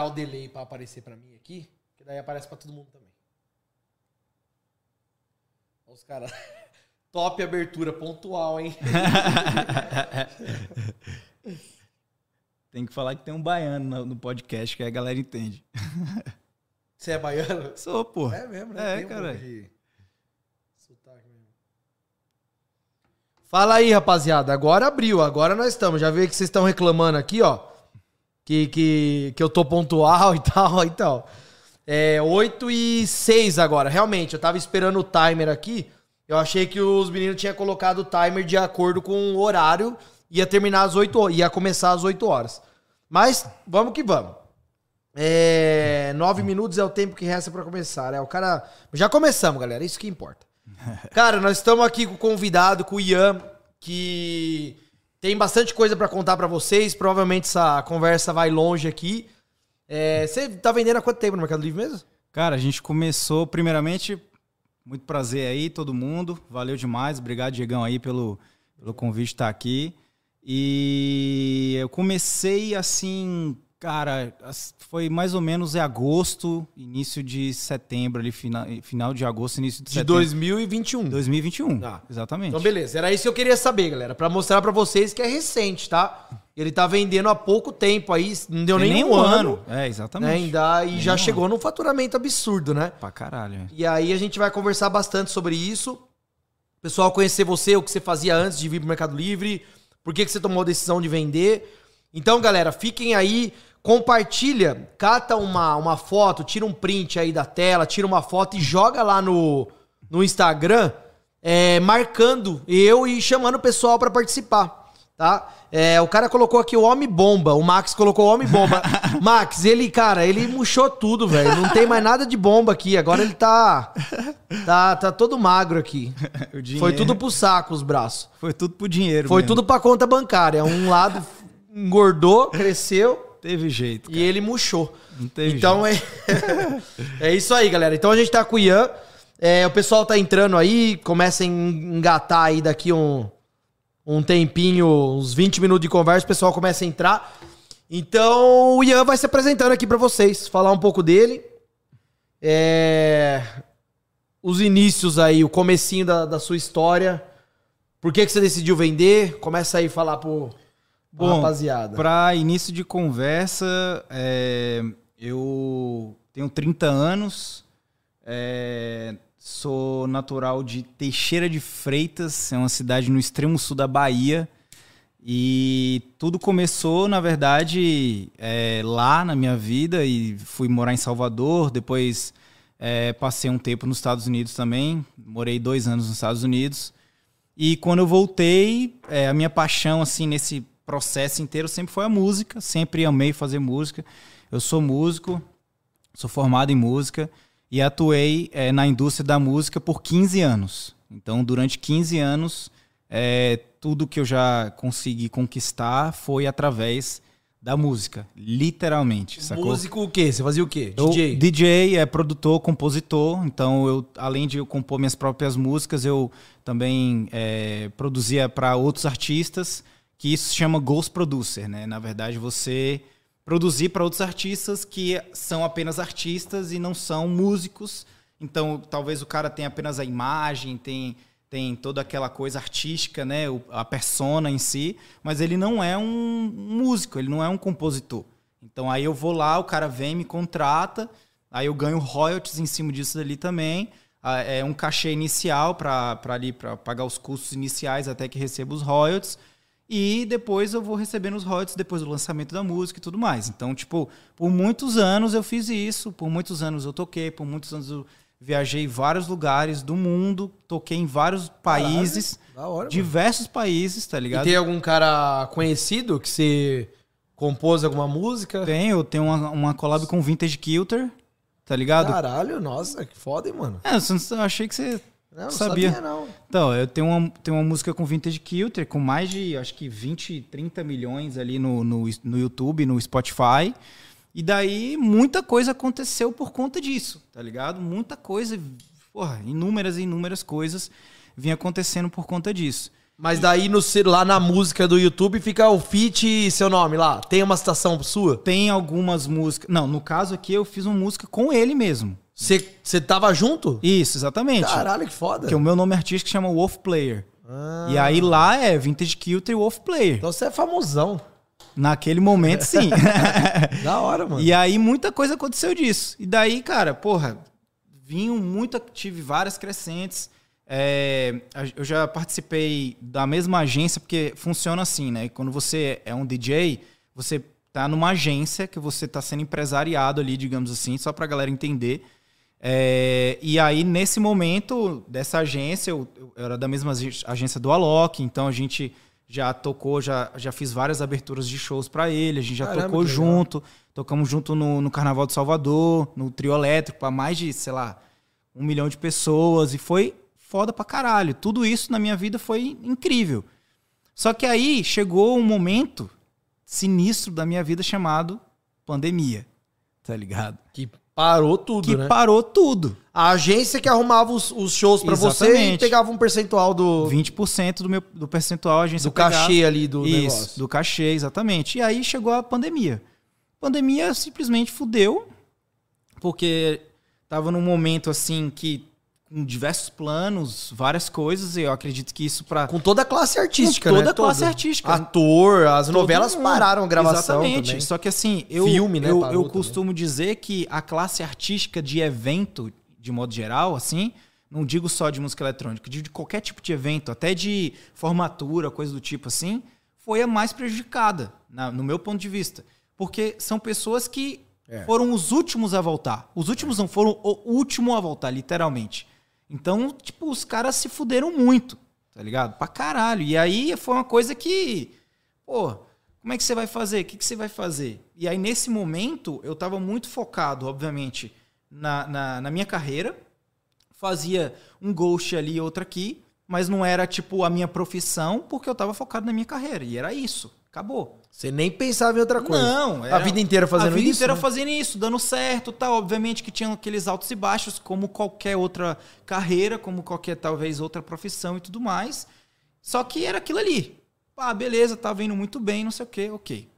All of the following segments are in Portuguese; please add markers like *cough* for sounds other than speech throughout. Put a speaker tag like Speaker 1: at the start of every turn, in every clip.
Speaker 1: esperar o delay pra aparecer pra mim aqui, que daí aparece pra todo mundo também. Olha os caras. *laughs* Top abertura pontual, hein? *laughs*
Speaker 2: Tem que falar que tem um baiano no, podcast, que aí a galera entende.
Speaker 1: Você é baiano?
Speaker 2: Sou, pô.
Speaker 1: É mesmo, né?
Speaker 2: É,
Speaker 1: um
Speaker 2: cara.
Speaker 1: de mesmo. Fala aí, rapaziada. Agora abriu, agora nós estamos. Já vi que vocês estão reclamando aqui, ó. Que, que, que eu tô pontual *laughs* e tal e tal. É 8 e 6 agora. Realmente, eu tava esperando o timer aqui. Eu achei que os meninos tinham colocado o timer de acordo com o horário. Ia terminar às 8 horas. Ia começar às 8 horas. Mas vamos que vamos. É, nove minutos é o tempo que resta pra começar. É, o cara. Já começamos, galera. Isso que importa. *laughs* Cara, nós estamos aqui com o convidado, com o Ian, que tem bastante coisa pra contar pra vocês. Provavelmente essa conversa vai longe aqui. É, você tá vendendo há quanto tempo no Mercado Livre mesmo?
Speaker 2: Cara, a gente começou, primeiramente, muito prazer aí, todo mundo. Valeu demais. Obrigado, Diegão, aí, pelo, pelo convite estar aqui. E eu comecei assim, cara, foi mais ou menos em agosto, início de setembro, ali, final, final de agosto, início de,
Speaker 1: De
Speaker 2: setembro.
Speaker 1: 2021.
Speaker 2: 2021.
Speaker 1: Ah.
Speaker 2: Exatamente.
Speaker 1: Então, beleza. Era isso que eu queria saber, galera. Pra mostrar pra vocês que é recente, tá? Ele tá vendendo há pouco tempo aí, não deu nem,
Speaker 2: nem
Speaker 1: um ano.
Speaker 2: É,
Speaker 1: né?
Speaker 2: exatamente.
Speaker 1: Ainda, e
Speaker 2: Nem
Speaker 1: já chegou num faturamento absurdo, né?
Speaker 2: Pra caralho. é.
Speaker 1: E aí a gente vai conversar bastante sobre isso. O pessoal conhecer você, o que você fazia antes de vir pro Mercado Livre, por que, que você tomou a decisão de vender. Então, galera, fiquem aí, compartilha, cata uma, uma foto, tira um print aí da tela, tira uma foto e joga lá no, no Instagram, é, marcando eu e chamando o pessoal pra participar, tá? É, o cara colocou aqui o Homem Bomba, o Max colocou o Homem Bomba. *laughs* Max, ele, cara, ele murchou tudo, velho. Não tem mais nada de bomba aqui. Agora ele tá. Tá, tá todo magro aqui. *laughs* Foi tudo pro saco os braços.
Speaker 2: Foi tudo pro dinheiro.
Speaker 1: Foi
Speaker 2: mesmo.
Speaker 1: tudo pra conta bancária. Um lado engordou, cresceu
Speaker 2: Teve jeito.
Speaker 1: e ele murchou.
Speaker 2: Não teve
Speaker 1: Então é, *laughs* é isso aí, galera. Então a gente tá com o Ian. É, o pessoal tá entrando aí, começa a engatar aí daqui um, um tempinho, uns 20 minutos de conversa, o pessoal começa a entrar. Então o Ian vai se apresentando aqui pra vocês, falar um pouco dele. É, os inícios aí, o comecinho da, da sua história. Por que, que você decidiu vender? Começa aí a falar pro
Speaker 2: Bom,
Speaker 1: rapaziada.
Speaker 2: Para início de conversa, é, eu tenho 30 anos, é, sou natural de Teixeira de Freitas, é uma cidade no extremo sul da Bahia. E tudo começou, na verdade, é, lá na minha vida e fui morar em Salvador. Depois é, passei um tempo nos Estados Unidos também, morei dois anos nos Estados Unidos. E quando eu voltei, é, a minha paixão assim nesse processo inteiro sempre foi a música. Sempre amei fazer música. Eu sou músico, sou formado em música e atuei é, na indústria da música por 15 anos. Então, durante 15 anos, é, tudo que eu já consegui conquistar foi através da música, literalmente. Sacou?
Speaker 1: Músico o quê? Você fazia o quê?
Speaker 2: Eu-
Speaker 1: DJ?
Speaker 2: DJ é produtor, compositor. Então, eu, além de eu compor minhas próprias músicas, eu também é, produzia para outros artistas, que isso se chama Ghost Producer, né? Na verdade, você produzir para outros artistas que são apenas artistas e não são músicos. Então, talvez o cara tenha apenas a imagem, tem, tem toda aquela coisa artística, né? A persona em si, mas ele não é um músico, ele não é um compositor. Então aí eu vou lá, o cara vem, me contrata, aí eu ganho royalties em cima disso dali também. Ah, É um cachê inicial para ali para pagar os custos iniciais até que receba os royalties. E depois eu vou recebendo os royalties depois do lançamento da música e tudo mais. Então, tipo, por muitos anos eu fiz isso, por muitos anos eu toquei, por muitos anos eu viajei em vários lugares do mundo, toquei em vários países,
Speaker 1: hora, mano.
Speaker 2: diversos países, tá
Speaker 1: E
Speaker 2: ligado?
Speaker 1: tem algum cara conhecido que você compôs alguma música?
Speaker 2: Tem, eu tenho uma, uma collab com o Vintage Kilter, tá ligado?
Speaker 1: Caralho, nossa, que foda, hein, mano?
Speaker 2: É, eu achei que você
Speaker 1: Não, não
Speaker 2: sabia.
Speaker 1: sabia, não.
Speaker 2: Então, eu tenho uma, tenho uma música com Vintage Kilter, com mais de, acho que 20, 30 milhões ali no, no, no YouTube, no Spotify. E daí, muita coisa aconteceu por conta disso, tá ligado? Muita coisa, porra, inúmeras e inúmeras coisas vinham acontecendo por conta disso.
Speaker 1: Mas daí no, lá na música do YouTube fica o feat e seu nome lá. Tem uma citação sua?
Speaker 2: Tem algumas músicas. Não, no caso aqui eu fiz uma música com ele mesmo.
Speaker 1: Você tava junto?
Speaker 2: Isso, exatamente.
Speaker 1: Caralho, que foda.
Speaker 2: Que o meu nome artístico chama Wolf Player.
Speaker 1: Ah.
Speaker 2: E aí lá é Vintage Kilter e Wolf Player.
Speaker 1: Então você é famosão.
Speaker 2: Naquele momento, sim. *laughs* *laughs*
Speaker 1: Da hora, mano.
Speaker 2: e aí muita coisa aconteceu disso. E daí, cara, porra, vinham muito, tive várias crescentes. É, eu já participei da mesma agência, porque funciona assim, né? Quando você é um DJ, você tá numa agência que você tá sendo empresariado ali, digamos assim, só pra galera entender. É, e aí, nesse momento dessa agência, eu, eu era da mesma ag- agência do Alok, então a gente já tocou, já, já fiz várias aberturas de shows pra ele, a gente já
Speaker 1: Caramba,
Speaker 2: tocou junto, tocamos junto no, no Carnaval de Salvador, no trio elétrico, pra mais de, sei lá, um milhão de pessoas, e foi foda pra caralho. Tudo isso na minha vida foi incrível. Só que aí chegou um momento sinistro da minha vida chamado pandemia, tá ligado?
Speaker 1: Que parou tudo,
Speaker 2: que
Speaker 1: né?
Speaker 2: parou tudo.
Speaker 1: A agência que arrumava os, os shows pra você e pegava um percentual do,
Speaker 2: 20% do meu do percentual a agência
Speaker 1: do cachê
Speaker 2: pegava.
Speaker 1: ali do
Speaker 2: Isso,
Speaker 1: negócio.
Speaker 2: do cachê, exatamente. E aí chegou a pandemia. Pandemia simplesmente fudeu, porque tava num momento assim que com diversos planos, várias coisas, e eu acredito que isso para
Speaker 1: Com toda a classe artística,
Speaker 2: Com
Speaker 1: né?
Speaker 2: toda a classe artística.
Speaker 1: Ator, as novelas
Speaker 2: Todo mundo.
Speaker 1: pararam a gravação
Speaker 2: Exatamente.
Speaker 1: também.
Speaker 2: Só que assim, eu,
Speaker 1: Filme, né,
Speaker 2: eu, eu
Speaker 1: também.
Speaker 2: costumo dizer que a classe artística de evento, de modo geral, assim, não digo só de música eletrônica, digo de qualquer tipo de evento, até de formatura, coisa do tipo assim, foi a mais prejudicada, na- no meu ponto de vista. Porque são pessoas que
Speaker 1: É.
Speaker 2: foram os últimos a voltar. Os últimos não foram o último a voltar, literalmente. Então, tipo, os caras se fuderam muito, tá ligado? Pra caralho. E aí foi uma coisa que, pô, como é que você vai fazer? O que, que você vai fazer? E aí, nesse momento, eu tava muito focado, obviamente, na, na, na minha carreira. Fazia um ghost ali e outro aqui, mas não era, tipo, a minha profissão, porque eu tava focado na minha carreira. E era isso. Acabou.
Speaker 1: Você nem pensava em outra coisa.
Speaker 2: Não,
Speaker 1: a
Speaker 2: era-
Speaker 1: vida inteira fazendo
Speaker 2: a vida
Speaker 1: isso.
Speaker 2: inteira
Speaker 1: né?
Speaker 2: fazendo isso, dando certo, tal. Obviamente que tinha aqueles altos e baixos, como qualquer outra carreira, como qualquer talvez outra profissão e tudo mais. Só que era aquilo ali. Ah, beleza, tava indo muito bem, não sei o quê, ok.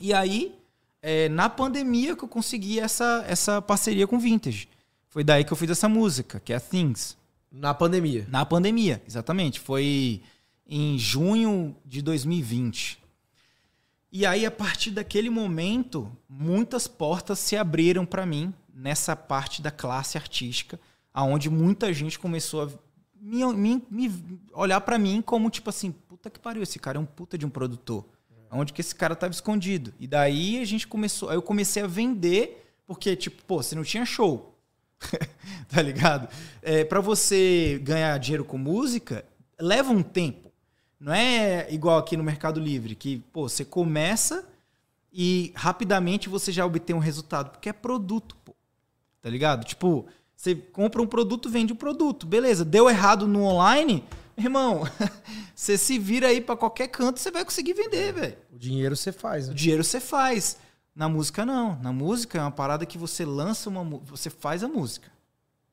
Speaker 2: E aí, é, na pandemia que eu consegui essa, essa parceria com Vintage. Foi daí que eu fiz essa música, que é Things.
Speaker 1: Na pandemia.
Speaker 2: Na pandemia, exatamente. Foi em junho de 2020. E aí, a partir daquele momento, muitas portas se abriram para mim nessa parte da classe artística, aonde muita gente começou a me, me- me olhar para mim como tipo assim, puta que pariu, esse cara é um puta de um produtor. Onde que esse cara tava escondido? E daí a gente começou, eu comecei a vender, porque tipo, pô, você não tinha show. *laughs* tá ligado? É, para você ganhar dinheiro com música, leva um tempo. Não é igual aqui no Mercado Livre, que pô, você começa e rapidamente você já obtém um resultado, porque é produto, pô. Tá ligado? Tipo, você compra um produto, vende o produto. Beleza, deu errado no online, irmão, *laughs* você se vira aí pra qualquer canto, você vai conseguir vender, velho.
Speaker 1: O dinheiro você faz,
Speaker 2: O
Speaker 1: né?
Speaker 2: dinheiro você faz. Na música, não. Na música é uma parada que você lança uma você faz a música.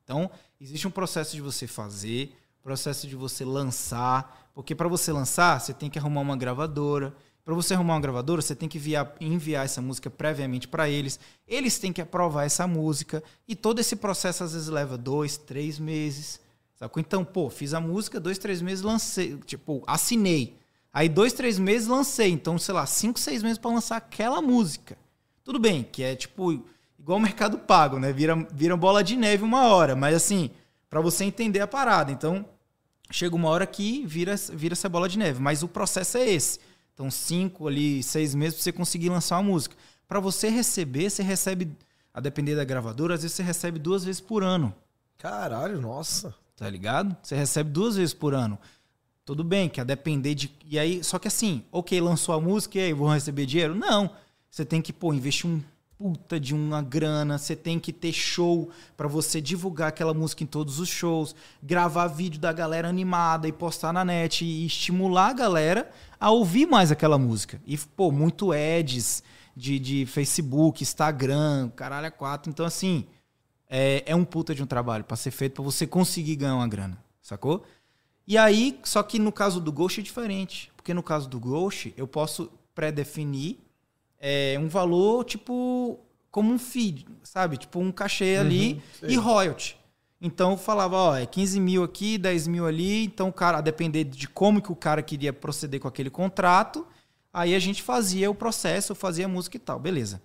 Speaker 2: Então, existe um processo de você fazer, processo de você lançar, porque para você lançar, você tem que arrumar uma gravadora. Para você arrumar uma gravadora, você tem que enviar, enviar essa música previamente para eles. Eles têm que aprovar essa música. E todo esse processo às vezes leva dois, três meses. Sacou? Então, pô, fiz a música, dois, três meses lancei. Tipo, assinei. Aí, dois, três meses lancei. Então, sei lá, cinco, seis meses para lançar aquela música. Tudo bem, que é tipo igual o mercado pago, né? Vira, vira bola de neve uma hora. Mas assim, para você entender a parada. Então, chega uma hora que vira, vira essa bola de neve. Mas o processo é esse. Então, cinco ali, seis meses pra você conseguir lançar uma música. Para você receber, você recebe, a depender da gravadora, às vezes você recebe duas vezes por ano.
Speaker 1: Caralho, nossa.
Speaker 2: Tá ligado? Você recebe duas vezes por ano. Tudo bem, que a depender de. E aí, só que assim, ok, lançou a música e aí vou receber dinheiro? Não. Você tem que, pô, investir um puta de uma grana, você tem que ter show pra você divulgar aquela música em todos os shows, gravar vídeo da galera animada e postar na net e estimular a galera a ouvir mais aquela música. E, pô, muito ads de, de Facebook, Instagram, caralho, a quatro. Então, assim, é, é um puta de um trabalho pra ser feito pra você conseguir ganhar uma grana, sacou? E aí, só que no caso do Ghost é diferente. Porque no caso do Ghost, eu posso pré-definir é, um valor, tipo, como um feed, sabe? Tipo, um cachê ali e royalty. Então eu falava, ó, é 15 mil aqui, 10 mil ali. Então, o cara, a depender de como que o cara queria proceder com aquele contrato, aí a gente fazia o processo, fazia a música e tal, beleza.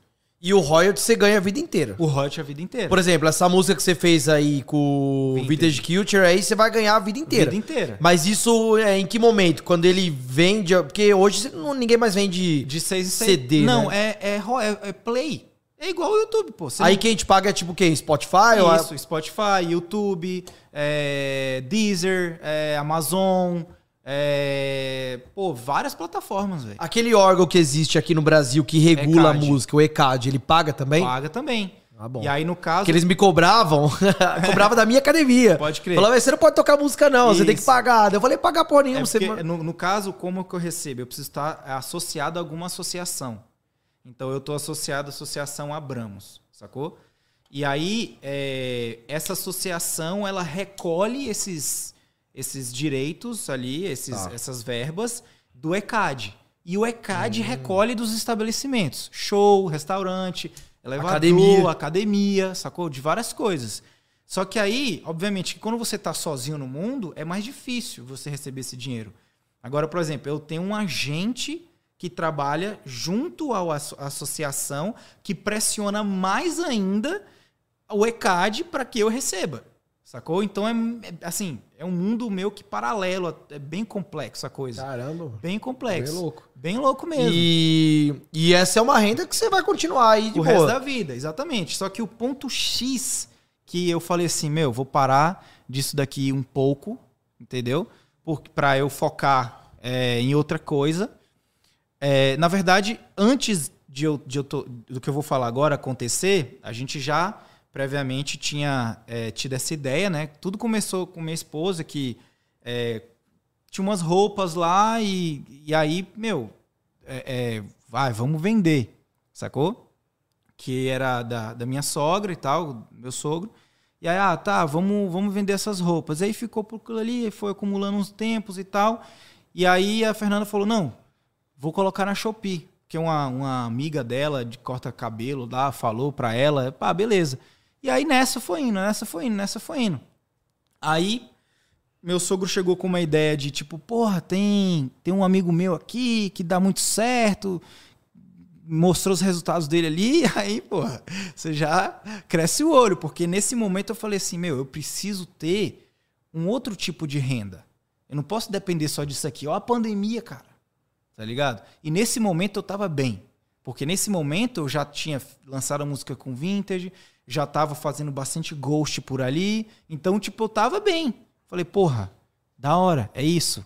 Speaker 1: E o royalty você ganha a vida inteira.
Speaker 2: O royalty a vida inteira.
Speaker 1: Por exemplo, essa música que você fez aí com o
Speaker 2: Vintage.
Speaker 1: Vintage Culture, aí você vai ganhar a vida inteira.
Speaker 2: Vida inteira.
Speaker 1: Mas isso é em que momento? Quando ele vende. Porque hoje não- ninguém mais vende.
Speaker 2: De 6 em 6.
Speaker 1: CD,
Speaker 2: Não,
Speaker 1: né?
Speaker 2: é, é, ro- é, é play. É igual o YouTube, pô. Você
Speaker 1: Aí quem a gente paga é tipo o quê? Spotify? ou é-
Speaker 2: Isso, Spotify, YouTube, é, Deezer, é, Amazon, é, pô, várias plataformas, velho.
Speaker 1: Aquele órgão que existe aqui no Brasil que regula a
Speaker 2: ECAD.
Speaker 1: música, o ECAD, ele paga também?
Speaker 2: Paga também.
Speaker 1: Ah, bom.
Speaker 2: E aí, no caso,
Speaker 1: Que eles me cobravam, *laughs* cobrava da minha academia.
Speaker 2: Pode crer.
Speaker 1: Falava, você não pode tocar música não, você tem que
Speaker 2: Isso.
Speaker 1: pagar. Eu falei, pagar porra
Speaker 2: é
Speaker 1: nenhuma. você...
Speaker 2: no, no caso, como que eu recebo? Eu preciso estar associado a alguma associação. Então, eu estou associado à Associação Abramos, sacou? E aí, é, essa associação, ela recolhe esses, esses direitos ali, esses,
Speaker 1: Tá.
Speaker 2: essas verbas do ECAD. E o ECAD recolhe dos estabelecimentos. Show, restaurante, elevador,
Speaker 1: Academia.
Speaker 2: academia. sacou? De várias coisas. Só que aí, obviamente, que quando você está sozinho no mundo, é mais difícil você receber esse dinheiro. Agora, por exemplo, eu tenho um agente que trabalha junto à asso- associação que pressiona mais ainda o ECAD para que eu receba. Sacou? Então é, é, assim, é um mundo meu que paralelo, é bem complexo a coisa.
Speaker 1: Caramba.
Speaker 2: Bem complexo.
Speaker 1: Bem louco.
Speaker 2: Bem louco mesmo.
Speaker 1: E, e essa é uma renda que você vai continuar aí de
Speaker 2: o
Speaker 1: boa.
Speaker 2: resto da vida, exatamente. Só que o ponto X que eu falei assim, meu, vou parar disso daqui um pouco, entendeu? Porque para eu focar é, em outra coisa. É, na verdade, antes de eu, de eu to- do que eu vou falar agora acontecer, a gente já previamente tinha é, tido essa ideia, né? Tudo começou com minha esposa que é, tinha umas roupas lá e, e aí, meu, é, é, vai, vamos vender, sacou? Que era da, da minha sogra e tal, meu sogro. E aí, ah, tá, vamos, vamos vender essas roupas. Aí ficou por aquilo ali, foi acumulando uns tempos e tal. E aí a Fernanda falou: não, vou colocar na Shopee. Que uma, uma amiga dela de corta-cabelo lá falou pra ela, pá, beleza. E aí nessa foi indo, nessa foi indo, nessa foi indo. Aí meu sogro chegou com uma ideia de tipo, porra, tem, tem um amigo meu aqui que dá muito certo, mostrou os resultados dele ali, *laughs* aí, porra, você já cresce o olho, porque nesse momento eu falei assim, meu, eu preciso ter um outro tipo de renda. Eu não posso depender só disso aqui. Ó a pandemia, cara. Tá ligado? E nesse momento eu tava bem. Porque nesse momento eu já tinha lançado a música com Vintage, já tava fazendo bastante ghost por ali. Então, tipo, eu tava bem. Falei, porra, da hora, é isso.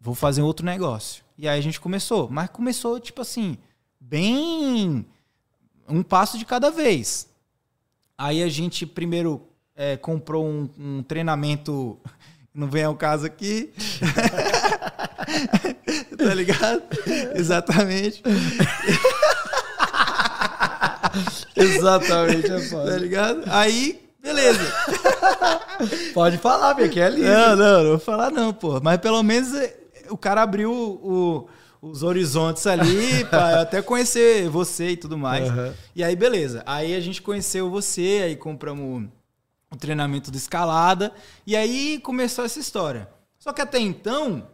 Speaker 2: Vou fazer outro negócio. E aí a gente começou. Mas começou, tipo assim, bem. Um passo de cada vez. Aí a gente primeiro é, comprou um, um treinamento. *laughs* Não vem ao caso aqui. *laughs* tá ligado? *laughs* Exatamente.
Speaker 1: Exatamente, é *laughs*
Speaker 2: Tá
Speaker 1: foda.
Speaker 2: ligado? Aí, beleza. *laughs*
Speaker 1: Pode falar, Bia, que é livre.
Speaker 2: Não, não, não vou falar não, pô. Mas pelo menos é, o cara abriu o- os horizontes ali *laughs* pra até conhecer você e tudo mais.
Speaker 1: Aham.
Speaker 2: E aí, beleza. Aí a gente conheceu você, aí compramos o treinamento do escalada. E aí começou essa história. Só que até então.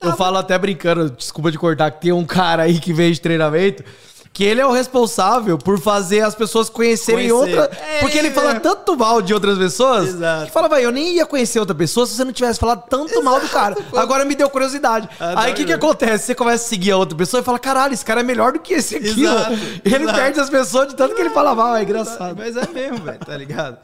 Speaker 1: Eu falo até brincando, desculpa de cortar, que tem um cara aí que veio de treinamento, que ele é o responsável por fazer as pessoas conhecerem
Speaker 2: Conhecer.
Speaker 1: outra.
Speaker 2: É,
Speaker 1: porque ele
Speaker 2: é.
Speaker 1: fala tanto mal de outras pessoas.
Speaker 2: Exato.
Speaker 1: Que fala, vai, eu nem ia conhecer outra pessoa se você não tivesse falado tanto mal do cara. Agora me deu curiosidade.
Speaker 2: Ah,
Speaker 1: aí o que, que acontece? Você começa a seguir a outra pessoa e fala, caralho, esse cara é melhor do que esse aqui.
Speaker 2: Exato,
Speaker 1: ó. *laughs* Ele
Speaker 2: exato.
Speaker 1: perde as pessoas de tanto que ele fala mal, é engraçado.
Speaker 2: Mas é mesmo, velho, tá ligado?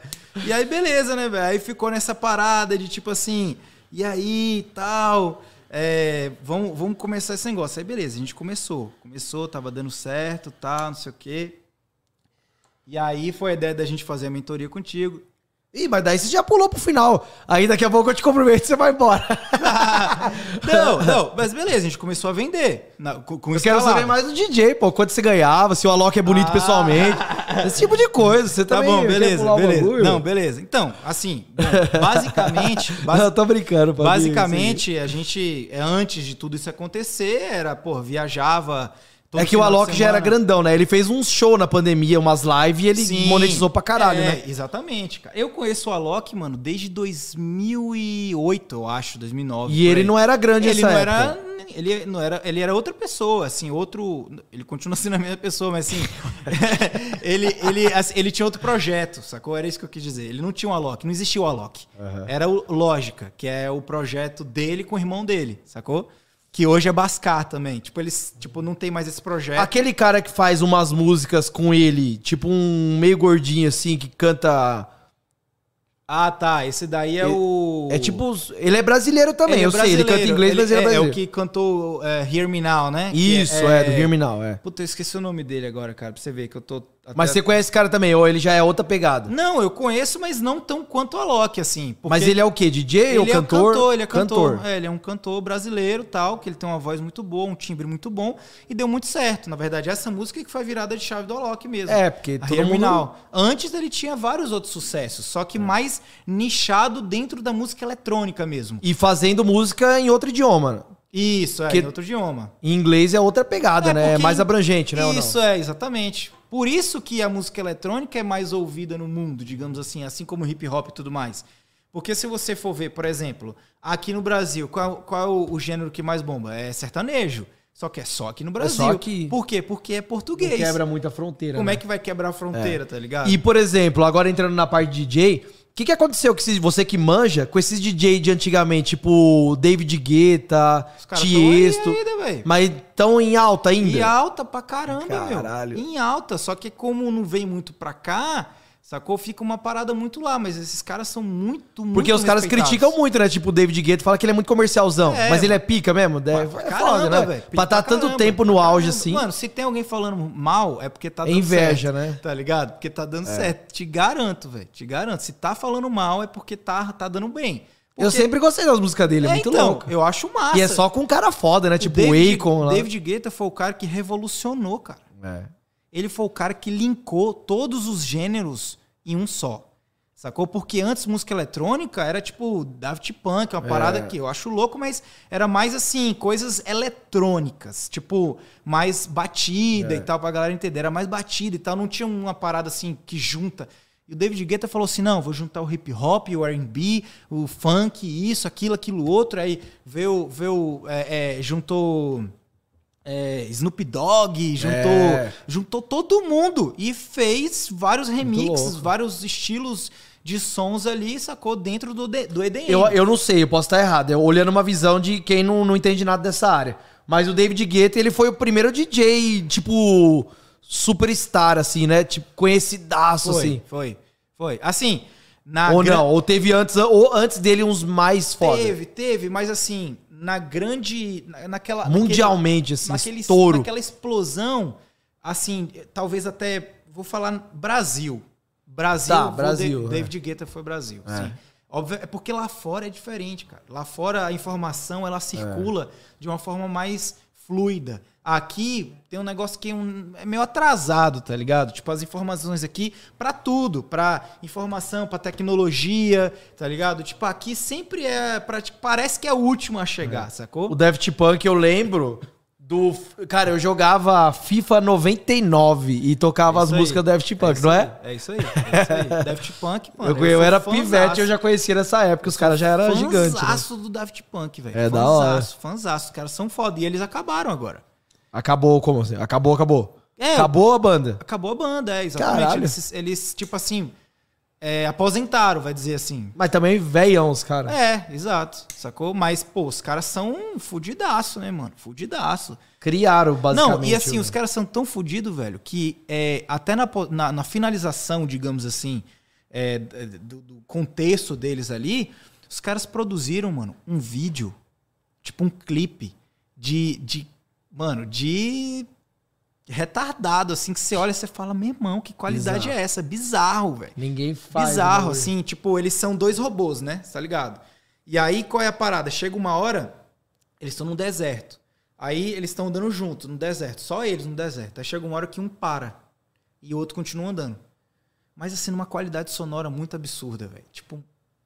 Speaker 2: E aí, beleza, né, velho? Aí ficou nessa parada de tipo assim, e aí, tal, é, vamos, vamos começar esse negócio. Aí, beleza, a gente começou. Começou, tava dando certo, tal, não sei o quê. E aí foi a ideia da gente fazer a mentoria contigo.
Speaker 1: Ih, mas daí você já pulou pro final. Aí daqui a pouco eu te cumprimento e você vai embora. *laughs*
Speaker 2: não, não, mas beleza, a gente começou a vender. Na, com, com
Speaker 1: eu quero saber mais do DJ, pô. Quanto você ganhava, se o Alok é bonito ah. pessoalmente. Esse tipo de coisa. Você tá bom,
Speaker 2: beleza, beleza. Não, beleza. Então, assim, basicamente. *laughs*
Speaker 1: Basi não, tô brincando,
Speaker 2: pô. Basicamente, a gente, antes de tudo isso acontecer, era, pô, viajava
Speaker 1: Todo é que o Alok já era grandão, né? Ele fez um show na pandemia, umas lives, e ele Sim, monetizou pra caralho, é, né?
Speaker 2: Exatamente, cara. Eu conheço o Alok, mano, desde 2008, eu acho, 2009.
Speaker 1: E ele aí. não era grande
Speaker 2: ele não época. Era, ele não era, ele era outra pessoa, assim, outro, ele continua sendo a mesma pessoa, mas assim, *laughs* *laughs* ele, ele, assim, ele tinha outro projeto, sacou? Era isso que eu quis dizer. Ele não tinha o Alok, não existia o Alok. Uhum. Era o Lógica, que é o projeto dele com o irmão dele, sacou? Que hoje é Bascar também. Tipo, eles tipo, não tem mais esse projeto.
Speaker 1: Aquele cara que faz umas músicas com ele, tipo um meio gordinho assim, que canta.
Speaker 2: Ah, tá. Esse daí é ele, o.
Speaker 1: É tipo. Ele é brasileiro também, é eu brasileiro. sei. Ele canta inglês, ele mas ele é, é brasileiro.
Speaker 2: É o que cantou é, Hear Me Now, né?
Speaker 1: Isso, é, é, do Hear Me Now, é.
Speaker 2: Puta, eu esqueci o nome dele agora, cara, pra você ver que eu tô
Speaker 1: até... Mas você conhece esse cara também, ou ele já é outra pegada?
Speaker 2: Não, eu conheço, mas não tão quanto a Loki, assim.
Speaker 1: Mas ele é o quê? DJ
Speaker 2: ou
Speaker 1: cantor?
Speaker 2: É cantor? Ele é cantor. cantor. É, ele é um cantor brasileiro, tal, que ele tem uma voz muito boa, um timbre muito bom, e deu muito certo. Na verdade, essa música que foi virada de chave do Alok mesmo.
Speaker 1: É, porque todo mundo...
Speaker 2: Antes ele tinha vários outros sucessos, só que mais nichado dentro da música eletrônica mesmo.
Speaker 1: E fazendo música em outro idioma.
Speaker 2: Isso, é, que em outro idioma.
Speaker 1: Em inglês é outra pegada, é, né? É mais abrangente, né?
Speaker 2: Isso, é, exatamente. Por isso que a música eletrônica é mais ouvida no mundo, digamos assim, assim como hip hop e tudo mais. Porque se você for ver, por exemplo, aqui no Brasil, qual, qual é o, o gênero que mais bomba? É sertanejo. Só que é só aqui no Brasil. É só aqui. Por quê? Porque é português. Não
Speaker 1: quebra muita fronteira.
Speaker 2: Como
Speaker 1: né?
Speaker 2: é que vai quebrar a fronteira, é. tá ligado?
Speaker 1: E, por exemplo, agora entrando na parte de DJ, que, que aconteceu com você que manja com esses DJ de antigamente, tipo David Guetta, Tiesto, ainda, mas estão em alta ainda?
Speaker 2: Em alta pra caramba, Caralho. meu. Em alta, só que como não vem muito pra cá, Sacou? Fica uma parada muito lá, mas esses caras são muito, muito
Speaker 1: Porque os caras criticam muito, né? Tipo, o David Guetta fala que ele é muito comercialzão. É, mas ele é pica mesmo? É caramba, foda, né? Véio, pra estar tá tanto tempo no auge caramba. assim.
Speaker 2: Mano, se tem alguém falando mal, é porque tá dando
Speaker 1: é inveja, certo, né?
Speaker 2: Tá ligado? Porque tá dando é. certo. Te garanto, velho. Te garanto. Se tá falando mal, é porque tá, tá dando bem. Porque...
Speaker 1: Eu sempre gostei das músicas dele, é, é muito então, louco.
Speaker 2: Eu acho massa.
Speaker 1: E é só com um cara foda, né? O tipo David, o Akon.
Speaker 2: Lá. David Guetta foi o cara que revolucionou, cara. É. Ele foi o cara que linkou todos os gêneros em um só. Sacou? Porque antes música eletrônica era tipo Daft Punk, uma parada é. que eu acho louco, mas era mais assim, coisas eletrônicas, tipo, mais batida é. e tal, pra galera entender. Era mais batida e tal, não tinha uma parada assim que junta. E o David Guetta falou assim: não, vou juntar o hip hop, o RB, o funk, isso, aquilo, aquilo outro. Aí veio, veio é, é, juntou é, Snoop Dogg, juntou, é. juntou todo mundo e fez vários remixes, vários estilos de sons ali, sacou? Dentro do, do EDM.
Speaker 1: Eu, eu não sei, eu posso estar errado. Eu olhando uma visão de quem não, não entende nada dessa área. Mas o David Guetta, ele foi o primeiro DJ, tipo, superstar, assim, né? Tipo, conhecidaço,
Speaker 2: foi,
Speaker 1: assim.
Speaker 2: Foi, foi. Assim, na...
Speaker 1: Ou não, ou teve antes, ou antes dele uns mais foda.
Speaker 2: Teve, teve, mas assim, na grande... Naquela...
Speaker 1: Mundialmente, naquele, assim, naquele, estouro.
Speaker 2: Naquela explosão, assim, talvez até... Vou falar Brasil. Brasil,
Speaker 1: tá, Brasil
Speaker 2: é. David Guetta foi Brasil. É. Sim. Óbvio, é porque lá fora é diferente, cara. Lá fora a informação ela circula é. de uma forma mais fluida. Aqui tem um negócio que é, um, é meio atrasado, tá ligado? Tipo, as informações aqui para tudo, para informação, para tecnologia, tá ligado? Tipo, aqui sempre é. Pra, tipo, parece que é o último a chegar, é. sacou?
Speaker 1: O Daft Punk, eu lembro, do. Cara, eu jogava FIFA 99 e tocava é as músicas do Daft Punk,
Speaker 2: é
Speaker 1: não
Speaker 2: é? É isso aí. É isso aí. *laughs* Daft Punk,
Speaker 1: mano. Eu, eu, eu era pivete, eu já conhecia nessa época, os caras já eram gigantes.
Speaker 2: Fanzaço né? do Daft Punk, velho.
Speaker 1: É fanzaço, da hora.
Speaker 2: Fanzaço, os caras são foda. E eles acabaram agora.
Speaker 1: Acabou, como assim? Acabou, acabou. É, acabou a banda.
Speaker 2: Acabou a banda, é, exatamente. Eles, eles, tipo assim, é, aposentaram, vai dizer assim.
Speaker 1: Mas também veiam os caras.
Speaker 2: É, exato. Sacou? Mas, pô, os caras são fudidaço, né, mano? Fudidaço.
Speaker 1: Criaram, basicamente.
Speaker 2: Não, e assim, os caras são tão fudidos, velho, que é, até na, na, na, finalização, digamos assim, é, do, do, contexto deles ali, os caras produziram, mano, um vídeo, tipo um clipe de. de mano, de retardado, assim, que você olha e você fala, meu irmão, que qualidade
Speaker 1: Bizarro.
Speaker 2: é essa? Bizarro, velho.
Speaker 1: Ninguém faz.
Speaker 2: Bizarro,
Speaker 1: né?
Speaker 2: assim, tipo, eles são dois robôs, né? Tá ligado? E aí, qual é a parada? Chega uma hora, eles estão no deserto. Aí eles estão andando juntos no deserto, só eles no deserto. Aí chega uma hora que um para e o outro continua andando. Mas assim, numa qualidade sonora muito absurda, velho. Tipo,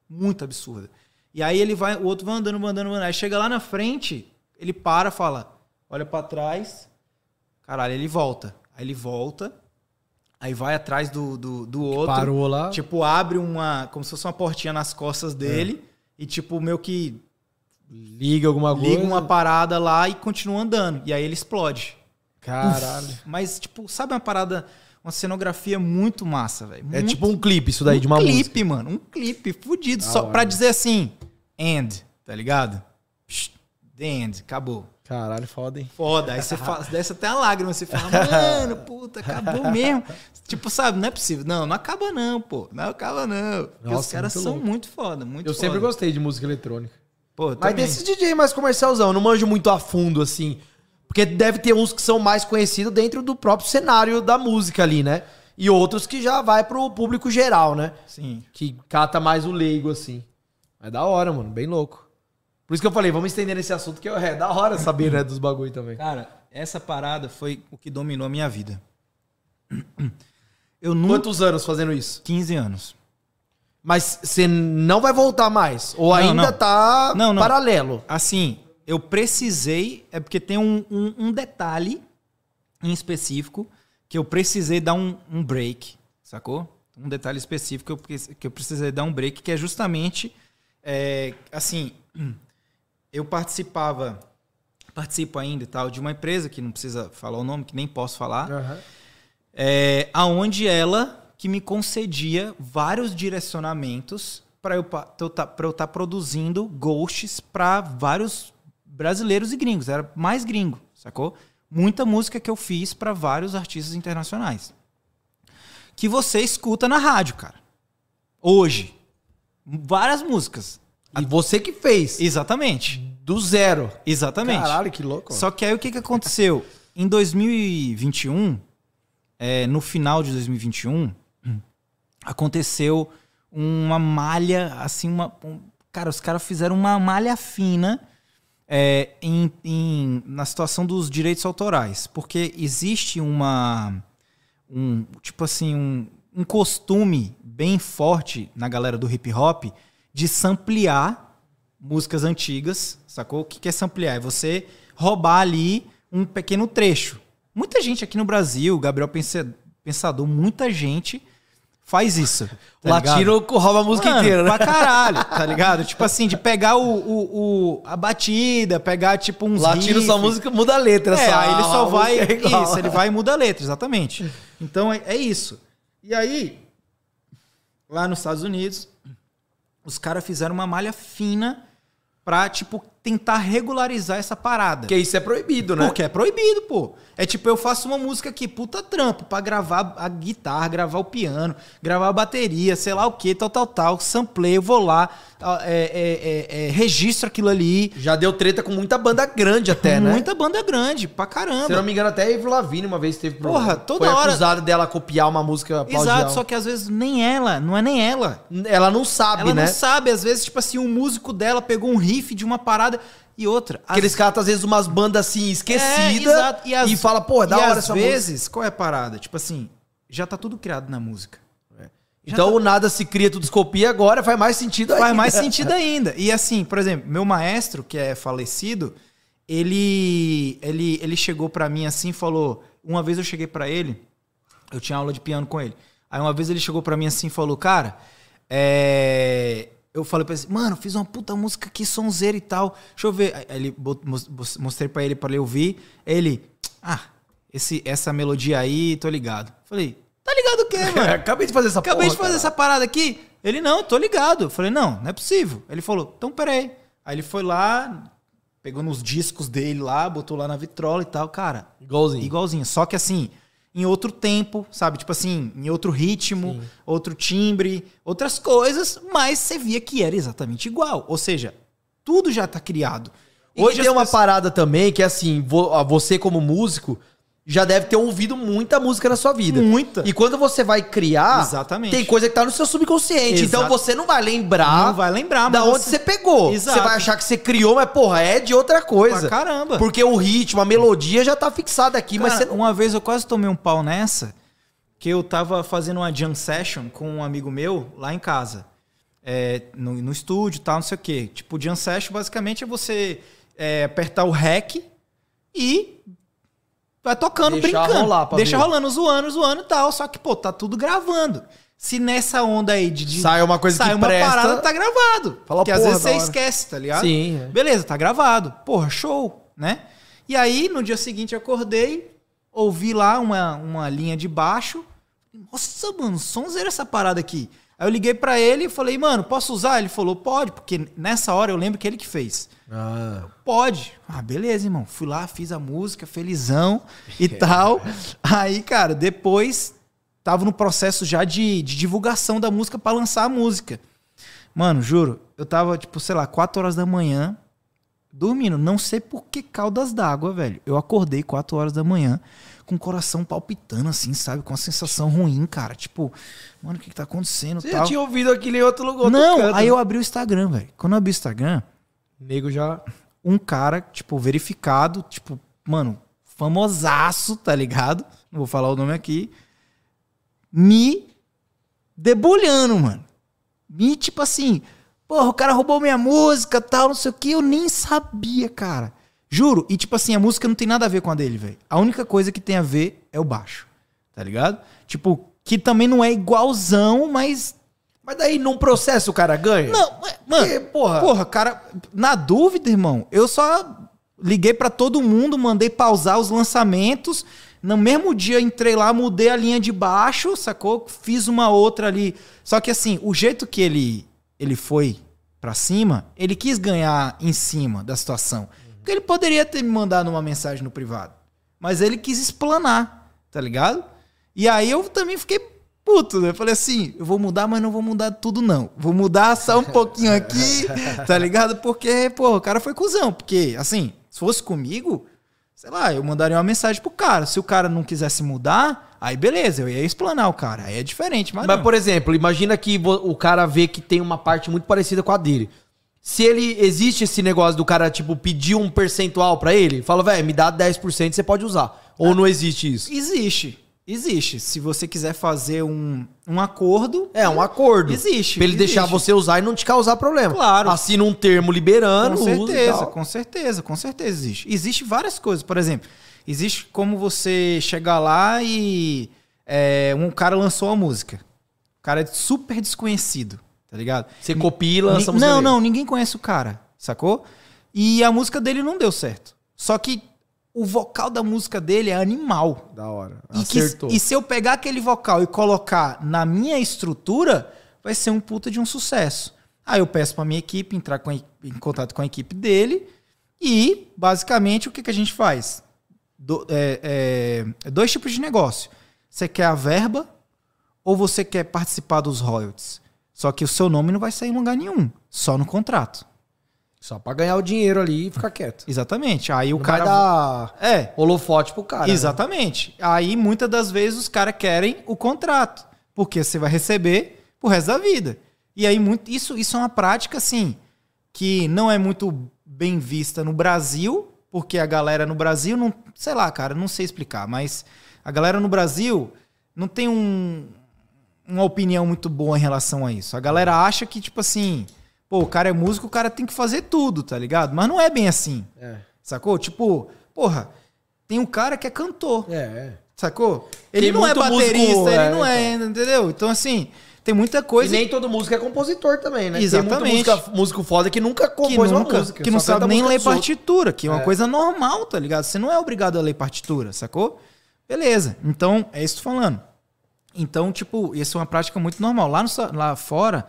Speaker 2: muito absurda. E aí ele vai, o outro vai andando, vai andando, vai andando. Aí chega lá na frente, ele para, fala, olha pra trás. Caralho, ele volta. Aí ele volta, aí vai atrás do, do, do outro.
Speaker 1: Parou lá.
Speaker 2: Tipo, abre uma. Como se fosse uma portinha nas costas dele. E, tipo, meio que
Speaker 1: liga alguma coisa.
Speaker 2: liga uma parada lá e continua andando. E aí ele explode.
Speaker 1: Caralho.
Speaker 2: Mas, tipo, sabe uma parada. Uma cenografia muito massa, velho.
Speaker 1: É tipo um clipe isso daí, de uma
Speaker 2: um clipe,
Speaker 1: música.
Speaker 2: mano. Um clipe fudido.
Speaker 1: Da
Speaker 2: Só
Speaker 1: hora.
Speaker 2: pra dizer assim, end, tá ligado? Psh, The end, acabou.
Speaker 1: Caralho, foda, hein?
Speaker 2: Foda. Aí você fala, desce até a lágrima, você fala, *laughs* mano, puta, acabou mesmo. Tipo, sabe, não é possível. Não, não acaba não, pô. Não acaba não. Porque os
Speaker 1: Nossa,
Speaker 2: caras
Speaker 1: muito
Speaker 2: são
Speaker 1: louco.
Speaker 2: muito foda, muito
Speaker 1: Eu
Speaker 2: foda.
Speaker 1: sempre gostei de música eletrônica.
Speaker 2: Pô,
Speaker 1: Mas
Speaker 2: também.
Speaker 1: desses DJ mais comercialzão, eu não manjo muito a fundo, assim. Porque deve ter uns que são mais conhecidos dentro do próprio cenário da música ali, né? E outros que já vai pro público geral, né?
Speaker 2: Sim.
Speaker 1: Que cata mais o leigo, assim. É da hora, mano. Bem louco. Por isso que eu falei, vamos estender nesse assunto, que é da hora saber, né, dos bagulho também.
Speaker 2: Cara, essa parada foi o que dominou a minha vida. Eu nunca...
Speaker 1: Quantos anos fazendo isso?
Speaker 2: 15 anos.
Speaker 1: Mas você não vai voltar mais? Ou
Speaker 2: Não,
Speaker 1: ainda
Speaker 2: não.
Speaker 1: tá
Speaker 2: Não,
Speaker 1: paralelo?
Speaker 2: Assim, eu precisei. É porque tem um, um, um detalhe em específico que eu precisei dar um, um break, sacou? Um detalhe específico que eu, que eu precisei dar um break, que é justamente. é, assim, eu participava. Participo ainda e tal, de uma empresa que não precisa falar o nome, que nem posso falar.
Speaker 1: Aham.
Speaker 2: É, aonde ela que me concedia vários direcionamentos para eu para eu estar produzindo ghosts para vários brasileiros e gringos, era mais gringo, sacou? Muita música que eu fiz para vários artistas internacionais. Que você escuta na rádio, cara. Hoje, várias músicas.
Speaker 1: E você que fez.
Speaker 2: Exatamente.
Speaker 1: Do zero.
Speaker 2: Exatamente.
Speaker 1: Caralho, que louco.
Speaker 2: Só que aí o que, que aconteceu? Em 2021, é, no final de 2021, *clears throat* aconteceu uma malha, assim, uma. um- cara, os caras fizeram uma malha fina é, em, em- na situação dos direitos autorais. Porque existe uma. Um, tipo assim, um, um costume bem forte na galera do hip hop de samplear músicas antigas, sacou? O que é samplear? É você roubar ali um pequeno trecho. Muita gente aqui no Brasil, Gabriel Pensador, muita gente faz isso. *laughs* tá?
Speaker 1: Latino rouba a música
Speaker 2: Mano,
Speaker 1: inteira, né?
Speaker 2: Pra caralho, *laughs* tá ligado? Tipo assim, de pegar o, o, o- a batida, pegar tipo uns
Speaker 1: Latino só
Speaker 2: riff.
Speaker 1: música muda a letra.
Speaker 2: É,
Speaker 1: só.
Speaker 2: aí ele só vai.
Speaker 1: é.
Speaker 2: Isso, ele vai e muda a letra, exatamente. Então é, é isso. E aí, lá nos Estados Unidos, os caras fizeram uma malha fina pra, tipo, tentar regularizar essa parada.
Speaker 1: Porque isso é proibido, né?
Speaker 2: Porque é proibido, pô. É tipo, eu faço uma música aqui, puta trampo, pra gravar a guitarra, gravar o piano, gravar a bateria, sei lá o que, tal, tal, tal. Samplei, eu vou lá, é, é, é, é, registro aquilo ali.
Speaker 1: Já deu treta com muita banda grande até, né?
Speaker 2: Muita banda grande, pra caramba.
Speaker 1: Se eu não me engano, até a Lavigne uma vez teve
Speaker 2: Porra, toda
Speaker 1: Foi
Speaker 2: hora-
Speaker 1: acusada dela copiar uma música plagiar.
Speaker 2: Exato, só que às vezes nem ela, não é nem ela.
Speaker 1: Ela não sabe,
Speaker 2: Ela
Speaker 1: né?
Speaker 2: não sabe, às vezes, tipo assim, um músico dela pegou um riff de uma parada e outra.
Speaker 1: Aqueles caras, às vezes, umas bandas assim, esquecidas.
Speaker 2: É.
Speaker 1: E,
Speaker 2: as-
Speaker 1: fala, pô, é da
Speaker 2: e
Speaker 1: hora
Speaker 2: às
Speaker 1: essa
Speaker 2: vezes, qual é a parada? Tipo assim, já tá tudo criado na música.
Speaker 1: música. Então o nada se cria, tudo se copia, agora faz mais sentido
Speaker 2: Faz
Speaker 1: ainda.
Speaker 2: mais *laughs* sentido ainda. E assim, por exemplo, meu maestro, que é falecido, ele ele, ele chegou pra mim assim e falou. Uma vez eu cheguei pra ele, eu tinha aula de piano com ele. Aí uma vez ele chegou pra mim assim e falou, cara, é. Eu falei pra ele, mano, fiz uma puta música aqui, sonzeira e tal. Deixa eu ver. Aí ele mostrei pra ele pra ele ouvir. Ele, ah, esse, essa melodia aí, tô ligado. Falei, tá ligado o quê, *laughs* mano?
Speaker 1: Acabei de fazer essa
Speaker 2: Acabei de
Speaker 1: porra,
Speaker 2: fazer essa parada aqui. Ele, não, tô ligado. Falei, não, não é possível. Ele falou, então peraí. Aí ele foi lá, pegou nos discos dele lá, botou lá na vitrola e tal. Cara,
Speaker 1: Igualzinho.
Speaker 2: igualzinho. Só que assim, em outro tempo, sabe? Tipo assim, em outro ritmo, outro timbre, outras coisas, mas você via que era exatamente igual. Ou seja, tudo já tá criado.
Speaker 1: Hoje tem uma
Speaker 2: pessoas-
Speaker 1: parada também que é assim, você como músico, já deve ter ouvido muita música na sua vida.
Speaker 2: Muita.
Speaker 1: E quando você vai criar,
Speaker 2: Exatamente.
Speaker 1: tem coisa que tá no seu subconsciente.
Speaker 2: Exato.
Speaker 1: Então você não vai lembrar
Speaker 2: Não vai lembrar,
Speaker 1: da
Speaker 2: mas
Speaker 1: onde
Speaker 2: você-
Speaker 1: você pegou.
Speaker 2: Exato.
Speaker 1: Você vai achar que você criou, mas porra, é de outra coisa.
Speaker 2: Pra caramba.
Speaker 1: Porque o ritmo, a melodia já tá fixada aqui, mas
Speaker 2: Cara,
Speaker 1: você não...
Speaker 2: Uma vez eu quase tomei um pau nessa, que eu tava fazendo uma jam session com um amigo meu lá em casa. É, no, no estúdio e tal, não sei o quê. Tipo, jam session basicamente é você é, apertar o REC e vai tocando,
Speaker 1: Deixar
Speaker 2: brincando.
Speaker 1: rolar
Speaker 2: Deixa
Speaker 1: ver.
Speaker 2: rolando, zoando, zoando e tal. Só que, pô, tá tudo gravando. Se nessa onda aí de. de
Speaker 1: Sai uma coisa
Speaker 2: sai
Speaker 1: que
Speaker 2: uma
Speaker 1: presta-
Speaker 2: parada, tá gravado.
Speaker 1: Fala,
Speaker 2: Porque às vezes você
Speaker 1: hora.
Speaker 2: esquece, tá ligado?
Speaker 1: Sim, é.
Speaker 2: Beleza, tá gravado. Porra, show, né? E aí, no dia seguinte, acordei, ouvi lá uma, uma linha de baixo. Nossa, mano, sonzeira essa parada aqui. Aí eu liguei pra ele e falei, mano, posso usar? Ele falou, pode, porque nessa hora eu lembro que ele que fez.
Speaker 1: Ah,
Speaker 2: Pode. Ah, beleza, irmão. Fui lá, fiz a música, felizão e *laughs* tal. Aí, cara, depois tava no processo já de, de divulgação da música pra lançar a música. Mano, juro, eu tava, tipo, sei lá, 4 horas da manhã, dormindo. Não sei por que caldas d'água, velho. Eu acordei 4 horas da manhã com o coração palpitando, assim, sabe? Com uma sensação ruim, cara. Tipo, mano, o que, que tá acontecendo?
Speaker 1: você
Speaker 2: tal.
Speaker 1: já tinha ouvido aquilo em outro lugar.
Speaker 2: Não, aí
Speaker 1: né?
Speaker 2: eu abri o Instagram, velho. Quando eu abri o Instagram,
Speaker 1: Nego já...
Speaker 2: um cara, tipo, verificado, tipo, mano, famosaço, tá ligado? Não vou falar o nome aqui. Me debulhando, mano. Me, tipo assim, porra, o cara roubou minha música, tal, não sei o que, eu nem sabia, cara. Juro, e tipo assim, a música não tem nada a ver com a dele, velho. A única coisa que tem a ver é o baixo, tá ligado? Tipo, que também não é igualzão, mas
Speaker 1: Mas daí, num processo, o cara ganha?
Speaker 2: não, é- mano,
Speaker 1: Porque, porra-
Speaker 2: porra, cara, na dúvida, irmão, eu só liguei pra todo mundo, mandei pausar os lançamentos. No mesmo dia entrei lá, mudei a linha de baixo, sacou? Fiz uma outra ali. Só que assim, o jeito que ele ele foi pra cima, ele quis ganhar em cima da situação. Porque ele poderia ter me mandado uma mensagem no privado, mas ele quis explanar, tá ligado? E aí eu também fiquei puto, né? Eu falei assim, eu vou mudar, mas não vou mudar tudo não. Vou mudar só um pouquinho aqui, *laughs* tá ligado? Porque, pô, o cara foi cuzão. Porque, assim, se fosse comigo, sei lá, eu mandaria uma mensagem pro cara. Se o cara não quisesse mudar, aí beleza, eu ia explanar o cara. Aí é diferente, mas,
Speaker 1: Mas,
Speaker 2: não.
Speaker 1: por exemplo, imagina que o cara vê que tem uma parte muito parecida com a dele. Se ele existe esse negócio do cara, tipo, pedir um percentual pra ele, fala, velho, me dá 10%, você pode usar. Ou não existe isso?
Speaker 2: Existe. Existe. Se você quiser fazer um, um acordo.
Speaker 1: É um acordo.
Speaker 2: Existe,
Speaker 1: Pra ele
Speaker 2: existe.
Speaker 1: deixar você usar e não te causar problema.
Speaker 2: Claro.
Speaker 1: Assina um termo liberando,
Speaker 2: Com certeza, com certeza, com certeza existe. Existe várias coisas. Por exemplo, existe como você chegar lá e é, um cara lançou a música. O cara é super desconhecido, tá ligado?
Speaker 1: Você copia e lança a
Speaker 2: Ni- Não,
Speaker 1: dele.
Speaker 2: não, ninguém conhece o cara, sacou? E a música dele não deu certo. Só que o vocal da música dele é animal.
Speaker 1: Da hora.
Speaker 2: E, que-
Speaker 1: Acertou.
Speaker 2: e se eu pegar aquele vocal e colocar na minha estrutura, vai ser um puta de um sucesso. Aí eu peço pra minha equipe entrar com em contato com a equipe dele e, basicamente, o que, que a gente faz? Do- é- é- dois tipos de negócio. Você quer a verba ou você quer participar dos royalties? Só que o seu nome não vai sair em lugar nenhum, só no contrato.
Speaker 1: Só pra ganhar o dinheiro ali e ficar quieto.
Speaker 2: Exatamente. Aí o
Speaker 1: Não
Speaker 2: cara
Speaker 1: vai dar
Speaker 2: É,
Speaker 1: holofote pro cara. né?
Speaker 2: Exatamente. Aí muitas das vezes os caras querem o contrato, porque você vai receber pro resto da vida. E aí muito isso isso é uma prática assim que não é muito bem vista no Brasil, porque a galera no Brasil não, sei lá, cara, não sei explicar, mas a galera no Brasil não tem um, uma opinião muito boa em relação a isso. A galera acha que tipo assim, pô, o cara é músico, o cara tem que fazer tudo, tá ligado? Mas não é bem assim.
Speaker 1: É.
Speaker 2: Sacou? Tipo, porra, tem um cara que é cantor,
Speaker 1: É, é.
Speaker 2: sacou? Ele
Speaker 1: Tem
Speaker 2: não é
Speaker 1: muito músico,
Speaker 2: baterista,
Speaker 1: é,
Speaker 2: ele não é, entendeu? Então, assim, tem muita
Speaker 1: E
Speaker 2: coisa
Speaker 1: nem todo músico é compositor também, né?
Speaker 2: Exatamente.
Speaker 1: Tem música, músico foda que nunca
Speaker 2: que,
Speaker 1: compôs
Speaker 2: nunca,
Speaker 1: uma música.
Speaker 2: que não sabe nem ler partitura, que é uma
Speaker 1: É.
Speaker 2: coisa normal, tá ligado? Você não é obrigado a ler partitura, sacou? Beleza. Então, é isso que tô falando. Então, tipo, isso é uma prática muito normal. Lá, no, lá fora,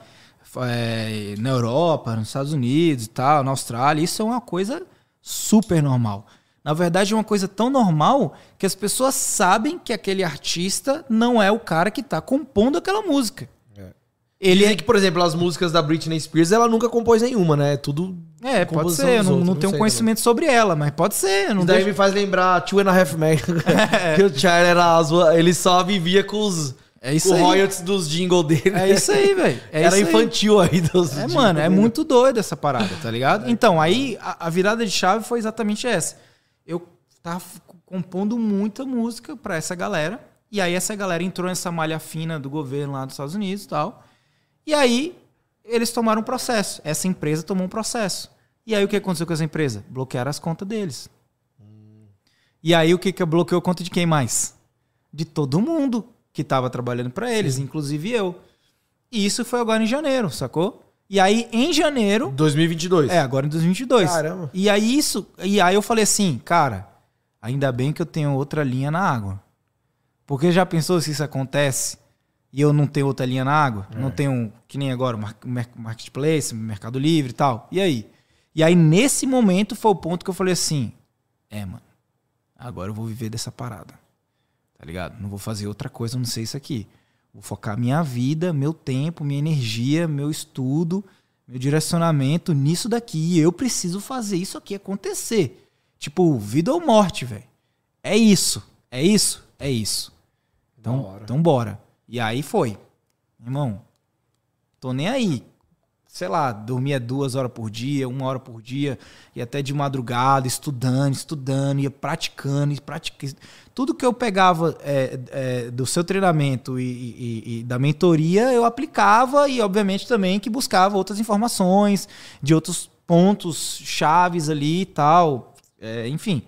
Speaker 2: é, na Europa, nos Estados Unidos e tal, na Austrália, isso é uma coisa super normal. Na verdade, é uma coisa tão normal que as pessoas sabem que aquele artista não é o cara que tá compondo aquela música.
Speaker 1: Ele Dizem é que, por exemplo, as músicas da Britney Spears, ela nunca compôs nenhuma, né? É tudo.
Speaker 2: É, pode ser. Eu não, outros, não tenho não conhecimento sobre ela, mas pode ser. Não
Speaker 1: Isso daí deixo... me faz lembrar Two and a Half Men. É. *laughs* que o Charlie era ele só vivia com os. É isso o aí. royalties dos jingle dele.
Speaker 2: É isso aí, velho. É
Speaker 1: Era infantil aí. aí dos
Speaker 2: É, mano, é muito doido essa parada, tá ligado? Então, aí a, a, virada de chave foi exatamente essa. Eu tava compondo muita música pra essa galera. E aí essa galera entrou nessa malha fina do governo lá dos Estados Unidos e tal. E aí eles tomaram um processo. Essa empresa tomou um processo. E aí o que aconteceu com essa empresa? Bloquearam as contas deles. Hum. E aí o que, que bloqueou a conta de quem mais? De todo mundo que estava trabalhando para eles, Sim. inclusive eu. E isso foi agora em janeiro, sacou? E aí em janeiro,
Speaker 1: 2022.
Speaker 2: É, agora em 2022. Caramba. E aí isso, e aí eu falei assim, cara, ainda bem que eu tenho outra linha na água. Porque já pensou se isso acontece? E eu não tenho outra linha na água, é. não tenho, que nem agora, marketplace, Mercado Livre e tal. E aí? E aí, nesse momento, foi o ponto que eu falei assim: é, mano, agora eu vou viver dessa parada. Tá ligado? Não vou fazer outra coisa, não sei isso aqui. Vou focar minha vida, meu tempo, minha energia, meu estudo, meu direcionamento nisso daqui. E eu preciso fazer isso aqui acontecer. Tipo, vida ou morte, velho. É isso. É isso? É isso. Então, então bora. E aí foi. Irmão, tô nem aí. Sei lá, dormia duas horas por dia, uma hora por dia, e até de madrugada, estudando, estudando, ia praticando, e praticando. Tudo que eu pegava é, é, do seu treinamento e, e, e, da mentoria, eu aplicava e, obviamente, também que buscava outras informações de outros pontos chaves ali e tal. É, enfim,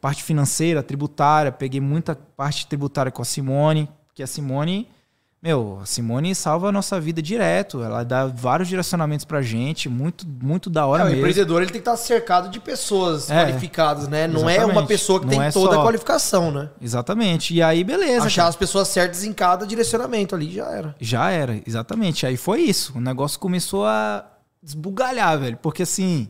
Speaker 2: parte financeira, tributária, peguei muita parte tributária com a Simone, porque a Simone meu, a Simone salva a nossa vida direto. Ela dá vários direcionamentos pra gente, muito, muito da hora é, mesmo.
Speaker 1: O empreendedor ele tem que estar cercado de pessoas é, qualificadas, né? Não é uma pessoa que Não tem é toda só... a qualificação, né?
Speaker 2: Exatamente. E aí, beleza.
Speaker 1: Achar cara. as pessoas certas em cada direcionamento ali já era.
Speaker 2: Já era, exatamente. Aí foi isso. O negócio começou a desbugalhar, velho. Porque assim.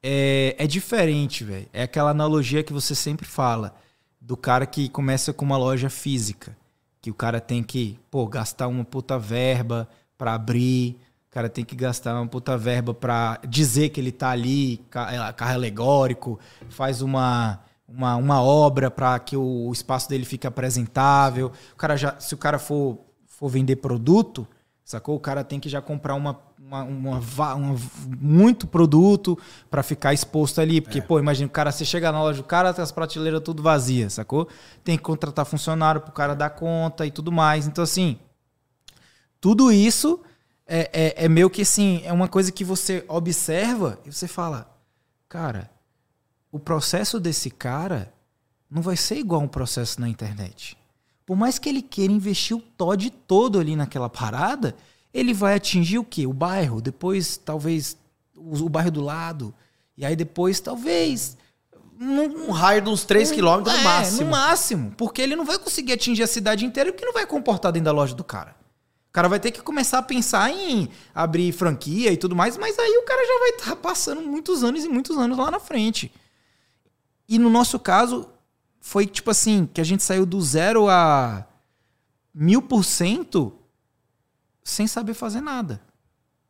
Speaker 2: É, é diferente, velho. É aquela analogia que você sempre fala do cara que começa com uma loja física que o cara tem que, pô, gastar uma puta verba para abrir, o cara tem que gastar uma puta verba para dizer que ele tá ali, é, carro alegórico, faz uma uma, uma obra para que o espaço dele fique apresentável. O cara já, se o cara for, for vender produto, sacou? O cara tem que já comprar uma uma, uma, uma muito produto para ficar exposto ali. Porque, é. pô, imagina, o cara, você chega na loja do cara, tem as prateleiras tudo vazias, sacou? Tem que contratar funcionário pro cara dar conta e tudo mais. Então, assim, tudo isso é, é, é meio que assim, é uma coisa que você observa e você fala, cara, o processo desse cara não vai ser igual um processo na internet. Por mais que ele queira investir o Todd todo ali naquela parada, ele vai atingir o quê? O bairro, depois talvez o, o bairro do lado, e aí depois talvez
Speaker 1: um, um raio de uns 3 km no é, máximo.
Speaker 2: No máximo, porque ele não vai conseguir atingir a cidade inteira porque não vai comportar dentro da loja do cara. O cara vai ter que começar a pensar em abrir franquia e tudo mais, mas aí o cara já vai estar tá passando muitos anos e muitos anos lá na frente. E no nosso caso, foi tipo assim, que a gente saiu do zero a mil por cento sem saber fazer nada.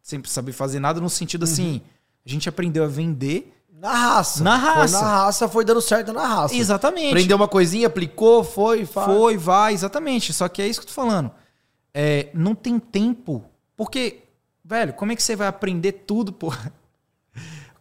Speaker 2: Sem saber fazer nada no sentido uhum. assim, a gente aprendeu a vender
Speaker 1: na raça.
Speaker 2: Na raça.
Speaker 1: Foi na raça foi dando certo na raça.
Speaker 2: Exatamente.
Speaker 1: Aprendeu uma coisinha, aplicou, foi,
Speaker 2: faz. Foi, vai, exatamente. Só que é isso que eu tô falando. É, não tem tempo. Porque, velho, como é que você vai aprender tudo, porra?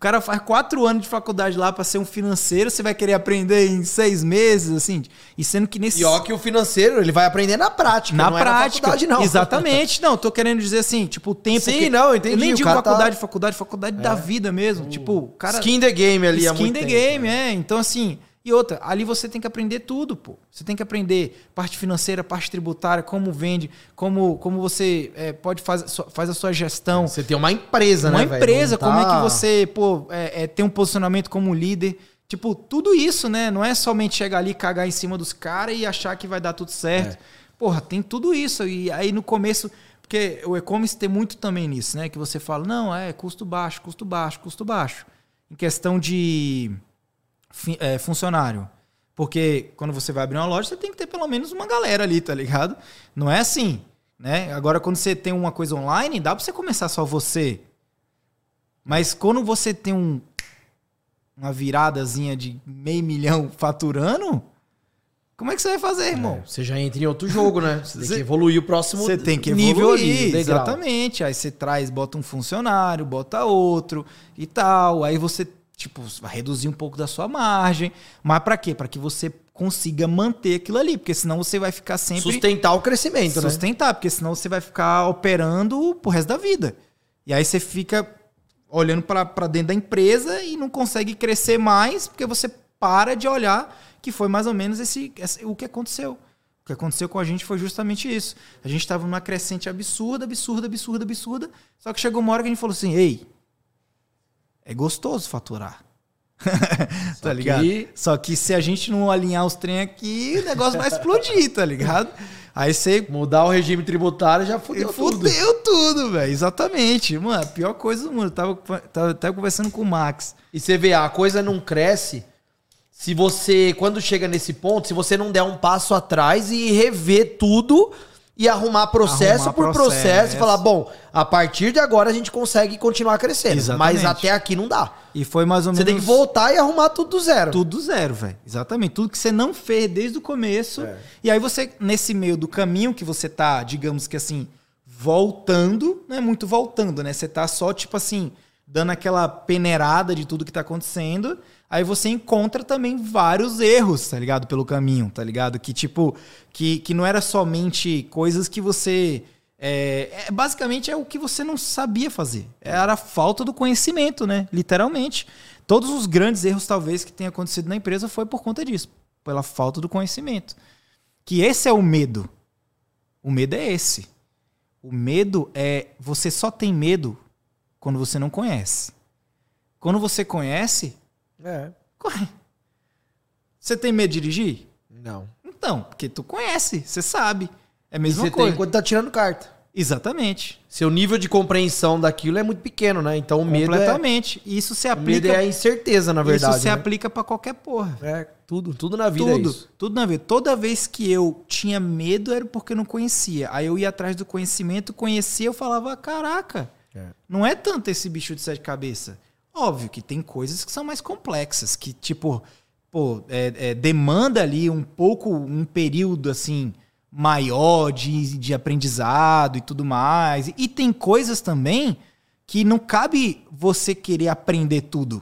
Speaker 2: Cara faz quatro anos de faculdade lá para ser um financeiro, você vai querer aprender em seis meses, assim. E sendo que nesse.
Speaker 1: E ó, que o financeiro ele vai aprender na prática.
Speaker 2: Na prática. É na não. Exatamente. Não, tô querendo dizer assim, tipo, o tempo.
Speaker 1: Sim, que... não, entendi. Eu
Speaker 2: nem digo faculdade, tá... faculdade, faculdade é. da vida mesmo. Tipo, cara.
Speaker 1: Skin the game ali,
Speaker 2: Skin the tempo, game, né? é. Então, assim. E outra, ali você tem que aprender tudo, pô. Você tem que aprender parte financeira, parte tributária, como vende, como, como você é, pode fazer faz a sua gestão.
Speaker 1: Você tem uma empresa,
Speaker 2: uma
Speaker 1: né?
Speaker 2: Uma empresa, tá... como é que você, pô, é, é, tem um posicionamento como líder. Tipo, tudo isso, né? Não é somente chegar ali, cagar em cima dos caras e achar que vai dar tudo certo. É. Porra, tem tudo isso. E aí no começo. Porque o e-commerce tem muito também nisso, né? Que você fala, não, é custo baixo, custo baixo, custo baixo. Em questão de é, funcionário. Porque quando você vai abrir uma loja, você tem que ter pelo menos uma galera ali, tá ligado? Não é assim. Né? Agora, quando você tem uma coisa online, dá pra você começar só você. Mas quando você tem um, uma viradazinha de meio milhão faturando, como é que você vai fazer, irmão?
Speaker 1: É, você já entra em outro jogo, né? Você tem que evoluir o próximo
Speaker 2: Você tem que
Speaker 1: nível
Speaker 2: evoluir,
Speaker 1: ali,
Speaker 2: exatamente. Aí você traz, bota um funcionário, bota outro e tal. Aí você, tipo, vai reduzir um pouco da sua margem. Mas pra quê? Pra que você consiga manter aquilo ali. Porque senão você vai ficar sempre...
Speaker 1: Sustentar o crescimento, né?
Speaker 2: Sustentar, porque senão você vai ficar operando pro resto da vida. E aí você fica olhando pra pra dentro da empresa e não consegue crescer mais porque você para de olhar que foi mais ou menos esse, esse- o que aconteceu. O que aconteceu com a gente foi justamente isso. A gente estava numa crescente absurda, absurda, absurda, absurda. Só que chegou uma hora que a gente falou assim: ei, é gostoso faturar. *laughs* tá
Speaker 1: que-
Speaker 2: ligado? Só que se a gente não alinhar os trem aqui, o negócio vai explodir, tá ligado? Aí você
Speaker 1: Mudar o regime tributário já fudeu, tudo.
Speaker 2: Fudeu tudo, velho. Exatamente. Mano, a pior coisa do mundo. Eu tava, tava até conversando com o Max.
Speaker 1: E você vê, a coisa não cresce se você, quando chega nesse ponto, se você não der um passo atrás e rever tudo e arrumar processo
Speaker 2: Arrumar
Speaker 1: por processo,
Speaker 2: processo.
Speaker 1: e falar, bom, a partir de agora a gente consegue continuar crescendo.
Speaker 2: Exatamente.
Speaker 1: Mas até aqui não dá.
Speaker 2: E foi mais ou
Speaker 1: Você
Speaker 2: menos.
Speaker 1: tem que voltar e arrumar tudo do zero.
Speaker 2: Tudo zero, velho. Exatamente. Tudo que você não fez desde o começo.
Speaker 1: É.
Speaker 2: E aí você, nesse meio do caminho que você tá, digamos que assim, voltando, não é muito voltando, né? Você tá só, tipo assim, dando aquela peneirada de tudo que tá acontecendo. Aí você encontra também vários erros, tá ligado? Pelo caminho, tá ligado? Que, tipo, que, que não era somente coisas que você. É, é, basicamente é o que você não sabia fazer. Era a falta do conhecimento, né? Literalmente. Todos os grandes erros, talvez, que tenha acontecido na empresa foi por conta disso. Pela falta do conhecimento. Que esse é o medo. O medo é esse. O medo é. Você só tem medo quando você não conhece. Quando você conhece,
Speaker 1: É.
Speaker 2: corre. Você tem medo de dirigir?
Speaker 1: Não.
Speaker 2: Então, porque tu conhece, você sabe. É a mesma
Speaker 1: você
Speaker 2: coisa.
Speaker 1: tem quando tá tirando carta.
Speaker 2: Exatamente.
Speaker 1: Seu nível de compreensão daquilo é muito pequeno, né? Então o medo é,
Speaker 2: Completamente. E Isso se
Speaker 1: o medo
Speaker 2: aplica.
Speaker 1: é a incerteza, na verdade.
Speaker 2: isso se
Speaker 1: né?
Speaker 2: aplica pra qualquer porra.
Speaker 1: É, tudo, tudo na vida é
Speaker 2: Tudo,
Speaker 1: isso.
Speaker 2: tudo na vida. Toda vez que eu tinha medo era porque eu não conhecia. Aí eu ia atrás do conhecimento, conhecia, eu falava, caraca,
Speaker 1: É.
Speaker 2: não é tanto esse bicho de sete cabeças. Óbvio que tem coisas que são mais complexas, que tipo, pô, é- é, demanda ali um pouco, um período assim maior de, de aprendizado e tudo mais. E tem coisas também que não cabe você querer aprender tudo.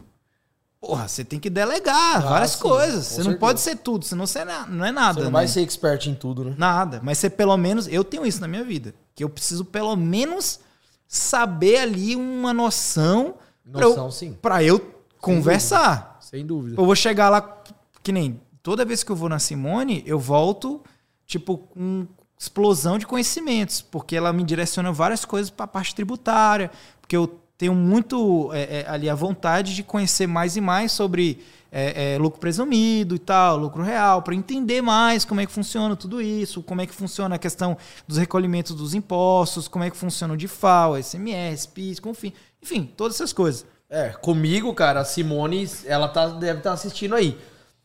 Speaker 2: Porra, você tem que delegar
Speaker 1: Ah,
Speaker 2: várias
Speaker 1: sim,
Speaker 2: coisas. Você não
Speaker 1: certeza.
Speaker 2: pode ser tudo, senão você não é- não é nada.
Speaker 1: Você não
Speaker 2: né?
Speaker 1: vai ser expert em tudo, né?
Speaker 2: Nada. Mas você pelo menos. Eu tenho isso na minha vida. Que eu preciso pelo menos saber ali uma noção, pra
Speaker 1: Noção,
Speaker 2: eu,
Speaker 1: sim.
Speaker 2: pra eu conversar.
Speaker 1: Sem dúvida.
Speaker 2: Eu vou chegar lá, que nem toda vez que eu vou na Simone, eu volto, tipo, com explosão de conhecimentos, porque ela me direciona várias coisas para a parte tributária, porque eu tenho muito é, é, ali a vontade de conhecer mais e mais sobre é, é, lucro presumido e tal, lucro real, para entender mais como é que funciona tudo isso, como é que funciona a questão dos recolhimentos dos impostos, como é que funciona o DIFAL, SMS, PIS, confim, enfim, todas essas coisas.
Speaker 1: É, comigo, cara, a Simone, ela tá, deve estar assistindo aí.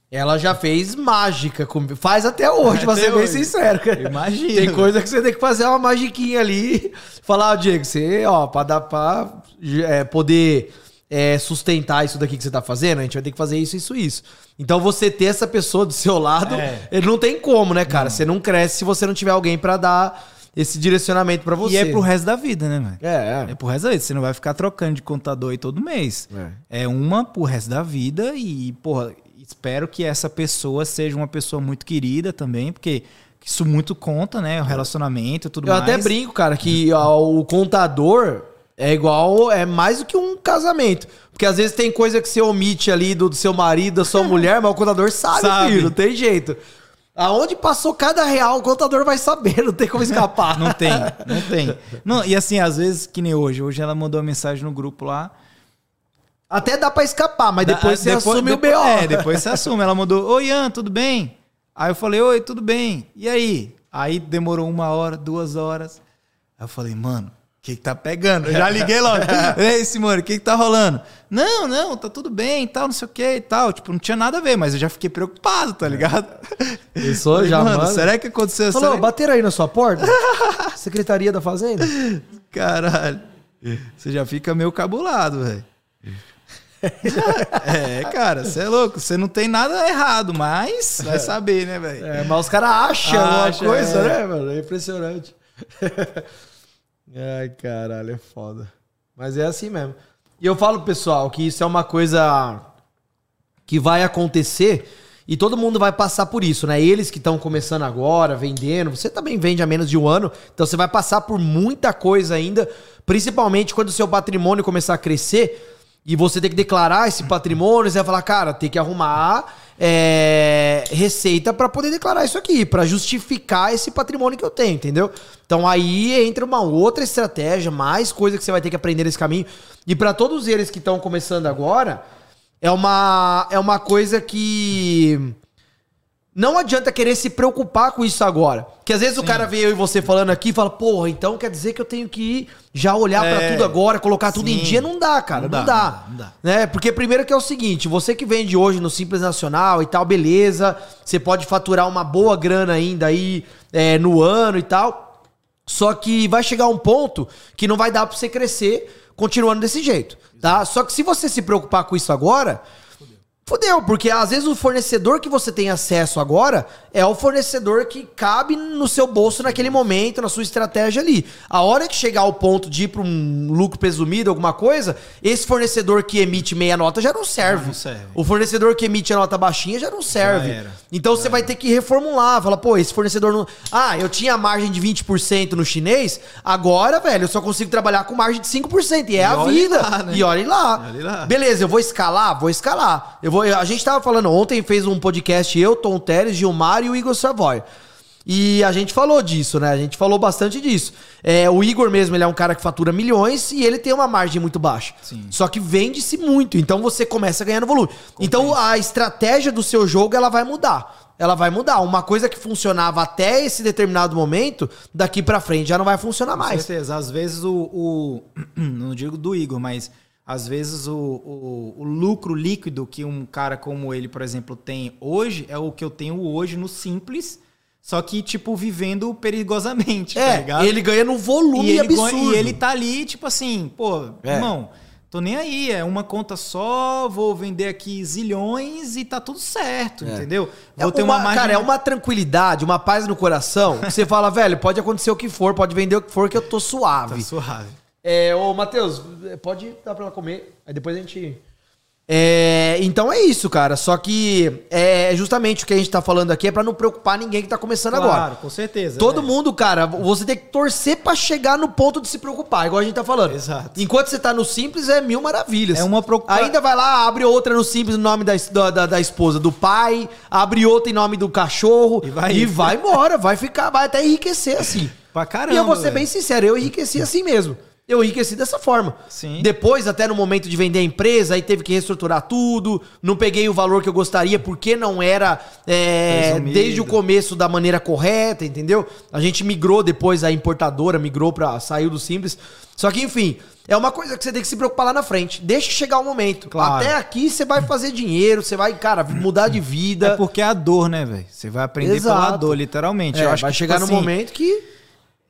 Speaker 1: Ela já fez mágica comigo. Faz até hoje, pra
Speaker 2: Até
Speaker 1: ser bem
Speaker 2: hoje.
Speaker 1: sincero, cara.
Speaker 2: Imagina.
Speaker 1: Tem coisa que você tem que fazer uma magiquinha ali. Falar, ó, Diego, você, ó, pra dar pra é, poder é, sustentar isso daqui que você tá fazendo, a gente vai ter que fazer isso, isso, isso. Então você ter essa pessoa do seu lado,
Speaker 2: É.
Speaker 1: ele não tem como, né, cara? Você não cresce se você não tiver alguém pra dar esse direcionamento pra você.
Speaker 2: E é pro resto da vida, né, velho?
Speaker 1: É,
Speaker 2: É pro resto da vida. Você não vai ficar trocando de contador aí todo mês. É, uma pro resto da vida e, porra, espero que essa pessoa seja uma pessoa muito querida também, porque isso muito conta, né? O relacionamento e tudo
Speaker 1: Eu
Speaker 2: mais.
Speaker 1: até brinco, cara, que o contador é igual, é mais do que um casamento. Porque às vezes tem coisa que você omite ali do, do seu marido, da sua mulher, mas o contador sabe,
Speaker 2: Sabe.
Speaker 1: filho, não tem jeito. Aonde passou cada real, o contador vai saber, não tem como escapar.
Speaker 2: Não tem, não tem. *laughs* Não, e assim, às vezes, que nem hoje. Hoje ela mandou uma mensagem no grupo lá.
Speaker 1: Até dá pra escapar, mas depois
Speaker 2: Da-
Speaker 1: você assume
Speaker 2: depois-
Speaker 1: o BO.
Speaker 2: É, depois você assume. Ela mandou, oi, Ian, tudo bem? Aí eu falei, oi, tudo bem. E aí? Aí demorou uma hora, duas horas. Aí eu falei, mano, que, que tá pegando? Eu já liguei logo. *laughs* Ei, Simone, o que, que tá rolando? Não, não, tá tudo bem e tal, não sei o que e tal. Tipo, não tinha nada a ver, mas eu já fiquei preocupado, tá ligado?
Speaker 1: Eu sou já, mano. mano.
Speaker 2: Será que aconteceu
Speaker 1: Falou, será... bateram aí na sua porta? *laughs* Secretaria da Fazenda?
Speaker 2: Caralho. Você já fica meio cabulado, velho. *laughs* é, cara, você é louco. Você não tem nada errado, mas vai saber, né, velho?
Speaker 1: É, mas os caras acham alguma coisa, é. né, mano? É impressionante. Ai, caralho, é foda. Mas é assim mesmo. E eu falo, pessoal, que isso é uma coisa que vai acontecer e todo mundo vai passar por isso, né? Eles que estão começando agora, vendendo, você também vende há menos de um ano, então você vai passar por muita coisa ainda, principalmente quando o seu patrimônio começar a crescer e você tem que declarar esse patrimônio, você vai falar, cara, tem que arrumar é, receita para poder declarar isso aqui, para justificar esse patrimônio que eu tenho, entendeu? Então aí entra uma outra estratégia, mais coisa que você vai ter que aprender nesse caminho. E para todos eles que estão começando agora, é uma, é uma coisa que não adianta querer se preocupar com isso agora. Que às vezes Sim. o cara vê eu e você falando aqui e fala, porra, então quer dizer que eu tenho que ir já olhar é, para tudo agora, colocar tudo Sim. em dia. Não dá, cara. Não, não, dá, dá, não, dá, Né? Porque primeiro que é o seguinte, você que vende hoje no Simples Nacional e tal, beleza. Você pode faturar uma boa grana ainda aí é, no ano e tal. Só que vai chegar um ponto que não vai dar para você crescer continuando desse jeito, tá? Só que se você se preocupar com isso agora, Fudeu, porque às vezes o fornecedor que você tem acesso agora é o fornecedor que cabe no seu bolso naquele momento, na sua estratégia ali. A hora que chegar ao ponto de ir para um lucro presumido, alguma coisa, esse fornecedor que emite meia nota já não serve. Não serve. O fornecedor que emite a nota baixinha já não serve. Já então você vai ter que reformular. Fala, pô, esse fornecedor não. Ah, eu tinha margem de 20% no chinês, agora, velho, eu só consigo trabalhar com margem de 5%. E é e a vida. Lá, né? E olhem lá. Lá. Beleza, eu vou escalar? Vou escalar. Eu vou, a gente tava falando ontem, fez um podcast, eu, Tom Teres, Gilmar e o Igor Savoy. E a gente falou disso, né? A gente falou bastante disso. É, o Igor mesmo, ele é um cara que fatura milhões e ele tem uma margem muito baixa. Sim. Só que vende-se muito, então você começa ganhando volume. Compensa. Então a estratégia do seu jogo, ela vai mudar. Ela vai mudar. Uma coisa que funcionava até esse determinado momento, daqui para frente já não vai funcionar mais.
Speaker 2: Com certeza. Às vezes o, o... *clears throat* Não digo do Igor, mas às vezes o, o, o, lucro líquido que um cara como ele, por exemplo, tem hoje é o que eu tenho hoje no simples, só que, tipo, vivendo perigosamente, tá
Speaker 1: é, tá ligado? ele ganha no volume
Speaker 2: e
Speaker 1: absurdo.
Speaker 2: E ele tá ali, tipo assim, pô, é. irmão, tô nem aí, é uma conta só, vou vender aqui zilhões e tá tudo certo, é. entendeu?
Speaker 1: É vou é ter uma, uma margem... Cara, é uma tranquilidade, uma paz no coração, que você fala, velho, pode acontecer o que for, pode vender o que for, que eu tô suave. Tá
Speaker 2: suave.
Speaker 1: É, ô, Matheus, pode dar pra ela comer. Aí depois a gente. É, então é isso, cara. Só que é justamente o que a gente tá falando aqui é para não preocupar ninguém que tá começando claro, agora. Claro,
Speaker 2: com certeza.
Speaker 1: Todo né? mundo, cara, você tem que torcer para chegar no ponto de se preocupar, igual a gente tá falando.
Speaker 2: Exato.
Speaker 1: Enquanto você tá no simples, é mil maravilhas.
Speaker 2: É uma preocupação.
Speaker 1: Ainda vai lá, abre outra no simples no nome da, da, da, esposa, do pai, abre outra em nome do cachorro. E vai, e vai embora, vai ficar, vai até enriquecer assim.
Speaker 2: Pra caramba.
Speaker 1: E eu vou ser bem sincero, eu enriqueci assim mesmo eu enriqueci dessa forma.
Speaker 2: Sim.
Speaker 1: Depois, até no momento de vender a empresa, aí teve que reestruturar tudo, não peguei o valor que eu gostaria porque não era é, desde o começo da maneira correta, entendeu? A gente migrou depois, a importadora migrou para saiu do simples. Só que, enfim, é uma coisa que você tem que se preocupar lá na frente. Deixa chegar o momento. Claro. Até aqui você vai fazer dinheiro, você vai, cara, mudar de vida.
Speaker 2: É porque é a dor, né, velho? Você vai aprender Exato. pela dor, literalmente.
Speaker 1: É, Eu acho vai que, chegar tipo no assim, momento que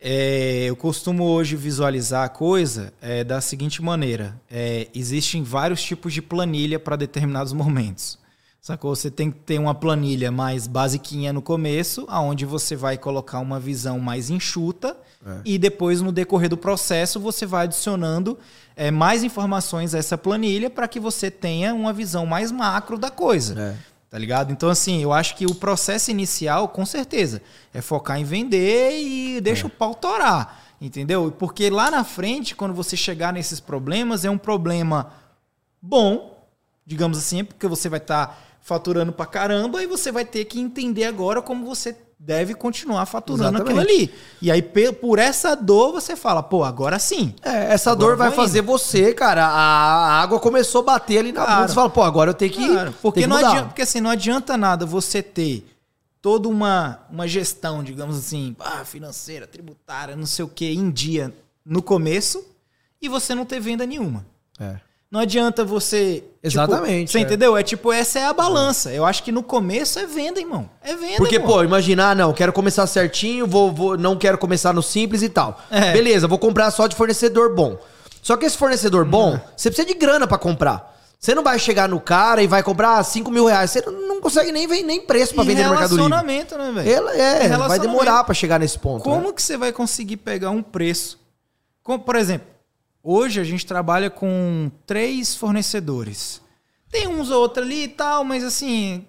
Speaker 2: é, eu costumo hoje visualizar a coisa é, da seguinte maneira: é, existem vários tipos de planilha para determinados momentos. Sacou? Você tem que ter uma planilha mais basiquinha no começo, aonde você vai colocar uma visão mais enxuta é. e depois no decorrer do processo você vai adicionando é, mais informações a essa planilha para que você tenha uma visão mais macro da coisa. É. Tá ligado? Então, assim, eu acho que o processo inicial, com certeza, é focar em vender e deixa é. o pau torar. Entendeu? Porque lá na frente, quando você chegar nesses problemas, é um problema bom, digamos assim, porque você vai estar tá faturando pra caramba e você vai ter que entender agora como você deve continuar faturando Exatamente. aquilo ali. E aí, por essa dor, você fala, pô, agora sim.
Speaker 1: É, essa dor vai fazer você, cara. A água começou a bater ali na claro. bunda. Você fala, pô, agora eu tenho que. Claro,
Speaker 2: porque,
Speaker 1: que
Speaker 2: não adianta, porque assim, não adianta nada você ter toda uma, uma gestão, digamos assim, ah, financeira, tributária, não sei o que, em dia, no começo e você não ter venda nenhuma.
Speaker 1: É.
Speaker 2: Não adianta você. tipo,
Speaker 1: Exatamente,
Speaker 2: você
Speaker 1: é.
Speaker 2: entendeu? É tipo, essa é a balança. Eu acho que no começo é venda, irmão. É venda.
Speaker 1: Porque,
Speaker 2: irmão.
Speaker 1: pô, imagina, ah, não, quero começar certinho, vou, vou, não quero começar no simples e tal.
Speaker 2: É.
Speaker 1: Beleza, vou comprar só de fornecedor bom. Só que esse fornecedor bom, você precisa de grana pra comprar. Você não vai chegar no cara e vai comprar 5 mil reais. Você não consegue nem, nem preço pra
Speaker 2: E
Speaker 1: vender no Mercado Livre.
Speaker 2: relacionamento, né, velho?
Speaker 1: Ela, é, vai demorar pra chegar nesse ponto.
Speaker 2: Como
Speaker 1: né?
Speaker 2: que você vai conseguir pegar um preço? Como, por exemplo, hoje a gente trabalha com três fornecedores. Tem uns ou outros ali e tal, mas assim.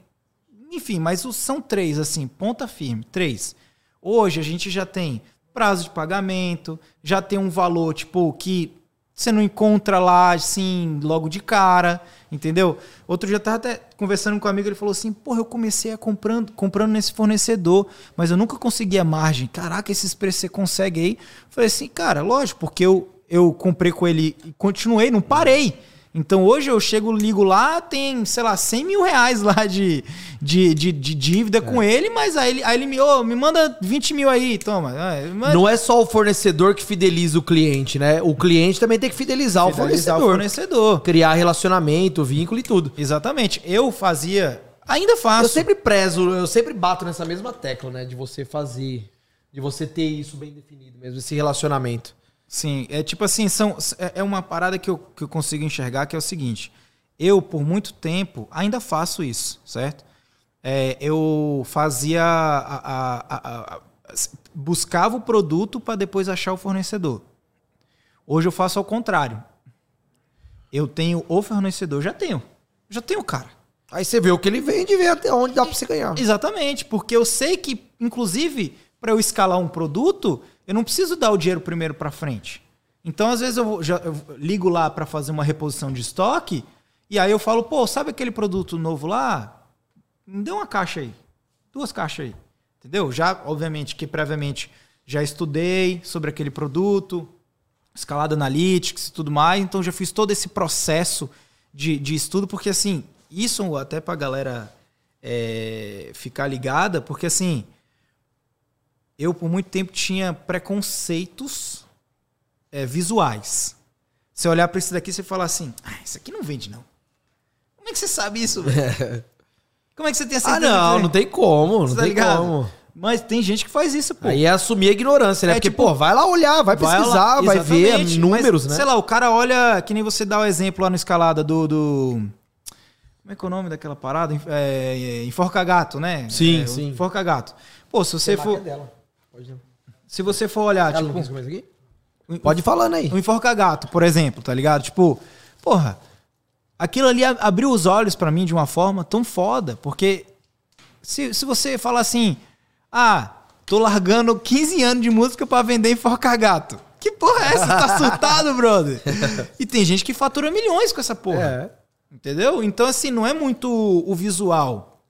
Speaker 2: Enfim, mas são três, assim, ponta firme. Três. Hoje a gente já tem prazo de pagamento, já tem um valor, tipo, que você não encontra lá, assim, logo de cara, entendeu? Outro dia eu tava até conversando com um amigo, ele falou assim, porra, eu comecei a comprando, comprando nesse fornecedor, mas eu nunca consegui a margem. Caraca, esses preços você consegue aí? Eu falei assim, cara, lógico, porque eu, eu comprei com ele e continuei, não parei. Então hoje eu chego, ligo lá, tem, sei lá, 100 mil reais lá de, de, de, de dívida com ele, mas aí ele, aí ele me, ô, me manda 20 mil aí, toma. Ah, mas-
Speaker 1: Não é só o fornecedor que fideliza o cliente, né? O cliente também tem que fidelizar,
Speaker 2: Fidelizar
Speaker 1: o
Speaker 2: o
Speaker 1: fornecedor.
Speaker 2: fornecedor.
Speaker 1: Criar relacionamento, vínculo e tudo.
Speaker 2: Exatamente. Eu fazia. Ainda faço.
Speaker 1: Eu sempre prezo, eu sempre bato nessa mesma tecla, né? De você fazer, de você ter isso bem definido mesmo, esse relacionamento.
Speaker 2: Sim, é tipo assim, são, é é uma parada que eu, que eu consigo enxergar que é o seguinte. Eu, por muito tempo, ainda faço isso, certo? É, eu fazia. a- a- a- buscava o produto para depois achar o fornecedor. Hoje eu faço ao contrário. Eu tenho o fornecedor, já tenho. Já tenho o cara.
Speaker 1: Aí você vê o que ele vende e vê até onde dá pra você ganhar.
Speaker 2: Exatamente, porque eu sei que, inclusive, para eu escalar um produto, eu não preciso dar o dinheiro primeiro para frente. Então, às vezes, eu, já, eu ligo lá para fazer uma reposição de estoque, e aí eu falo, pô, sabe aquele produto novo lá? Me dê uma caixa aí. Duas caixas aí. Entendeu? Já, obviamente, que previamente já estudei sobre aquele produto, escalada analytics e tudo mais, então já fiz todo esse processo de, de estudo, porque assim, isso até pra galera é, ficar ligada, porque assim, eu por muito tempo tinha preconceitos é, visuais. Você olhar pra isso daqui e falar assim, ah, isso aqui não vende não. Como é que você sabe isso, velho? *laughs* Como é que você tem essa
Speaker 1: Ah, não, não tem como, não
Speaker 2: Tá
Speaker 1: tem
Speaker 2: ligado?
Speaker 1: como.
Speaker 2: Mas tem gente que faz isso, pô.
Speaker 1: Aí é assumir a ignorância, né?
Speaker 2: É,
Speaker 1: Porque,
Speaker 2: tipo,
Speaker 1: pô, vai lá olhar, vai
Speaker 2: Vai
Speaker 1: pesquisar,
Speaker 2: lá,
Speaker 1: vai, ver números,
Speaker 2: mas,
Speaker 1: né?
Speaker 2: Sei lá, o cara olha, que nem você dá o exemplo lá no escalada do. do- como é que é o nome daquela parada? É, é, enforca gato, né?
Speaker 1: Sim,
Speaker 2: É,
Speaker 1: sim.
Speaker 2: Enforca gato. Pô, se você for. Se você for olhar,
Speaker 1: não
Speaker 2: tipo.
Speaker 1: isso aqui? Pode ir falando aí.
Speaker 2: Um enforca gato, por exemplo, tá ligado? Tipo, porra, aquilo ali abriu os olhos pra mim de uma forma tão foda, porque se, se você falar assim, ah, tô largando 15 anos de música pra vender enforca gato. Que porra é essa? Tá *laughs* surtado, brother? E tem gente que fatura milhões com essa porra.
Speaker 1: É.
Speaker 2: Entendeu? Então, assim, não é muito o visual.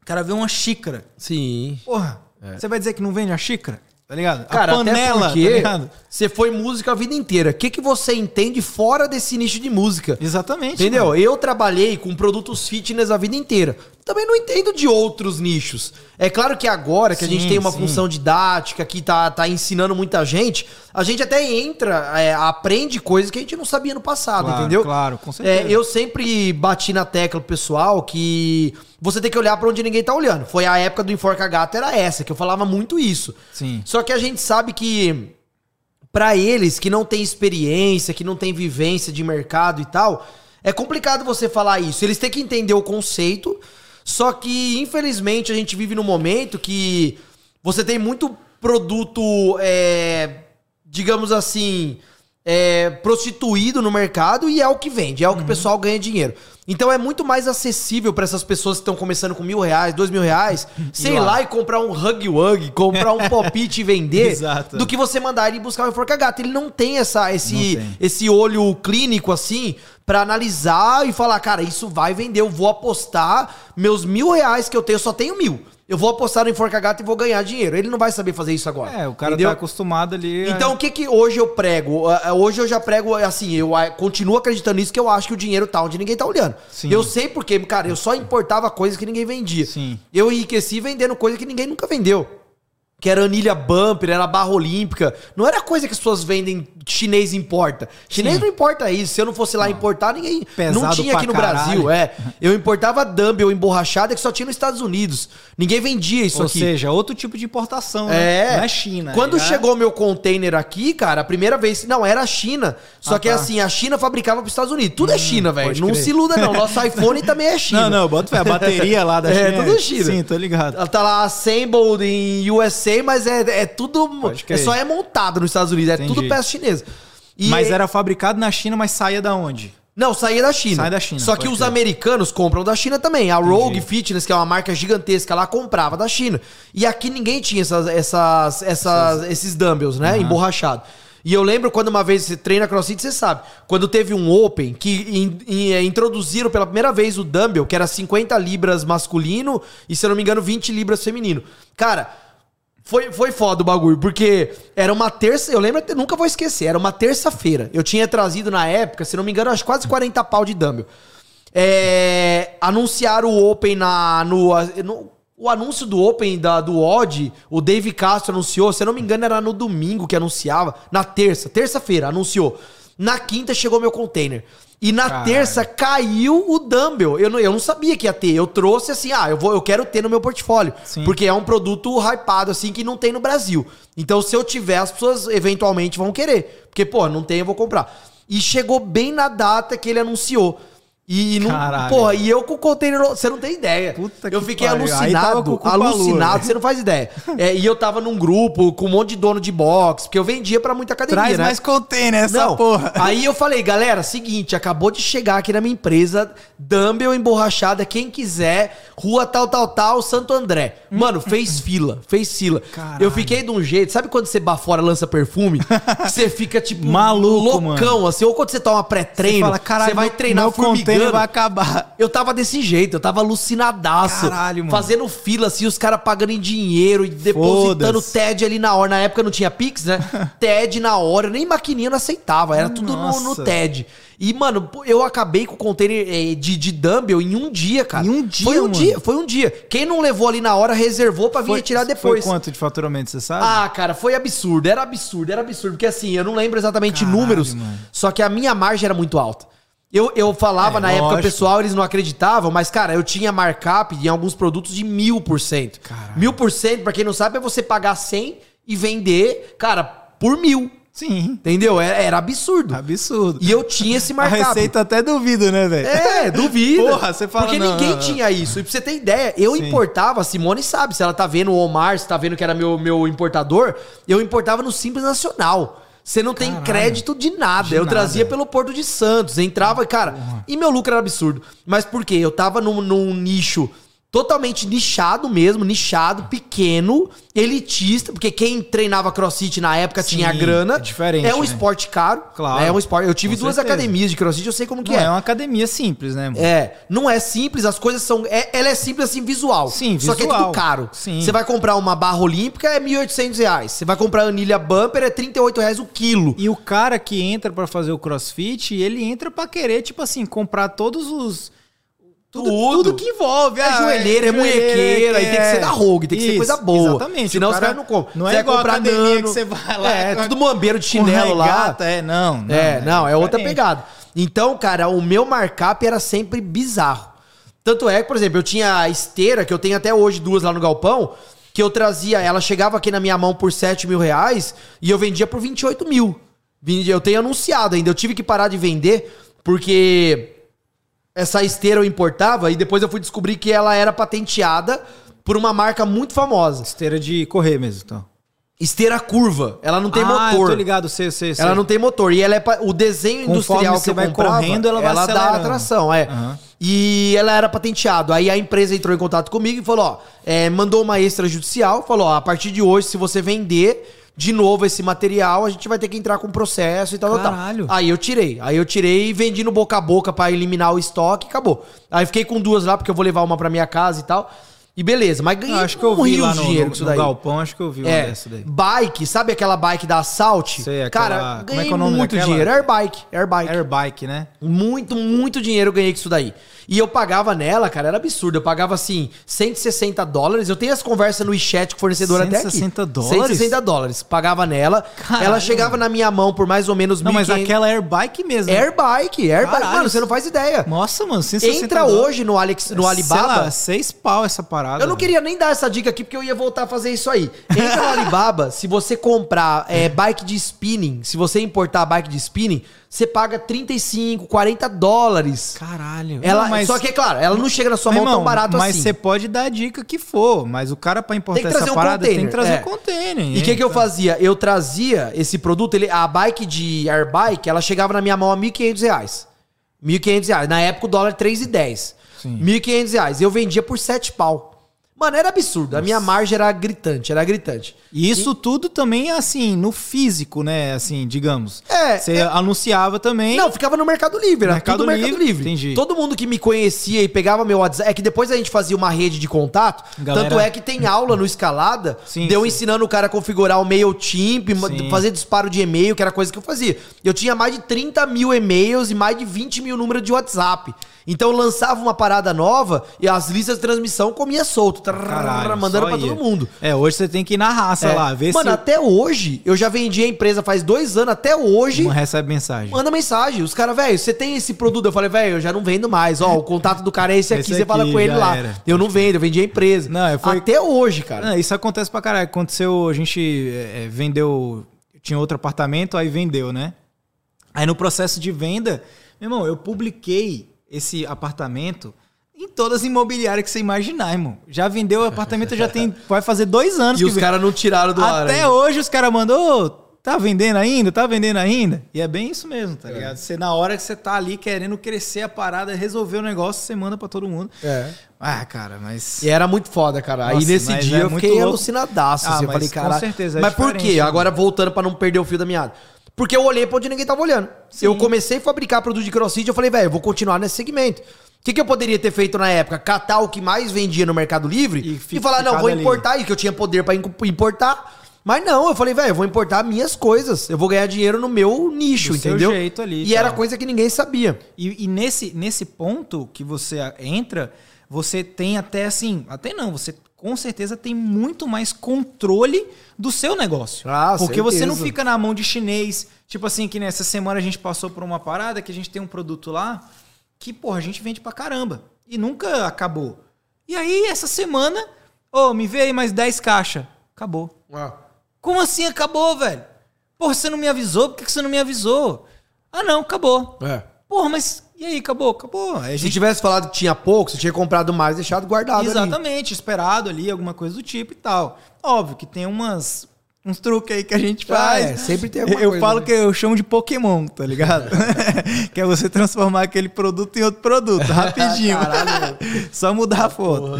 Speaker 2: O cara vê uma xícara.
Speaker 1: Sim.
Speaker 2: Porra, você vai dizer que não vende a xícara? Tá ligado?
Speaker 1: Cara,
Speaker 2: a panela,
Speaker 1: até porque
Speaker 2: tá ligado?
Speaker 1: você foi música a vida inteira. O que, que você entende fora desse nicho de música?
Speaker 2: Exatamente.
Speaker 1: Entendeu?
Speaker 2: mano.
Speaker 1: Eu trabalhei com produtos fitness a vida inteira. Também não entendo de outros nichos. É claro que agora que a gente
Speaker 2: Sim,
Speaker 1: tem uma
Speaker 2: sim.
Speaker 1: função didática que tá, tá ensinando muita gente, a gente até entra, é, aprende coisas que a gente não sabia no passado,
Speaker 2: Claro,
Speaker 1: entendeu?
Speaker 2: claro, com certeza.
Speaker 1: É, eu sempre bati na tecla pro pessoal que você tem que olhar pra onde ninguém tá olhando. Foi a época do Enforca Gato, era essa, que eu falava muito isso.
Speaker 2: Sim.
Speaker 1: Só que a gente sabe que pra eles que não tem experiência, que não tem vivência de mercado e tal, é complicado você falar isso. Eles têm que entender o conceito. Só que infelizmente a gente vive num momento que você tem muito produto, é, digamos assim, é, prostituído no mercado e é o que vende, é o que o pessoal ganha dinheiro. Então é muito mais acessível para essas pessoas que estão começando com mil reais, dois mil reais, *laughs* sei
Speaker 2: lá.
Speaker 1: lá e comprar um Hug Wug, comprar um *laughs* Pop-It e vender,
Speaker 2: Exato.
Speaker 1: do que você mandar ele buscar um enforca gato. Ele não tem essa, esse,
Speaker 2: Não tem.
Speaker 1: esse olho clínico assim pra analisar e falar, cara, isso vai vender, eu vou apostar meus mil reais que eu tenho, eu só tenho mil. Eu vou apostar no enforca gato e vou ganhar dinheiro. Ele não vai saber fazer isso agora.
Speaker 2: É, o cara
Speaker 1: entendeu?
Speaker 2: tá acostumado ali. a-
Speaker 1: Então, o que que hoje eu prego? Ah, ah, Hoje eu já prego, assim, eu continuo acreditando nisso, que eu acho que o dinheiro tá onde ninguém tá olhando.
Speaker 2: Sim.
Speaker 1: Eu sei porque, cara, eu só importava coisas que ninguém vendia.
Speaker 2: Sim.
Speaker 1: Eu enriqueci vendendo coisa que ninguém nunca vendeu. Que era anilha bumper, era barra olímpica. Não era coisa que as pessoas vendem, chinês importa. Chinês
Speaker 2: Sim.
Speaker 1: não importa isso. Se eu não fosse lá importar, ninguém. não
Speaker 2: Pesado
Speaker 1: tinha
Speaker 2: pra
Speaker 1: aqui no
Speaker 2: caralho.
Speaker 1: Brasil, é. Eu importava dumbbell emborrachada que só tinha nos Estados Unidos. Ninguém vendia isso
Speaker 2: Ou
Speaker 1: aqui.
Speaker 2: seja, outro tipo de importação, né?
Speaker 1: É.
Speaker 2: Não é China.
Speaker 1: Quando
Speaker 2: já-
Speaker 1: chegou meu container aqui, cara, a primeira vez. Não, era a China. Só
Speaker 2: Ah,
Speaker 1: que
Speaker 2: tá.
Speaker 1: assim, a China fabricava para os Estados Unidos. Tudo é China, velho. Não
Speaker 2: crer.
Speaker 1: se iluda, não. Nosso *laughs* iPhone também é China.
Speaker 2: Não, não, bota a bateria lá da
Speaker 1: É,
Speaker 2: China.
Speaker 1: tudo China.
Speaker 2: Sim, tô ligado.
Speaker 1: Ela tá lá assembled em USA, mas é, é tudo. É só é montado nos Estados Unidos. É
Speaker 2: Entendi.
Speaker 1: tudo peça chinesa. E
Speaker 2: Mas
Speaker 1: é-
Speaker 2: era fabricado na China, mas saía da onde?
Speaker 1: Não, saía da China.
Speaker 2: Sai da China,
Speaker 1: Só que os
Speaker 2: crer.
Speaker 1: americanos compram da China também. A Rogue Fitness, que é uma marca gigantesca lá, comprava da China. E aqui ninguém tinha essas, essas, essas, esses dumbbells, né? Emborrachado. E eu lembro quando uma vez você treina crossfit, você sabe. Quando teve um Open que in- in- eh, introduziram pela primeira vez o dumbbell, que era 50 libras masculino e, se eu não me engano, 20 libras feminino. Cara, foi, foi foda o bagulho, porque era uma terça, eu lembro, até- nunca vou esquecer, era uma terça-feira. Eu tinha trazido na época, se não me engano, acho quase 40 pau de dumbbell. É, anunciaram o Open na, no, no- O anúncio do Open da, do Odd, o Dave Castro anunciou, se eu não me engano, era no domingo que anunciava. Na terça, terça-feira, anunciou. Na quinta chegou meu container. E na
Speaker 2: Caralho.
Speaker 1: terça caiu o Dumbbell. Eu não, eu não sabia que ia ter. Eu trouxe assim, ah, eu, vou, eu quero ter no meu portfólio.
Speaker 2: Sim.
Speaker 1: Porque é um produto hypado, assim, que não tem no Brasil. Então, se eu tiver, as pessoas eventualmente vão querer. Porque, pô, não tem, eu vou comprar. E chegou bem na data que ele anunciou. E não.
Speaker 2: Caralho.
Speaker 1: Porra, e eu com o container. Você não tem ideia.
Speaker 2: Puta
Speaker 1: eu
Speaker 2: que
Speaker 1: fiquei
Speaker 2: pariu.
Speaker 1: Alucinado.
Speaker 2: o
Speaker 1: Alucinado,
Speaker 2: palua.
Speaker 1: você não faz ideia. É, e eu tava num grupo com um monte de dono de box, porque eu vendia pra muita academia,
Speaker 2: Traz
Speaker 1: né?
Speaker 2: mais container essa
Speaker 1: Não,
Speaker 2: porra.
Speaker 1: Aí eu falei, galera, seguinte, acabou de chegar aqui na minha empresa, Dumbbell emborrachada, quem quiser, rua tal, tal, tal, Santo André. Mano, fez fila, fez fila.
Speaker 2: Caralho.
Speaker 1: Eu fiquei de um jeito, sabe quando você bafora, lança perfume? *laughs* Você fica, tipo,
Speaker 2: Maluco,
Speaker 1: loucão, assim, ou quando você toma pré-treino,
Speaker 2: Fala, caralho,
Speaker 1: você vai treinar
Speaker 2: meu container
Speaker 1: formigando.
Speaker 2: vai acabar.
Speaker 1: Eu tava desse jeito, eu tava alucinadaço.
Speaker 2: Caralho, mano.
Speaker 1: Fazendo fila, assim, os caras pagando em dinheiro e depositando. TED ali na hora. Na época não tinha Pix, né? *laughs* TED na hora, nem maquininha não aceitava, era tudo no, no. TED. E, mano, eu acabei com o container eh, de, de dumbbell em um dia, cara.
Speaker 2: Em um dia,
Speaker 1: Foi um
Speaker 2: mano?
Speaker 1: dia, foi um dia. Quem não levou ali na hora, reservou pra vir tirar depois.
Speaker 2: Foi quanto de faturamento, você sabe?
Speaker 1: Ah, cara, foi absurdo, era absurdo, era absurdo. Porque assim, eu não lembro exatamente
Speaker 2: Caralho,
Speaker 1: números,
Speaker 2: mano.
Speaker 1: só que a minha margem era muito alta. Eu, eu falava
Speaker 2: É,
Speaker 1: na época,
Speaker 2: lógico.
Speaker 1: pessoal, eles não acreditavam, mas, cara, eu tinha markup em alguns produtos de mil por cento. Mil por cento, pra quem não sabe, é você pagar 100 e vender, cara, por mil.
Speaker 2: Sim.
Speaker 1: Entendeu? Era, era absurdo.
Speaker 2: Absurdo.
Speaker 1: E eu tinha esse *laughs*
Speaker 2: a
Speaker 1: markup.
Speaker 2: receita até duvida, né, velho?
Speaker 1: É, duvida.
Speaker 2: Porra, você fala,
Speaker 1: Porque
Speaker 2: não,
Speaker 1: ninguém
Speaker 2: não, não.
Speaker 1: tinha isso. E pra você ter ideia, eu
Speaker 2: Sim.
Speaker 1: importava, a Simone sabe, se ela tá vendo o Omar, se tá vendo que era meu, meu importador, eu importava no Simples Nacional. Você não tem
Speaker 2: Caralho.
Speaker 1: crédito de nada.
Speaker 2: De
Speaker 1: eu
Speaker 2: nada.
Speaker 1: trazia pelo Porto de Santos, entrava, cara. E meu lucro era absurdo. Mas por quê? Eu tava num, num nicho totalmente nichado mesmo, nichado, pequeno, elitista, porque quem treinava crossfit na época
Speaker 2: Sim,
Speaker 1: tinha grana.
Speaker 2: é diferente,
Speaker 1: É um
Speaker 2: né?
Speaker 1: esporte caro.
Speaker 2: Claro,
Speaker 1: É um esporte. Eu tive
Speaker 2: com
Speaker 1: duas
Speaker 2: certeza.
Speaker 1: academias de crossfit, eu sei como que
Speaker 2: Não
Speaker 1: é.
Speaker 2: é uma academia simples, né, mano?
Speaker 1: É, não é simples, as coisas são. é- ela é simples assim, visual.
Speaker 2: Sim,
Speaker 1: Só que é
Speaker 2: visual.
Speaker 1: tudo caro.
Speaker 2: Sim.
Speaker 1: Você vai comprar uma barra olímpica, é 1.800 reais. Você vai comprar anilha bumper, é 38 reais o quilo.
Speaker 2: E o cara que entra pra fazer o crossfit, ele entra pra querer, tipo assim, comprar todos os. Tudo,
Speaker 1: Tudo.
Speaker 2: tudo que envolve.
Speaker 1: É
Speaker 2: ah,
Speaker 1: joelheira, é munhequeira, aí tem que ser da Rogue, tem que ser
Speaker 2: Isso,
Speaker 1: coisa boa.
Speaker 2: Exatamente.
Speaker 1: Senão
Speaker 2: o
Speaker 1: os
Speaker 2: cara
Speaker 1: caras não compram.
Speaker 2: Não é igual
Speaker 1: comprar
Speaker 2: academia
Speaker 1: nano.
Speaker 2: que você vai lá.
Speaker 1: É, tudo mambeiro de chinelo lá.
Speaker 2: É, não, não.
Speaker 1: é, não, é outra pegada. Então, cara, o meu markup era sempre bizarro. Tanto é que, por exemplo, eu tinha a esteira, que eu tenho até hoje duas lá no galpão, que eu trazia, ela chegava aqui na minha mão por 7 mil reais e eu vendia por 28 mil. Eu tenho anunciado ainda, eu tive que parar de vender porque essa esteira eu importava e depois eu fui descobrir que ela era patenteada por uma marca muito famosa.
Speaker 2: Esteira de correr mesmo, então.
Speaker 1: Esteira curva, ela não tem
Speaker 2: ah,
Speaker 1: motor.
Speaker 2: Eu tô ligado, sei, sei, sei.
Speaker 1: Ela não tem motor. E ela é pa- o desenho
Speaker 2: Conforme
Speaker 1: industrial
Speaker 2: você
Speaker 1: que eu
Speaker 2: vai
Speaker 1: comprava,
Speaker 2: correndo, ela vai
Speaker 1: dá
Speaker 2: acelerando.
Speaker 1: atração, é.
Speaker 2: Aham.
Speaker 1: E ela era patenteado. Aí a empresa entrou em contato comigo e falou, ó, é, mandou uma extrajudicial, falou, ó, a partir de hoje, se você vender de novo esse material, a gente vai ter que entrar com processo e tal, tal, tal.
Speaker 2: Caralho.
Speaker 1: Aí eu tirei. Aí eu tirei e vendi no boca a boca pra eliminar o estoque e acabou. Aí fiquei com duas lá, porque eu vou levar uma pra minha casa e tal. E beleza, mas ganhei
Speaker 2: Eu acho que eu
Speaker 1: um
Speaker 2: vi
Speaker 1: rio
Speaker 2: lá
Speaker 1: de
Speaker 2: no,
Speaker 1: dinheiro
Speaker 2: no,
Speaker 1: com isso
Speaker 2: no
Speaker 1: daí.
Speaker 2: galpão, acho que eu vi uma
Speaker 1: É,
Speaker 2: dessa daí.
Speaker 1: bike, sabe aquela bike da Assault?
Speaker 2: Sei, aquela-
Speaker 1: Cara,
Speaker 2: como é
Speaker 1: ganhei
Speaker 2: que é o nome
Speaker 1: muito
Speaker 2: daquela?
Speaker 1: dinheiro. Airbike, airbike.
Speaker 2: Airbike, né?
Speaker 1: Muito, muito dinheiro eu ganhei com isso daí. E eu pagava nela, cara, era absurdo. Eu pagava assim, 160 dólares. Eu tenho as conversas no chat com o fornecedor até aqui.
Speaker 2: 160 dólares?
Speaker 1: 160 dólares. Pagava nela.
Speaker 2: Caralho.
Speaker 1: Ela chegava na minha mão por mais ou menos
Speaker 2: Não, mas
Speaker 1: 1.500.
Speaker 2: aquela Airbike mesmo. né?
Speaker 1: Airbike, Airbike.
Speaker 2: Caralho.
Speaker 1: Mano, você não faz ideia.
Speaker 2: Nossa, mano, 160
Speaker 1: Entra
Speaker 2: dólares.
Speaker 1: hoje no, Alex, no
Speaker 2: Sei
Speaker 1: Alibaba.
Speaker 2: lá, seis pau essa parada.
Speaker 1: Eu não queria nem dar essa dica aqui porque eu ia voltar a fazer isso aí. Entra no *laughs* Alibaba, se você comprar é, bike de spinning, se você importar bike de spinning, você paga 35, 40 dólares.
Speaker 2: Caralho.
Speaker 1: Ela,
Speaker 2: Não, mas-
Speaker 1: Só que, claro, ela não chega na sua
Speaker 2: Meu
Speaker 1: mão tão
Speaker 2: irmão,
Speaker 1: barato
Speaker 2: mas
Speaker 1: assim.
Speaker 2: você pode dar a dica que for, mas o cara pra importar
Speaker 1: Tem
Speaker 2: essa
Speaker 1: um
Speaker 2: parada tem
Speaker 1: container,
Speaker 2: que trazer
Speaker 1: é.
Speaker 2: um container.
Speaker 1: E o que, que eu fazia? Eu trazia esse produto, ele, a bike de Airbike, ela chegava na minha mão a 1.500 reais. 1.500 reais. Na época o dólar 3,10.
Speaker 2: Sim.
Speaker 1: 1.500 reais. Eu vendia por 7 pau. Mano, era absurdo. A minha margem era gritante, era gritante.
Speaker 2: E isso tudo também, assim, no físico, né? Assim, digamos.
Speaker 1: É,
Speaker 2: Você
Speaker 1: é-
Speaker 2: anunciava também.
Speaker 1: Não, ficava no Mercado Livre, era
Speaker 2: Mercado
Speaker 1: tudo Mercado
Speaker 2: Livre,
Speaker 1: Livre.
Speaker 2: entendi.
Speaker 1: Todo mundo que me conhecia e pegava meu WhatsApp, é que depois a gente fazia uma rede de contato,
Speaker 2: Galera-
Speaker 1: tanto é que tem aula no Escalada, *laughs*
Speaker 2: Sim,
Speaker 1: deu
Speaker 2: sim.
Speaker 1: ensinando o cara a configurar o MailChimp, ma-
Speaker 2: Sim.
Speaker 1: fazer disparo de e-mail, que era coisa que eu fazia. Eu tinha mais de 30 mil e-mails e mais de 20 mil números de WhatsApp. Então eu lançava uma parada nova e as listas de transmissão comia solto, trrr,
Speaker 2: Caralho,
Speaker 1: mandando pra
Speaker 2: ia.
Speaker 1: todo mundo.
Speaker 2: É, hoje você tem que ir na raça
Speaker 1: É.
Speaker 2: lá, ver
Speaker 1: Mano,
Speaker 2: se
Speaker 1: até hoje, eu já vendi a empresa faz dois anos, até hoje,
Speaker 2: não recebe mensagem.
Speaker 1: Manda mensagem. Os caras, velho, você tem esse produto? Eu falei, velho, eu já não vendo mais. Ó, o contato do cara é esse aqui,
Speaker 2: Esse
Speaker 1: você fala com ele lá.
Speaker 2: era.
Speaker 1: Eu não vendo, eu vendi a empresa.
Speaker 2: Não, é, foi-
Speaker 1: Até hoje, cara.
Speaker 2: Não, isso acontece pra caralho. Aconteceu, a gente é, vendeu. Tinha outro apartamento, aí vendeu, né? Aí no processo de venda, meu irmão, eu publiquei esse apartamento em todas as imobiliárias que você imaginar, irmão. Já vendeu o apartamento, já tem. *laughs* Vai fazer dois anos
Speaker 1: e
Speaker 2: que
Speaker 1: os caras não tiraram do ar.
Speaker 2: Até hoje os caras mandou, "Ô, tá vendendo ainda? Tá vendendo ainda? E é bem isso mesmo, tá ligado? Você, na hora que você tá ali querendo crescer a parada, resolver o negócio, você manda pra todo mundo.
Speaker 1: É.
Speaker 2: Ah, cara, mas.
Speaker 1: E era muito foda, cara. Aí
Speaker 2: Nossa,
Speaker 1: nesse
Speaker 2: mas
Speaker 1: dia
Speaker 2: é
Speaker 1: eu fiquei
Speaker 2: louco.
Speaker 1: alucinadaço.
Speaker 2: Ah,
Speaker 1: assim. eu falei,
Speaker 2: com
Speaker 1: cara.
Speaker 2: certeza, é
Speaker 1: mas por quê?
Speaker 2: né?
Speaker 1: Agora voltando pra não perder o fio da meada. Porque eu olhei pra onde ninguém tava olhando. Eu comecei a fabricar produto de crossfit, eu falei, velho, eu vou continuar nesse segmento. O que, que eu poderia ter feito na época? Catar o que mais vendia no Mercado Livre
Speaker 2: E
Speaker 1: e, falar, não, vou importar aí, que eu tinha poder in- importar. Mas não, eu falei, velho, eu vou importar minhas coisas. Eu vou ganhar dinheiro no meu nicho,
Speaker 2: Do seu
Speaker 1: entendeu?
Speaker 2: jeito ali,
Speaker 1: e era
Speaker 2: tal.
Speaker 1: coisa que ninguém sabia.
Speaker 2: E, e nesse, nesse ponto que você entra, você tem até assim, até não, você com certeza tem muito mais controle do seu negócio.
Speaker 1: Ah,
Speaker 2: Porque você não
Speaker 1: certeza.
Speaker 2: fica na mão de chinês. Tipo assim, que nessa semana a gente passou por uma parada que a gente tem um produto lá que, porra, a gente vende pra caramba. E nunca acabou. E aí, essa semana, ô, me vê aí mais 10 caixas. Acabou. Como assim acabou, velho? Porra, você não me avisou? Por que você não me avisou? Ah, não, acabou.
Speaker 1: É.
Speaker 2: Porra, mas e aí, acabou? Acabou. Aí a
Speaker 1: Se
Speaker 2: gente
Speaker 1: tivesse falado que tinha pouco, você tinha comprado mais e deixado guardado ali.
Speaker 2: Exatamente, esperado ali, alguma coisa do tipo e tal. Óbvio que tem umas uns truques aí que a gente
Speaker 1: Ah,
Speaker 2: faz.
Speaker 1: é, sempre tem alguma
Speaker 2: Eu
Speaker 1: coisa,
Speaker 2: falo
Speaker 1: né?
Speaker 2: que eu chamo de Pokémon, tá ligado? *laughs* *laughs* que é você transformar aquele produto em outro produto, *laughs* rapidinho.
Speaker 1: Caralho.
Speaker 2: Só mudar a foto.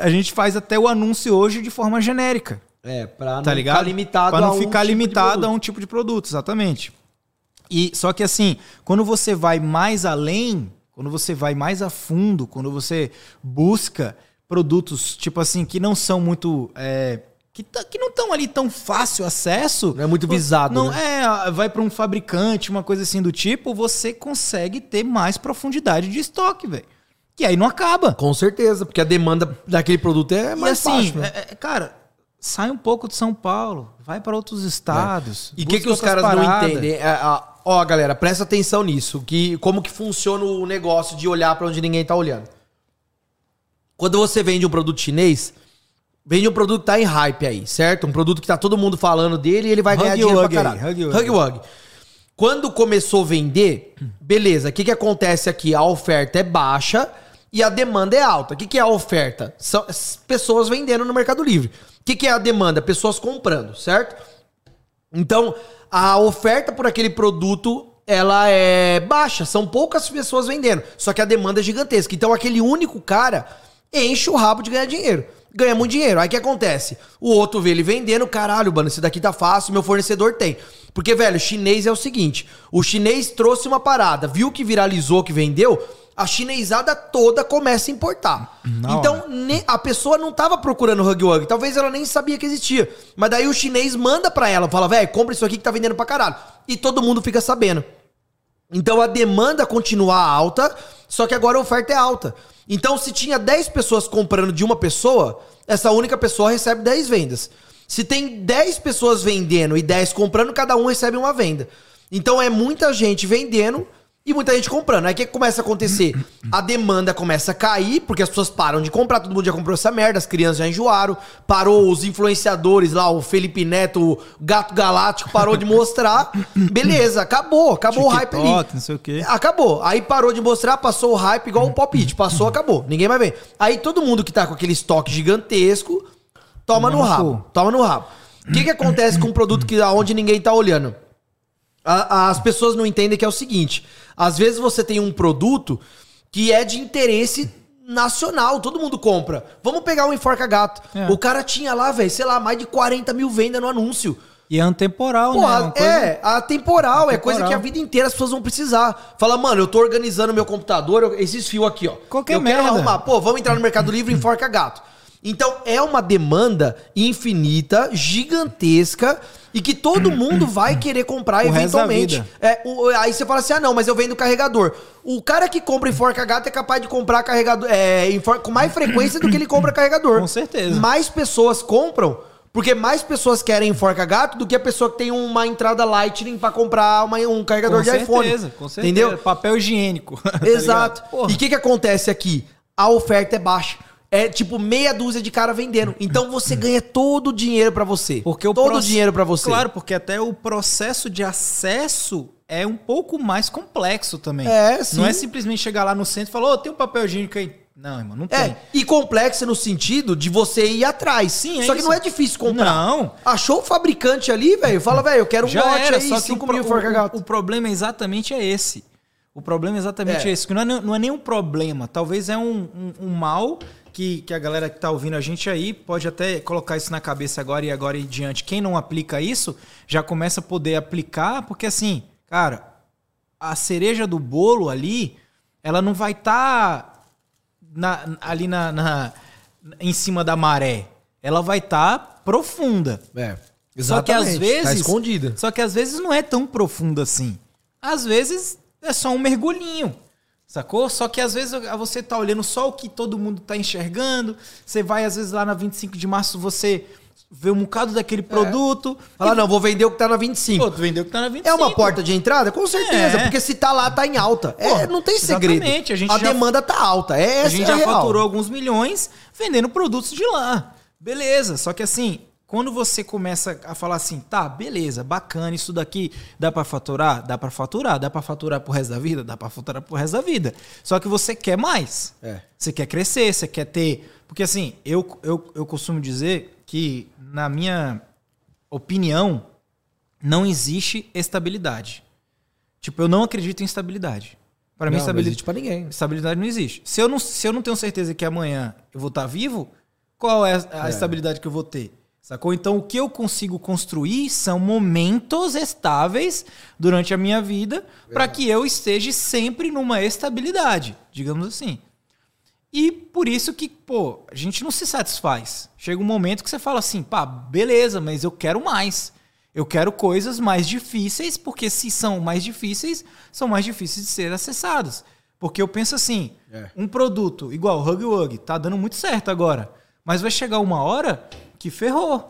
Speaker 2: A gente faz até o anúncio hoje de forma genérica.
Speaker 1: É, pra não
Speaker 2: tá ligado?
Speaker 1: ficar limitado
Speaker 2: Pra não
Speaker 1: a um
Speaker 2: ficar
Speaker 1: tipo
Speaker 2: limitado a um tipo de produto, exatamente. E só que assim, quando você vai mais além, quando você vai mais a fundo, quando você busca produtos tipo assim que não são muito é, que, tá- que não estão ali tão fácil acesso,
Speaker 1: Não é muito visado,
Speaker 2: Não
Speaker 1: né?
Speaker 2: é, vai para um fabricante, uma coisa assim do tipo, você consegue ter mais profundidade de estoque, velho. Que aí não acaba.
Speaker 1: Com certeza, porque a demanda daquele produto é
Speaker 2: E
Speaker 1: mais
Speaker 2: assim,
Speaker 1: baixo, né?
Speaker 2: é- é- cara, sai um pouco de São Paulo, vai para outros estados.
Speaker 1: E o que, que os caras não
Speaker 2: paradas.
Speaker 1: entendem? É, ó, galera, presta atenção nisso. Que, como que funciona o negócio de olhar pra onde ninguém tá olhando. Quando você vende um produto chinês, vende um produto que tá em hype aí, certo? Um produto que tá todo mundo falando dele e ele vai
Speaker 2: Hug
Speaker 1: ganhar dinheiro
Speaker 2: aí,
Speaker 1: pra caralho.
Speaker 2: Hug Wug.
Speaker 1: Hug Wug. Quando começou a vender, beleza, o que, que acontece aqui? A oferta é baixa e a demanda é alta. O que, que é a oferta? São as pessoas vendendo no Mercado Livre. O que, que é a demanda? Pessoas comprando, certo? Então, a oferta por aquele produto, ela é baixa. São poucas pessoas vendendo. Só que a demanda é gigantesca. Então, aquele único cara enche o rabo de ganhar dinheiro. Ganha muito dinheiro. Aí o que acontece? O outro vê ele vendendo, caralho, mano, esse daqui tá fácil, meu fornecedor tem. Porque, velho, o chinês é o seguinte: o chinês trouxe uma parada, viu que viralizou, que vendeu, a chinesada toda começa a importar.
Speaker 2: Na
Speaker 1: então, ne- a pessoa não tava procurando Hug Wug. Talvez ela nem sabia que existia. Mas daí o chinês manda pra ela, fala, velho, compra isso aqui que tá vendendo pra caralho. E todo mundo fica sabendo. Então a demanda continua alta, Só que agora a oferta é alta. Então, se tinha 10 pessoas comprando de uma pessoa, essa única pessoa recebe 10 vendas. Se tem 10 pessoas vendendo e 10 comprando, cada um recebe uma venda. Então é muita gente vendendo e muita gente comprando. Aí o que começa a acontecer? A demanda começa a cair, porque as pessoas param de comprar, todo mundo já comprou essa merda, as crianças já enjoaram, parou os influenciadores lá, o Felipe Neto, o Gato Galáctico, parou de mostrar. Beleza, acabou, acabou o hype ali.
Speaker 2: não sei o quê.
Speaker 1: Acabou. Aí parou de mostrar, passou o hype igual o Pop It. Passou, acabou. Ninguém vai ver. Aí todo mundo que tá com aquele estoque gigantesco, toma no rabo. Toma no rabo. O que, que acontece com um produto que aonde ninguém tá olhando? A- as pessoas não entendem que é o seguinte: às vezes você tem um produto que é de interesse nacional, todo mundo compra. Vamos pegar o Enforca Gato.
Speaker 2: É.
Speaker 1: O cara tinha lá, velho, sei lá, mais de 40 mil vendas no anúncio.
Speaker 2: E é antemporal, né?
Speaker 1: Porra,
Speaker 2: Uma coisa-
Speaker 1: é, a temporal, é coisa que a vida inteira as pessoas vão precisar. Fala, mano, eu tô organizando meu computador, eu- esses fios aqui, ó.
Speaker 2: Qualquer
Speaker 1: eu quero
Speaker 2: merda.
Speaker 1: arrumar. Pô, vamos entrar no Mercado Livre e *clears throat* enforca gato. Então, é uma demanda infinita, gigantesca, e que todo *clears throat* mundo vai querer comprar
Speaker 2: O
Speaker 1: eventualmente. É, o- aí você fala assim: ah, não, mas eu vendo carregador. O cara que compra enforca gato é capaz de comprar carregador é, enfor- com mais frequência do que ele compra carregador.
Speaker 2: Com certeza.
Speaker 1: Mais pessoas compram. Porque mais pessoas querem enforca gato do que a pessoa que tem uma entrada Lightning pra comprar uma- um carregador
Speaker 2: Com
Speaker 1: de iPhone.
Speaker 2: certeza, com certeza.
Speaker 1: Entendeu?
Speaker 2: Papel higiênico. *laughs* tá
Speaker 1: Exato.
Speaker 2: Porra.
Speaker 1: e o que, que acontece aqui? A oferta é baixa. É tipo meia dúzia de cara vendendo. Então você ganha todo o dinheiro pra você.
Speaker 2: Porque o
Speaker 1: todo o
Speaker 2: proce-
Speaker 1: dinheiro pra você.
Speaker 2: Claro, porque até o processo de acesso é um pouco mais complexo também.
Speaker 1: É, sim.
Speaker 2: Não é simplesmente chegar lá no centro e falar, ô, tem um papel higiênico aí. Não, irmão, não tem.
Speaker 1: É, e complexa no sentido de você ir atrás.
Speaker 2: Sim, é
Speaker 1: Só que
Speaker 2: isso.
Speaker 1: não é difícil comprar.
Speaker 2: Não.
Speaker 1: Achou o fabricante ali, velho? Fala, velho, eu quero um
Speaker 2: Já
Speaker 1: lote
Speaker 2: era,
Speaker 1: aí,
Speaker 2: só que o,
Speaker 1: 5
Speaker 2: pro-
Speaker 1: mil
Speaker 2: o,
Speaker 1: gato.
Speaker 2: o problema exatamente é esse. O problema exatamente
Speaker 1: É.
Speaker 2: é, esse. Que não é, não é nem um problema. Talvez é um, um, um mal que, que a galera que tá ouvindo a gente aí pode até colocar isso na cabeça agora e agora em diante. Quem não aplica isso já começa a poder aplicar, porque assim, cara, a cereja do bolo ali, ela não vai estar ali na, na- em cima da maré. Ela vai estar profunda.
Speaker 1: É,
Speaker 2: Só que às
Speaker 1: exatamente.
Speaker 2: vezes.
Speaker 1: Tá escondida.
Speaker 2: Só que às vezes não é tão profundo assim. Às vezes é só um mergulhinho. Sacou? Só que às vezes você tá olhando só o que todo mundo tá enxergando. Você vai, às vezes, lá na 25 de março, você vê um bocado daquele produto.
Speaker 1: Fala,
Speaker 2: e,
Speaker 1: não, vou vender o que tá na 25.
Speaker 2: Pô, tu vendeu que tá na 25.
Speaker 1: É uma porta de entrada? Com certeza,
Speaker 2: É.
Speaker 1: porque se tá lá, tá em alta. É,
Speaker 2: Pô,
Speaker 1: não tem segredo.
Speaker 2: exatamente, a gente já-
Speaker 1: demanda tá alta. É,
Speaker 2: A gente
Speaker 1: é
Speaker 2: já
Speaker 1: real.
Speaker 2: faturou alguns milhões vendendo produtos de lá. Beleza. Só que assim, quando você começa a falar assim, tá, beleza, bacana, isso daqui dá pra faturar? Dá pra faturar. Dá pra faturar pro resto da vida? Dá pra faturar pro resto da vida. Só que você quer mais.
Speaker 1: É.
Speaker 2: Você quer crescer, você quer ter. Porque assim, eu, eu, eu costumo dizer que, na minha opinião, não existe estabilidade. Tipo, eu não acredito em estabilidade. Para mim,
Speaker 1: Não, não
Speaker 2: estabilidade.
Speaker 1: existe pra ninguém.
Speaker 2: Estabilidade não existe. Se eu não, se eu não tenho certeza que amanhã eu vou estar vivo, qual é a, a
Speaker 1: É.
Speaker 2: estabilidade que eu vou ter? Sacou? Então, o que eu consigo construir são momentos estáveis durante a minha vida para que eu esteja sempre numa estabilidade, digamos assim. E por isso que, pô, a gente não se satisfaz. Chega um momento que você fala assim, pá, beleza, mas eu quero mais. Eu quero coisas mais difíceis, porque se são mais difíceis, são mais difíceis de ser acessados. Porque eu penso assim,
Speaker 1: É.
Speaker 2: um produto igual Hug Wug, tá dando muito certo agora. Mas vai chegar uma hora que ferrou.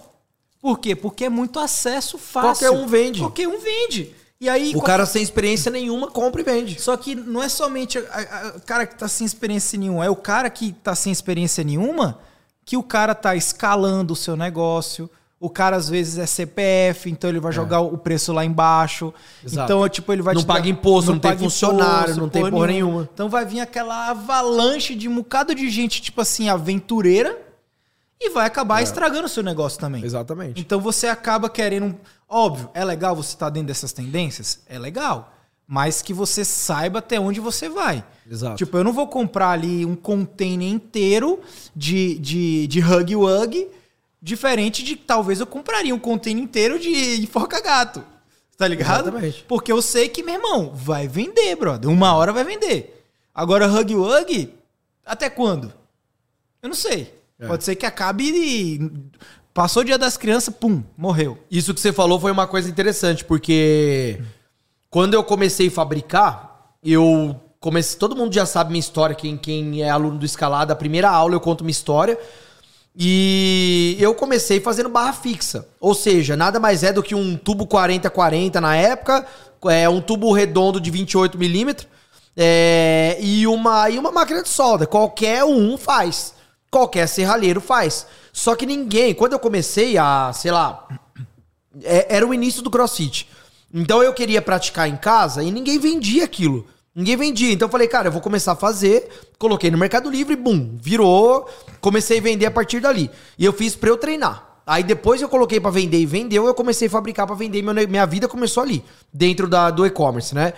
Speaker 2: Por quê? Porque é muito acesso fácil.
Speaker 1: Qualquer um vende.
Speaker 2: Qualquer um vende. E aí,
Speaker 1: O cara sem experiência nenhuma compra e vende.
Speaker 2: só que não é somente o cara que tá sem experiência nenhuma, é o cara que tá sem experiência nenhuma que o cara tá escalando o seu negócio. O cara às vezes é CPF, então ele vai jogar o preço lá embaixo.
Speaker 1: Exato.
Speaker 2: Então, tipo, ele vai
Speaker 1: Não
Speaker 2: te dar-
Speaker 1: paga imposto, não tem
Speaker 2: paga
Speaker 1: funcionário, não tem porra nenhuma.
Speaker 2: Então vai vir aquela avalanche de um bocado de gente, tipo assim, aventureira, e vai acabar estragando o seu negócio também.
Speaker 1: Exatamente.
Speaker 2: Então você acaba querendo. Óbvio, é legal você estar dentro dessas tendências? É legal. Mas que você saiba até onde você vai.
Speaker 1: Exato.
Speaker 2: Tipo, eu não vou comprar ali um container inteiro de, de, de Hug Wug, diferente de talvez eu compraria um container inteiro de Foca Gato. Tá ligado?
Speaker 1: Exatamente.
Speaker 2: Porque eu sei que, meu irmão, vai vender, brother. Uma hora vai vender. Agora, Hug Wug, até quando? Eu não sei.
Speaker 1: É.
Speaker 2: Pode ser que acabe e. Passou o dia das crianças, pum, morreu.
Speaker 1: Isso que você falou foi uma coisa interessante, porque quando eu comecei a fabricar, eu comecei, todo mundo já sabe minha história, quem, quem é aluno do Escalada, a primeira aula eu conto minha história. E eu comecei fazendo barra fixa. Ou seja, nada mais é do que um tubo 40-40 na época, é um tubo redondo de 28 milímetros é, e, uma, e uma máquina de solda. Qualquer um faz. Qualquer serralheiro faz. Só que ninguém, quando eu comecei a, sei lá, é, era o início do crossfit. Então eu queria praticar em casa e ninguém vendia aquilo. Ninguém vendia. Então eu falei, cara, eu vou começar a fazer. Coloquei no Mercado Livre, bum, virou. Comecei a vender a partir dali. E eu fiz pra eu treinar. Aí depois eu coloquei para vender e vendeu, eu comecei a fabricar para vender. Minha, minha vida começou ali, dentro da, do e-commerce, né?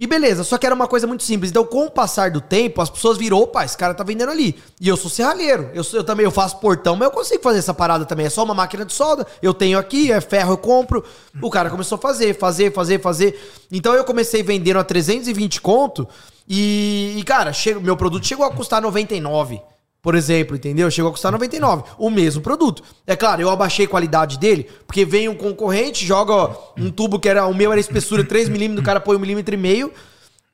Speaker 1: E beleza, só que era uma coisa muito simples. Então, com o passar do tempo, as pessoas viram, opa, esse cara tá vendendo ali. E eu sou serralheiro. Eu, eu também eu faço portão, mas eu consigo fazer essa parada também. É só uma máquina de solda. Eu tenho aqui, é ferro, eu compro. O cara começou a fazer, fazer, fazer, fazer. Então eu comecei vendendo a 320 conto. E, e cara, chego, meu produto chegou a custar 99 por exemplo, entendeu? Chegou a custar 99, o mesmo produto. É claro, eu abaixei a qualidade dele, porque vem um concorrente, joga um tubo que era o meu era espessura 3 milímetros, o cara põe um milímetro e meio,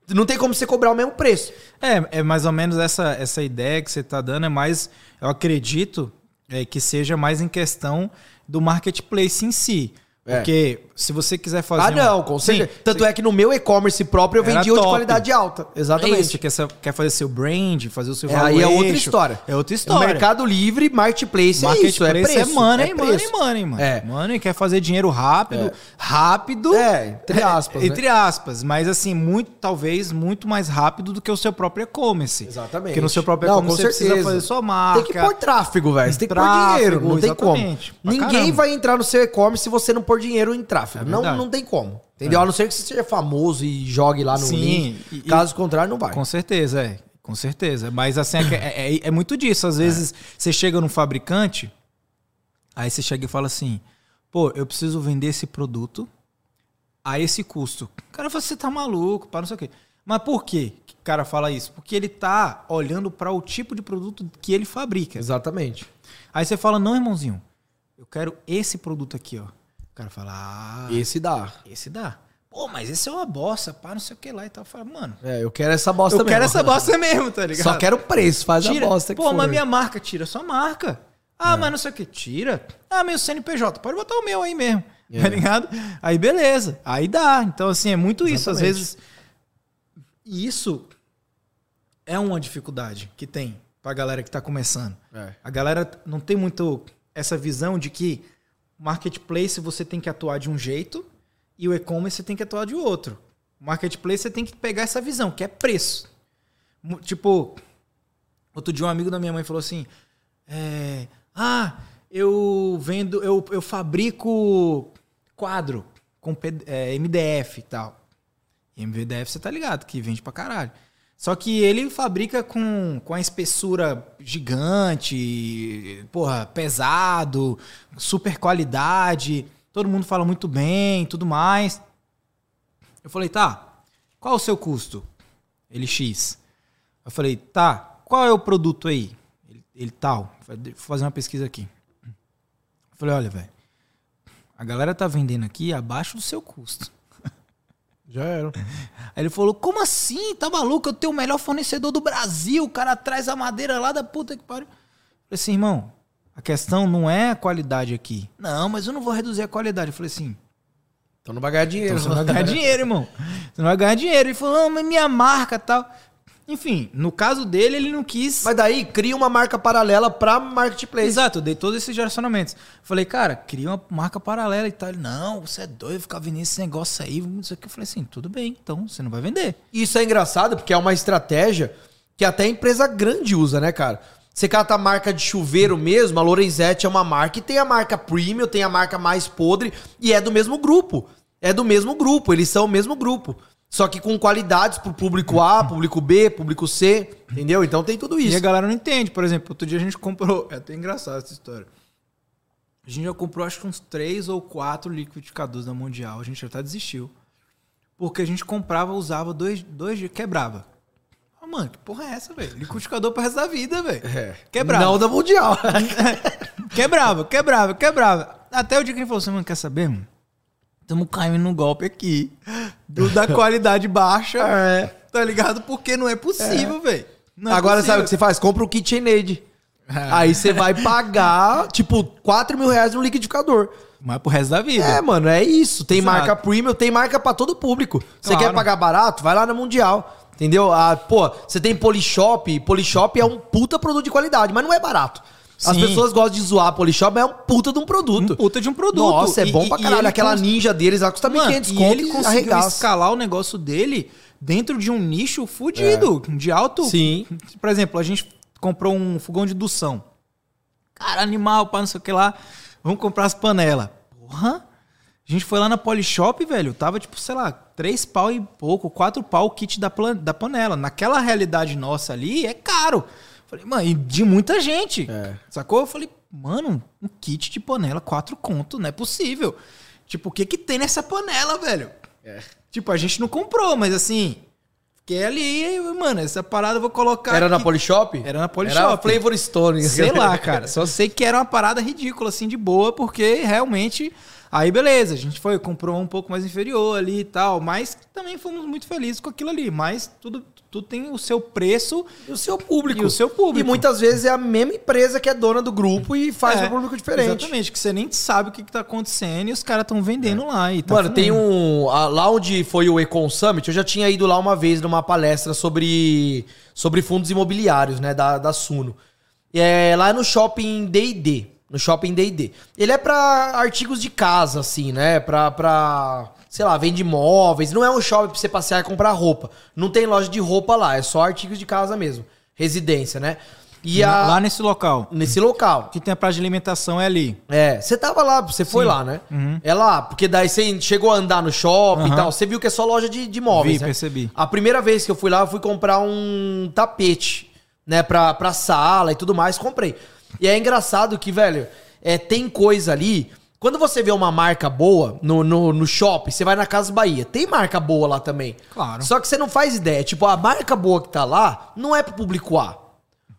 Speaker 1: não tem como você cobrar o mesmo preço.
Speaker 2: É, é mais ou menos essa, essa ideia que você está dando, é mais, eu acredito, é, que seja mais em questão do marketplace em si. É. Porque se você quiser fazer.
Speaker 1: Ah, não, com certeza. Sim, Tanto é que no meu e-commerce próprio eu vendi de qualidade alta.
Speaker 2: Exatamente. É isso, quer, quer fazer seu brand, fazer o seu
Speaker 1: é, Aí é outra história.
Speaker 2: É outra história.
Speaker 1: O Mercado Livre, Marketplace,
Speaker 2: marketplace é isso. É, preço, é money, é money, money, mano. É. Money quer fazer dinheiro rápido. É. Rápido.
Speaker 1: É, entre *laughs* aspas.
Speaker 2: É, né? Entre aspas. Mas assim, muito, talvez, muito mais rápido do que o seu próprio e-commerce.
Speaker 1: Exatamente.
Speaker 2: Porque no seu próprio e-commerce você precisa fazer sua marca.
Speaker 1: Tem que pôr tráfego, velho. Você tem que pôr dinheiro. Não tem como. Ninguém vai entrar no seu e-commerce se você não pôr dinheiro em É não, não tem como. Entendeu? É. A não ser que você seja famoso e jogue lá no Sim, link. E, Caso contrário, não vai.
Speaker 2: Com certeza, é. Com certeza. Mas assim, é, é, é, é muito disso. Às vezes é. você chega num fabricante, aí você chega e fala assim: pô, eu preciso vender esse produto a esse custo. O cara fala, você tá maluco, para não sei o quê. Mas por quê que o cara fala isso? Porque ele tá olhando para o tipo de produto que ele fabrica.
Speaker 1: Exatamente.
Speaker 2: Aí você fala, não, irmãozinho, eu quero esse produto aqui, ó. O cara fala, ah,
Speaker 1: esse dá.
Speaker 2: Esse dá. Pô, mas esse é uma bosta, pá, não sei o que lá e tal. Fala, mano.
Speaker 1: É, eu quero essa bosta
Speaker 2: eu mesmo. Eu quero essa bosta mesmo, tá ligado?
Speaker 1: Só quero o preço, faz
Speaker 2: tira.
Speaker 1: a bosta
Speaker 2: que Pô, for. mas minha marca, tira sua marca. Ah, é. mas não sei o que, tira. Ah, meu CNPJ, pode botar o meu aí mesmo. É. Tá ligado? Aí beleza. Aí dá. Então, assim, é muito Exatamente. isso. Às vezes. Isso é uma dificuldade que tem pra galera que tá começando. É. A galera não tem muito essa visão de que marketplace você tem que atuar de um jeito e o e-commerce você tem que atuar de outro. Marketplace você tem que pegar essa visão, que é preço. Tipo, outro dia um amigo da minha mãe falou assim: é, Ah, eu vendo, eu, eu fabrico quadro com é, MDF e tal. E MDF você tá ligado, que vende pra caralho. Só que ele fabrica com, com a espessura gigante, porra, pesado, super qualidade, todo mundo fala muito bem, tudo mais. Eu falei, tá, qual o seu custo? Ele X. Eu falei, tá, qual é o produto aí? Ele, ele tal. Vou fazer uma pesquisa aqui. Eu falei, olha, velho, a galera tá vendendo aqui abaixo do seu custo.
Speaker 1: Já era.
Speaker 2: Aí ele falou: Como assim? Tá maluco? Eu tenho o melhor fornecedor do Brasil. O cara traz a madeira lá da puta que pariu. Eu falei assim, irmão, a questão não é a qualidade aqui. Não, mas eu não vou reduzir a qualidade. Eu falei assim.
Speaker 1: Então não vai ganhar dinheiro.
Speaker 2: Então você não vai ganhar *laughs* dinheiro, irmão. Você não vai ganhar dinheiro. Ele falou: Não, mas minha marca tal. Enfim, no caso dele, ele não quis.
Speaker 1: Mas daí cria uma marca paralela pra marketplace.
Speaker 2: Exato, eu dei todos esses direcionamentos. Falei, cara, cria uma marca paralela e tal. Ele, não, você é doido ficar vendendo esse negócio aí. Não sei o que. Eu falei assim, tudo bem, então você não vai vender.
Speaker 1: Isso é engraçado porque é uma estratégia que até empresa grande usa, né, cara? Você cata a marca de chuveiro mesmo, a Lorenzetti é uma marca e tem a marca premium, tem a marca mais podre e é do mesmo grupo. É do mesmo grupo, eles são o mesmo grupo. Só que com qualidades pro público A, *laughs* público B, público C, entendeu? Então tem tudo isso.
Speaker 2: E a galera não entende. Por exemplo, outro dia a gente comprou. É até engraçado essa história. A gente já comprou acho que uns três ou quatro liquidificadores da Mundial. A gente já até desistiu. Porque a gente comprava, usava dois, dois dias, quebrava. Ah, mano, que porra é essa, velho? Liquidificador pro resto da vida, velho. É.
Speaker 1: Quebrava. Não da Mundial. *laughs*
Speaker 2: quebrava, quebrava, quebrava. Até o dia que ele falou assim, mano, quer saber, mano? Estamos caindo no golpe aqui. Do, da *laughs* qualidade baixa. É. tá ligado? Porque não é possível, velho. Não é
Speaker 1: Agora sabe o
Speaker 2: possível.
Speaker 1: que você faz? Compra o KitchenAid. Aí você vai pagar, *laughs* tipo, 4 mil reais no liquidificador.
Speaker 2: Mas pro resto da vida.
Speaker 1: É, mano, é isso. Tem
Speaker 2: Exato.
Speaker 1: marca premium, tem marca pra todo público. Você
Speaker 2: Claro.
Speaker 1: quer pagar barato? Vai lá na Mundial. Entendeu? Ah, pô, você tem Polishop. Polishop é um puta produto de qualidade, mas não é barato. As
Speaker 2: Sim.
Speaker 1: pessoas gostam de zoar Polishop, mas é um puta de um produto.
Speaker 2: Um puta de um produto.
Speaker 1: Nossa, é
Speaker 2: E-
Speaker 1: bom pra caralho.
Speaker 2: ele
Speaker 1: Aquela
Speaker 2: cons-
Speaker 1: ninja deles lá custa
Speaker 2: Mano,
Speaker 1: 1.500
Speaker 2: e
Speaker 1: conto
Speaker 2: ele
Speaker 1: e
Speaker 2: conseguiu
Speaker 1: arregaça.
Speaker 2: escalar o negócio dele dentro de um nicho fudido, de alto.
Speaker 1: Sim. *laughs*
Speaker 2: Por exemplo, a gente comprou um fogão de indução. Cara, animal, pá, não sei o que lá. Vamos comprar as panelas. Porra! A gente foi lá na Polishop, velho. Tava tipo, sei lá, três pau e pouco, quatro pau o kit da, plan- da panela. Naquela realidade nossa ali, é caro. Falei, mano, e de muita gente.
Speaker 1: É.
Speaker 2: Sacou? Eu falei, mano, um kit de panela, quatro conto, não é possível. Tipo, o que que tem nessa panela, velho? Tipo, a gente não comprou, mas assim, fiquei ali, mano, essa parada eu vou colocar.
Speaker 1: Era na
Speaker 2: aqui.
Speaker 1: Polishop?
Speaker 2: Era na Polishop.
Speaker 1: Era a Flavor Stone.
Speaker 2: Sei lá, cara. Só sei que era uma parada ridícula, assim, de boa, porque realmente. Aí, beleza, a gente foi, comprou um pouco mais inferior ali e tal, mas também fomos muito felizes com aquilo ali. Mas tudo, tudo tem o seu preço.
Speaker 1: E o seu público.
Speaker 2: E o seu público.
Speaker 1: E muitas vezes é a mesma empresa que é dona do grupo e faz
Speaker 2: É,
Speaker 1: um público diferente.
Speaker 2: Exatamente, que você nem sabe o que, que tá acontecendo e os caras estão vendendo lá. E tá
Speaker 1: Mano, tem um. a- Lá onde foi o Econ Summit, eu já tinha ido lá uma vez numa palestra sobre, sobre fundos imobiliários, né? Da, da Suno. E É, lá no shopping DD. No shopping DD. Ele é pra artigos de casa, assim, né? Pra. pra sei lá, vende móveis. Não é um shopping pra você passear e comprar roupa. Não tem loja de roupa lá, é só artigos de casa mesmo. Residência, né? E a,
Speaker 2: Lá nesse local.
Speaker 1: nesse local.
Speaker 2: Que tem a praça de alimentação é ali.
Speaker 1: É, você tava lá, você foi
Speaker 2: Sim.
Speaker 1: lá, né? É lá, porque daí você chegou a andar no shopping e
Speaker 2: Aham.
Speaker 1: tal, você viu que é só loja de, de móveis,
Speaker 2: Vi,
Speaker 1: né?
Speaker 2: percebi.
Speaker 1: A primeira vez que eu fui lá, eu fui comprar um tapete, né, pra, pra sala e tudo mais, comprei. E é engraçado que, velho, é, tem coisa ali... Quando você vê uma marca boa no, no, no shopping, você vai na Casa Bahia, tem marca boa lá também.
Speaker 2: Claro.
Speaker 1: Só que você não faz ideia. Tipo, a marca boa que tá lá não é pro público A.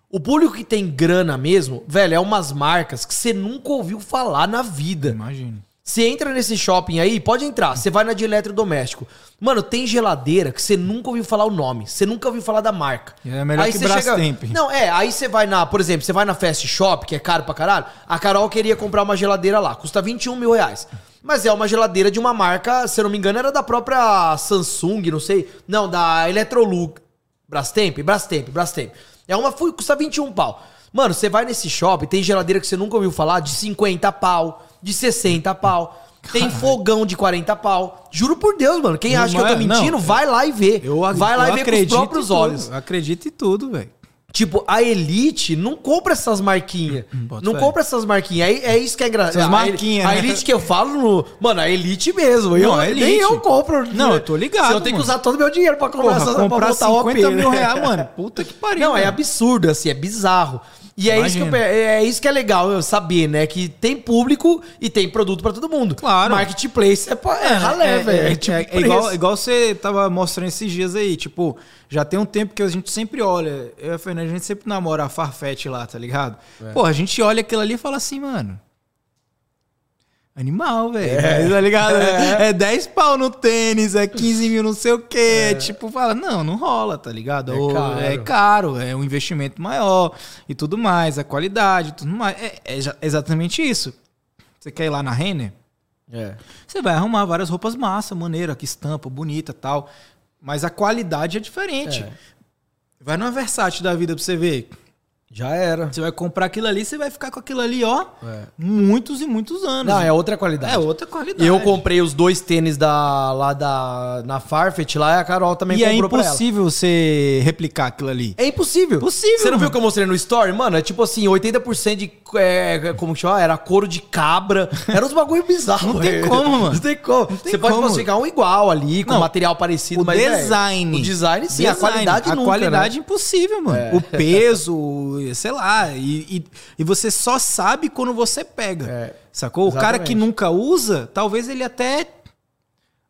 Speaker 1: O público que tem grana mesmo, velho, é umas marcas que você nunca ouviu falar na vida.
Speaker 2: Imagina.
Speaker 1: Você entra nesse shopping aí, pode entrar. Você vai na de eletrodoméstico. Mano, tem geladeira que você nunca ouviu falar o nome. Você nunca ouviu falar da marca.
Speaker 2: É melhor que
Speaker 1: você
Speaker 2: Brastemp.
Speaker 1: Não, é. Aí você vai na... Por exemplo, você vai na Fast Shop, que é caro pra caralho. A Carol queria comprar uma geladeira lá. Custa 21 mil reais. Mas é uma geladeira de uma marca, se eu não me engano, era da própria Samsung, não sei. Não, da Electrolux. Brastemp? Brastemp, Brastemp. É uma... Fui, custa 21 pau. Mano, você vai nesse shopping, tem geladeira que você nunca ouviu falar de 50 pau, de 60 pau. Tem fogão de 40 pau. Juro por Deus, mano. Quem
Speaker 2: Não
Speaker 1: acha que eu tô
Speaker 2: é- não,
Speaker 1: mentindo, vai lá e vê.
Speaker 2: Eu,
Speaker 1: vai lá
Speaker 2: eu
Speaker 1: e vê com os próprios olhos.
Speaker 2: Eu acredito em tudo, velho.
Speaker 1: Tipo, a Elite não compra essas marquinhas.
Speaker 2: bota
Speaker 1: Não
Speaker 2: fé.
Speaker 1: compra essas marquinhas. É, é isso que é engraçado.
Speaker 2: Essas
Speaker 1: A-
Speaker 2: marquinhas,
Speaker 1: A,
Speaker 2: né?
Speaker 1: Elite que eu falo no. Mano, a Elite mesmo. Eu,
Speaker 2: Não, a
Speaker 1: Nem
Speaker 2: Elite.
Speaker 1: eu compro.
Speaker 2: Não, eu tô ligado,
Speaker 1: Eu tenho que
Speaker 2: mano.
Speaker 1: usar todo o meu dinheiro pra comprar
Speaker 2: Porra,
Speaker 1: essas
Speaker 2: comprar
Speaker 1: pra botar o
Speaker 2: 50
Speaker 1: AP,
Speaker 2: mil
Speaker 1: né?
Speaker 2: reais, mano. Puta que pariu.
Speaker 1: Não, é
Speaker 2: velho.
Speaker 1: absurdo, assim, é bizarro. E é isso, que eu pe- é isso que é legal eu saber, né? Que tem público e tem produto pra todo mundo.
Speaker 2: Claro.
Speaker 1: Marketplace é, pra- é ralé,
Speaker 2: É,
Speaker 1: velho.
Speaker 2: é,
Speaker 1: É, tipo
Speaker 2: é- é igual, igual você tava mostrando esses dias aí, tipo, já tem um tempo que a gente sempre olha, eu e a Fernanda, a gente sempre namora a Farfetch lá, tá ligado?
Speaker 1: É.
Speaker 2: Pô, a gente olha aquilo ali e fala assim, mano. Animal, velho. Tá ligado? *laughs* É. 10 pau no tênis, é 15 mil não sei o quê. Tipo, fala, não, não rola, tá ligado?
Speaker 1: É
Speaker 2: Ou
Speaker 1: caro.
Speaker 2: é caro, é um investimento maior e tudo mais, a qualidade tudo mais. É, é exatamente isso. Você quer ir lá na Renner?
Speaker 1: É.
Speaker 2: Você vai arrumar várias roupas massa, maneira, que estampa, bonita tal. Mas a qualidade é diferente.
Speaker 1: É.
Speaker 2: Vai numa Versace da vida pra você ver.
Speaker 1: Já era.
Speaker 2: Você vai comprar aquilo ali, você vai ficar com aquilo ali, ó,
Speaker 1: É.
Speaker 2: muitos e muitos anos.
Speaker 1: Não, é outra qualidade.
Speaker 2: É outra qualidade.
Speaker 1: Eu comprei os dois tênis da, lá da, na Farfetch lá e a Carol também
Speaker 2: E é
Speaker 1: comprou pra ela.
Speaker 2: impossível você replicar aquilo ali.
Speaker 1: É impossível.
Speaker 2: Possível,
Speaker 1: Você não viu o que eu mostrei no story? Mano, é tipo assim, 80% de. É, como que chama? Era couro de cabra. Era uns bagulho bizarro.
Speaker 2: Não tem como, mano.
Speaker 1: Não tem como.
Speaker 2: tem
Speaker 1: você pode
Speaker 2: como.
Speaker 1: falsificar um igual ali, com
Speaker 2: Não,
Speaker 1: material parecido,
Speaker 2: O
Speaker 1: mas. velho,
Speaker 2: design.
Speaker 1: o design, sim. A
Speaker 2: Design.
Speaker 1: qualidade
Speaker 2: A
Speaker 1: nunca.
Speaker 2: qualidade
Speaker 1: né?
Speaker 2: impossível, mano. O peso, *laughs* sei lá. E, e, e você só sabe quando você pega.
Speaker 1: É,
Speaker 2: sacou? O cara que
Speaker 1: exatamente.
Speaker 2: nunca usa, talvez ele até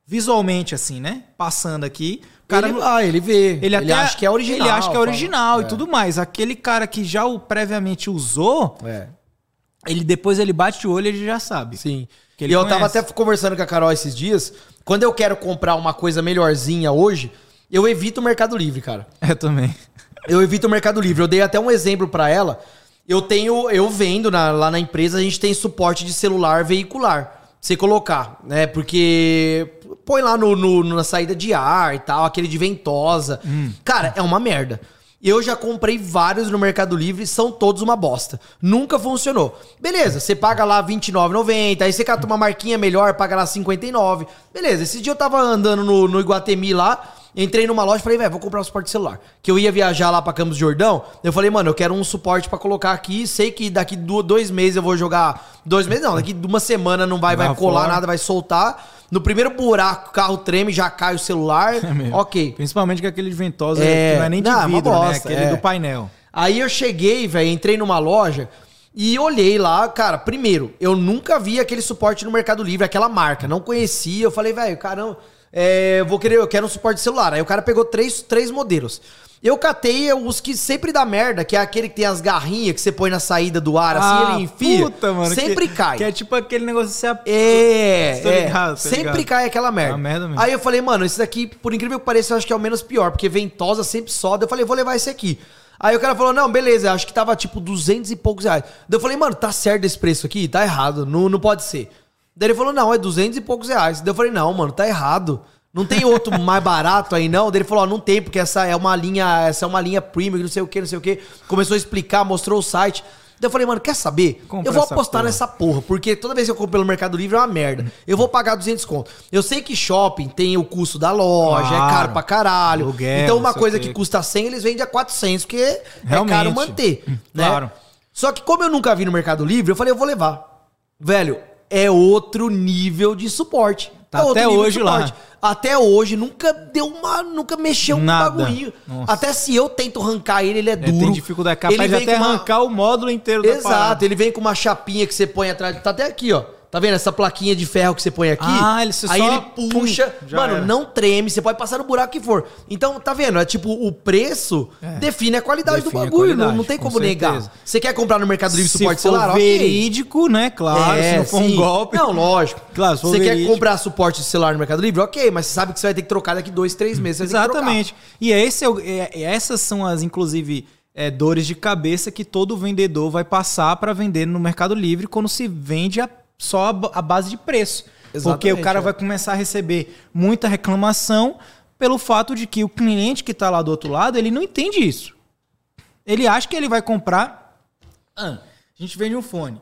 Speaker 2: visualmente, assim, né? Passando aqui. Cara
Speaker 1: ele, ah, ele vê.
Speaker 2: ele, até,
Speaker 1: acha que é original.
Speaker 2: Ele acha que é original e
Speaker 1: É.
Speaker 2: tudo mais. Aquele cara que já o previamente usou,
Speaker 1: É.
Speaker 2: ele depois ele bate o olho e ele já sabe.
Speaker 1: Sim. E
Speaker 2: ele
Speaker 1: eu tava até conversando com a Carol esses dias. Quando eu quero comprar uma coisa melhorzinha hoje, Eu evito o Mercado Livre, cara. *laughs*
Speaker 2: Eu também.
Speaker 1: Eu evito o Mercado Livre. Eu dei até um exemplo pra ela. Eu tenho, eu vendo na- lá na empresa, a gente tem suporte de celular veicular. Você colocar, né? Porque põe lá no, no- na saída de ar e tal, aquele de ventosa. Cara, é uma merda. Eu já comprei vários no Mercado Livre, são todos uma bosta. Nunca funcionou. Beleza, você paga lá R$29,90, aí você cata uma marquinha melhor, paga lá 59. Beleza, esse dia eu tava andando no, no Iguatemi lá, Entrei numa loja e falei, velho, vou comprar um suporte celular. Que eu ia viajar lá pra Campos de Jordão. Eu falei, mano, eu quero um suporte pra colocar aqui. Sei que daqui do- dois meses eu vou jogar. Dois meses não, daqui de uma semana não vai, vai
Speaker 2: Lá
Speaker 1: colar
Speaker 2: fora.
Speaker 1: nada, vai soltar. No primeiro buraco, o carro treme, já cai o celular. *laughs*
Speaker 2: É mesmo.
Speaker 1: ok.
Speaker 2: Principalmente com aquele de ventosa
Speaker 1: É,
Speaker 2: que não é nem de
Speaker 1: não, é
Speaker 2: vidro, né?
Speaker 1: bosta,
Speaker 2: Aquele
Speaker 1: é.
Speaker 2: do painel.
Speaker 1: Aí eu cheguei, velho, entrei numa loja e olhei lá, cara, primeiro, eu nunca vi aquele suporte no Mercado Livre, aquela marca, não conhecia. Eu falei, velho, caramba, é, eu vou querer, eu quero um suporte de celular. Aí o cara pegou três, três modelos. Eu catei os que sempre dá merda, que é aquele que tem as garrinhas que você põe na saída do ar, assim, ele enfia.
Speaker 2: Ah, puta, mano.
Speaker 1: sempre
Speaker 2: que,
Speaker 1: cai.
Speaker 2: Que é tipo aquele negócio que você... ap-
Speaker 1: É, é.
Speaker 2: ligado,
Speaker 1: sempre
Speaker 2: ligado.
Speaker 1: cai aquela merda.
Speaker 2: É merda mesmo.
Speaker 1: Aí eu falei, mano, esse daqui, por incrível que pareça, eu acho que é o menos pior, porque ventosa sempre soda. Eu falei, vou levar esse aqui. Aí o cara falou, não, beleza, acho que tava tipo 200 e poucos reais. Daí eu falei, mano, tá certo esse preço aqui? Tá errado, não, não pode ser. Daí ele falou, não, é 200 e poucos reais. Daí eu falei, não, mano, tá errado. Não tem outro *laughs* mais barato aí, não? Daí ele falou, ó, não tem, porque essa é uma linha, essa é uma linha premium, não sei o que, não sei o que. Começou a explicar, mostrou o site. Daí eu falei, mano, quer saber?
Speaker 2: Compra
Speaker 1: eu vou apostar
Speaker 2: porra.
Speaker 1: nessa porra, porque toda vez que eu compro pelo Mercado Livre é uma merda. Eu vou pagar 200 conto. Eu sei que shopping tem o custo da loja, é
Speaker 2: Claro.
Speaker 1: caro pra caralho.
Speaker 2: Aluguel,
Speaker 1: então uma coisa
Speaker 2: o quê.
Speaker 1: que custa 100, eles vendem a 400, porque é
Speaker 2: Realmente.
Speaker 1: caro manter, né?
Speaker 2: Claro.
Speaker 1: Só que como eu nunca vi no Mercado Livre, eu falei, eu vou levar. Velho, é outro nível de suporte.
Speaker 2: Tá
Speaker 1: É outro
Speaker 2: até
Speaker 1: nível de
Speaker 2: hoje lá.
Speaker 1: suporte. Até hoje nunca deu uma, nunca mexeu um
Speaker 2: Nada.
Speaker 1: bagulhinho.
Speaker 2: Nossa.
Speaker 1: Até se eu tento arrancar ele, ele é duro.
Speaker 2: tem dificuldade. Capaz
Speaker 1: ele
Speaker 2: de até
Speaker 1: com uma-
Speaker 2: arrancar o módulo inteiro da
Speaker 1: Exato, ele vem com uma chapinha que você põe atrás. Tá até aqui, ó. Tá vendo essa plaquinha de ferro que você põe aqui?
Speaker 2: Ah, ele se
Speaker 1: Aí
Speaker 2: só-
Speaker 1: ele puxa.
Speaker 2: Pum,
Speaker 1: mano,
Speaker 2: era.
Speaker 1: não treme, você pode passar no buraco que for. Então, tá vendo? É tipo, o preço define a qualidade
Speaker 2: Define
Speaker 1: do bagulho. não,
Speaker 2: qualidade,
Speaker 1: não tem
Speaker 2: com
Speaker 1: como negar.
Speaker 2: certeza.
Speaker 1: Você quer comprar no Mercado Livre
Speaker 2: Se
Speaker 1: suporte
Speaker 2: for
Speaker 1: celular?
Speaker 2: verídico, né? Claro, se não for um
Speaker 1: sim.
Speaker 2: golpe.
Speaker 1: Não, lógico. *laughs*
Speaker 2: Claro, se for
Speaker 1: você quer
Speaker 2: verídico.
Speaker 1: comprar suporte de celular no Mercado Livre? Ok, mas você sabe que você vai ter que trocar daqui dois, três meses.
Speaker 2: Exatamente. E é esse é o- é- é- essas são as, inclusive, é, dores de cabeça que todo vendedor vai passar para vender no Mercado Livre quando se vende a- só a, ba- a base de preço. Porque
Speaker 1: Exatamente,
Speaker 2: o cara
Speaker 1: é.
Speaker 2: vai começar a receber muita reclamação pelo fato de que o cliente que está lá do outro lado, ele não entende isso. Ele acha que ele vai comprar. Ah, a gente vende um fone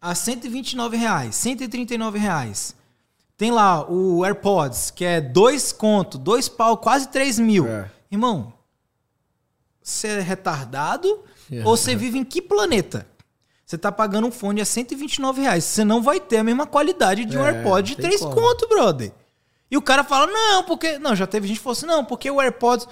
Speaker 2: a 129 reais, 139 reais. Tem lá o AirPods, que é dois conto, dois pau, quase 3 mil.
Speaker 1: É.
Speaker 2: Irmão, você é retardado ou você vive em que planeta? Você tá pagando um fone a 129 reais. Você não vai ter a mesma qualidade de um
Speaker 1: É,
Speaker 2: AirPod de
Speaker 1: tem
Speaker 2: 3
Speaker 1: como.
Speaker 2: conto, brother. E o cara fala, não, porque... Não, já teve gente que falou assim, não, porque o AirPods...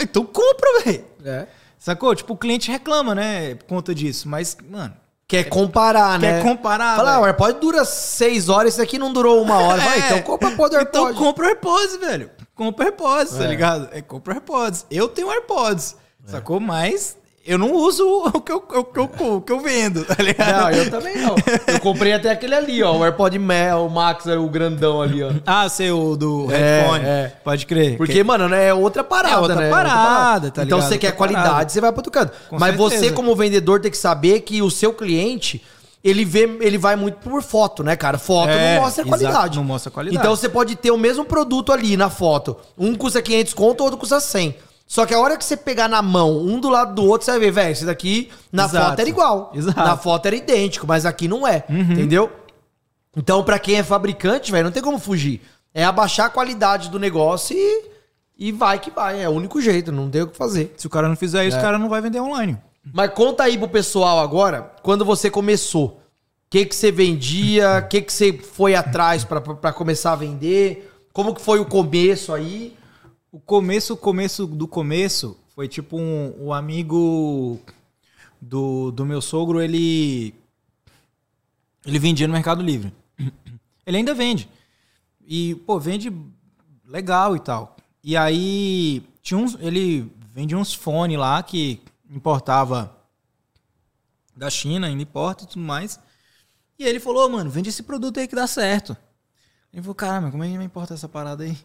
Speaker 2: Então compra, velho.
Speaker 1: É.
Speaker 2: Sacou? Tipo, o cliente reclama, né, por conta disso. Mas, mano,
Speaker 1: Quer comparar, né?
Speaker 2: quer comparar,
Speaker 1: Fala, ah, o AirPod dura seis horas, esse aqui não durou uma *laughs* hora. Vai,
Speaker 2: É.
Speaker 1: então compra a porra do AirPod.
Speaker 2: Então compra o AirPods, velho. Compra o AirPods, tá
Speaker 1: É.
Speaker 2: ligado? É, compra o AirPods. Eu tenho AirPods, sacou? Mas eu não uso o que eu, o que eu, o que eu vendo, tá ligado?
Speaker 1: Não, eu também não. Eu comprei até aquele ali, ó. O AirPod Mel, o Max, o grandão ali, ó.
Speaker 2: Ah, sei, o do
Speaker 1: É,
Speaker 2: headphone.
Speaker 1: é.
Speaker 2: Pode crer.
Speaker 1: Porque,
Speaker 2: Que-
Speaker 1: mano, né, é outra parada,
Speaker 2: É outra
Speaker 1: né?
Speaker 2: parada, tá
Speaker 1: Então
Speaker 2: ligado?
Speaker 1: você quer
Speaker 2: Outra
Speaker 1: qualidade,
Speaker 2: parada.
Speaker 1: você vai pro outro canto.
Speaker 2: Com
Speaker 1: Mas você,
Speaker 2: certeza.
Speaker 1: como vendedor, tem que saber que o seu cliente, ele vê, ele vai muito por foto, né, cara? Foto
Speaker 2: É,
Speaker 1: não mostra
Speaker 2: exato,
Speaker 1: qualidade.
Speaker 2: não mostra qualidade.
Speaker 1: Então você pode ter o mesmo produto ali na foto. Um custa 500 conto, o outro custa 100. Só que a hora que você pegar na mão, um do lado do outro, você vai ver, velho, esse daqui na
Speaker 2: Exato.
Speaker 1: foto era igual.
Speaker 2: Exato. Uhum.
Speaker 1: Na foto era idêntico, mas aqui não é. Entendeu? Então, pra quem é fabricante, velho, não tem como fugir. É abaixar a qualidade do negócio e, e vai que vai. É o único jeito, não tem o que fazer.
Speaker 2: Se o cara não fizer isso,
Speaker 1: É.
Speaker 2: o cara não vai vender online.
Speaker 1: Mas conta aí pro pessoal agora, quando você começou. O que que você vendia? O que que você foi atrás pra começar a vender? Como que foi o começo aí?
Speaker 2: O começo, o começo do começo foi tipo um, o amigo do, do meu sogro, ele ele vendia no Mercado Livre. *clears throat* Ele ainda vende. E, pô, vende legal e tal. E aí tinha uns, ele vende uns fones lá que importava da China, ainda importa e tudo mais. E ele falou, mano, vende esse produto aí que dá certo. Ele falou, caramba, como é que vai importar essa parada aí?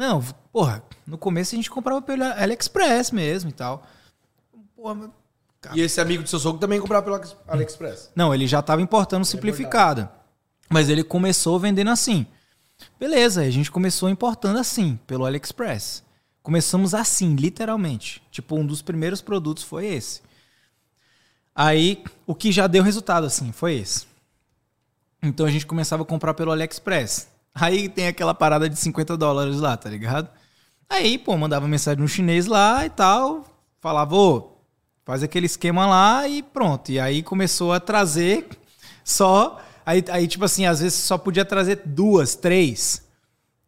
Speaker 2: Não, porra, no começo a gente comprava pelo AliExpress mesmo e tal.
Speaker 1: Porra, mas... E esse amigo do seu sogro também comprava pelo AliExpress?
Speaker 2: Não, ele já estava importando simplificada. Mas ele começou vendendo assim. Beleza, a gente começou importando assim, pelo AliExpress. Começamos assim, literalmente. Tipo, um dos primeiros produtos foi esse. Aí, o que já deu resultado, assim, foi esse. Então a gente começava a comprar pelo AliExpress. Aí tem aquela parada de 50 dólares lá, tá ligado? Aí, pô, mandava mensagem no chinês lá e tal. Falava, ô, faz aquele esquema lá e pronto. E aí começou a trazer só. Aí, aí, tipo assim, às vezes só podia trazer duas, três.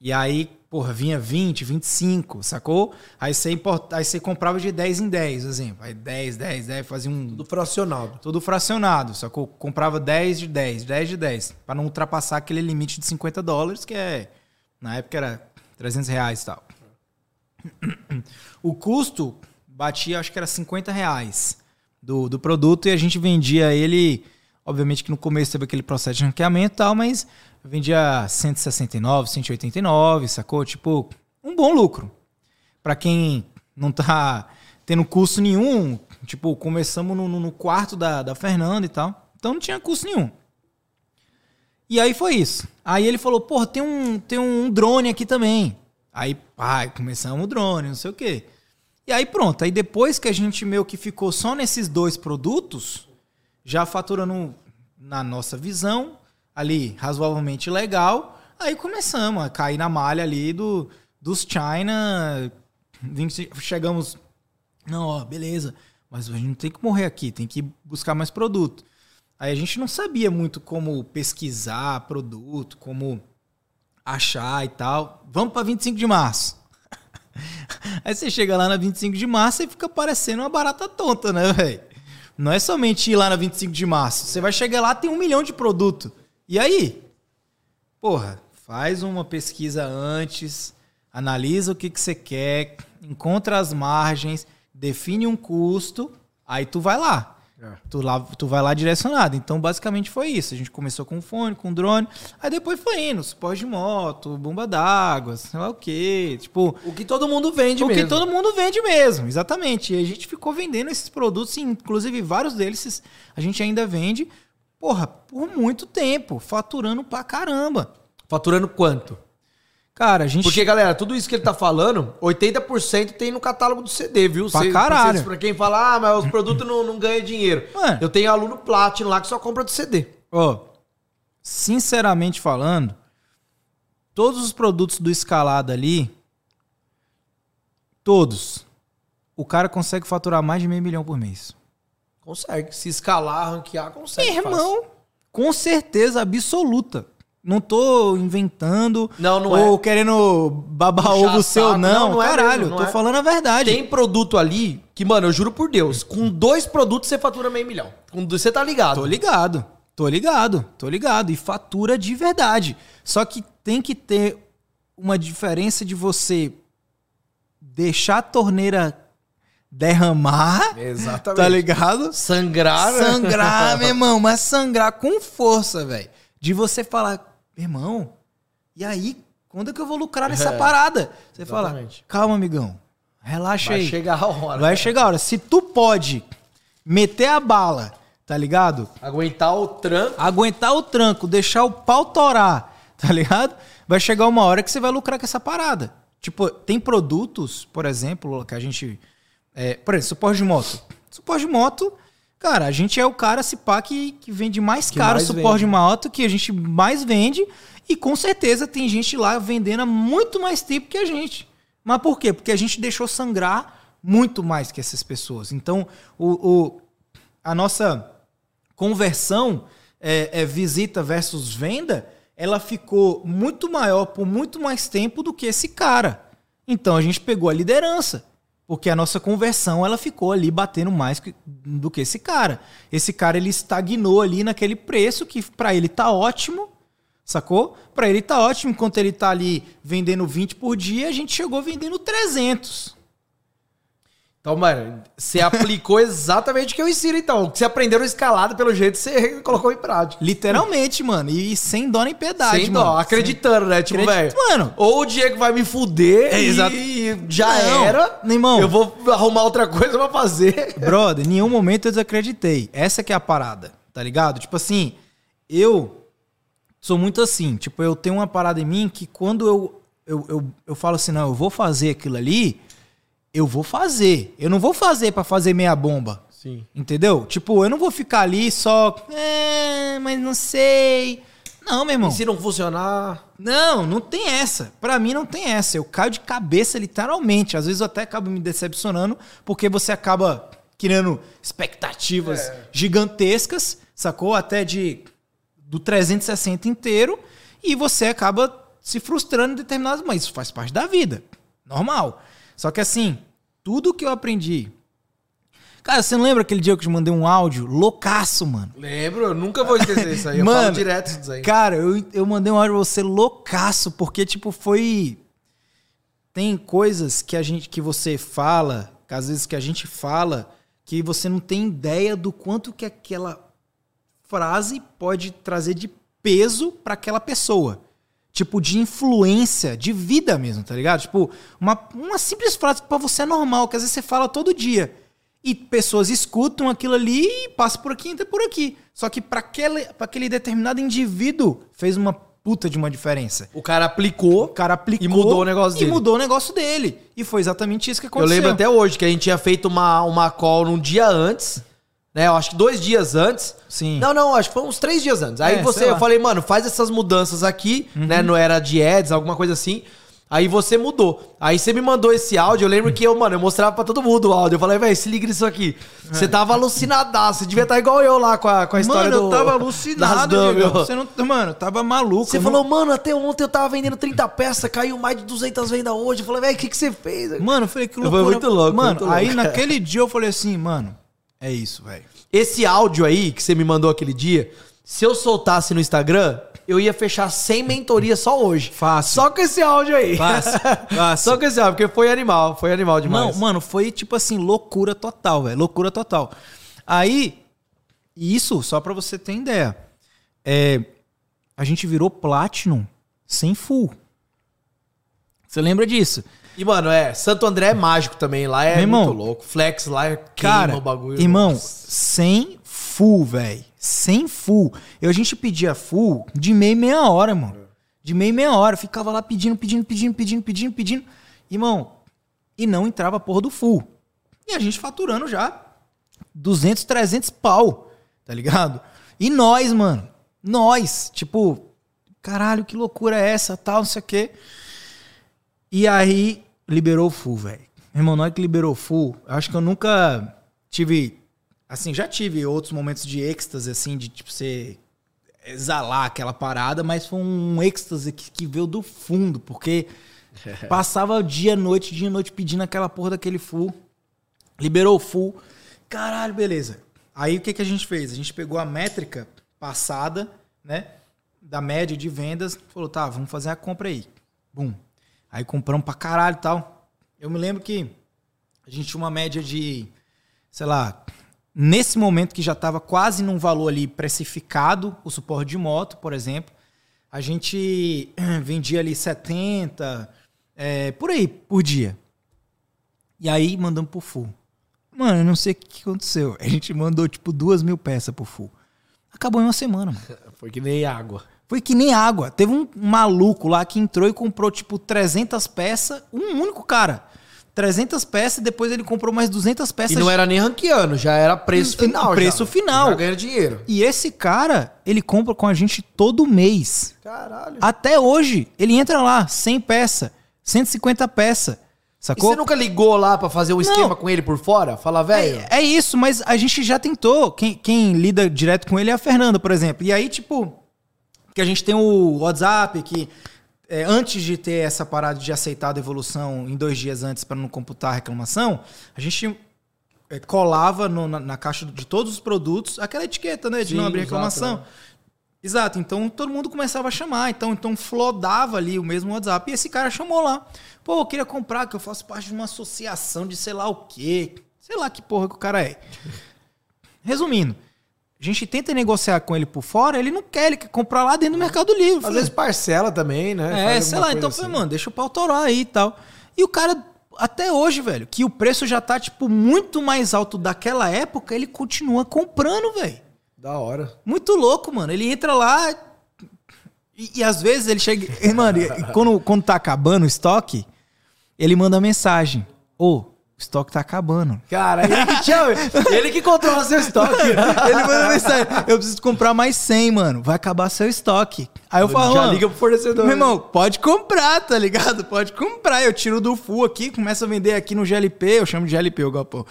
Speaker 2: E aí porra, vinha 20, 25, sacou? Aí você, import... aí você comprava de 10 em 10, exemplo. Aí 10, 10, 10, fazia um.
Speaker 1: Tudo fracionado.
Speaker 2: Tudo fracionado, sacou? Comprava 10 de 10, 10 de 10, para não ultrapassar aquele limite de 50 dólares, que é. Na época era 300 reais e tal. O custo batia, acho que era 50 reais do, do produto e a gente vendia ele. Obviamente que no começo teve aquele processo de ranqueamento e tal, mas vendia 169, 189, sacou? Tipo, um bom lucro. Para quem não tá tendo custo nenhum, tipo, começamos no, no quarto da, da Fernanda e tal. Então não tinha custo nenhum. E aí foi isso. Aí ele falou, porra, tem um, tem um drone aqui também. Aí, pai, começamos o drone, não sei o quê. E aí pronto. Aí depois que a gente meio que ficou só nesses dois produtos, já faturando na nossa visão, ali razoavelmente legal. Aí começamos a cair na malha ali do, dos China. Chegamos. Não, ó, beleza. Mas a gente não tem que morrer aqui, tem que buscar mais produto. Aí a gente não sabia muito como pesquisar produto, como achar e tal. Vamos para 25 de março. *laughs* Aí você chega lá na 25 de março e fica parecendo uma barata tonta, né, velho? Não é somente ir lá na 25 de março. Você vai chegar lá tem um milhão de produto. E aí? Porra, faz uma pesquisa antes, analisa o que, que você quer, encontra as margens, define um custo, aí tu vai lá. É. Tu, lá, tu vai lá direcionado. Então, basicamente foi isso. A gente começou com fone, com drone, aí depois foi indo, suporte de moto, bomba d'água, sei lá o quê. Tipo.
Speaker 1: O que todo mundo vende
Speaker 2: o
Speaker 1: mesmo.
Speaker 2: O que todo mundo vende mesmo, exatamente. E a gente ficou vendendo esses produtos, inclusive vários deles a gente ainda vende porra, por muito tempo, faturando pra caramba.
Speaker 1: Faturando quanto?
Speaker 2: Cara, a gente.
Speaker 1: Porque, galera, tudo isso que ele tá falando, 80% tem no catálogo do CD, viu?
Speaker 2: Pra Cê, caralho. Pra,
Speaker 1: pra quem fala, ah, mas os produtos não, não ganham dinheiro. Mano. Eu tenho aluno Platinum lá que só compra do CD.
Speaker 2: Ó, oh, sinceramente falando, todos os produtos do escalado ali, todos, o cara consegue faturar mais de meio milhão por mês.
Speaker 1: Consegue. Se escalar, ranquear, consegue.
Speaker 2: Irmão, fácil. com certeza absoluta. Não tô inventando
Speaker 1: não, não
Speaker 2: ou
Speaker 1: é.
Speaker 2: querendo babar ovo seu, não. não, não é Caralho, mesmo, não tô é. falando a verdade.
Speaker 1: Tem produto ali que, mano, eu juro por Deus, com dois produtos você fatura meio milhão. Com dois, você tá ligado?
Speaker 2: Tô ligado. Tô ligado. Tô ligado. E fatura de verdade. Só que tem que ter uma diferença de você deixar a torneira derramar.
Speaker 1: Exatamente.
Speaker 2: Tá ligado?
Speaker 1: Sangrar.
Speaker 2: Sangrar, *laughs* meu irmão, mas sangrar com força, velho. De você falar, meu irmão, e aí, quando é que eu vou lucrar nessa é, parada? Você exatamente. fala, calma, amigão, relaxa
Speaker 1: Vai
Speaker 2: aí.
Speaker 1: Vai chegar a hora.
Speaker 2: Vai chegar a hora. Se tu pode meter a bala, tá ligado?
Speaker 1: Aguentar o tranco.
Speaker 2: Aguentar o tranco, deixar o pau torar, tá ligado? Vai chegar uma hora que você vai lucrar com essa parada. Tipo, tem produtos, por exemplo, que a gente é, por exemplo, suporte de moto. Suporte de moto, cara, a gente é o cara, se pá, que, que vende mais que caro mais suporte vende. de que a gente mais vende. E com certeza tem gente lá vendendo há muito mais tempo que a gente. Mas por quê? Porque a gente deixou sangrar muito mais que essas pessoas. Então, o, o a nossa conversão é, é, visita versus venda, ela ficou muito maior por muito mais tempo do que esse cara. Então a gente pegou a liderança. Porque a nossa conversão ela ficou ali batendo mais do que esse cara. Esse cara ele estagnou ali naquele preço que para ele tá ótimo, sacou? Para ele tá ótimo, enquanto ele tá ali vendendo 20 por dia, a gente chegou vendendo 300.
Speaker 1: Então, mano, você aplicou exatamente o que eu ensino, então. O que você aprendeu no escalado, pelo jeito, você colocou em prática.
Speaker 2: Literalmente, mano. E sem dó nem piedade,
Speaker 1: Sem
Speaker 2: mano.
Speaker 1: dó, acreditando, né? Tipo, velho.
Speaker 2: Mano.
Speaker 1: Ou o Diego vai me fuder
Speaker 2: É,
Speaker 1: e-
Speaker 2: exato.
Speaker 1: e já
Speaker 2: Não,
Speaker 1: era.
Speaker 2: irmão.
Speaker 1: Eu vou arrumar outra coisa pra fazer.
Speaker 2: Brother, em nenhum momento eu desacreditei. Essa que é a parada, tá ligado? Tipo assim, eu sou muito assim. Tipo, eu tenho uma parada em mim que quando eu, eu, eu, eu falo assim, não, eu vou fazer aquilo ali, eu vou fazer. Eu não vou fazer pra fazer meia bomba.
Speaker 1: Sim.
Speaker 2: Entendeu? Tipo, eu não vou ficar ali só. É, mas não sei. Não, meu irmão.
Speaker 1: E se não funcionar.
Speaker 2: Não, não tem essa. Pra mim não tem essa. Eu caio de cabeça literalmente. Às vezes eu até acabo me decepcionando porque você acaba criando expectativas gigantescas, sacou? Até de do 360 inteiro e você acaba se frustrando em determinados, mas isso faz parte da vida. Normal. Só que assim, tudo que eu aprendi Cara, você não lembra aquele dia que eu te mandei um áudio loucaço, mano?
Speaker 1: Lembro, eu nunca vou esquecer isso aí. Eu
Speaker 2: Mano,
Speaker 1: falo direto disso aí.
Speaker 2: Cara, eu, eu mandei um áudio pra você loucaço, porque, tipo, foi. Tem coisas que a gente que você fala, que às vezes que a gente fala, que você não tem ideia do quanto que aquela frase pode trazer de peso pra aquela pessoa. Tipo, de influência, de vida mesmo, tá ligado? Tipo, uma, uma simples frase que pra você é normal, que às vezes você fala todo dia. E pessoas escutam aquilo ali e passa por aqui e entra por aqui. Só que pra aquele, pra aquele determinado indivíduo fez uma puta de uma diferença.
Speaker 1: O cara aplicou.
Speaker 2: O cara aplicou
Speaker 1: E mudou o negócio
Speaker 2: E
Speaker 1: dele.
Speaker 2: mudou o negócio dele. E foi exatamente isso que
Speaker 1: Eu
Speaker 2: aconteceu.
Speaker 1: lembro até hoje que a gente tinha feito uma, uma call num dia antes. Né? Eu acho que dois dias antes.
Speaker 2: Sim.
Speaker 1: Não, não, acho que foi uns três dias antes. Aí
Speaker 2: É,
Speaker 1: você, eu falei, mano, faz essas mudanças aqui,
Speaker 2: Uhum.
Speaker 1: né? Não era de ads, alguma coisa assim. Aí você mudou. Aí você me mandou esse áudio. Eu lembro que eu, mano, eu mostrava pra todo mundo o áudio. Eu falei, velho, se liga nisso aqui. Você tava alucinadaço. Você devia estar igual eu lá com a, com a história
Speaker 2: Mano,
Speaker 1: do.
Speaker 2: eu tava *laughs* alucinado. Você não, mano, tava maluco.
Speaker 1: Você
Speaker 2: não-
Speaker 1: falou, mano, até ontem eu tava vendendo 30 peças, caiu mais de 200 vendas hoje. Eu falei, velho, o que, que você fez?
Speaker 2: Mano, eu falei que
Speaker 1: Foi
Speaker 2: loucura.
Speaker 1: muito louco,
Speaker 2: Mano,
Speaker 1: muito louco.
Speaker 2: aí naquele dia eu falei assim, mano, é isso, velho.
Speaker 1: Esse áudio aí que você me mandou aquele dia, se eu soltasse no Instagram, eu ia fechar 100 mentorias só hoje.
Speaker 2: Fácil.
Speaker 1: Só com esse áudio aí.
Speaker 2: Fácil, *laughs* fácil.
Speaker 1: Só com esse áudio, porque foi animal, foi animal demais.
Speaker 2: Não, mano, foi tipo assim, loucura total, velho. Loucura total. Aí, isso, só pra você ter ideia, é, a gente virou Platinum sem full. Você lembra disso?
Speaker 1: E, mano, é, Santo André é mágico também, lá é
Speaker 2: Meu irmão,
Speaker 1: muito louco. Flex lá é
Speaker 2: Cara,
Speaker 1: o bagulho.
Speaker 2: irmão,
Speaker 1: Nossa.
Speaker 2: sem full, velho. Sem full. Eu, a gente pedia full de meia e meia hora, mano. De meia e meia hora. Ficava lá pedindo, pedindo, pedindo, pedindo, pedindo, pedindo. Irmão, e não entrava a porra do full. E a gente faturando já 200, 300 pau, tá ligado? E nós, mano, nós, tipo, caralho, que loucura é essa, tal, não sei o quê. E aí, liberou o full, velho. Meu irmão, na hora que liberou o full, acho que eu nunca tive. Assim, já tive outros momentos de êxtase, assim, de tipo, você exalar aquela parada, mas foi um êxtase que, que veio do fundo, porque *laughs* passava dia, noite, dia, noite pedindo aquela porra daquele full. Liberou o full. Caralho, beleza. Aí o que, que a gente fez? A gente pegou a métrica passada, né? Da média de vendas, falou, tá, vamos fazer a compra aí. Bum. Aí compramos pra caralho e tal. Eu me lembro que a gente tinha uma média de, sei lá, nesse momento que já estava quase num valor ali precificado, o suporte de moto, por exemplo, a gente *clears throat* vendia ali 70, é, por aí, por dia. E aí mandamos pro full. Mano, eu não sei o que aconteceu. A gente mandou tipo duas mil peças pro full. Acabou em uma semana, mano. *laughs*
Speaker 1: Foi que nem água.
Speaker 2: Foi que nem água. Teve um maluco lá que entrou e comprou, tipo, 300 peças. Um único cara. 300 peças e depois ele comprou mais 200 peças.
Speaker 1: E não era nem ranqueando, já era preço final.
Speaker 2: preço
Speaker 1: já.
Speaker 2: final.
Speaker 1: Já ganha dinheiro.
Speaker 2: E esse cara, ele compra com a gente todo mês.
Speaker 1: Caralho.
Speaker 2: Até hoje, ele entra lá, 100 peças, 150 peças.
Speaker 1: E
Speaker 2: Sacou?
Speaker 1: você nunca ligou lá pra fazer um esquema com ele por fora? Fala, velho.
Speaker 2: É, é isso, mas a gente já tentou. Quem, quem lida direto com ele é a Fernanda, por exemplo. E aí, tipo, que a gente tem o WhatsApp, que é, antes de ter essa parada de aceitar a devolução em dois dias antes para não computar a reclamação, a gente é, colava no- na, na caixa de todos os produtos aquela etiqueta, né? De
Speaker 1: Sim,
Speaker 2: não abrir
Speaker 1: exato,
Speaker 2: reclamação.
Speaker 1: né?
Speaker 2: Exato, então todo mundo começava a chamar, então, então flodava ali o mesmo WhatsApp. E esse cara chamou lá. Pô, eu queria comprar, que eu faço parte de uma associação de sei lá o quê. Sei lá que porra que o cara é. *laughs* Resumindo, a gente tenta negociar com ele por fora, ele não quer, ele quer comprar lá dentro do Mercado Livre.
Speaker 1: Às vezes parcela também, né?
Speaker 2: é,
Speaker 1: Faz
Speaker 2: sei lá, então
Speaker 1: assim.
Speaker 2: falei, mano, deixa o pau torar aí e tal. E o cara, até hoje, velho, que o preço já tá, tipo, muito mais alto daquela época, ele continua comprando, velho.
Speaker 1: Da hora.
Speaker 2: Muito louco, mano. Ele entra lá e, e às vezes ele chega. e, Mano, e quando, quando tá acabando o estoque, ele manda mensagem: Ô, o estoque tá acabando.
Speaker 1: Cara, ele que chama, *laughs* ele que controla seu estoque.
Speaker 2: Ele manda mensagem: Eu preciso comprar mais 100, mano. Vai acabar seu estoque. Aí eu falo:
Speaker 1: Já
Speaker 2: "Mano,
Speaker 1: liga pro fornecedor.
Speaker 2: Meu irmão, pode comprar, tá ligado? Pode comprar. Eu tiro do full aqui, começo a vender aqui no GLP. Eu chamo de GLP, o Galpão.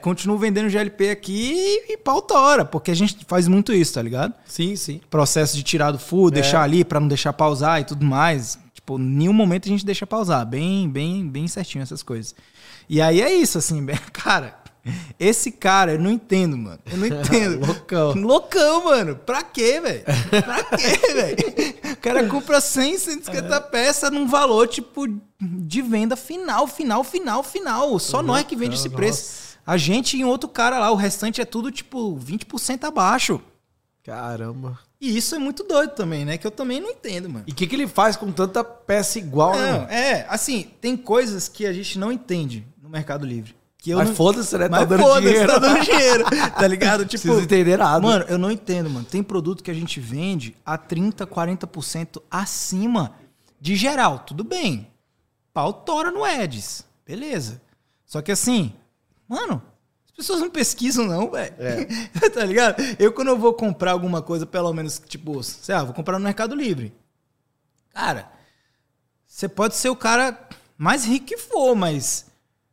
Speaker 2: Continuo vendendo GLP aqui e, e pau tora, porque a gente faz muito isso, tá ligado?
Speaker 1: Sim, sim.
Speaker 2: processo de tirar do full, deixar ali pra não deixar pausar e tudo mais. Tipo, em nenhum momento a gente deixa pausar. Bem, bem, bem certinho essas coisas. E aí é isso, assim, *laughs* cara. Esse cara, eu não entendo, mano. Eu não *laughs* entendo.
Speaker 1: Loucão.
Speaker 2: Loucão, mano. Pra quê, velho? Pra quê, *laughs* velho? O cara compra 100, 150 peças num valor, tipo, de venda final, final, final, final. Só nós que vende esse preço. A gente e outro cara lá. O restante é tudo, tipo, 20% abaixo.
Speaker 1: Caramba.
Speaker 2: E isso é muito doido também, né? Que eu também não entendo, mano.
Speaker 1: E o que, que ele faz com tanta peça igual, né?
Speaker 2: Não,
Speaker 1: mano?
Speaker 2: é, assim, tem coisas que a gente não entende no Mercado Livre. Que eu
Speaker 1: Mas
Speaker 2: não...
Speaker 1: foda-se, né? Tá
Speaker 2: Mas
Speaker 1: dando
Speaker 2: foda-se,
Speaker 1: dinheiro.
Speaker 2: tá dando dinheiro. Tá ligado? *laughs* Tipo,
Speaker 1: Preciso entender nada.
Speaker 2: Mano, eu não entendo, mano. Tem produto que a gente vende a 30, 40% acima de geral. Tudo bem. Pau tora no Eds. Beleza. Só que assim, mano, pessoas não pesquisam não, velho. *laughs* tá ligado? Eu quando eu vou comprar alguma coisa, pelo menos, tipo, sei lá, vou comprar no Mercado Livre. Cara, você pode ser o cara mais rico que for, mas,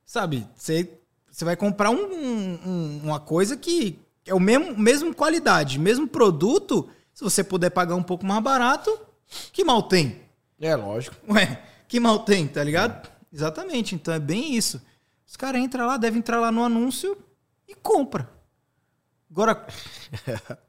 Speaker 2: sabe, você, você vai comprar um- um- uma coisa que é o mesmo, mesmo qualidade, mesmo produto, se você puder pagar um pouco mais barato, que mal tem?
Speaker 1: É, lógico.
Speaker 2: Ué, que mal tem, tá ligado? Exatamente, então é bem isso. Os caras entram lá, devem entrar lá no anúncio e compra. Agora,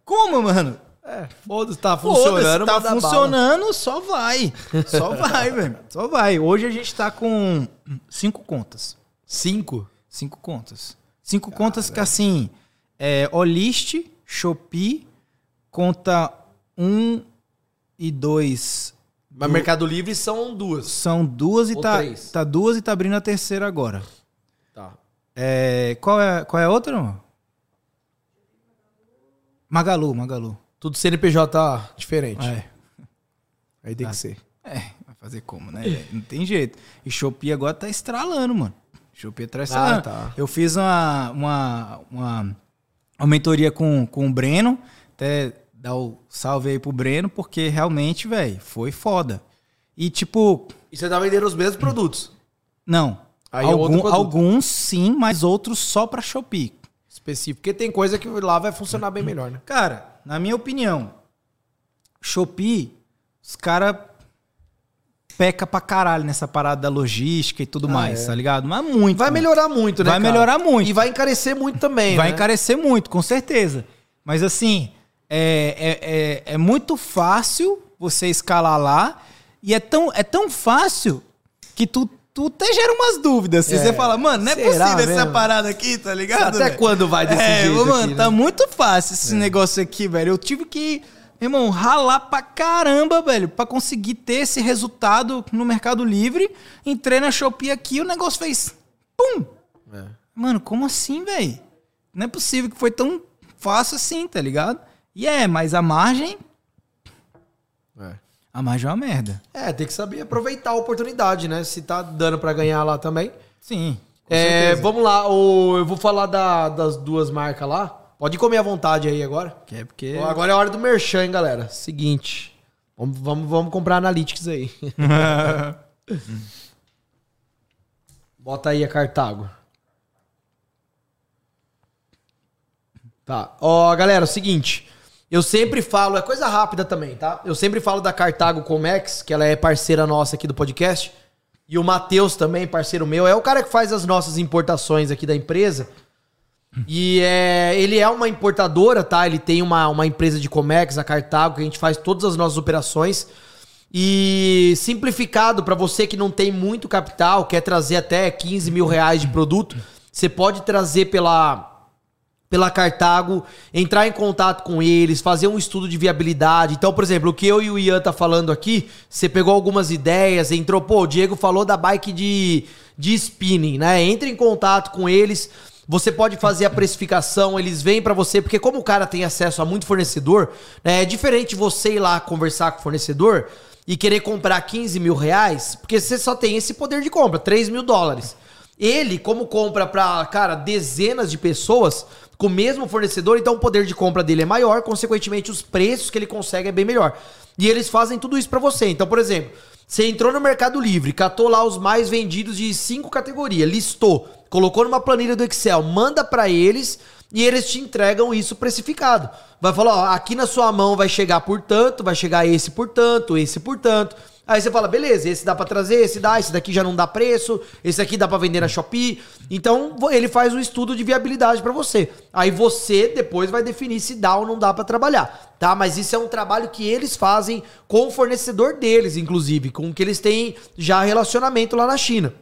Speaker 2: como, mano?
Speaker 1: É, foda-se, tá funcionando,
Speaker 2: tá
Speaker 1: manda bala.
Speaker 2: funcionando, só vai. Só *laughs* vai, velho. Só vai. Hoje a gente tá com cinco contas.
Speaker 1: Cinco?
Speaker 2: Cinco contas. Cinco contas que, assim, é Olist, Shopee, conta um e dois
Speaker 1: Mas Mercado Livre são duas.
Speaker 2: são duas e
Speaker 1: Ou
Speaker 2: tá,
Speaker 1: três.
Speaker 2: tá duas e tá abrindo a terceira agora.
Speaker 1: Tá.
Speaker 2: É, qual, é, qual é a outra? Magalu, Magalu.
Speaker 1: Tudo CNPJ diferente.
Speaker 2: É.
Speaker 1: Aí tem que ser.
Speaker 2: É, vai fazer como, né? Não tem jeito. E Shopee agora tá estralando, mano. Shopee tá estralando.
Speaker 1: Ah, tá.
Speaker 2: Eu fiz uma, uma, uma, uma mentoria com, com o Breno. Até dar o salve aí pro Breno, porque realmente, velho, foi foda. E tipo,
Speaker 1: E você tá vendendo os mesmos produtos.
Speaker 2: não.
Speaker 1: É
Speaker 2: Algum-
Speaker 1: produto.
Speaker 2: alguns sim, mas outros só pra Shopee.
Speaker 1: Específico. Porque tem coisa que lá vai funcionar bem melhor, né?
Speaker 2: Cara, na minha opinião, Shopee, os caras peca pra caralho nessa parada da logística e tudo
Speaker 1: Ah,
Speaker 2: mais,
Speaker 1: é.
Speaker 2: tá ligado? Mas muito.
Speaker 1: Vai melhorar muito, né?
Speaker 2: Vai
Speaker 1: cara?
Speaker 2: melhorar muito.
Speaker 1: E vai encarecer muito também.
Speaker 2: Vai
Speaker 1: né?
Speaker 2: encarecer muito, com certeza. Mas assim, é, é, é, é muito fácil você escalar lá e é tão, é tão fácil que tu, tu até gera umas dúvidas. Se
Speaker 1: É.
Speaker 2: você fala, mano, não é
Speaker 1: Será
Speaker 2: possível essa
Speaker 1: mesmo?
Speaker 2: parada aqui, tá ligado?
Speaker 1: Até
Speaker 2: velho?
Speaker 1: quando vai desse
Speaker 2: é,
Speaker 1: jeito
Speaker 2: mano,
Speaker 1: aqui,
Speaker 2: tá
Speaker 1: né?
Speaker 2: muito fácil esse negócio aqui, velho. Eu tive que, irmão, ralar pra caramba, velho, pra conseguir ter esse resultado no Mercado Livre. Entrei na Shopee aqui, o negócio fez pum!
Speaker 1: É.
Speaker 2: Mano, como assim, velho? Não é possível que foi tão fácil assim, tá ligado? E é, mas a margem.
Speaker 1: É.
Speaker 2: A margem é uma merda.
Speaker 1: É, tem que saber aproveitar a oportunidade, né? Se tá dando pra ganhar lá também.
Speaker 2: Sim.
Speaker 1: É, vamos lá, o, eu vou falar da- das duas marcas lá. Pode comer à vontade aí agora.
Speaker 2: Que é porque.
Speaker 1: Agora é a hora do merchan, hein, galera. Seguinte. Vamos, vamos, vamos comprar Analytics aí. *laughs* Bota aí a Cartago. Tá. Ó, galera, é o seguinte. Eu sempre falo, é coisa rápida também, tá? Eu sempre falo da Cartago Comex, que ela é parceira nossa aqui do podcast. E o Matheus também, parceiro meu, é o cara que faz as nossas importações aqui da empresa. E é, ele é uma importadora, tá? Ele tem uma, uma empresa de Comex, a Cartago, que a gente faz todas as nossas operações. E simplificado para você que não tem muito capital, quer trazer até 15 mil reais de produto, você pode trazer pela pela Cartago, entrar em contato com eles, fazer um estudo de viabilidade. Então, por exemplo, o que eu e o Ian tá falando aqui, você pegou algumas ideias, entrou, pô, o Diego falou da bike de, de spinning, né? Entre em contato com eles. Você pode fazer a precificação, eles vêm para você, porque como o cara tem acesso a muito fornecedor, né, é diferente você ir lá conversar com o fornecedor e querer comprar 15 mil reais, porque você só tem esse poder de compra, 3 mil dólares. Ele, como compra para, cara, dezenas de pessoas, com o mesmo fornecedor, então o poder de compra dele é maior, consequentemente os preços que ele consegue é bem melhor. E eles fazem tudo isso para você. Então, por exemplo, você entrou no Mercado Livre, catou lá os mais vendidos de cinco categorias, listou, colocou numa planilha do Excel, manda para eles e eles te entregam isso precificado. Vai falar, ó, aqui na sua mão vai chegar por tanto, vai chegar esse por tanto, esse por tanto. Aí você fala, beleza, esse dá para trazer, esse dá, esse daqui já não dá preço, esse aqui dá para vender na Shopee. Então ele faz um estudo de viabilidade para você. Aí você depois vai definir se dá ou não dá para trabalhar, tá? Mas isso é um trabalho que eles fazem com o fornecedor deles, inclusive, com o que eles têm já relacionamento lá na China.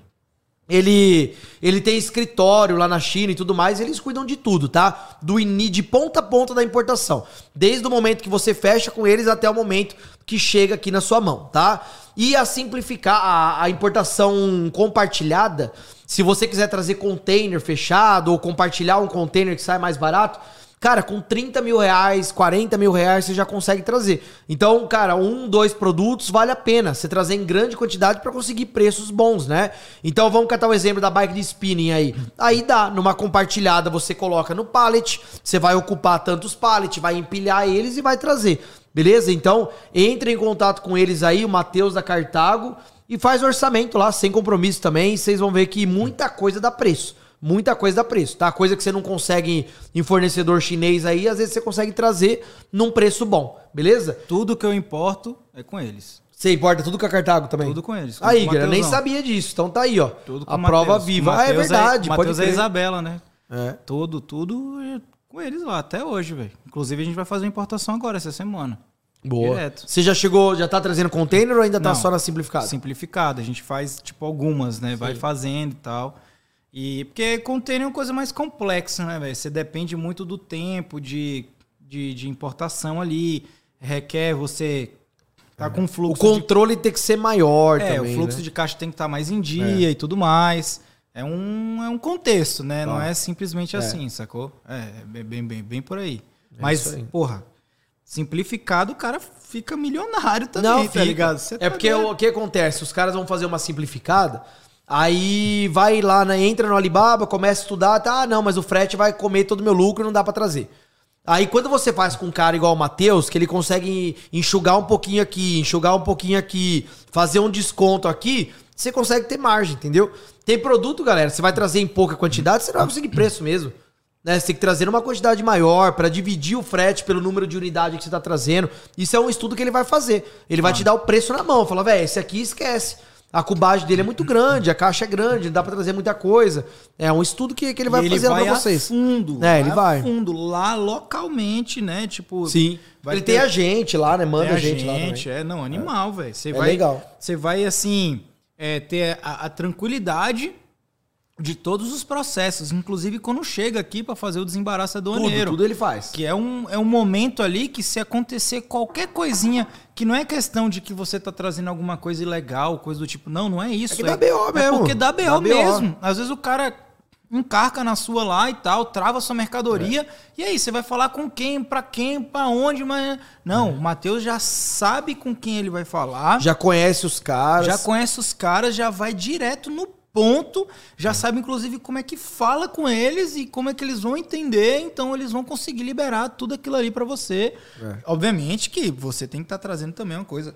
Speaker 1: Ele, ele tem escritório lá na China e tudo mais, eles cuidam de tudo, tá? Do de ponta a ponta da importação. Desde o momento que você fecha com eles até o momento que chega aqui na sua mão, tá? E a simplificar a, a importação compartilhada, se você quiser trazer container fechado ou compartilhar um container que sai mais barato, Cara, com 30 mil reais, 40 mil reais, você já consegue trazer. Então, cara, um, dois produtos vale a pena você trazer em grande quantidade para conseguir preços bons, né? Então, vamos catar o um exemplo da bike de spinning aí. Aí dá, numa compartilhada você coloca no pallet, você vai ocupar tantos pallets, vai empilhar eles e vai trazer. Beleza? Então, entre em contato com eles aí, o Matheus da Cartago, e faz orçamento lá, sem compromisso também. Vocês vão ver que muita coisa dá preço muita coisa dá preço, tá? Coisa que você não consegue em fornecedor chinês aí, às vezes você consegue trazer num preço bom, beleza?
Speaker 2: Tudo que eu importo é com eles.
Speaker 1: Você importa tudo com a Cartago também?
Speaker 2: Tudo com eles.
Speaker 1: Aí, cara, eu nem sabia disso. Então tá aí, ó. Tudo com a prova viva.
Speaker 2: ah, é
Speaker 1: verdade.
Speaker 2: É, Matheus é Isabela, né? É. Tudo, tudo é com eles lá, até hoje, velho. Inclusive, a gente vai fazer uma importação agora, essa semana.
Speaker 1: Boa. Direto. Você já chegou, já tá trazendo container ou ainda tá
Speaker 2: Não,
Speaker 1: só na simplificada?
Speaker 2: Simplificada. A gente faz, tipo, algumas, né? Sim. Vai fazendo e tal. E porque container é uma coisa mais complexa, né, velho? Você depende muito do tempo de, de, de, importação ali. Requer você tá com fluxo.
Speaker 1: O controle de... tem que ser maior
Speaker 2: é,
Speaker 1: também.
Speaker 2: o fluxo
Speaker 1: né?
Speaker 2: de caixa tem que estar tá mais em dia é. e tudo mais. É um, é um contexto, né? Não é simplesmente é. assim, sacou? É, é bem, bem, bem por aí. É Mas, aí. porra, simplificado, o cara fica milionário também, Não, tá fica. ligado?
Speaker 1: Você é tá porque o, o que acontece? Os caras vão fazer uma simplificada. Aí vai lá, né, entra no Alibaba, começa a estudar, tá, ah, não, mas o frete vai comer todo o meu lucro, não dá para trazer. Aí quando você faz com um cara igual o Matheus, que ele consegue enxugar um pouquinho aqui, enxugar um pouquinho aqui, fazer um desconto aqui, você consegue ter margem, entendeu? Tem produto, galera, você vai trazer em pouca quantidade, você não vai conseguir preço mesmo. Né? Você tem que trazer uma quantidade maior para dividir o frete pelo número de unidade que você está trazendo. Isso é um estudo que ele vai fazer. Ele vai ah. te dar o preço na mão. Fala, velho, esse aqui esquece. A cubagem dele é muito grande, a caixa é grande, dá para trazer muita coisa. É um estudo que, que ele vai fazer
Speaker 2: vai
Speaker 1: pra vocês.
Speaker 2: fundo.
Speaker 1: É, ele vai.
Speaker 2: fundo, lá localmente, né? Tipo.
Speaker 1: Sim. ele ter... tem a gente lá, né? Manda a gente,
Speaker 2: gente lá. É, não, animal, é. velho. Você
Speaker 1: é
Speaker 2: vai.
Speaker 1: legal.
Speaker 2: Você vai, assim, é, ter a, a tranquilidade de todos os processos, inclusive quando chega aqui para fazer o desembaraço aduaneiro.
Speaker 1: Tudo, tudo ele faz.
Speaker 2: Que é um, é um momento ali que se acontecer qualquer coisinha, que não é questão de que você tá trazendo alguma coisa ilegal, coisa do tipo, não, não é isso. É
Speaker 1: que dá BO
Speaker 2: é
Speaker 1: mesmo.
Speaker 2: É porque dá BO, dá mesmo. Às vezes o cara encarca na sua lá e tal, trava sua mercadoria, é. e aí você vai falar com quem, para quem, para onde, mas não, é. o Matheus já sabe com quem ele vai falar.
Speaker 1: Já conhece os caras.
Speaker 2: Já conhece os caras, já vai direto no ponto, já é. sabe inclusive como é que fala com eles e como é que eles vão entender, então eles vão conseguir liberar tudo aquilo ali para você. É. Obviamente que você tem que estar tá trazendo também uma coisa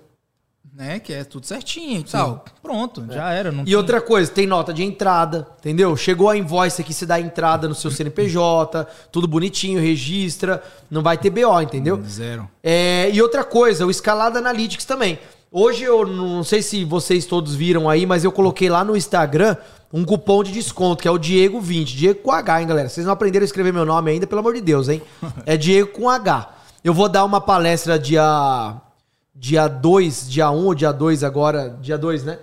Speaker 2: né? Que é tudo certinho e tal. Pronto, é. já era.
Speaker 1: e tem... outra coisa, tem nota de entrada, entendeu? Chegou a invoice aqui, você dá entrada no seu CNPJ, tudo bonitinho, registra, não vai ter BO, entendeu?
Speaker 2: Hum, zero.
Speaker 1: É, e outra coisa, o Escalada Analytics também. Hoje eu não sei se vocês todos viram aí, mas eu coloquei lá no Instagram um cupom de desconto, que é o Diego20. Diego com H, hein, galera? Vocês não aprenderam a escrever meu nome ainda, pelo amor de Deus, hein? *laughs* É Diego com H. Eu vou dar uma palestra dia dia 2, dia 1 um, ou dia 2 agora, dia 2, né?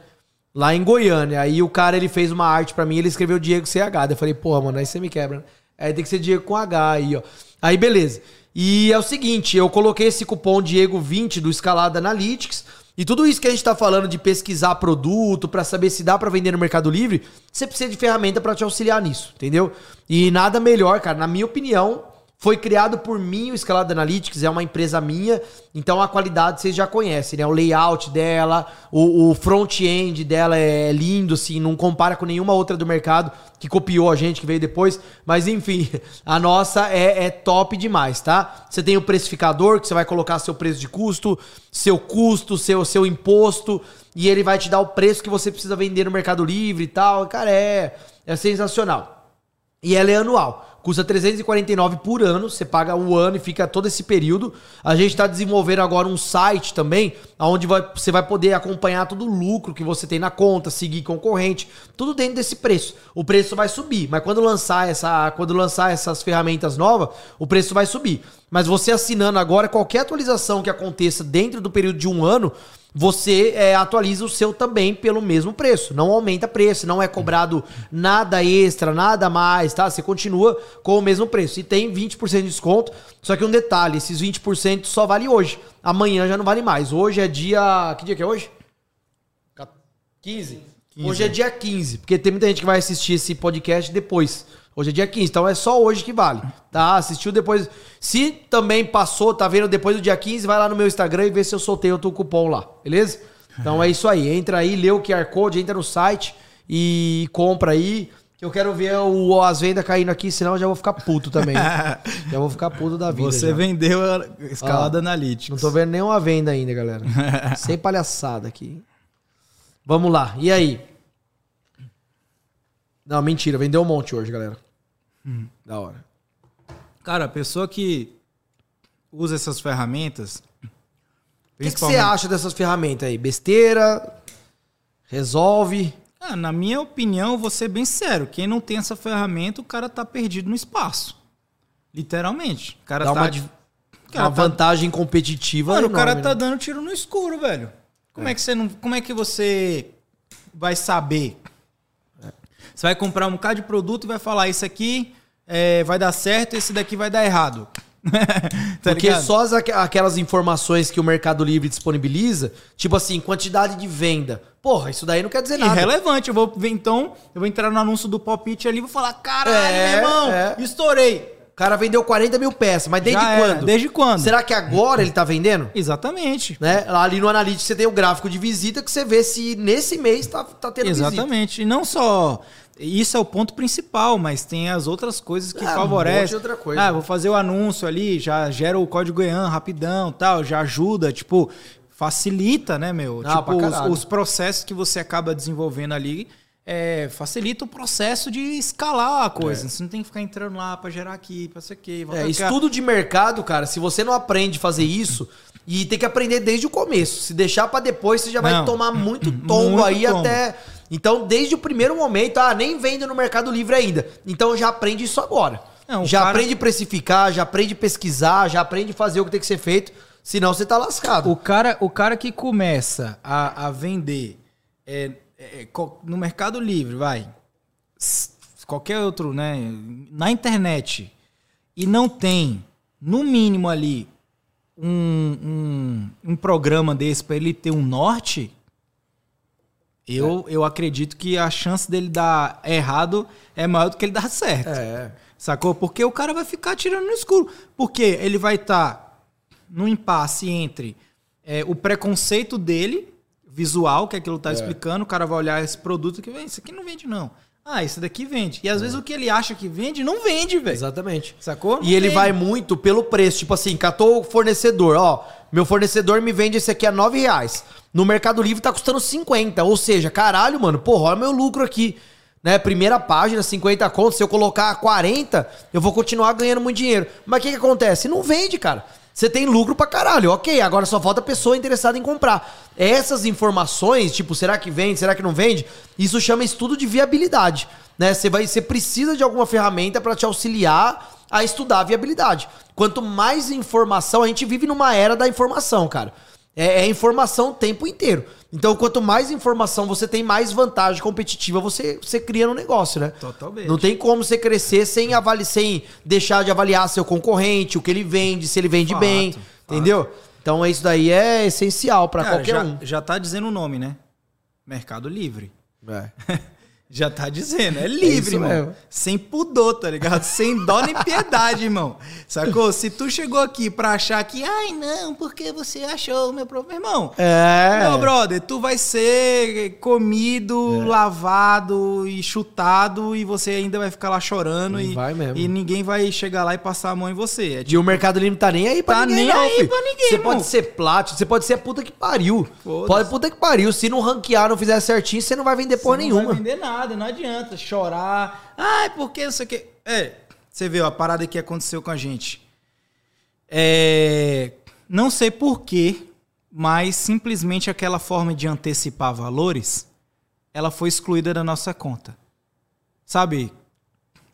Speaker 1: Lá em Goiânia. Aí o cara, ele fez uma arte para mim, ele escreveu Diego CH. Eu falei, porra, mano, aí você me quebra, né? Aí tem que ser Diego com H aí, ó. Aí beleza. E é o seguinte, eu coloquei esse cupom Diego20 do Escalada Analytics e tudo isso que a gente está falando de pesquisar produto para saber se dá para vender no Mercado Livre, você precisa de ferramenta para te auxiliar nisso, entendeu? E nada melhor, cara, na minha opinião, foi criado por mim, o Escalada Analytics, é uma empresa minha, então a qualidade vocês já conhecem, né? O layout dela, o, o front-end dela é lindo, assim, não compara com nenhuma outra do mercado que copiou a gente, que veio depois. Mas enfim, *laughs* a nossa é, é top demais, tá? Você tem o precificador, que você vai colocar seu preço de custo, seu custo, seu, seu imposto, e ele vai te dar o preço que você precisa vender no Mercado Livre e tal. Cara, é, é sensacional. E ela é anual. Custa 349 por ano, você paga um ano e fica todo esse período. A gente está desenvolvendo agora um site também, onde vai, você vai poder acompanhar todo o lucro que você tem na conta, seguir concorrente, tudo dentro desse preço. O preço vai subir, mas quando lançar essa, quando lançar essas ferramentas novas, o preço vai subir. Mas você assinando agora, qualquer atualização que aconteça dentro do período de um ano, você é, atualiza o seu também pelo mesmo preço. Não aumenta preço, não é cobrado nada extra, nada mais, tá? Você continua com o mesmo preço. E tem 20% de desconto. Só que um detalhe, esses 20% só vale hoje. Amanhã já não vale mais. Hoje é dia. Que dia que é hoje? 15? 15. Hoje é dia 15, porque tem muita gente que vai assistir esse podcast depois. Hoje é dia 15, então é só hoje que vale, tá? Assistiu depois. Se também passou, tá vendo depois do dia 15, vai lá no meu Instagram e vê se eu soltei outro cupom lá, beleza? Então é isso aí. Entra aí, lê o QR Code, entra no site e compra aí. Que eu quero ver o, as vendas caindo aqui, senão eu já vou ficar puto também. *laughs* já vou ficar puto da vida.
Speaker 2: Você
Speaker 1: já.
Speaker 2: vendeu a escalada analítica.
Speaker 1: Não tô vendo nenhuma venda ainda, galera. *laughs* Sem palhaçada aqui. Vamos lá. E aí? Não, mentira. Vendeu um monte hoje, galera. Hum. Da hora.
Speaker 2: Cara, a pessoa que usa essas ferramentas.
Speaker 1: O que, que você acha dessas ferramentas aí? Besteira? Resolve?
Speaker 2: Ah, na minha opinião, vou ser bem sério. Quem não tem essa ferramenta, o cara tá perdido no espaço. Literalmente. O cara
Speaker 1: Dá
Speaker 2: tá.
Speaker 1: uma, cara uma tá... vantagem competitiva.
Speaker 2: Mano,
Speaker 1: enorme,
Speaker 2: o cara tá
Speaker 1: né?
Speaker 2: dando tiro no escuro, velho. Como é. é que você não. Como é que você vai saber você vai comprar um bocado de produto e vai falar: isso aqui é, vai dar certo, esse daqui vai dar errado. *laughs*
Speaker 1: tá Porque ligado? só as, aquelas informações que o Mercado Livre disponibiliza, tipo assim, quantidade de venda. Porra, isso daí não quer dizer nada.
Speaker 2: Irrelevante. Eu vou ver então, eu vou entrar no anúncio do Pop-It ali e vou falar: caralho, é, meu irmão, é. estourei.
Speaker 1: O cara vendeu 40 mil peças, mas desde Já quando?
Speaker 2: Desde quando?
Speaker 1: Será que agora ele tá vendendo?
Speaker 2: Exatamente.
Speaker 1: Né? Ali no Analytics você tem o gráfico de visita que você vê se nesse mês tá, tá tendo
Speaker 2: Exatamente. visita. Exatamente. E não só isso é o ponto principal, mas tem as outras coisas que
Speaker 1: ah,
Speaker 2: favorecem.
Speaker 1: Um outra coisa.
Speaker 2: Ah, vou fazer o anúncio ali, já gera o código EAN rapidão, tal, já ajuda, tipo, facilita, né, meu?
Speaker 1: Ah,
Speaker 2: tipo, os, os, processos que você acaba desenvolvendo ali é, facilita o processo de escalar a coisa. É. Você não tem que ficar entrando lá para gerar aqui, para ser aqui.
Speaker 1: É, estudo de mercado, cara, se você não aprende a fazer isso, e tem que aprender desde o começo. Se deixar para depois, você já vai não. tomar muito *clears throat* tombo muito aí tombo. até então, desde o primeiro momento, ah, nem vendo no Mercado Livre ainda. Então já aprende isso agora. Não, já cara... aprende a precificar, já aprende a pesquisar, já aprende a fazer o que tem que ser feito. Senão você tá lascado.
Speaker 2: O cara, o cara que começa a, a vender é, é, no Mercado Livre, vai. Qualquer outro, né? Na internet. E não tem, no mínimo ali, um, um, um programa desse para ele ter um norte, eu, é. eu acredito que a chance dele dar errado é maior do que ele dar certo.
Speaker 1: É.
Speaker 2: Sacou? Porque o cara vai ficar tirando no escuro. Porque ele vai estar tá no impasse entre é, o preconceito dele, visual, que é aquilo que tá é. explicando, o cara vai olhar esse produto que vem, isso aqui não vende, não. Ah, esse daqui vende. E às é. vezes o que ele acha que vende, não vende, velho.
Speaker 1: Exatamente.
Speaker 2: Sacou?
Speaker 1: Não e ele vai muito pelo preço. Tipo assim, catou o fornecedor, ó. Meu fornecedor me vende esse aqui a 9 reais. No Mercado Livre tá custando 50. Ou seja, caralho, mano, porra, olha meu lucro aqui. Né? Primeira página, 50 contos. Se eu colocar 40, eu vou continuar ganhando muito dinheiro. Mas o que, que acontece? Não vende, cara. você tem lucro pra caralho. Ok, agora só falta pessoa interessada em comprar. Essas informações, tipo, será que vende, será que não vende? Isso chama estudo de viabilidade. Né? Você, vai, você precisa de alguma ferramenta para te auxiliar a estudar a viabilidade. Quanto mais informação, a gente vive numa era da informação, cara. É, é informação o tempo inteiro. Então, quanto mais informação você tem, mais vantagem competitiva você, você cria no negócio, né?
Speaker 2: Totalmente.
Speaker 1: Não tem como você crescer sem, avali sem deixar de avaliar seu concorrente, o que ele vende, se ele vende
Speaker 2: Fato,
Speaker 1: bem,
Speaker 2: fato.
Speaker 1: entendeu? Então, isso daí é essencial para qualquer
Speaker 2: já,
Speaker 1: um.
Speaker 2: já tá dizendo o nome, né? Mercado Livre.
Speaker 1: É. *laughs*
Speaker 2: Já tá dizendo, é livre,
Speaker 1: isso
Speaker 2: irmão.
Speaker 1: mesmo.
Speaker 2: Sem pudor, tá ligado? Sem dó nem piedade, irmão. Sacou? Se tu chegou aqui pra achar que, ai não, porque você achou o meu problema. Irmão,
Speaker 1: É.
Speaker 2: Meu brother, tu vai ser comido,
Speaker 1: É.
Speaker 2: lavado e chutado e você ainda vai ficar lá chorando e,
Speaker 1: Vai mesmo.
Speaker 2: e ninguém vai chegar lá e passar a mão em você. É
Speaker 1: E o Mercado Livre tá nem aí pra
Speaker 2: Tá
Speaker 1: ninguém,
Speaker 2: nem
Speaker 1: não,
Speaker 2: aí
Speaker 1: filho.
Speaker 2: pra ninguém,
Speaker 1: Você
Speaker 2: irmão.
Speaker 1: pode ser plástico, você pode ser a puta que pariu. Pode puta que pariu. Se não ranquear, não fizer certinho, você não vai vender porra
Speaker 2: Você
Speaker 1: nenhuma.
Speaker 2: Não vai vender nada, não adianta chorar. Ai, porque não sei o que. É, você viu a parada que aconteceu com a gente. É, não sei porquê, mas simplesmente aquela forma de antecipar valores, ela foi excluída da nossa conta. Sabe?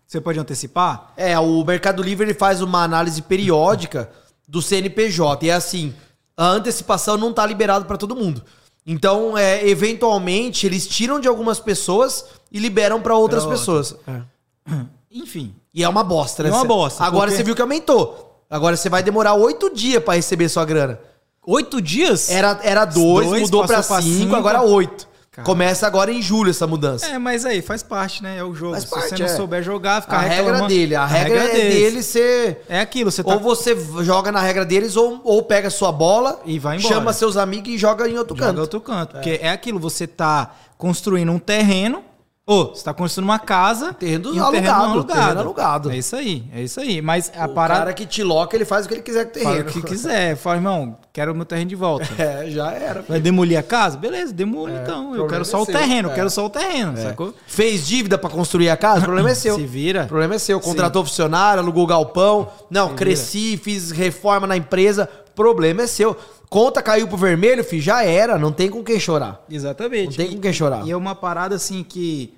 Speaker 2: Você pode antecipar?
Speaker 1: É, o Mercado Livre ele faz uma análise periódica do CNPJ. E é assim, a antecipação não tá liberado para todo mundo. Então, é, eventualmente, eles tiram de algumas pessoas e liberam para outras
Speaker 2: Pra
Speaker 1: pessoas. *clears throat*
Speaker 2: Enfim.
Speaker 1: E é uma bosta, né?
Speaker 2: É uma bosta,
Speaker 1: Agora
Speaker 2: porque-
Speaker 1: você viu que aumentou. Agora você vai demorar oito dias para receber sua grana.
Speaker 2: Oito dias?
Speaker 1: Era, era dois,
Speaker 2: Dois,
Speaker 1: mudou pra
Speaker 2: passou pra
Speaker 1: cinco,
Speaker 2: cinco.
Speaker 1: agora oito.
Speaker 2: Cara.
Speaker 1: Começa agora em julho essa mudança.
Speaker 2: É, mas aí faz parte, né? É o jogo.
Speaker 1: Faz
Speaker 2: Se
Speaker 1: parte,
Speaker 2: você não
Speaker 1: é.
Speaker 2: souber jogar, ficar
Speaker 1: a regra dele. A, regra, é
Speaker 2: deles.
Speaker 1: dele ser.
Speaker 2: É aquilo, você tá
Speaker 1: Ou você joga na regra deles, ou, ou pega sua bola
Speaker 2: E vai embora.
Speaker 1: chama seus amigos e joga em outro
Speaker 2: joga
Speaker 1: canto.
Speaker 2: outro canto. Porque é aquilo, você tá construindo um terreno, ou você tá construindo uma casa
Speaker 1: Terreno
Speaker 2: e um
Speaker 1: alugado, terreno alugado.
Speaker 2: É isso aí, é isso aí. Mas a
Speaker 1: O
Speaker 2: parada
Speaker 1: cara que te loca, ele faz o que ele quiser com o terreno.
Speaker 2: o que quiser. *laughs* Fala, irmão, quero o meu terreno de volta.
Speaker 1: É, já era.
Speaker 2: Vai demolir a casa? Beleza, demole então. Eu quero
Speaker 1: é
Speaker 2: só o
Speaker 1: seu.
Speaker 2: terreno, eu
Speaker 1: É.
Speaker 2: quero só o terreno, sacou?
Speaker 1: Fez dívida pra construir a casa? O *laughs* problema é seu.
Speaker 2: Se vira.
Speaker 1: O problema é seu. Contratou funcionário, alugou galpão. Não, cresci, fiz reforma na empresa. Problema é seu. Conta caiu pro vermelho, filho, já era. Não tem com quem chorar.
Speaker 2: Exatamente.
Speaker 1: Não tem com quem chorar.
Speaker 2: E é uma parada assim que,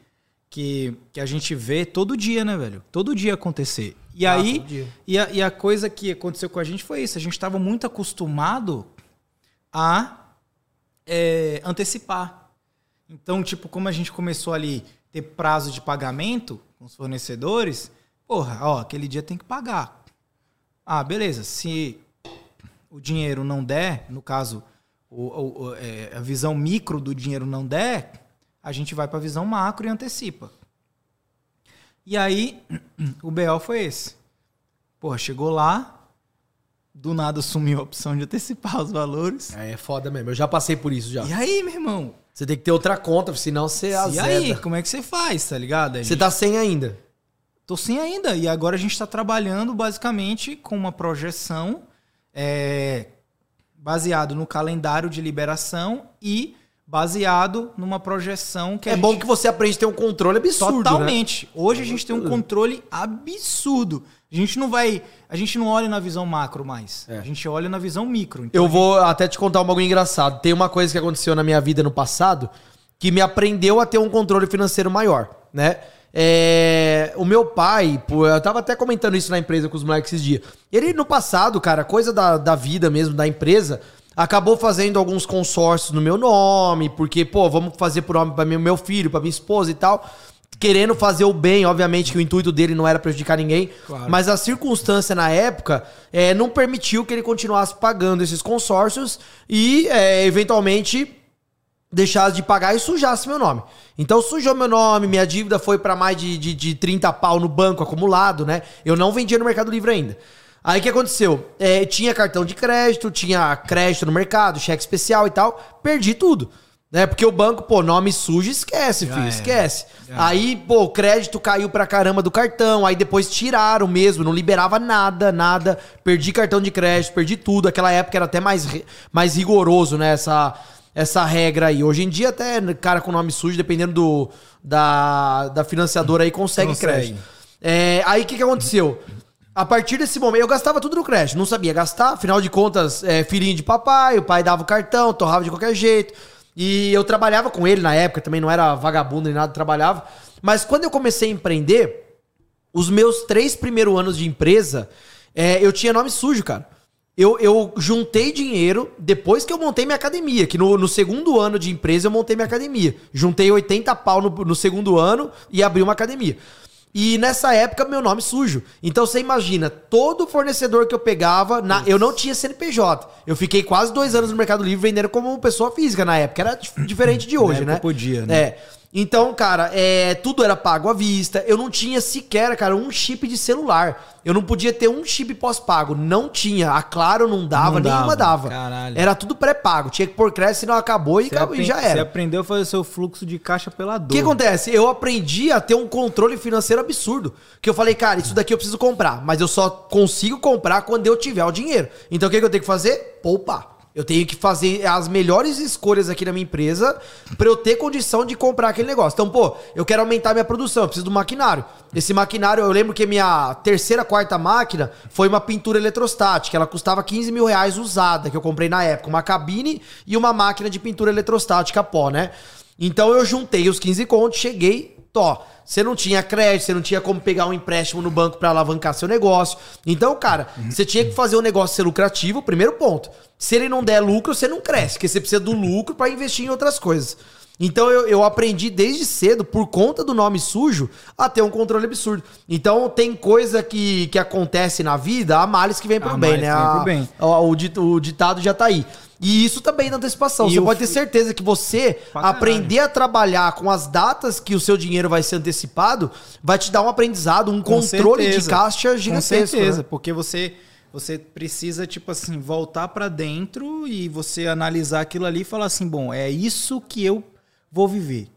Speaker 2: que, que a gente vê todo dia, né, velho? Todo dia acontecer. E
Speaker 1: Ah,
Speaker 2: aí, e a, e a coisa que aconteceu com a gente foi isso. A gente estava muito acostumado a é, antecipar. Então, tipo, como a gente começou ali ter prazo de pagamento com os fornecedores, porra, ó, aquele dia tem que pagar. Ah, beleza. Se o dinheiro não der, no caso, o, o- é, a visão micro do dinheiro não der, a gente vai para a visão macro e antecipa. E aí, *clears throat* o BO foi esse. Porra, chegou lá, do nada sumiu a opção de antecipar os valores.
Speaker 1: É, é foda mesmo. Eu já passei por isso já.
Speaker 2: E aí, meu irmão?
Speaker 1: Você tem que ter outra conta, senão você
Speaker 2: E
Speaker 1: azeda.
Speaker 2: aí, como é que você faz, tá ligado? A
Speaker 1: Você
Speaker 2: gente-
Speaker 1: tá sem ainda.
Speaker 2: Tô sem ainda. E agora a gente está trabalhando basicamente com uma projeção é, baseado no calendário de liberação e baseado numa projeção que
Speaker 1: é
Speaker 2: gente...
Speaker 1: bom que você aprende a ter um controle absurdo, né?
Speaker 2: Totalmente. Hoje a gente tem um controle absurdo. A gente não vai. A gente não olha na visão macro mais.
Speaker 1: É.
Speaker 2: A gente olha na visão micro. Então,
Speaker 1: Eu vou até te contar um bagulho engraçado. Tem uma coisa que aconteceu na minha vida no passado que me aprendeu a ter um controle financeiro maior, né? É, o meu pai, pô, eu tava até comentando isso na empresa com os moleques esses dias. Ele, no passado, cara, coisa da, da vida mesmo, da empresa, acabou fazendo alguns consórcios no meu nome, porque, pô, vamos fazer por nome pra mim, meu filho, pra minha esposa e tal. Querendo fazer o bem, obviamente que o intuito dele não era prejudicar ninguém,
Speaker 2: Claro.
Speaker 1: mas a circunstância na época é, não permitiu que ele continuasse pagando esses consórcios e, é, eventualmente, deixasse de pagar e sujasse meu nome. Então sujou meu nome, minha dívida foi para mais de, de, de 30 pau no banco acumulado, né? Eu não vendia no Mercado Livre ainda. Aí o que aconteceu? É, tinha cartão de crédito, tinha crédito no mercado, cheque especial e tal, perdi tudo. Né? Porque o banco, pô, nome sujo, esquece, filho,
Speaker 2: era.
Speaker 1: esquece. Aí, pô, o crédito caiu pra caramba do cartão, aí depois tiraram mesmo, não liberava nada, nada. Perdi cartão de crédito, perdi tudo. Aquela época era até mais, mais rigoroso, né? Essa, essa regra aí. Hoje em dia, até cara com nome sujo, dependendo do, da, da financiadora aí, consegue,
Speaker 2: Consegue.
Speaker 1: crédito. É, aí o que, que aconteceu? A partir desse momento, eu gastava tudo no crédito, não sabia gastar, afinal de contas, é, filhinho de papai, o pai dava o cartão, torrava de qualquer jeito. E eu trabalhava com ele na época, também não era vagabundo nem nada, trabalhava. Mas quando eu comecei a empreender, os meus três primeiros anos de empresa, é, eu tinha nome sujo, cara. Eu, eu juntei dinheiro depois que eu montei minha academia, que no, no segundo ano de empresa eu montei minha academia. Juntei 80 pau no, no segundo ano e abri uma academia. E nessa época, meu nome sujo. Então você imagina, todo fornecedor que eu pegava, na, eu não tinha CNPJ. Eu fiquei quase dois anos no Mercado Livre vendendo como pessoa física na época. Era diferente de hoje, né?
Speaker 2: podia, né?
Speaker 1: É. Então, cara, é, tudo era pago à vista. Eu não tinha sequer, cara, um chip de celular. Eu não podia ter um chip pós-pago. Não tinha. A Claro não dava,
Speaker 2: Não
Speaker 1: nenhuma
Speaker 2: dava.
Speaker 1: dava.
Speaker 2: Caralho.
Speaker 1: Era tudo pré-pago. Tinha que pôr crédito, senão acabou e,
Speaker 2: Você
Speaker 1: acabou, e já
Speaker 2: Você
Speaker 1: era.
Speaker 2: aprendeu a fazer o seu fluxo de caixa pela
Speaker 1: O
Speaker 2: dor.
Speaker 1: que acontece? Eu aprendi a ter um controle financeiro absurdo. Que eu falei, cara, isso daqui eu preciso comprar, mas eu só consigo comprar quando eu tiver o dinheiro. Então o que, que eu tenho que fazer? Poupar. Eu tenho que fazer as melhores escolhas aqui na minha empresa pra eu ter condição de comprar aquele negócio. Então, pô, eu quero aumentar minha produção, eu preciso do maquinário. Esse maquinário, eu lembro que minha terceira, quarta máquina foi uma pintura eletrostática. Ela custava 15 mil reais usada, que eu comprei na época. Uma cabine e uma máquina de pintura eletrostática a pó, né? Então eu juntei os 15 contos, cheguei, Tó, você não tinha crédito, você não tinha como pegar um empréstimo no banco pra alavancar seu negócio. Então, cara, você tinha que fazer o negócio ser lucrativo, primeiro ponto. Se ele não der lucro, você não cresce, porque você precisa do lucro pra investir em outras coisas. Então eu, eu aprendi desde cedo, por conta do nome sujo, a ter um controle absurdo. Então tem coisa que, que acontece na vida, há males que vem pro
Speaker 2: Há
Speaker 1: bem,
Speaker 2: males
Speaker 1: né?
Speaker 2: que vem pro
Speaker 1: A-
Speaker 2: bem.
Speaker 1: o, o ditado já tá aí. E isso também na antecipação.
Speaker 2: E
Speaker 1: você pode ter certeza que você aprender a trabalhar com as datas que o seu dinheiro vai ser antecipado, vai te dar um aprendizado, um
Speaker 2: Com
Speaker 1: controle de
Speaker 2: certeza.
Speaker 1: caixa gigantesco.
Speaker 2: Com certeza,
Speaker 1: né?
Speaker 2: porque você você precisa tipo assim voltar pra dentro e você analisar aquilo ali e falar assim, bom, é isso que eu vou viver.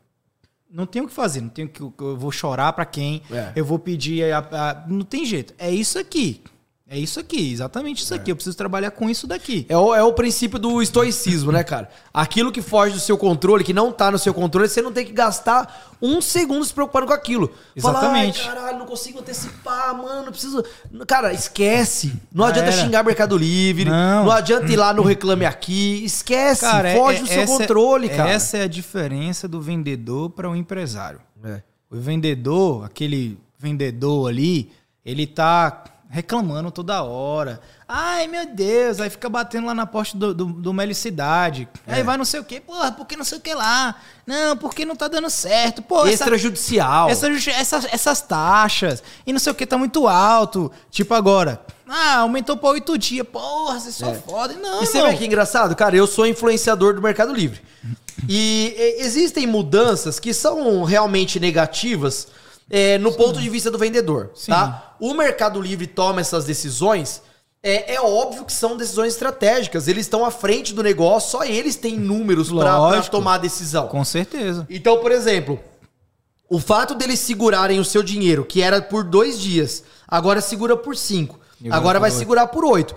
Speaker 2: Não tenho o que fazer, não tenho que eu vou chorar pra quem,
Speaker 1: É.
Speaker 2: eu vou pedir, a- a- não tem jeito. É isso aqui. É isso aqui, exatamente isso aqui. Eu preciso trabalhar com isso daqui.
Speaker 1: É o, é o princípio do estoicismo, né, cara? Aquilo que foge do seu controle, que não tá no seu controle, você não tem que gastar um segundo se preocupando com aquilo.
Speaker 2: Exatamente.
Speaker 1: Falar, caralho, não consigo antecipar, mano, não preciso. Cara, esquece. Não
Speaker 2: Já
Speaker 1: adianta
Speaker 2: era.
Speaker 1: xingar Mercado Livre. Não.
Speaker 2: Não.
Speaker 1: adianta ir lá no *clears throat* Reclame Aqui. Esquece.
Speaker 2: Cara,
Speaker 1: foge
Speaker 2: é-
Speaker 1: do seu
Speaker 2: é-
Speaker 1: controle, cara.
Speaker 2: Essa é a diferença do vendedor para o empresário.
Speaker 1: É.
Speaker 2: O vendedor, aquele vendedor ali, ele tá reclamando toda hora. Ai, meu Deus, aí fica batendo lá na porta do, do, do Melicidade.
Speaker 1: É.
Speaker 2: Aí vai não sei o quê, porra, por que não sei o que lá? Não, porque não tá dando certo. Pô, essa-
Speaker 1: Extrajudicial.
Speaker 2: essa, essas, essas taxas e não sei o que tá muito alto. Tipo agora, ah, aumentou pra oito dias. Porra, vocês são foda. Não,
Speaker 1: É. E você vê que engraçado? Cara, eu sou influenciador do Mercado Livre. E, existem mudanças que são realmente negativas é, no ponto de vista do vendedor,
Speaker 2: Sim.
Speaker 1: tá? O Mercado Livre toma essas decisões, é, é óbvio que são decisões estratégicas. Eles estão à frente do negócio, só eles têm números
Speaker 2: Lógico.
Speaker 1: tomar a decisão.
Speaker 2: Com certeza.
Speaker 1: Então, por exemplo, o fato deles segurarem o seu dinheiro, que era por dois dias, agora segura por cinco.
Speaker 2: Agora
Speaker 1: vai segurar por oito.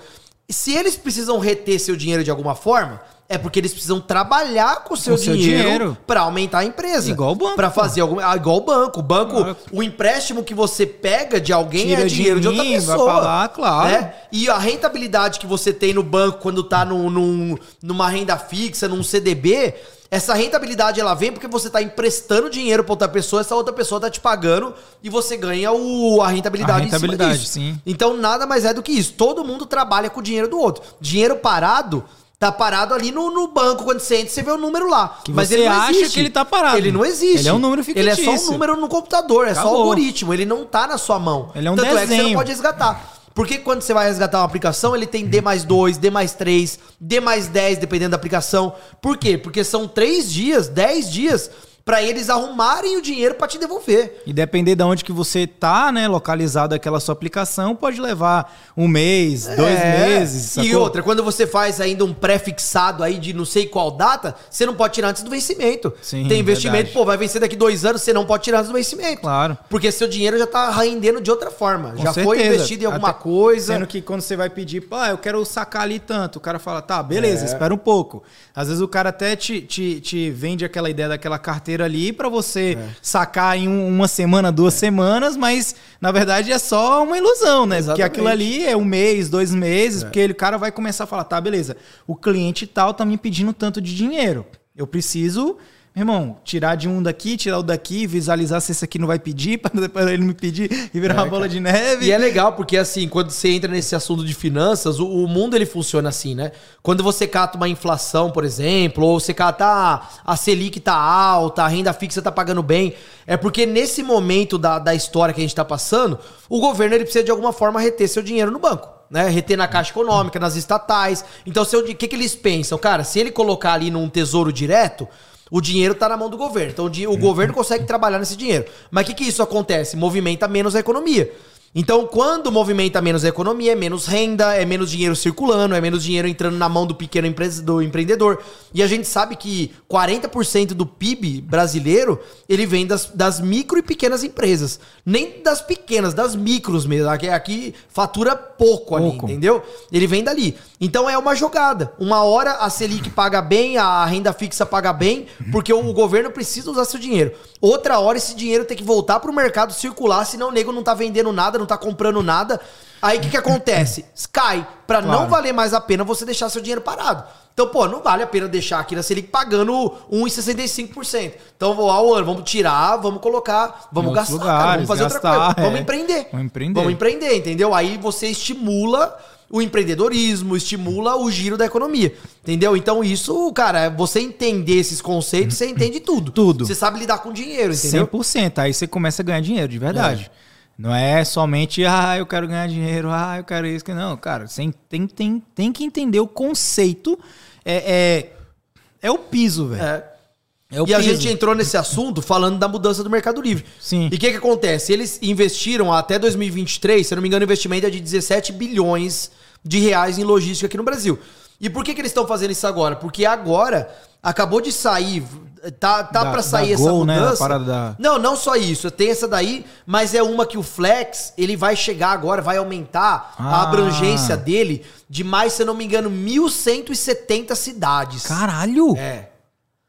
Speaker 1: Se eles precisam reter seu dinheiro de alguma forma, é porque eles precisam trabalhar com o seu
Speaker 2: Com
Speaker 1: dinheiro,
Speaker 2: dinheiro.
Speaker 1: para aumentar a empresa.
Speaker 2: Igual o banco,
Speaker 1: Para fazer algum, ah, igual o banco. O banco,
Speaker 2: Claro.
Speaker 1: o empréstimo que você pega de alguém
Speaker 2: Tira
Speaker 1: é
Speaker 2: de
Speaker 1: dinheiro de, outra
Speaker 2: mim, vai
Speaker 1: pessoa.
Speaker 2: pra lá, claro.
Speaker 1: né? E a rentabilidade que você tem no banco quando tá num, num- numa renda fixa, num CDB, essa rentabilidade ela vem porque você tá emprestando dinheiro pra outra pessoa, essa outra pessoa tá te pagando e você ganha o, a rentabilidade,
Speaker 2: A rentabilidade,
Speaker 1: em cima disso.
Speaker 2: sim.
Speaker 1: Então nada mais é do que isso. Todo mundo trabalha com o dinheiro do outro. Dinheiro parado. Tá parado ali no, no banco, quando você entra, você vê o número lá.
Speaker 2: Que você acha que ele tá parado.
Speaker 1: Ele não existe.
Speaker 2: Ele é um número
Speaker 1: Ele é só um
Speaker 2: fictício.
Speaker 1: número no computador, é só
Speaker 2: Acabou.
Speaker 1: algoritmo. Ele não tá na sua mão.
Speaker 2: Ele é um
Speaker 1: Tanto é que você não
Speaker 2: desenho.
Speaker 1: pode resgatar. Porque quando você vai resgatar uma aplicação, ele tem D mais 2, D mais 3, D mais 10, dependendo da aplicação. Por quê? Porque são 3 dias, 10 dias, pra eles arrumarem o dinheiro pra te devolver.
Speaker 2: E depender de onde que você tá, né, localizado aquela sua aplicação, pode levar um mês, dois
Speaker 1: É.
Speaker 2: meses.
Speaker 1: E
Speaker 2: sacou?
Speaker 1: outra, quando você faz ainda um pré-fixado aí de não sei qual data, você não pode tirar antes do vencimento.
Speaker 2: Sim,
Speaker 1: Tem investimento,
Speaker 2: verdade.
Speaker 1: pô, vai vencer daqui dois anos, você não pode tirar antes do vencimento.
Speaker 2: Claro.
Speaker 1: Porque seu dinheiro já tá rendendo de outra forma.
Speaker 2: Com
Speaker 1: já foi
Speaker 2: certeza.
Speaker 1: investido em alguma
Speaker 2: Até-
Speaker 1: coisa.
Speaker 2: Sendo que quando você vai pedir, pá, eu quero sacar ali tanto, o cara fala, tá, beleza,
Speaker 1: É.
Speaker 2: espera um pouco. Às vezes o cara até te, te, te vende aquela ideia daquela carteira ali para você é. sacar em uma semana, duas é. semanas, mas na verdade é só uma ilusão, né? Exatamente. Porque aquilo ali é um mês, dois meses, é. porque ele, o cara vai começar a falar, tá, beleza, o cliente tal tá me pedindo tanto de dinheiro. Eu preciso irmão, tirar de um daqui, tirar o daqui, visualizar se esse aqui não vai pedir, *laughs* para ele me pedir e virar é, uma bola cara. de neve.
Speaker 1: E é legal, porque assim, quando você entra nesse assunto de finanças, o, o, mundo ele funciona assim, né? Quando você cata uma inflação, por exemplo, ou você cata ah, a Selic tá alta, a renda fixa tá pagando bem, é porque nesse momento da, da história que a gente tá passando, o governo ele precisa de alguma forma reter seu dinheiro no banco. Né, reter na caixa econômica, nas estatais. Então, o que, que eles pensam? Cara, se ele colocar ali num tesouro direto, o dinheiro está na mão do governo. Então o, o governo consegue trabalhar nesse dinheiro. Mas o que, que isso acontece? Movimenta menos a economia. Então, quando movimenta menos a economia, é menos renda, é menos dinheiro circulando, é menos dinheiro entrando na mão do pequeno do empreendedor. E a gente sabe que 40% do PIB brasileiro, ele vem das, das micro e pequenas empresas. Nem das pequenas, das micros mesmo. Aqui, aqui fatura pouco, pouco ali, entendeu? Ele vem dali. Então é uma jogada. Uma hora a Selic paga bem, a renda fixa paga bem, porque o governo precisa usar seu dinheiro. Outra hora esse dinheiro tem que voltar para o mercado circular, senão o nego não tá vendendo nada, não tá comprando nada. Aí o que, que acontece? Cai. Para claro. não valer mais a pena você deixar seu dinheiro parado. Então, pô, não vale a pena deixar aqui na Selic pagando 1,65%. Então, vou ao ano, vamos tirar, vamos colocar, vamos gastar, lugares, cara, vamos fazer gastar, outra coisa. É. Vamos empreender. Vamos empreender. Vamos empreender, entendeu? Aí você estimula o empreendedorismo, estimula o giro da economia. Entendeu? Então, isso, cara, é você entender esses conceitos, você entende tudo.
Speaker 2: Tudo.
Speaker 1: Você sabe lidar com dinheiro, entendeu?
Speaker 2: 100%. Aí você começa a ganhar dinheiro, de verdade. É. Não é somente, ah, eu quero ganhar dinheiro, ah, eu quero isso. Não, cara, você tem, tem, tem que entender o conceito. É, é, é o piso, velho. É.
Speaker 1: É e piso. a gente entrou nesse assunto falando da mudança do Mercado Livre.
Speaker 2: Sim.
Speaker 1: E o que, que acontece? Eles investiram até 2023, se eu não me engano, o investimento é de 17 bilhões de reais em logística aqui no Brasil. E por que, que eles estão fazendo isso agora? Porque agora acabou de sair, tá, tá para sair essa Gol, né? mudança. Né? Da... Não, não só isso. Tem essa daí, mas é uma que o Flex, ele vai chegar agora, vai aumentar ah. a abrangência dele de mais, se eu não me engano, 1.170 cidades.
Speaker 2: Caralho!
Speaker 1: É.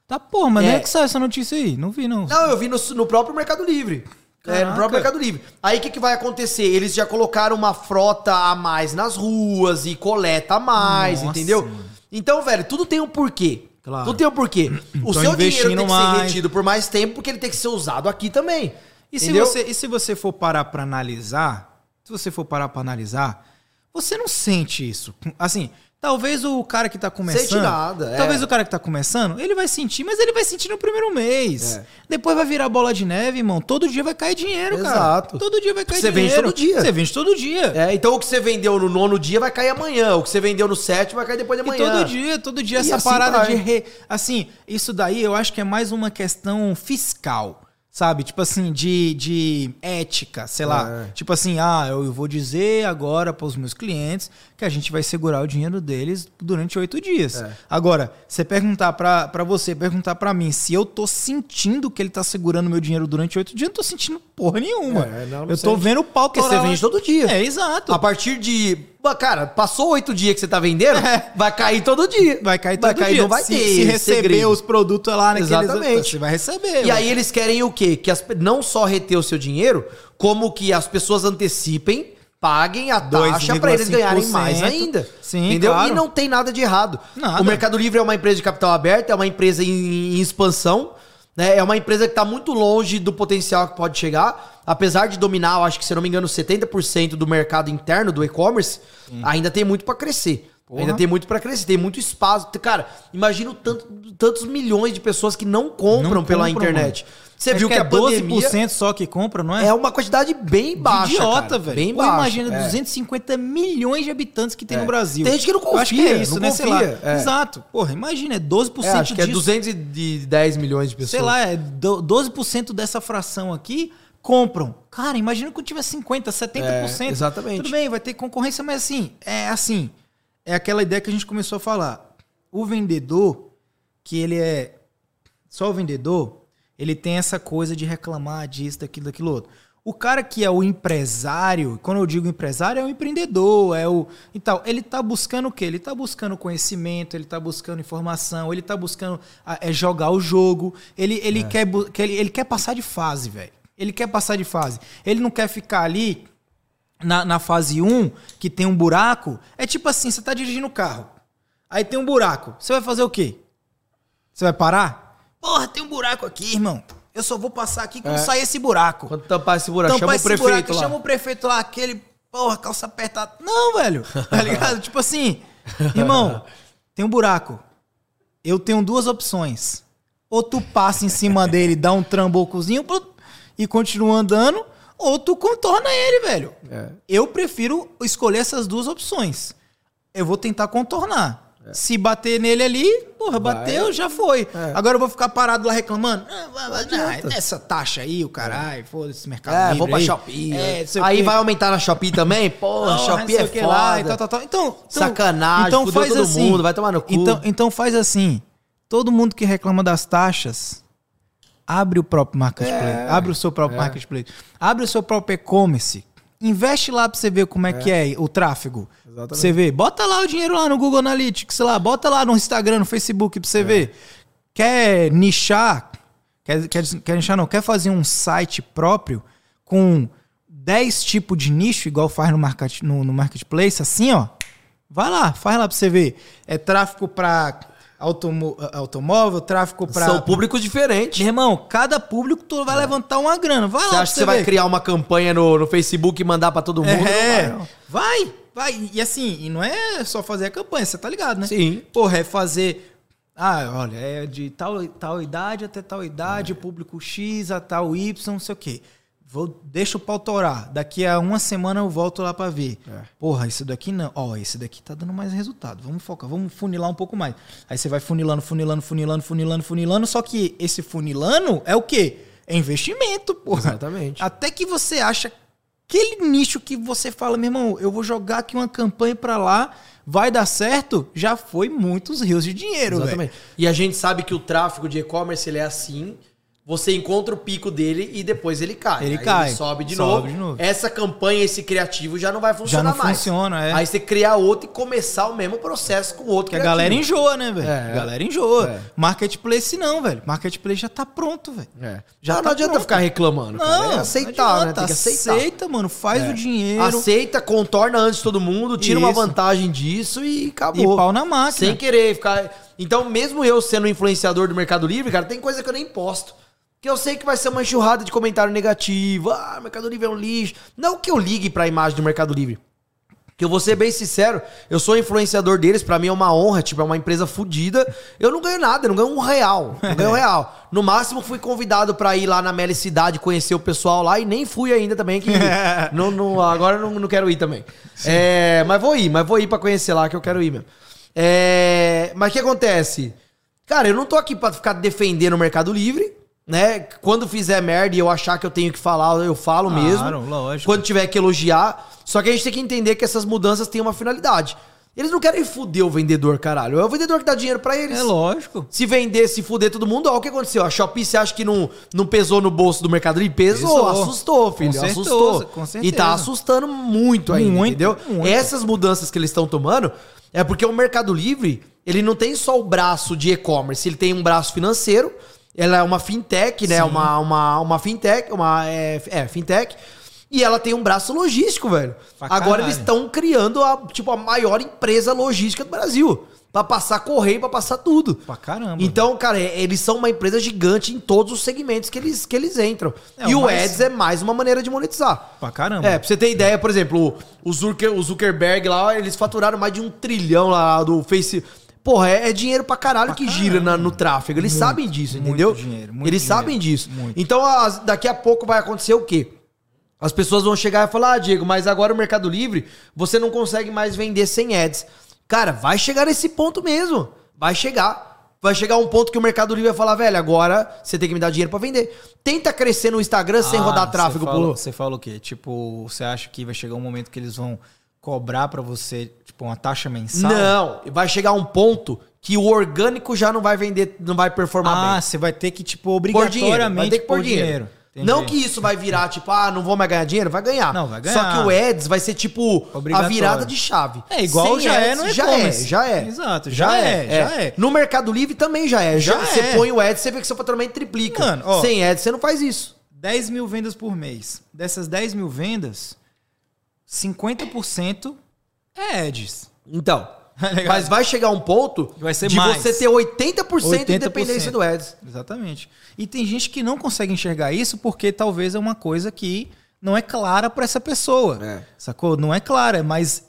Speaker 2: Tá porra, mas é. não é que saiu essa notícia aí? Não vi, não.
Speaker 1: Não, eu vi no, no próprio Mercado Livre. É, no próprio Mercado Livre. Aí o que, que vai acontecer? Eles já colocaram uma frota a mais nas ruas e coleta a mais, Nossa. entendeu? Então, velho, tudo tem um porquê. Claro. Tudo tem um porquê. O seu dinheiro tem que mais. ser retido por mais tempo porque ele tem que ser usado aqui também.
Speaker 2: E se, você, e se você for parar para analisar, se você for parar para analisar, você não sente isso. Assim, Talvez o cara que tá começando. Sente nada, é. Talvez o cara que tá começando, ele vai sentir, mas ele vai sentir no primeiro mês. É. Depois vai virar bola de neve, irmão. Todo dia vai cair dinheiro, Exato. cara. Exato. Todo dia vai cair
Speaker 1: você dinheiro. Você vende todo dia.
Speaker 2: Você vende todo dia.
Speaker 1: É, então o que você vendeu no nono dia vai cair amanhã. O que você vendeu no sétimo vai cair depois de amanhã.
Speaker 2: E todo dia, todo dia e essa assim parada vai. de. Re... Assim, isso daí eu acho que é mais uma questão fiscal. Sabe? Tipo assim, de, de ética, sei lá. É. Tipo assim, ah, eu vou dizer agora para os meus clientes que a gente vai segurar o dinheiro deles durante oito dias. É. Agora, você perguntar para você, perguntar para mim se eu tô sentindo que ele tá segurando meu dinheiro durante oito dias, eu não tô sentindo porra nenhuma. É, não, não eu tô vendo o pau
Speaker 1: Porque você vende todo dia.
Speaker 2: É, exato.
Speaker 1: A partir de Cara, passou oito dias que você tá vendendo, é. vai cair todo dia.
Speaker 2: Vai cair todo vai cair, dia.
Speaker 1: Não vai
Speaker 2: se,
Speaker 1: ter
Speaker 2: se receber segredo. os produtos lá naqueles...
Speaker 1: Exatamente.
Speaker 2: Você vai receber.
Speaker 1: E aí eles querem o quê? Que as, não só reter o seu dinheiro, como que as pessoas antecipem paguem a taxa para eles ganharem mais ainda. Sim, entendeu? Claro. E não tem nada de errado. Nada. O Mercado Livre é uma empresa de capital aberto, é uma empresa em, em expansão. Né? É uma empresa que está muito longe do potencial que pode chegar. Apesar de dominar, acho que, se não me engano, 70% do mercado interno do e-commerce, ainda tem muito para crescer. Porra. Ainda tem muito para crescer, tem muito espaço. Cara, imagina tanto, tantos milhões de pessoas que não compram não pela compram, internet. Mano.
Speaker 2: Você viu que, que é a 12% pandemia só que compra, não é?
Speaker 1: É uma quantidade bem baixa.
Speaker 2: idiota, velho.
Speaker 1: Bem baixa.
Speaker 2: imagina é. 250 milhões de habitantes que tem é. no Brasil.
Speaker 1: Tem gente que não confia. Eu acho que é isso, né?
Speaker 2: Confia. Sei lá. É. Exato. Porra, imagina, é 12% é,
Speaker 1: acho que é disso. é 210 milhões de pessoas.
Speaker 2: Sei lá, é 12% dessa fração aqui compram. Cara, imagina quando tiver 50, 70%. É,
Speaker 1: exatamente.
Speaker 2: Tudo bem, vai ter concorrência, mas assim, é assim, é aquela ideia que a gente começou a falar. O vendedor, que ele é só o vendedor, ele tem essa coisa de reclamar disso, daquilo, daquilo outro. O cara que é o empresário, quando eu digo empresário, é o empreendedor, é o. Então, ele tá buscando o quê? Ele tá buscando conhecimento, ele tá buscando informação, ele tá buscando é, jogar o jogo, ele, ele, é. quer, ele, ele quer passar de fase, velho. Ele quer passar de fase. Ele não quer ficar ali na, na fase 1, que tem um buraco. É tipo assim: você tá dirigindo o carro, aí tem um buraco. Você vai fazer o quê? Você vai parar? Porra, tem um buraco aqui, irmão. Eu só vou passar aqui quando é. sair esse buraco.
Speaker 1: Quando tampar esse buraco, tampar chama esse o prefeito buraco, lá.
Speaker 2: Chama o prefeito lá, aquele, porra, calça apertada. Não, velho. Tá *laughs* ligado? tipo assim, irmão, tem um buraco. Eu tenho duas opções. Ou tu passa em cima dele, dá um trambocozinho e continua andando, ou tu contorna ele, velho. É. Eu prefiro escolher essas duas opções. Eu vou tentar contornar. É. Se bater nele ali, porra, vai. bateu, já foi. É. Agora eu vou ficar parado lá reclamando. Ah, não, essa taxa aí, o caralho, foda-se esse mercado. É,
Speaker 1: vou pra aí. Shopee. É, aí vai aumentar na Shopee também? *laughs* Porra, Shopee é foda. Lá, e tal, tal, tal. Então, então, Sacanagem, então faz todo assim, mundo, vai tomar no cu.
Speaker 2: Então, então faz assim: todo mundo que reclama das taxas, abre o próprio marketplace. É, abre o seu próprio é. marketplace. Abre o seu próprio e-commerce. Investe lá pra você ver como é, é. que é o tráfego. Exatamente. Você vê. Bota lá o dinheiro lá no Google Analytics, sei lá. Bota lá no Instagram, no Facebook pra você é. ver. Quer nichar? Quer, quer, quer nichar não? Quer fazer um site próprio com 10 tipos de nicho, igual faz no, market, no, no Marketplace, assim, ó. Vai lá, faz lá pra você ver. É tráfego pra automo, automóvel, tráfego para.
Speaker 1: São públicos diferentes.
Speaker 2: Meu irmão, cada público tu vai é. levantar uma grana. Vai
Speaker 1: você
Speaker 2: lá.
Speaker 1: Acha que você vai criar uma campanha no, no Facebook e mandar para todo mundo?
Speaker 2: É. Não vai, não. vai, vai. E assim, e não é só fazer a campanha, você tá ligado, né?
Speaker 1: Sim.
Speaker 2: Porra, é fazer. Ah, olha, é de tal, tal idade até tal idade, é. público X a tal Y, não sei o quê. Vou, deixa o pau torar. Daqui a uma semana eu volto lá para ver. É. Porra, isso daqui não. Ó, esse daqui tá dando mais resultado. Vamos focar, vamos funilar um pouco mais. Aí você vai funilando, funilando, funilando, funilando, funilando. Só que esse funilando é o quê? É investimento, porra.
Speaker 1: Exatamente.
Speaker 2: Até que você acha aquele nicho que você fala, meu irmão, eu vou jogar aqui uma campanha para lá, vai dar certo, já foi muitos rios de dinheiro, Exatamente. Véio.
Speaker 1: E a gente sabe que o tráfego de e-commerce ele é assim você encontra o pico dele e depois ele cai.
Speaker 2: Ele Aí cai. Ele
Speaker 1: sobe, de, sobe novo. de, novo. Essa campanha, esse criativo já não vai funcionar
Speaker 2: já não
Speaker 1: mais.
Speaker 2: funciona, é.
Speaker 1: Aí você criar outro e começar o mesmo processo com outro
Speaker 2: que criativo. a galera enjoa, né, velho? É. A galera enjoa. É. Marketplace não, velho. Marketplace já tá pronto, velho.
Speaker 1: É. Já não, tá não adianta pronto. ficar reclamando,
Speaker 2: não, cara. É aceitar, não né? Tem que aceitar. Aceita, mano. Faz é. o dinheiro.
Speaker 1: Aceita, contorna antes de todo mundo, tira Isso. uma vantagem disso e acabou.
Speaker 2: E pau na máquina.
Speaker 1: Sem querer ficar... Então, mesmo eu sendo influenciador do Mercado Livre, cara, tem coisa que eu nem posto. Que eu sei que vai ser uma enxurrada de comentário negativo. Ah, Mercado Livre é um lixo. Não que eu ligue pra imagem do Mercado Livre. Que eu vou ser bem sincero, eu sou influenciador deles, para mim é uma honra, tipo, é uma empresa fodida. Eu não ganho nada, eu não ganho um real. Não ganho um *laughs* real. No máximo fui convidado para ir lá na Meli Cidade conhecer o pessoal lá e nem fui ainda também, que *laughs* não, não, agora não, não quero ir também. É, mas vou ir, mas vou ir para conhecer lá que eu quero ir mesmo. É, mas o que acontece? Cara, eu não tô aqui para ficar defendendo o Mercado Livre né? Quando fizer merda e eu achar que eu tenho que falar, eu falo claro, mesmo.
Speaker 2: Lógico.
Speaker 1: Quando tiver que elogiar. Só que a gente tem que entender que essas mudanças têm uma finalidade. Eles não querem fuder o vendedor, caralho. É o vendedor que dá dinheiro para eles.
Speaker 2: É lógico.
Speaker 1: Se vender, se fuder todo mundo, ó, o que aconteceu? A Shopee, você acha que não, não pesou no bolso do Mercado Livre? Pesou, pesou. assustou, filho. Com certeza, assustou. Com certeza. E tá assustando muito ainda, muito, entendeu? Muito. Essas mudanças que eles estão tomando é porque o Mercado Livre, ele não tem só o braço de e-commerce, ele tem um braço financeiro ela é uma fintech, né? Uma, uma, uma fintech, uma é, é, fintech. E ela tem um braço logístico, velho. Pra Agora caralho. eles estão criando a, tipo, a maior empresa logística do Brasil. Pra passar correio, pra passar tudo.
Speaker 2: Pra caramba.
Speaker 1: Então, cara, eles são uma empresa gigante em todos os segmentos que eles, que eles entram. É, e o mais... Ads é mais uma maneira de monetizar.
Speaker 2: Pra caramba.
Speaker 1: É, pra você ter ideia, por exemplo, o, Zucker, o Zuckerberg lá, eles faturaram mais de um trilhão lá do Facebook. Porra, é, é dinheiro pra caralho pra que caralho. gira na, no tráfego. Eles muito, sabem disso, entendeu? Muito dinheiro, muito Eles dinheiro, sabem disso. Muito. Então, as, daqui a pouco vai acontecer o quê? As pessoas vão chegar e falar: Ah, Diego, mas agora o Mercado Livre você não consegue mais vender sem ads. Cara, vai chegar nesse ponto mesmo. Vai chegar. Vai chegar um ponto que o Mercado Livre vai falar, velho, agora você tem que me dar dinheiro para vender. Tenta crescer no Instagram ah, sem rodar tráfego.
Speaker 2: Você fala, você fala o quê? Tipo, você acha que vai chegar um momento que eles vão cobrar para você, tipo, uma taxa mensal?
Speaker 1: Não, vai chegar um ponto que o orgânico já não vai vender, não vai performar ah, bem.
Speaker 2: Ah, você vai ter que, tipo, obrigatoriamente
Speaker 1: dinheiro, vai ter que pôr dinheiro. dinheiro. Não que isso vai virar, tipo, ah, não vou mais ganhar dinheiro, vai ganhar.
Speaker 2: Não, vai ganhar.
Speaker 1: Só que o Ads vai ser, tipo, a virada de chave.
Speaker 2: É igual Sem já é ads, é no
Speaker 1: Já é, já é.
Speaker 2: Exato, já, já é, é, já é.
Speaker 1: No Mercado Livre também já é. Já, já você é. põe o Ads, você vê que seu faturamento triplica. Mano, ó, Sem Ads, você não faz isso.
Speaker 2: 10 mil vendas por mês. Dessas 10 mil vendas, 50% é Ads.
Speaker 1: Então, *laughs* Tá Mas vai chegar um ponto
Speaker 2: vai ser
Speaker 1: de
Speaker 2: mais.
Speaker 1: você ter 80%, 80% de dependência do Ads.
Speaker 2: Exatamente. E tem gente que não consegue enxergar isso porque talvez é uma coisa que não é clara para essa pessoa. É. Sacou? Não é clara, mas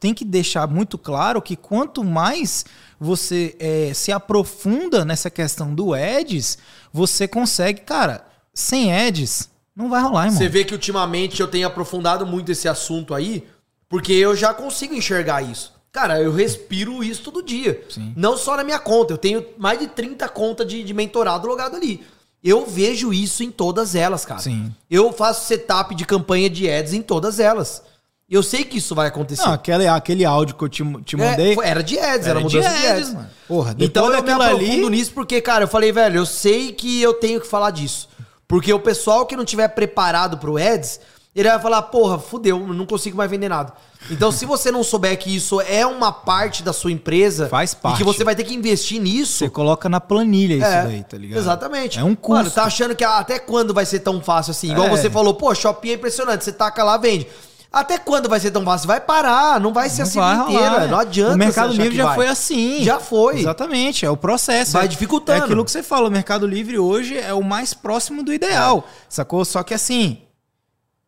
Speaker 2: tem que deixar muito claro que quanto mais você é, se aprofunda nessa questão do Ads, você consegue, cara, sem Ads, não vai rolar, irmão.
Speaker 1: Você vê que ultimamente eu tenho aprofundado muito esse assunto aí, porque eu já consigo enxergar isso. Cara, eu respiro isso todo dia. Sim. Não só na minha conta. Eu tenho mais de 30 contas de, de mentorado logado ali. Eu vejo isso em todas elas, cara.
Speaker 2: Sim.
Speaker 1: Eu faço setup de campanha de ads em todas elas. Eu sei que isso vai acontecer. Não,
Speaker 2: aquele, aquele áudio que eu te, te é, mandei.
Speaker 1: É, era de ads, era, era mudança de ads. De ads. Mano. Porra, então eu me aprofundo ali... nisso porque, cara, eu falei, velho, eu sei que eu tenho que falar disso. Porque o pessoal que não tiver preparado pro ads, ele vai falar, porra, fudeu, não consigo mais vender nada. Então, se você não souber que isso é uma parte da sua empresa
Speaker 2: Faz parte.
Speaker 1: e que você vai ter que investir nisso.
Speaker 2: Você coloca na planilha isso
Speaker 1: é,
Speaker 2: daí, tá ligado?
Speaker 1: Exatamente.
Speaker 2: É um custo. Mano,
Speaker 1: tá achando que até quando vai ser tão fácil assim? Igual é. você falou, pô, shopping é impressionante, você taca lá, vende. Até quando vai ser tão fácil? Vai parar, não vai ser não assim vai inteira. Rolar, não adianta.
Speaker 2: O Mercado Livre já vai. foi assim.
Speaker 1: Já foi.
Speaker 2: Exatamente, é o processo.
Speaker 1: Vai dificultando.
Speaker 2: É aquilo que você fala, o Mercado Livre hoje é o mais próximo do ideal. É. Sacou? Só que assim,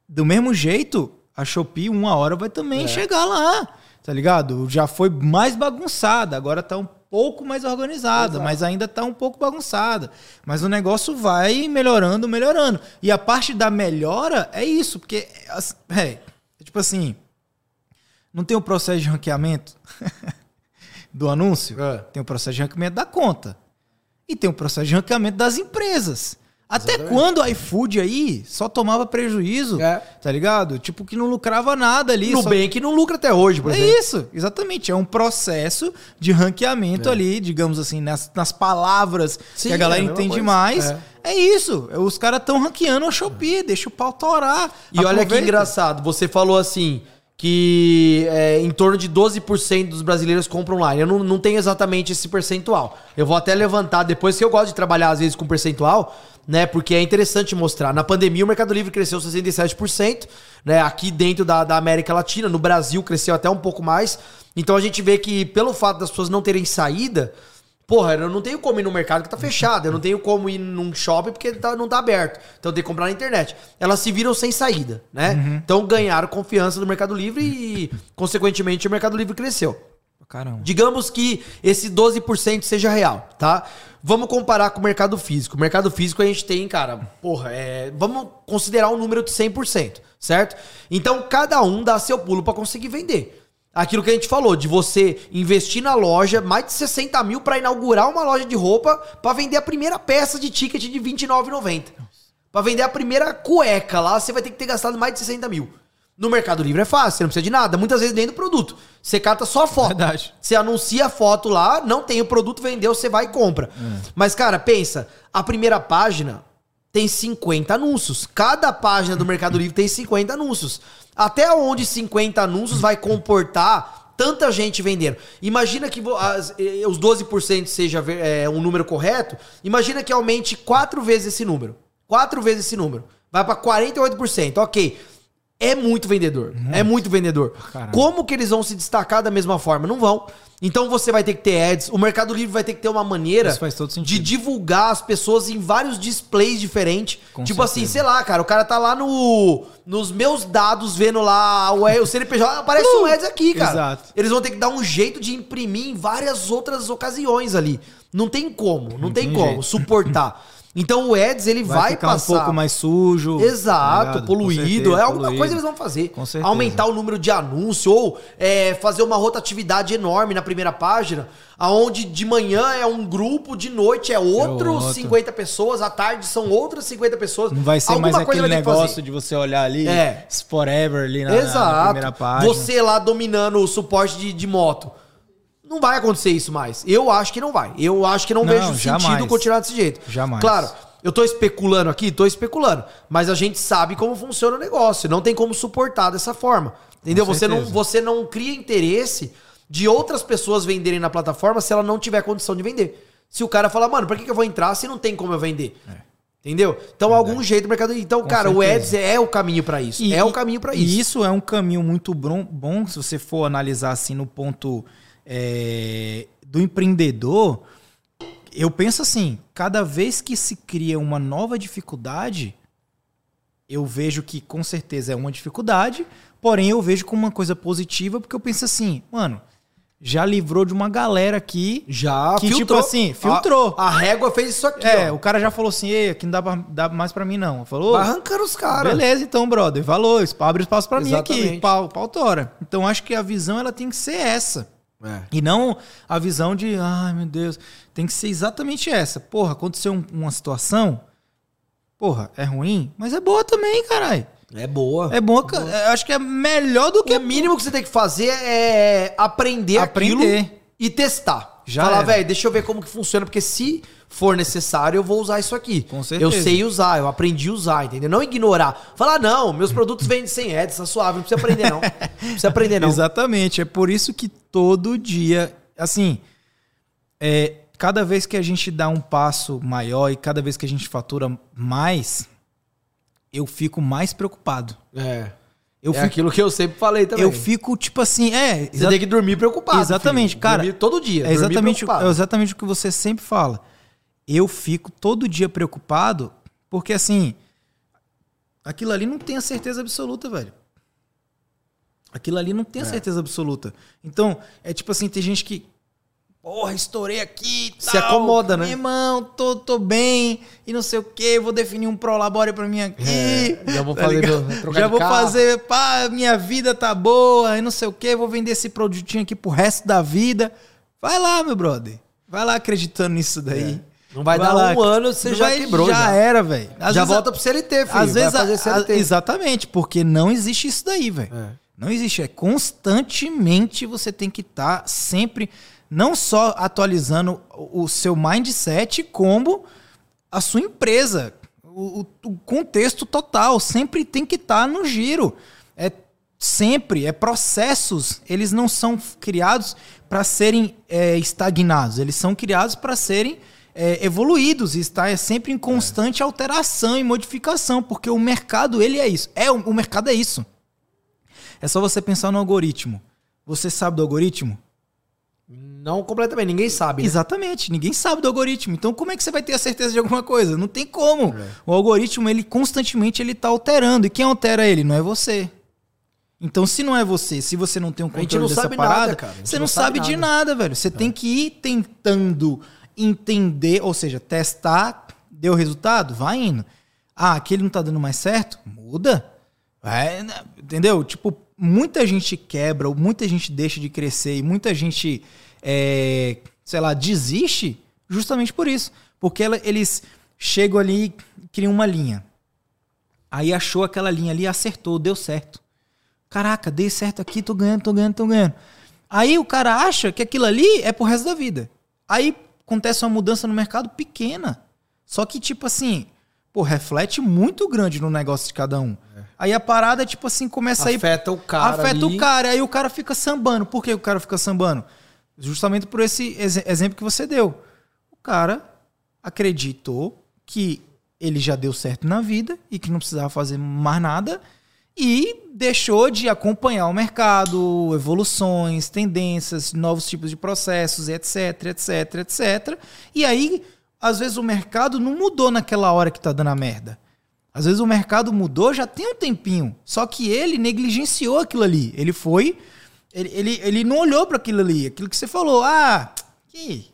Speaker 2: do mesmo jeito, a Shopee, uma hora, vai também é. chegar lá. Tá ligado? Já foi mais bagunçada, agora tá um pouco mais organizada, Exato. mas ainda tá um pouco bagunçada. Mas o negócio vai melhorando, melhorando. E a parte da melhora é isso, porque é, é tipo assim, não tem o processo de ranqueamento *laughs* do anúncio? É. Tem o processo de ranqueamento da conta. E tem o processo de ranqueamento das empresas. Até Exatamente. quando o iFood aí só tomava prejuízo, é. tá ligado? Tipo, que não lucrava nada ali.
Speaker 1: No
Speaker 2: só...
Speaker 1: bem que não lucra até hoje, por
Speaker 2: é exemplo. É isso, exatamente. É um processo de ranqueamento é. ali, digamos assim, nas, nas palavras Sim, que a galera é entende mais. É. é. isso. Os caras estão ranqueando a Shopee, deixa o pau torar.
Speaker 1: E Aproveita. olha que engraçado, você falou assim que é, em torno de 12% dos brasileiros compram online. Eu não, não tenho exatamente esse percentual. Eu vou até levantar depois, que eu gosto de trabalhar às vezes com percentual, né? Porque é interessante mostrar. Na pandemia, o Mercado Livre cresceu 67%, né? Aqui dentro da, da América Latina, no Brasil cresceu até um pouco mais. Então a gente vê que, pelo fato das pessoas não terem saída, porra, eu não tenho como ir no mercado que tá fechado, eu não tenho como ir num shopping porque tá, não tá aberto. Então tenho que comprar na internet. Elas se viram sem saída, né? Uhum. Então ganharam confiança no Mercado Livre e, consequentemente, o Mercado Livre cresceu.
Speaker 2: Caramba.
Speaker 1: Digamos que esse 12% seja real, tá? Vamos comparar com o mercado físico. O mercado físico a gente tem, cara, porra, é, vamos considerar um número de 100%, certo? Então cada um dá seu pulo para conseguir vender. Aquilo que a gente falou, de você investir na loja, mais de 60 mil para inaugurar uma loja de roupa para vender a primeira peça de ticket de R$29,90. Para vender a primeira cueca lá, você vai ter que ter gastado mais de 60 mil. No Mercado Livre é fácil, você não precisa de nada. Muitas vezes nem do produto. Você cata só a foto.
Speaker 2: Verdade.
Speaker 1: Você anuncia a foto lá, não tem o produto, vendeu, você vai e compra. É. Mas, cara, pensa, a primeira página tem 50 anúncios. Cada página do Mercado Livre tem 50 anúncios. Até onde 50 anúncios vai comportar tanta gente vendendo? Imagina que as, os 12% seja é, um número correto. Imagina que aumente quatro vezes esse número. Quatro vezes esse número. Vai para 48%. Ok é muito vendedor. É muito vendedor. Caramba. Como que eles vão se destacar da mesma forma? Não vão. Então você vai ter que ter ads. O Mercado Livre vai ter que ter uma maneira de divulgar as pessoas em vários displays diferentes. Com tipo assim, certeza. assim, sei lá, cara, o cara tá lá no nos meus dados vendo lá o, o CNPJ, *laughs* aparece uh, um ads aqui, cara. Exato. Eles vão ter que dar um jeito de imprimir em várias outras ocasiões ali. Não tem como, não, não tem, tem, como suportar. *laughs* Então o Eds ele vai, vai ficar passar
Speaker 2: um pouco mais sujo.
Speaker 1: Exato, tá poluído. Certeza, é alguma poluído. coisa eles vão fazer. Com certeza. Aumentar o número de anúncios ou é, fazer uma rotatividade enorme na primeira página, aonde de manhã é um grupo, de noite é outros é outro. 50 pessoas, à tarde são outras 50 pessoas.
Speaker 2: Não vai ser alguma mais aquele negócio de você olhar ali,
Speaker 1: é.
Speaker 2: forever ali na, na, primeira página.
Speaker 1: Você lá dominando o suporte de, de moto. Não vai acontecer isso mais. Eu acho que não vai. Eu acho que não, não vejo jamais. sentido continuar desse jeito.
Speaker 2: Jamais.
Speaker 1: Claro, Eu tô especulando aqui? Tô especulando. Mas a gente sabe como funciona o negócio. Não tem como suportar dessa forma. Entendeu? Você não, você não cria interesse de outras pessoas venderem na plataforma se ela não tiver condição de vender. Se o cara falar, mano, pra que, eu vou entrar se não tem como eu vender? Entendeu? Então, algum jeito o mercado. Então,
Speaker 2: Com
Speaker 1: cara, o
Speaker 2: certeza.
Speaker 1: Ads é o caminho pra isso. é o caminho pra isso.
Speaker 2: E isso é um caminho muito bom, bom se você for analisar assim no ponto é, do empreendedor. Eu penso assim, cada vez que se cria uma nova dificuldade, eu vejo que com certeza é uma dificuldade, porém eu vejo como uma coisa positiva, porque eu penso assim, mano, já livrou de uma galera aqui.
Speaker 1: Já
Speaker 2: Que, tipo assim, filtrou.
Speaker 1: A, a régua fez isso aqui,
Speaker 2: É,
Speaker 1: ó.
Speaker 2: o cara já falou assim, ei, aqui não dá, pra- dá mais pra mim não. Falou,
Speaker 1: Vai arrancando os caras.
Speaker 2: Beleza, então, brother. Valor, abre espaço pra mim aqui.
Speaker 1: Exatamente.
Speaker 2: Pau, pau tora. Então, acho que a visão ela tem que ser essa.
Speaker 1: É.
Speaker 2: E não a visão de, ai meu Deus, tem que ser exatamente essa. Porra, aconteceu um- uma situação, porra, é ruim, mas é boa também, caralho.
Speaker 1: É boa.
Speaker 2: É boa, eu acho que é melhor do que
Speaker 1: O mínimo que você tem que fazer é aprender,
Speaker 2: Aprender.
Speaker 1: aquilo e testar.
Speaker 2: Já
Speaker 1: Falar, velho, deixa eu ver como que funciona, porque se for necessário, eu vou usar isso aqui.
Speaker 2: Com certeza.
Speaker 1: Eu sei usar, eu aprendi a usar, entendeu? Não ignorar. Falar, não, meus produtos vendem sem ads, tá suave, não precisa aprender, não. *laughs* Não precisa aprender, não.
Speaker 2: Exatamente. É por isso que todo dia, assim, é, cada vez que a gente dá um passo maior e cada vez que a gente fatura mais, eu fico mais preocupado.
Speaker 1: É.
Speaker 2: Eu
Speaker 1: é
Speaker 2: fico,
Speaker 1: aquilo que eu sempre falei também.
Speaker 2: eu fico tipo assim, é.
Speaker 1: Você tem que dormir preocupado.
Speaker 2: Exatamente,
Speaker 1: filho.
Speaker 2: cara.
Speaker 1: Dormir todo dia.
Speaker 2: é exatamente,
Speaker 1: preocupado.
Speaker 2: é exatamente o que você sempre fala. Eu fico todo dia preocupado porque assim, aquilo ali não tem a certeza absoluta, velho. Aquilo ali não tem a
Speaker 1: É.
Speaker 2: certeza absoluta. Então, é tipo assim, tem gente que Porra, estourei aqui. e
Speaker 1: Se
Speaker 2: tal,
Speaker 1: acomoda, né?
Speaker 2: Irmão, tô, tô bem e não sei o que. Vou definir um prolabore pra mim aqui.
Speaker 1: É, já vou
Speaker 2: tá
Speaker 1: fazer meu-
Speaker 2: Já vou
Speaker 1: carro.
Speaker 2: fazer, pá, minha vida tá boa e não sei o que. Vou vender esse produtinho aqui pro resto da vida. Vai lá, meu brother. Vai lá acreditando nisso daí.
Speaker 1: Não vai dar
Speaker 2: lá.
Speaker 1: um ano, você já
Speaker 2: vai-
Speaker 1: quebrou,
Speaker 2: Já,
Speaker 1: já.
Speaker 2: era, velho.
Speaker 1: Já
Speaker 2: vezes-
Speaker 1: volta pro CLT, filho.
Speaker 2: Às vezes,
Speaker 1: vai
Speaker 2: a-
Speaker 1: CLT.
Speaker 2: a- exatamente, porque não existe isso daí, velho.
Speaker 1: É.
Speaker 2: Não existe. É constantemente você tem que estar sempre, não só atualizando o seu mindset, como a sua empresa. O, o- contexto total. Sempre tem que estar no giro. É sempre, é processos. Eles não são criados para serem é, estagnados. Eles são criados para serem é, evoluídos e está sempre em constante alteração e modificação, porque o mercado ele é isso. É o mercado é isso. É só você pensar no algoritmo. Você sabe do algoritmo?
Speaker 1: Não completamente, ninguém sabe. né?
Speaker 2: Exatamente, ninguém sabe do algoritmo. Então como é que você vai ter a certeza de alguma coisa? Não tem como.
Speaker 1: É.
Speaker 2: O algoritmo, ele constantemente ele tá alterando. E quem altera ele? Não é você. Então se não é você, se você não tem um controle
Speaker 1: não
Speaker 2: dessa
Speaker 1: sabe
Speaker 2: parada,
Speaker 1: nada,
Speaker 2: você não,
Speaker 1: não sabe
Speaker 2: sabe de
Speaker 1: nada.
Speaker 2: velho. Você tem que ir tentando entender, ou seja, testar, deu resultado, vai indo. Ah, aquele não tá dando mais certo? Muda. Vai, né? entendeu? Tipo, muita gente quebra, muita gente deixa de crescer e muita gente, é, sei lá, desiste justamente por isso. Porque ela- eles chegam ali e criam uma linha. Aí achou aquela linha ali, acertou, deu certo. Caraca, dei certo aqui, tô ganhando, tô ganhando, tô ganhando. Aí o cara acha que aquilo ali é pro resto da vida. Aí acontece uma mudança no mercado pequena. Só que, tipo assim, pô, reflete muito grande no negócio de cada um. Aí a parada, tipo assim, começa a ir.
Speaker 1: Afeta o cara.
Speaker 2: afeta
Speaker 1: ali.
Speaker 2: o cara. Aí o cara fica sambando. Por que o cara fica sambando? Justamente por esse ex- exemplo que você deu. O cara acreditou que ele já deu certo na vida e que não precisava fazer mais nada e deixou de acompanhar o mercado, evoluções, tendências, novos tipos de processos, etc, etc, etc. E aí, às vezes o mercado não mudou naquela hora que tá dando a merda. Às vezes o mercado mudou já tem um tempinho, só que ele negligenciou aquilo ali. Ele foi, ele, ele, ele não olhou para aquilo ali, aquilo que você falou, ah, que,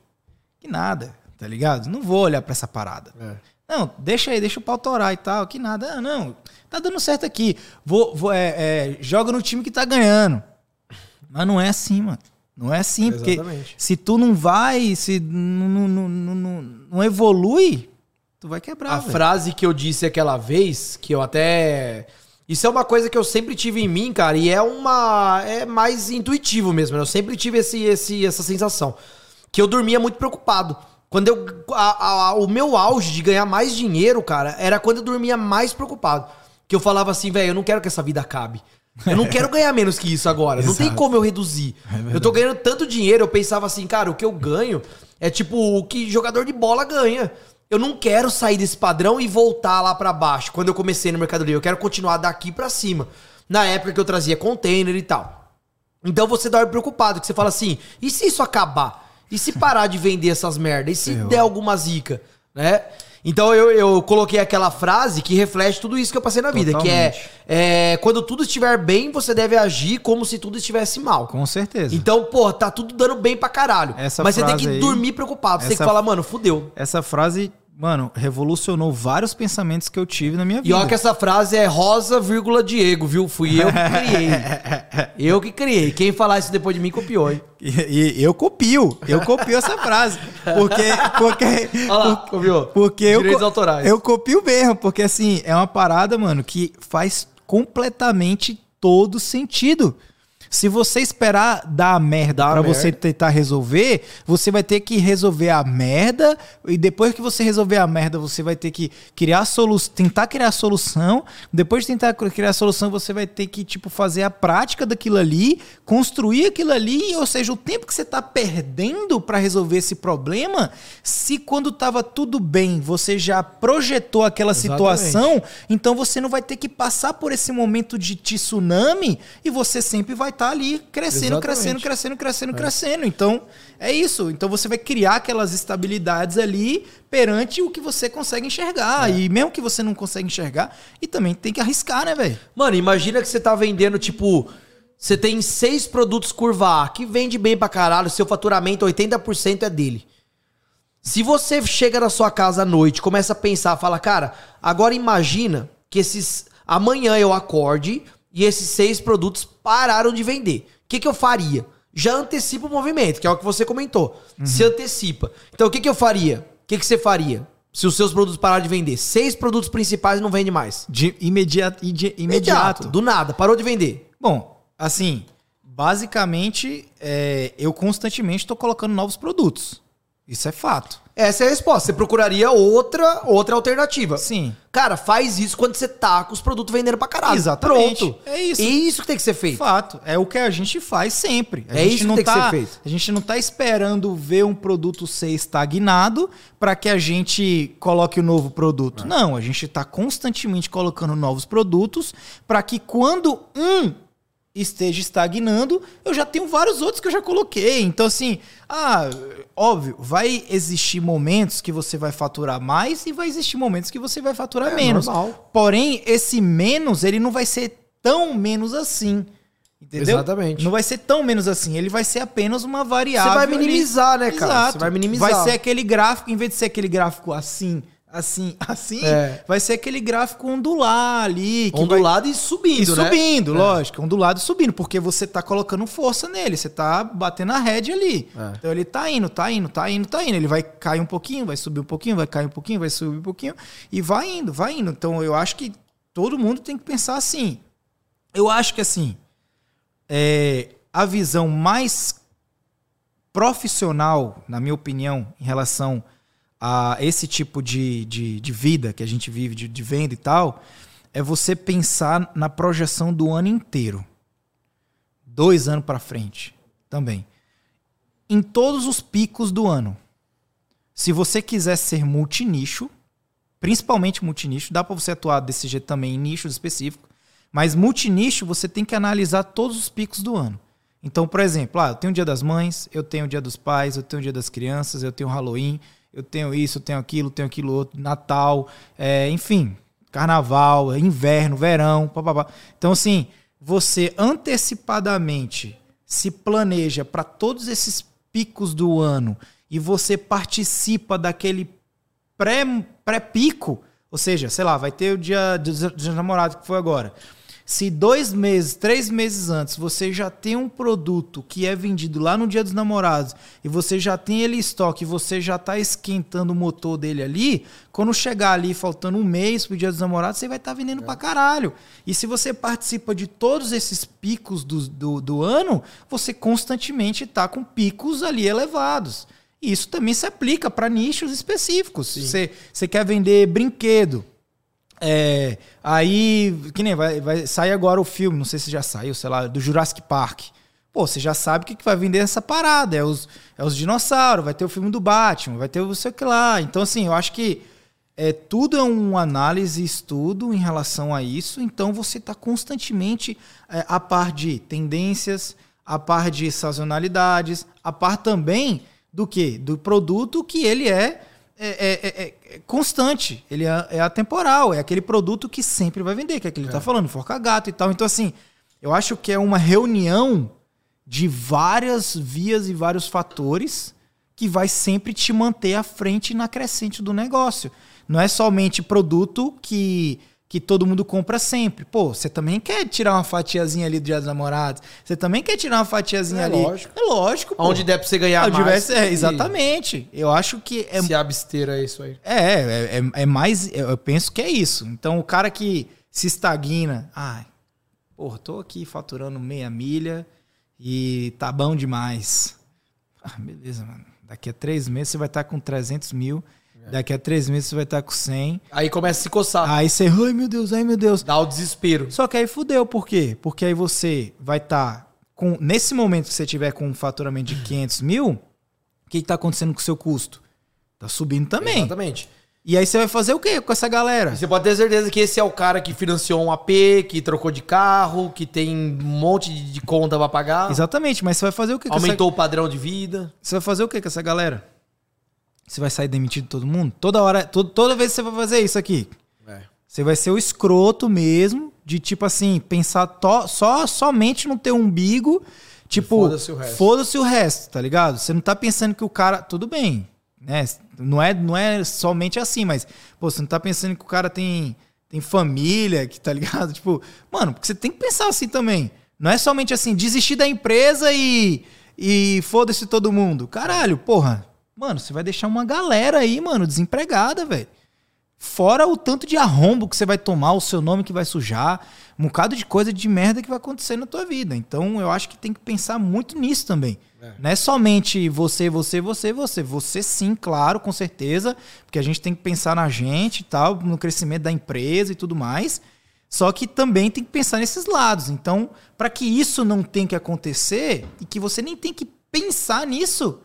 Speaker 2: que nada, tá ligado? Não vou olhar para essa parada.
Speaker 1: É.
Speaker 2: Não, deixa aí, deixa o pau torar e tal, que nada. Ah, não, tá dando certo aqui. Vou, vou é, é, joga no time que tá ganhando. Mas não é assim, mano. Não é assim, porque
Speaker 1: Exatamente.
Speaker 2: se tu não vai, se não, não, não, não, evolui, tu vai quebrar.
Speaker 1: A
Speaker 2: velho.
Speaker 1: frase que eu disse aquela vez, que eu até. Isso é uma coisa que eu sempre tive em mim, cara, e é uma. É mais intuitivo mesmo, né? Eu sempre tive esse, esse, essa sensação. Que eu dormia muito preocupado Quando eu. a- a- o meu auge de ganhar mais dinheiro, cara, era quando eu dormia mais preocupado. Que eu falava assim, velho, eu não quero que essa vida acabe. Eu não quero ganhar menos que isso agora. Não tem *laughs* como eu reduzir. eu tô ganhando tanto dinheiro, eu pensava assim, cara, o que eu ganho é tipo o que jogador de bola ganha. Eu não quero sair desse padrão e voltar lá pra baixo quando eu comecei no Mercado Livre. Eu quero continuar daqui pra cima. Na época que eu trazia container e tal. Então você dorme preocupado, que você fala assim, e se isso acabar? E se parar de vender essas merdas? E se
Speaker 2: Ferrou.
Speaker 1: der alguma zica? Né? Então eu, eu coloquei aquela frase que reflete tudo isso que eu passei na vida, que é,
Speaker 2: Totalmente.
Speaker 1: é, quando tudo estiver bem, você deve agir como se tudo estivesse mal.
Speaker 2: Com certeza.
Speaker 1: Então, pô, tá tudo dando bem pra caralho.
Speaker 2: Essa
Speaker 1: mas você tem que
Speaker 2: aí-
Speaker 1: dormir preocupado. Você tem que
Speaker 2: essa-
Speaker 1: falar, mano, fudeu.
Speaker 2: Essa frase, mano, revolucionou vários pensamentos que eu tive na minha
Speaker 1: E
Speaker 2: vida.
Speaker 1: olha que essa frase é rosa, vírgula Diego, viu? Fui eu que criei. *laughs* eu que criei. Quem falar isso depois de mim copiou, hein?
Speaker 2: E, e eu copio, eu copio essa frase. Porque. porque
Speaker 1: Olha lá, copiou.
Speaker 2: Porque eu,
Speaker 1: Direitos
Speaker 2: co-
Speaker 1: autorais.
Speaker 2: eu copio mesmo, porque assim, é uma parada, mano, que faz completamente todo sentido. Se você esperar dar a merda
Speaker 1: merda.
Speaker 2: você tentar resolver, você vai ter que resolver a merda e depois que você resolver a merda, você vai ter que criar solução, tentar criar a solução. Depois de tentar criar a solução, você vai ter que tipo fazer a prática daquilo ali, construir aquilo ali, ou seja, o tempo que você tá perdendo pra resolver esse problema, se quando tava tudo bem, você já projetou aquela
Speaker 1: Exatamente.
Speaker 2: situação, então você não vai ter que passar por esse momento de tsunami e você sempre vai estar ali crescendo,
Speaker 1: Exatamente.
Speaker 2: crescendo, crescendo, crescendo, crescendo. Então, é isso. Então você vai criar aquelas estabilidades ali perante o que você consegue enxergar.
Speaker 1: É.
Speaker 2: E mesmo que você não consegue enxergar, e também tem que arriscar, né, velho?
Speaker 1: Mano, imagina que você tá vendendo, tipo, você tem seis produtos curva A, que vende bem pra caralho, seu faturamento 80% é dele. Se você chega na sua casa à noite, começa a pensar, fala, cara, agora imagina que esses. Amanhã eu acorde e esses seis produtos pararam de vender. O que, que eu faria? Já antecipa o movimento, que é o que você comentou. Se antecipa. Então o que, que eu faria? O que, que você faria? Se os seus produtos pararem de vender? Seis produtos principais não vendem mais.
Speaker 2: De imediato. de imediato.
Speaker 1: Do nada, parou de vender.
Speaker 2: Bom, assim, basicamente, é, eu constantemente estou colocando novos produtos. Isso é fato.
Speaker 1: Essa é a resposta. Você procuraria outra, outra alternativa.
Speaker 2: Sim.
Speaker 1: Cara, faz isso quando você tá com os produtos vendendo pra caralho.
Speaker 2: Exatamente.
Speaker 1: Pronto.
Speaker 2: É isso.
Speaker 1: É isso que tem que ser feito.
Speaker 2: Fato. É o que a gente faz sempre. A
Speaker 1: É
Speaker 2: gente
Speaker 1: isso que
Speaker 2: não
Speaker 1: tem que
Speaker 2: tá,
Speaker 1: ser feito.
Speaker 2: A gente não tá esperando ver um produto ser estagnado para que a gente coloque o novo produto. Não, a gente tá constantemente colocando novos produtos para que quando um esteja estagnando, eu já tenho vários outros que eu já coloquei. Então, assim, ah, óbvio, vai existir momentos que você vai faturar mais e vai existir momentos que você vai faturar
Speaker 1: É,
Speaker 2: menos.
Speaker 1: normal.
Speaker 2: Porém, esse menos, ele não vai ser tão menos assim. Entendeu?
Speaker 1: Exatamente.
Speaker 2: Não vai ser tão menos assim. Ele vai ser apenas uma variável.
Speaker 1: Você vai
Speaker 2: ali.
Speaker 1: minimizar, né, cara?
Speaker 2: Exato.
Speaker 1: Você vai minimizar.
Speaker 2: Vai ser aquele gráfico, em vez de ser aquele gráfico assim, assim, *laughs* assim,
Speaker 1: É.
Speaker 2: vai ser aquele gráfico ondular ali. Que vai-
Speaker 1: Ondulado e subindo,
Speaker 2: e
Speaker 1: né?
Speaker 2: subindo,
Speaker 1: É.
Speaker 2: lógico, ondulado e subindo, porque você tá colocando força nele, você tá batendo a rede ali.
Speaker 1: É.
Speaker 2: Então ele tá indo, tá indo, tá indo, tá indo. Ele vai cair um pouquinho, vai subir um pouquinho, vai cair um pouquinho, vai subir um pouquinho e vai indo, vai indo. Então eu acho que todo mundo tem que pensar assim. Eu acho que assim, é, a visão mais profissional, na minha opinião, em relação a esse tipo de, de, de vida que a gente vive, de, de venda e tal, é você pensar na projeção do ano inteiro. Dois anos para frente também. Em todos os picos do ano. Se você quiser ser multinicho, principalmente multinicho, dá para você atuar desse jeito também em nichos específicos, mas multinicho você tem que analisar todos os picos do ano. Então, por exemplo, ah, eu tenho o Dia das Mães, eu tenho o Dia dos Pais, eu tenho o Dia das Crianças, eu tenho o Halloween, eu tenho isso, eu tenho aquilo, tenho aquilo outro, Natal, é, enfim, Carnaval, inverno, verão, papapá. Então, assim, você antecipadamente se planeja para todos esses picos do ano e você participa daquele pré- pré-pico, ou seja, sei lá, vai ter o dia dos namorados que foi agora. Se dois meses, três meses antes, você já tem um produto que é vendido lá no dia dos namorados e você já tem ele em estoque, você já está esquentando o motor dele ali, quando chegar ali faltando um mês pro dia dos namorados, você vai estar vendendo pra caralho. E se você participa de todos esses picos do, do, do ano, você constantemente está com picos ali elevados. E isso também se aplica para nichos específicos. Você, você quer vender brinquedo. É, aí, que nem vai, vai sair agora o filme, não sei se já saiu, sei lá, do Jurassic Park. Pô, você já sabe o que, que vai vender essa parada. É os, é os dinossauros, vai ter o filme do Batman, vai ter o sei que lá. Então, assim, eu acho que é, tudo é um análise estudo em relação a isso. Então, você está constantemente é, a par de tendências, a par de sazonalidades, a par também do que? Do produto que ele é é, é, é, constante, ele é, é, atemporal, é aquele produto que sempre vai vender, que é aquele que ele tá é. falando, forca gato e tal. Então, assim, eu acho que é uma reunião de várias vias e vários fatores que vai sempre te manter à frente na crescente do negócio. Não é somente produto que que todo mundo compra sempre. Pô, você também quer tirar uma fatiazinha ali do Dia dos Namorados? Você também quer tirar uma fatiazinha é ali?
Speaker 1: Lógico.
Speaker 2: É lógico.
Speaker 1: Pô. Onde der pra você ganhar
Speaker 2: Onde mais. é, exatamente. Eu acho que
Speaker 1: é. Se abster é isso aí.
Speaker 2: É, é, é, é mais. Eu penso que é isso. Então, o cara que se estagna. Ai, porra, tô aqui faturando meia milha e tá bom demais. Ah, beleza, mano. Daqui a três meses você vai estar com 300 mil Daqui a três meses você vai estar com 100.
Speaker 1: Aí começa a se coçar.
Speaker 2: Aí você, ai meu Deus, ai meu Deus.
Speaker 1: Dá o desespero.
Speaker 2: Só que aí fudeu, por quê? Porque aí você vai estar com. Nesse momento que você tiver com um faturamento de 500 mil, o que está acontecendo com o seu custo? Tá subindo também.
Speaker 1: Exatamente.
Speaker 2: E aí você vai fazer o quê com essa galera? E
Speaker 1: você pode ter certeza que esse é o cara que financiou um AP, que trocou de carro, que tem um monte de conta pra pagar.
Speaker 2: Exatamente, mas você vai fazer o quê
Speaker 1: com Aumentou essa... o padrão de vida.
Speaker 2: Você vai fazer o quê com essa galera? Você vai sair demitido todo mundo? Toda hora, to, toda vez que você vai fazer isso aqui. É. Você vai ser o escroto mesmo, de tipo assim, pensar to, só somente no teu umbigo, tipo, foda-se o resto. Foda-se o resto, tá ligado? Você não tá pensando que o cara, tudo bem, né? Não é, não é somente assim, mas pô, você não tá pensando que o cara tem tem família, que tá ligado? *laughs* Tipo, mano, porque você tem que pensar assim também. Não é somente assim, desistir da empresa e e foda-se todo mundo. Caralho, porra, Mano, você vai deixar uma galera aí, mano, desempregada, velho. Fora o tanto de arrombo que você vai tomar, o seu nome que vai sujar, um bocado de coisa de merda que vai acontecer na tua vida. Então eu acho que tem que pensar muito nisso também. É. Não é somente você, você, você, você. Você sim, claro, com certeza, porque a gente tem que pensar na gente e tal, no crescimento da empresa e tudo mais. Só que também tem que pensar nesses lados. Então, para que isso não tenha que acontecer e que você nem tem que pensar nisso,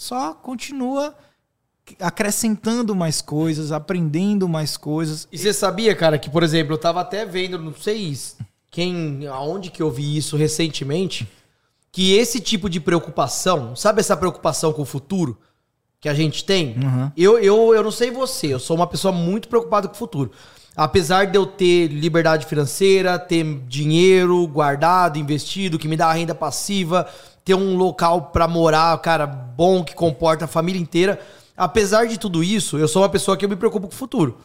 Speaker 2: só continua acrescentando mais coisas, aprendendo mais coisas.
Speaker 1: E você sabia, cara, que, por exemplo, eu tava até vendo, não sei quem, aonde que eu vi isso recentemente, que esse tipo de preocupação, sabe essa preocupação com o futuro que a gente tem? Uhum. Eu, eu, eu não sei você, eu sou uma pessoa muito preocupada com o futuro. Apesar de eu ter liberdade financeira, ter dinheiro guardado, investido, que me dá renda passiva, ter um local para morar, cara, bom, que comporta a família inteira. Apesar de tudo isso, eu sou uma pessoa que eu me preocupo com o futuro.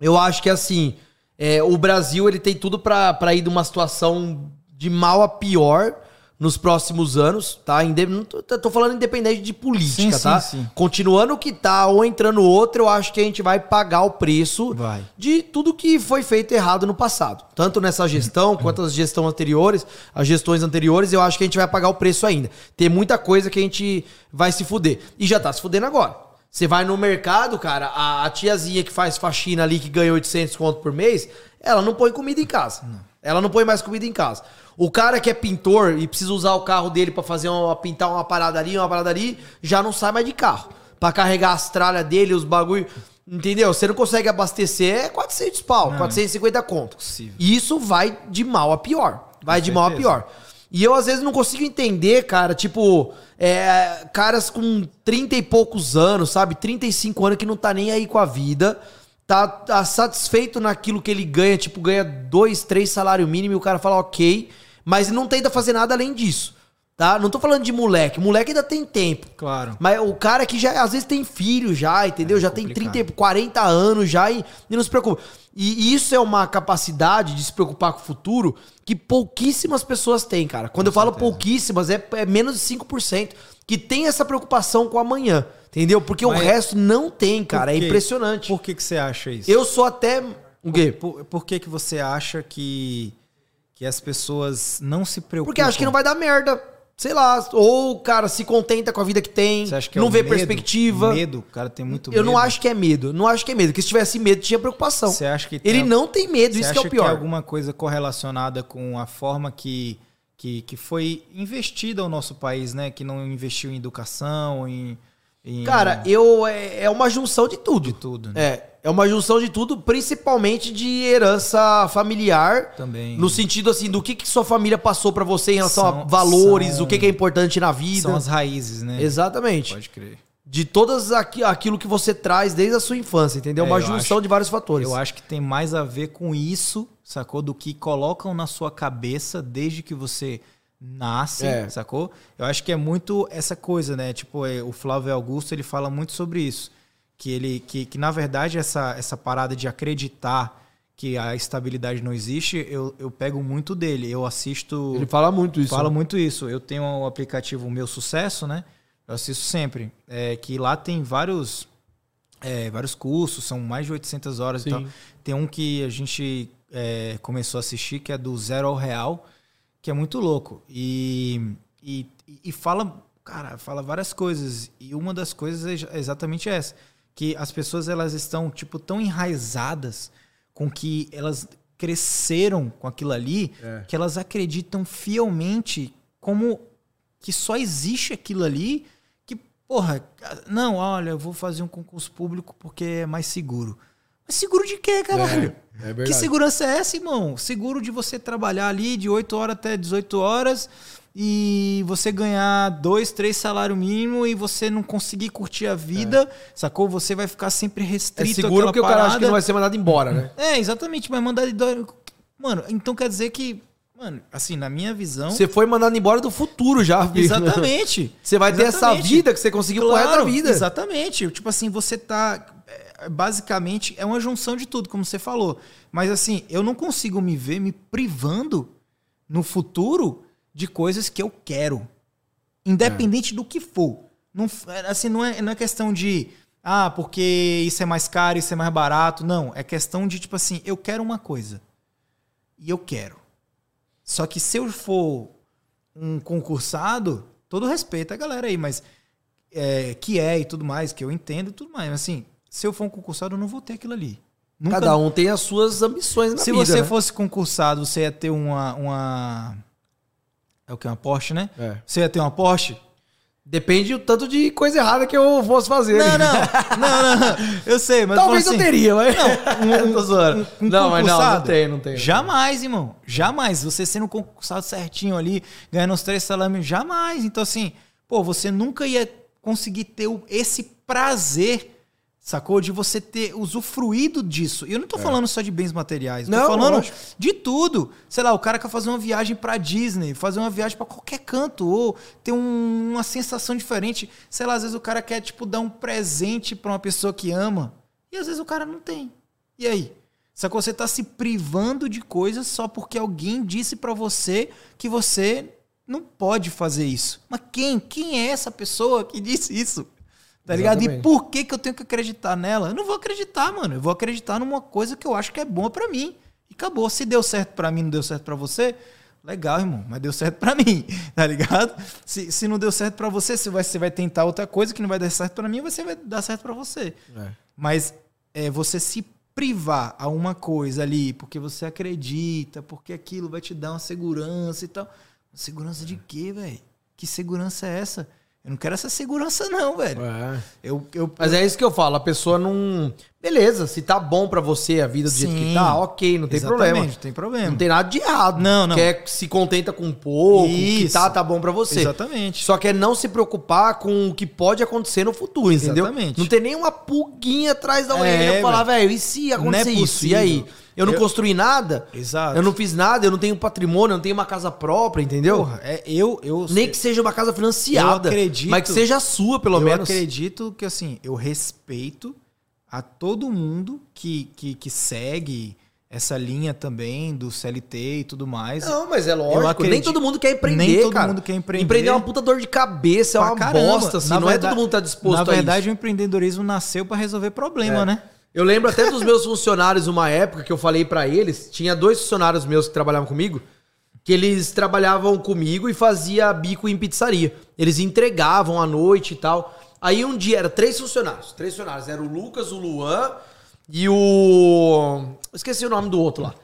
Speaker 1: Eu acho que assim, é, o Brasil ele tem tudo para ir de uma situação de mal a pior nos próximos anos, tá? Inde não tô, tô, falando independente de política, sim, tá? Sim, sim. Continuando o que tá ou entrando outro, eu acho que a gente vai pagar o preço
Speaker 2: vai.
Speaker 1: de tudo que foi feito errado no passado. Tanto nessa gestão quanto as gestões anteriores, as gestões anteriores, eu acho que a gente vai pagar o preço ainda. Tem muita coisa que a gente vai se fuder. E já tá se fudendo agora. Você vai no mercado, cara, a, a, tiazinha que faz faxina ali, que ganha 800 conto por mês, ela não põe comida em casa. Não. Ela não põe mais comida em casa. O cara que é pintor e precisa usar o carro dele para fazer uma pintar uma parada ali, uma parada ali, já não sai mais de carro. Para carregar as tralhas dele, os bagulho, entendeu? Você não consegue abastecer, é 400 pau, não, 450 conto. Possível. E isso vai de mal a pior. Vai Com de certeza. mal a pior. E eu às vezes não consigo entender, cara, tipo, é, caras com 30 e poucos anos, sabe? 35 anos que não tá nem aí com a vida tá, tá, satisfeito naquilo que ele ganha, tipo, ganha dois, três salário mínimo e o cara fala ok, mas não tenta fazer nada além disso. Tá? Não tô falando de moleque. Moleque ainda tem tempo.
Speaker 2: Claro.
Speaker 1: Mas o cara que já às vezes tem filho já, entendeu? É já complicado. tem 30, 40 anos já e, e não se preocupa. E isso é uma capacidade de se preocupar com o futuro que pouquíssimas pessoas têm, cara. Quando com eu certeza. falo pouquíssimas, é, é menos de 5% que tem essa preocupação com amanhã. Entendeu? Porque Mas o resto não tem, cara. É impressionante.
Speaker 2: Por que, que você acha isso?
Speaker 1: Eu sou até.
Speaker 2: O quê? Por, por, por que, que você acha que, que as pessoas não se preocupam?
Speaker 1: Porque acho que não vai dar merda sei lá, ou o cara se contenta com a vida que tem,
Speaker 2: Você acha que é
Speaker 1: não
Speaker 2: o
Speaker 1: vê
Speaker 2: medo?
Speaker 1: perspectiva.
Speaker 2: Medo, o cara tem muito
Speaker 1: Eu
Speaker 2: medo.
Speaker 1: não acho que é medo. Não acho que é medo. Porque se tivesse medo, tinha preocupação.
Speaker 2: Você acha que
Speaker 1: Ele
Speaker 2: tem-
Speaker 1: não tem medo, isso que é o pior.
Speaker 2: alguma coisa correlacionada com a forma que, que, que foi investida o nosso país, né? Que não investiu em educação, em.
Speaker 1: Cara, eu é, é uma junção de tudo.
Speaker 2: de tudo, né?
Speaker 1: É, é uma junção de tudo, principalmente de herança familiar.
Speaker 2: Também.
Speaker 1: No sentido assim, do que, que sua família passou pra você em relação a
Speaker 2: São-
Speaker 1: valores,
Speaker 2: são-
Speaker 1: o que, que é importante na vida.
Speaker 2: São as raízes, né?
Speaker 1: Exatamente.
Speaker 2: Pode crer.
Speaker 1: De todas aqui, aquilo que você traz desde a sua infância, entendeu?
Speaker 2: É,
Speaker 1: uma junção
Speaker 2: acho-
Speaker 1: de vários fatores.
Speaker 2: Eu acho que tem mais a ver com isso, sacou? Do que colocam na sua cabeça desde que você nasce,
Speaker 1: É.
Speaker 2: sacou? Eu acho que é muito essa coisa, né? Tipo, é, o Flávio Augusto, ele fala muito sobre isso. Que ele que, que na verdade essa, essa parada de acreditar que a estabilidade não existe, eu, eu pego muito dele. Eu assisto
Speaker 1: Ele fala muito isso.
Speaker 2: Fala
Speaker 1: né?
Speaker 2: muito isso. Eu tenho o aplicativo Meu Sucesso, né? Eu assisto sempre. É, que lá tem vários, é, vários cursos, são mais de 800 horas
Speaker 1: Sim.
Speaker 2: e tal. Tem um que a gente é, começou a assistir, que é do Zero ao Real, que é muito louco. E, e, e fala, cara, fala várias coisas. E uma das coisas é ex- exatamente essa. Que as pessoas, elas estão, tipo, tão enraizadas com que elas cresceram com aquilo ali,
Speaker 1: É.
Speaker 2: que elas acreditam fielmente como que só existe aquilo ali, que, porra, não, olha, eu vou fazer um concurso público porque é mais seguro. Mas seguro de quê, caralho?
Speaker 1: É, é
Speaker 2: que
Speaker 1: verdade.
Speaker 2: segurança é essa, irmão? Seguro de você trabalhar ali de 8 horas até 18 horas e você ganhar dois, três salário mínimo e você não conseguir curtir a vida, sacou? Você vai ficar sempre
Speaker 1: É
Speaker 2: restrito
Speaker 1: seguro
Speaker 2: àquela
Speaker 1: porque o cara acha que
Speaker 2: parada.
Speaker 1: não vai ser mandado embora, né?
Speaker 2: É, exatamente, mas mandar de dó- Mano, então quer dizer que, mano, assim, na minha visão,
Speaker 1: Você foi mandado embora do futuro já, filho.
Speaker 2: exatamente.
Speaker 1: Você vai ter essa
Speaker 2: Exatamente.
Speaker 1: vida que você conseguiu pro resto da vida.
Speaker 2: Exatamente. Tipo assim, você tá. É, Basicamente, é uma junção de tudo, como você falou. Mas assim, eu não consigo me ver me privando no futuro de coisas que eu quero. Independente do que for. Não, f- assim, não é, não é questão de. Ah, porque isso é mais caro, isso é mais barato. Não. É questão de, tipo assim, eu quero uma coisa. E eu quero. Só que se eu for um concursado, todo respeito à galera aí, mas é, que é e tudo mais, que eu entendo e tudo mais. Mas assim, se eu for um concursado, eu não vou ter aquilo ali. Nunca-
Speaker 1: Cada um tem as suas ambições na
Speaker 2: se
Speaker 1: vida,
Speaker 2: você
Speaker 1: né?
Speaker 2: fosse concursado, você ia ter uma, uma. É o que? Uma Porsche, né?
Speaker 1: É.
Speaker 2: Você ia ter uma Porsche?
Speaker 1: Depende o tanto de coisa errada que eu fosse fazer.
Speaker 2: Não, não, não, não. Eu sei, mas
Speaker 1: Talvez
Speaker 2: assim,
Speaker 1: eu teria, mas...
Speaker 2: um- um- *laughs*
Speaker 1: Tô zoando.
Speaker 2: um
Speaker 1: não, mas não, não tem, não tem.
Speaker 2: Jamais, irmão. Jamais. Você sendo concursado certinho ali, ganhando os três salários, jamais. Então, assim, pô, você nunca ia conseguir ter esse prazer, sacou? De você ter usufruído disso. E eu não tô falando só de bens materiais. Eu tô
Speaker 1: Não,
Speaker 2: falando
Speaker 1: lógico.
Speaker 2: de tudo. Sei lá, o cara quer fazer uma viagem pra Disney, fazer uma viagem pra qualquer canto, ou ter um- uma sensação diferente. Sei lá, às vezes o cara quer, tipo, dar um presente pra uma pessoa que ama. E às vezes o cara não tem. E aí? Sacou? Você tá se privando de coisas só porque alguém disse pra você que você não pode fazer isso. Mas quem? Quem é essa pessoa que disse isso? Tá ligado? E
Speaker 1: Exatamente.
Speaker 2: por que, que eu tenho que acreditar nela? Eu não vou acreditar, mano. Eu vou acreditar numa coisa que eu acho que é boa pra mim. E acabou. Se deu certo pra mim, não deu certo pra você, legal, irmão. Mas deu certo pra *laughs* mim, tá ligado? Se, se não deu certo pra você, você vai, você vai tentar outra coisa que não vai dar certo pra mim, você vai dar certo pra você.
Speaker 1: É.
Speaker 2: Mas é, você se privar a uma coisa ali porque você acredita, porque aquilo vai te dar uma segurança e tal. Segurança de quê, velho? Que segurança é essa? Eu não quero essa segurança, não, velho.
Speaker 1: É.
Speaker 2: Eu, eu,
Speaker 1: Mas é isso que eu falo, a pessoa não... Beleza, se tá bom pra você a vida do jeito que
Speaker 2: Sim.
Speaker 1: tá, ok, não tem
Speaker 2: Exatamente,
Speaker 1: problema.
Speaker 2: Não tem problema.
Speaker 1: Não tem nada de errado.
Speaker 2: Não, não.
Speaker 1: Quer se contenta com pouco, o que
Speaker 2: Isso.
Speaker 1: tá, tá bom pra você.
Speaker 2: Exatamente.
Speaker 1: Só que é não se preocupar com o que pode acontecer no futuro, entendeu?
Speaker 2: Exatamente.
Speaker 1: Não tem nenhuma pulguinha atrás da orelha
Speaker 2: É,
Speaker 1: pra falar, velho, e se acontecer
Speaker 2: Não é
Speaker 1: isso? E aí? Eu não
Speaker 2: Eu-
Speaker 1: construí nada,
Speaker 2: Exato.
Speaker 1: eu não fiz nada, eu não tenho patrimônio, eu não tenho uma casa própria, entendeu?
Speaker 2: Porra, é, eu, eu,
Speaker 1: Nem que seja uma casa financiada.
Speaker 2: Eu acredito-
Speaker 1: Mas que seja a sua, pelo
Speaker 2: eu
Speaker 1: menos.
Speaker 2: acredito que, assim, eu respeito a todo mundo que, que, que segue essa linha também do CLT e tudo mais.
Speaker 1: Não, mas é
Speaker 2: Eu
Speaker 1: lógico. Nem
Speaker 2: acredito-
Speaker 1: todo mundo quer empreender,
Speaker 2: Nem todo
Speaker 1: cara.
Speaker 2: mundo quer empreender.
Speaker 1: Empreender é uma puta dor de cabeça, é uma
Speaker 2: caramba.
Speaker 1: bosta, assim.
Speaker 2: Na
Speaker 1: não
Speaker 2: verdade-
Speaker 1: é todo mundo tá disposto
Speaker 2: Na verdade, o empreendedorismo nasceu para resolver problema,
Speaker 1: É.
Speaker 2: né?
Speaker 1: Eu lembro até dos meus funcionários, uma época que eu falei pra eles, tinha dois funcionários meus que trabalhavam comigo, que eles trabalhavam comigo e fazia bico em pizzaria. Eles entregavam à noite e tal. Aí um dia era três funcionários. Três funcionários. Era o Lucas, o Luan e o. Esqueci o nome do outro lá.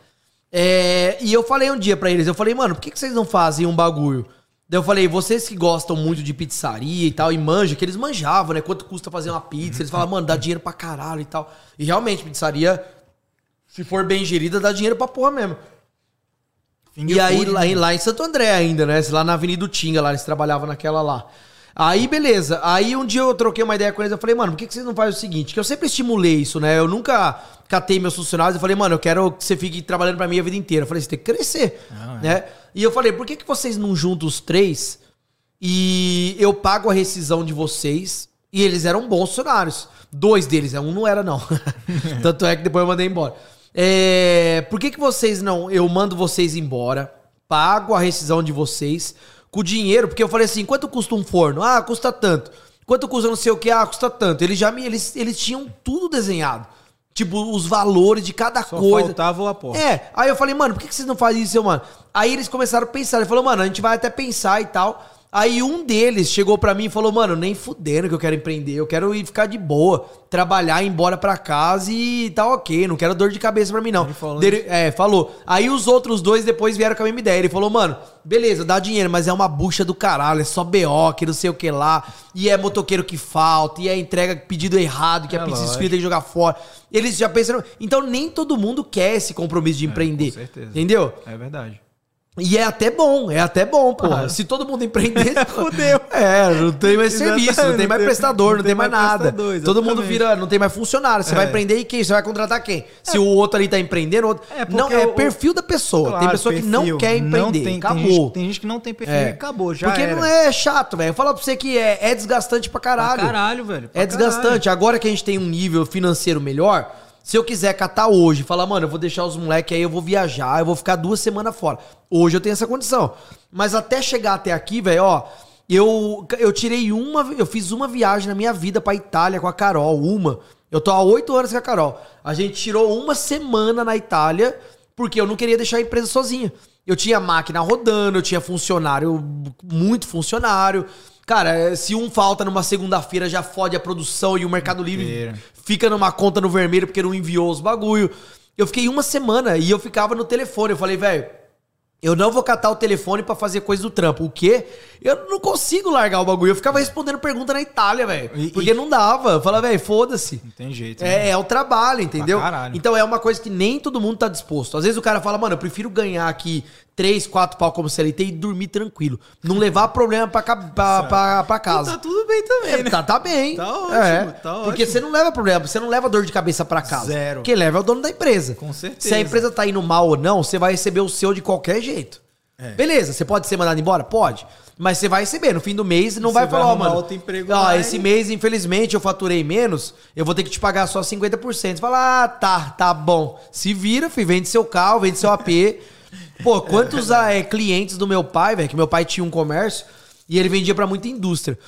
Speaker 1: É, e eu falei um dia pra eles, eu falei, mano, por que, que vocês não fazem um bagulho? Daí eu falei, vocês que gostam muito de pizzaria e tal, e manjam, que eles manjavam, né? Quanto custa fazer uma pizza? Eles falavam, mano, dá dinheiro pra caralho e tal. E realmente, pizzaria, se for bem gerida, dá dinheiro pra porra mesmo. E aí,
Speaker 2: food,
Speaker 1: lá,
Speaker 2: né?
Speaker 1: em- lá em Santo André ainda, né? Lá na Avenida Tinga, lá eles trabalhavam naquela lá. Aí, beleza. Aí um dia eu troquei uma ideia com eles. Eu falei, mano, por que, que vocês não fazem o seguinte? Que eu sempre estimulei isso, né? Eu nunca catei meus funcionários e falei, mano, eu quero que você fique trabalhando pra mim a vida inteira. Eu falei, você tem que crescer.
Speaker 2: Não, é.
Speaker 1: né? E eu falei, por que, que vocês não juntam os três e eu pago a rescisão de vocês? E eles eram bons funcionários. Dois deles, né? um não era, não. *laughs* Tanto é que depois eu mandei embora. É, por que, que vocês não. Eu mando vocês embora, pago a rescisão de vocês com o dinheiro, porque eu falei assim: quanto custa um forno? Ah, custa tanto. Quanto custa não sei o que? Ah, custa tanto. Eles já me. Eles, eles tinham tudo desenhado. Tipo, os valores de cada
Speaker 2: Só
Speaker 1: coisa.
Speaker 2: faltava o aporte.
Speaker 1: É, aí eu falei, mano, por que, que vocês não fazem isso, mano? Aí eles começaram a pensar, ele falou, mano, a gente vai até pensar e tal. Aí um deles chegou pra mim e falou, mano, nem fudendo que eu quero empreender, eu quero ir ficar de boa, trabalhar, ir embora pra casa e tá ok, não quero dor de cabeça pra mim não.
Speaker 2: Ele falou
Speaker 1: Dele- é, falou. Aí os outros dois depois vieram com a mesma ideia, ele falou, mano, beleza, dá dinheiro, mas é uma bucha do caralho, é só BO, que não sei o que lá, e é motoqueiro que falta, e é entrega pedido errado, que a
Speaker 2: É
Speaker 1: pizza esfria tem que jogar fora. Eles já pensaram, então nem todo mundo quer esse compromisso de empreender.
Speaker 2: com certeza.
Speaker 1: Entendeu?
Speaker 2: É verdade.
Speaker 1: E é até bom, é até bom, pô.
Speaker 2: Ah.
Speaker 1: Se todo mundo empreender, *laughs* fudeu. É, não tem mais serviço, não tem mais
Speaker 2: não tem-
Speaker 1: prestador, não,
Speaker 2: não
Speaker 1: tem
Speaker 2: tem
Speaker 1: mais
Speaker 2: mais
Speaker 1: nada. todo mundo vira, não tem mais funcionário. Você
Speaker 2: É.
Speaker 1: vai empreender e quem? Você vai contratar quem? Se o outro ali tá empreendendo, o outro...
Speaker 2: É,
Speaker 1: não, é
Speaker 2: o-
Speaker 1: perfil da pessoa. tem
Speaker 2: Claro,
Speaker 1: pessoa que não
Speaker 2: perfil.
Speaker 1: quer empreender.
Speaker 2: tem,
Speaker 1: acabou.
Speaker 2: Tem gente, tem gente que não tem perfil
Speaker 1: É.
Speaker 2: e acabou, já
Speaker 1: Porque
Speaker 2: era.
Speaker 1: não é chato, velho. Falar pra você que é, é desgastante pra
Speaker 2: Pra
Speaker 1: caralho.
Speaker 2: caralho, velho. pra
Speaker 1: É desgastante. Agora que a gente tem um nível financeiro melhor, se eu quiser catar hoje, falar, mano, eu vou deixar os moleques aí, eu vou viajar, eu vou ficar duas semanas fora. Hoje eu tenho essa condição. Mas até chegar até aqui, velho, ó, eu, eu tirei uma, eu fiz uma viagem na minha vida pra Itália com a Carol, uma. Eu tô há oito anos com a Carol. A gente tirou uma semana na Itália porque eu não queria deixar a empresa sozinha. Eu tinha máquina rodando, eu tinha funcionário, muito funcionário. Cara, se um falta numa segunda-feira já fode a produção e o Mercado Livre fica numa conta no vermelho porque não enviou os bagulho. Eu fiquei uma semana e eu ficava no telefone. Eu falei, velho, eu não vou catar o telefone pra fazer coisa do trampo. O quê? Eu não consigo largar o bagulho. Eu ficava respondendo pergunta na Itália, velho. Porque
Speaker 2: e-
Speaker 1: não dava. Eu falava, velho, foda-se.
Speaker 2: Não tem jeito. né?
Speaker 1: É, é o trabalho, entendeu? Então é uma coisa que nem todo mundo tá disposto. Às vezes o cara fala, mano, eu prefiro ganhar aqui 3, 4 pau como CLT e dormir tranquilo. Não levar problema pra, ca- pra, pra, pra casa.
Speaker 2: Tá tudo bem também,
Speaker 1: É,
Speaker 2: né?
Speaker 1: tá, tá bem.
Speaker 2: Tá ótimo,
Speaker 1: É,
Speaker 2: tá
Speaker 1: Porque
Speaker 2: ótimo.
Speaker 1: você não leva problema, você não leva dor de cabeça pra casa.
Speaker 2: Zero.
Speaker 1: Quem leva é o dono da empresa.
Speaker 2: Com certeza.
Speaker 1: Se a empresa tá indo mal ou não, você vai receber o seu de qualquer jeito.
Speaker 2: É.
Speaker 1: Beleza, você pode ser mandado embora? Pode. Mas você vai receber. No fim do mês, não vai
Speaker 2: vai
Speaker 1: falar, ó, mano.
Speaker 2: outro emprego
Speaker 1: ó,
Speaker 2: lá
Speaker 1: esse mês, infelizmente, eu faturei menos, eu vou ter que te pagar só 50%. Você fala, ah, tá, tá bom. Se vira, filho, vende seu carro, vende seu AP. *laughs* Pô, quantos ah, é, clientes do meu pai, velho, que meu pai tinha um comércio e ele vendia pra muita indústria.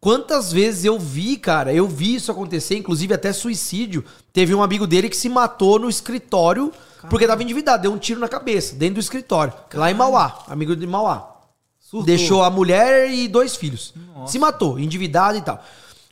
Speaker 1: Quantas vezes eu vi, cara, eu vi isso acontecer, inclusive até suicídio. Teve um amigo dele que se matou no escritório porque tava endividado, deu um tiro na cabeça, dentro do escritório, lá em Mauá, amigo de Mauá.
Speaker 2: Surtou.
Speaker 1: Deixou a mulher e dois filhos. Se matou, endividado e tal.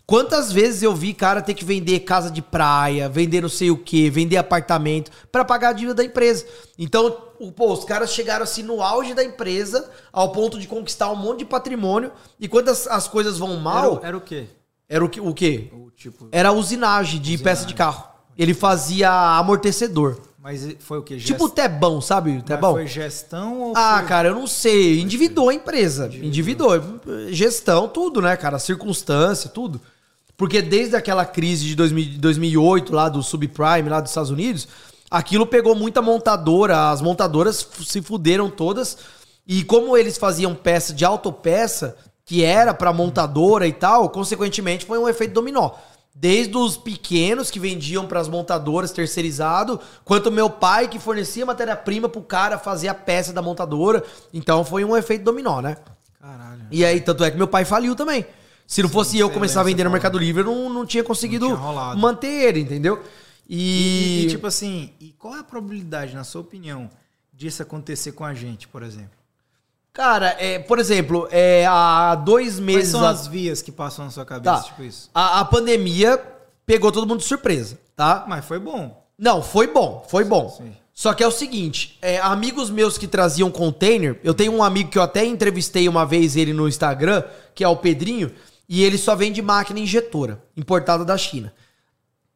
Speaker 1: Quantas vezes eu vi cara ter que vender casa de praia, vender não sei o que, vender apartamento pra pagar a dívida da empresa. Então, pô, os caras chegaram assim no auge da empresa, ao ponto de conquistar um monte de patrimônio. E quando as, as coisas vão mal,
Speaker 2: Era, era o quê?
Speaker 1: era o, que, o quê?
Speaker 2: O tipo...
Speaker 1: Era usinagem de peça de carro. Ele fazia amortecedor.
Speaker 2: Mas foi o quê?
Speaker 1: Tipo o
Speaker 2: Gest-
Speaker 1: Tebão, sabe? o
Speaker 2: Mas
Speaker 1: Tebão?
Speaker 2: Foi gestão ou
Speaker 1: Ah,
Speaker 2: foi...
Speaker 1: cara, eu não sei. Endividou a empresa. Endividou. Gestão, tudo, né, cara? Circunstância, tudo. Porque desde aquela crise de 2000 2008, lá do subprime, lá dos Estados Unidos, aquilo pegou muita montadora. As montadoras se fuderam todas. E como eles faziam peça de autopeça, que era pra montadora e tal, consequentemente foi um efeito dominó. Desde os pequenos que vendiam pras montadoras terceirizado, quanto meu pai que fornecia matéria-prima pro cara fazer a peça da montadora. Então foi um efeito dominó, né?
Speaker 2: Caralho.
Speaker 1: E aí, tanto é que meu pai faliu também. Se não fosse eu começar a vender no Mercado Livre, eu não, não tinha conseguido
Speaker 2: Não tinha
Speaker 1: manter ele, entendeu?
Speaker 2: E,
Speaker 1: E,
Speaker 2: e, tipo assim, e qual é a probabilidade, na sua opinião, disso acontecer com a gente, por exemplo?
Speaker 1: Cara, é, por exemplo, é, há dois
Speaker 2: Quais
Speaker 1: meses.
Speaker 2: são
Speaker 1: a-
Speaker 2: as vias que passam na sua cabeça,
Speaker 1: Tá.
Speaker 2: tipo isso?
Speaker 1: A, a pandemia pegou todo mundo de surpresa, tá?
Speaker 2: Mas foi bom.
Speaker 1: Não, foi bom, foi bom.
Speaker 2: Sim.
Speaker 1: Só que é o seguinte, é, amigos meus que traziam container, eu tenho um amigo que eu até entrevistei uma vez ele no Instagram, que é o Pedrinho, e ele só vende máquina injetora, importada da China.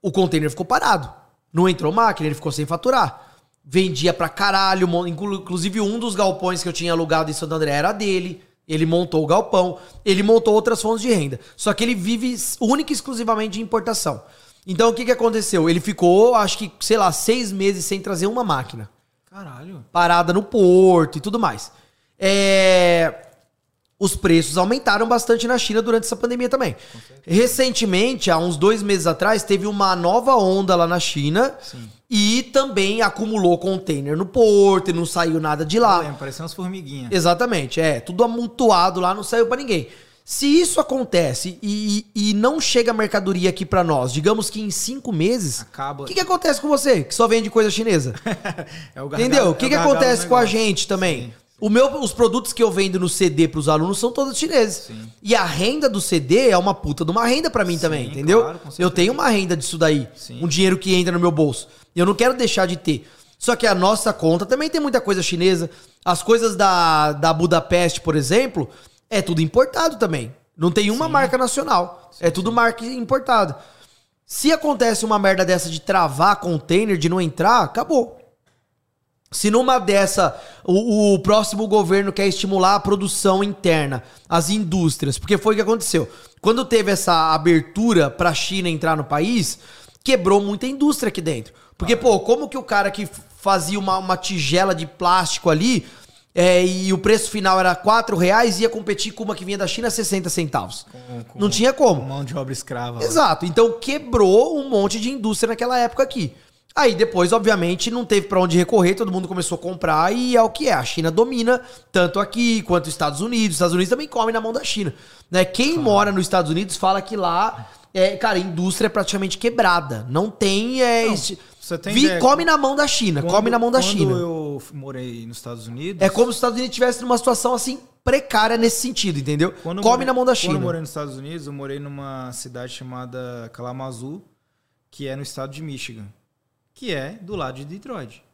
Speaker 1: O container ficou parado. Não entrou máquina, ele ficou sem faturar. Vendia pra caralho, inclusive um dos galpões que eu tinha alugado em Santo André era dele. Ele montou o galpão, ele montou outras fontes de renda. Só que ele vive única e exclusivamente de importação. Então o que, que aconteceu? Ele ficou, acho que, sei lá, seis meses sem trazer uma máquina
Speaker 2: Caralho.
Speaker 1: parada no porto e tudo mais. É, Os preços aumentaram bastante na China durante essa pandemia também. Recentemente, há uns dois meses atrás, teve uma nova onda lá na China e também acumulou container no porto e não saiu nada de lá.
Speaker 2: Lembra, parecia umas formiguinhas.
Speaker 1: Exatamente, é. Tudo amontoado lá, não saiu pra ninguém. Se isso acontece e, e não chega mercadoria aqui pra nós, digamos que em cinco meses,
Speaker 2: Acaba.
Speaker 1: o que, que acontece com você que só vende coisa chinesa? *laughs*
Speaker 2: É o gargalo-
Speaker 1: Entendeu?
Speaker 2: é
Speaker 1: O que,
Speaker 2: o
Speaker 1: que acontece com a gente também? O meu, os produtos que eu vendo no CD pros alunos são todos chineses.
Speaker 2: Sim.
Speaker 1: E a renda do CD é uma puta de uma renda pra mim também, entendeu?
Speaker 2: claro,
Speaker 1: eu tenho uma renda disso daí.
Speaker 2: Sim.
Speaker 1: Um dinheiro que entra no meu bolso. Eu não quero deixar de ter. Só que a nossa conta também tem muita coisa chinesa. As coisas da, da Budapeste, por exemplo, é tudo importado também. Não tem uma marca nacional. é tudo marca importada. Se acontece uma merda dessa de travar container, de não entrar, acabou. Se numa dessa o, o próximo governo quer estimular a produção interna, as indústrias, porque foi o que aconteceu. Quando teve essa abertura pra China entrar no país, quebrou muita indústria aqui dentro. Porque, pô, como que o cara que fazia uma, uma tigela de plástico ali é, e o preço final era 4 reais ia competir com uma que vinha da China a 60 centavos?
Speaker 2: Com- com-
Speaker 1: Não tinha como.
Speaker 2: com Mão de obra escrava.
Speaker 1: Exato. Então quebrou um monte de indústria naquela época aqui. Aí depois, obviamente, não teve pra onde recorrer, todo mundo começou a comprar e é o que é. A China domina tanto aqui quanto os Estados Unidos. Os Estados Unidos também come na mão da China. Né? Quem mora nos Estados Unidos fala que lá, é, cara, a indústria é praticamente quebrada. Não tem. É,
Speaker 2: Não,
Speaker 1: esse-
Speaker 2: você tem
Speaker 1: Vi-
Speaker 2: ideia,
Speaker 1: come na mão da China,
Speaker 2: Quando-
Speaker 1: come na mão da
Speaker 2: quando
Speaker 1: China.
Speaker 2: eu f- morei nos Estados Unidos.
Speaker 1: É como se os Estados Unidos estivesse numa situação assim precária nesse sentido, entendeu?
Speaker 2: Quando eu
Speaker 1: come
Speaker 2: morei-
Speaker 1: na mão da
Speaker 2: Quando eu
Speaker 1: China.
Speaker 2: morei nos Estados Unidos, eu morei numa cidade chamada Kalamazoo, que é no estado de Michigan, que é do lado de Detroit.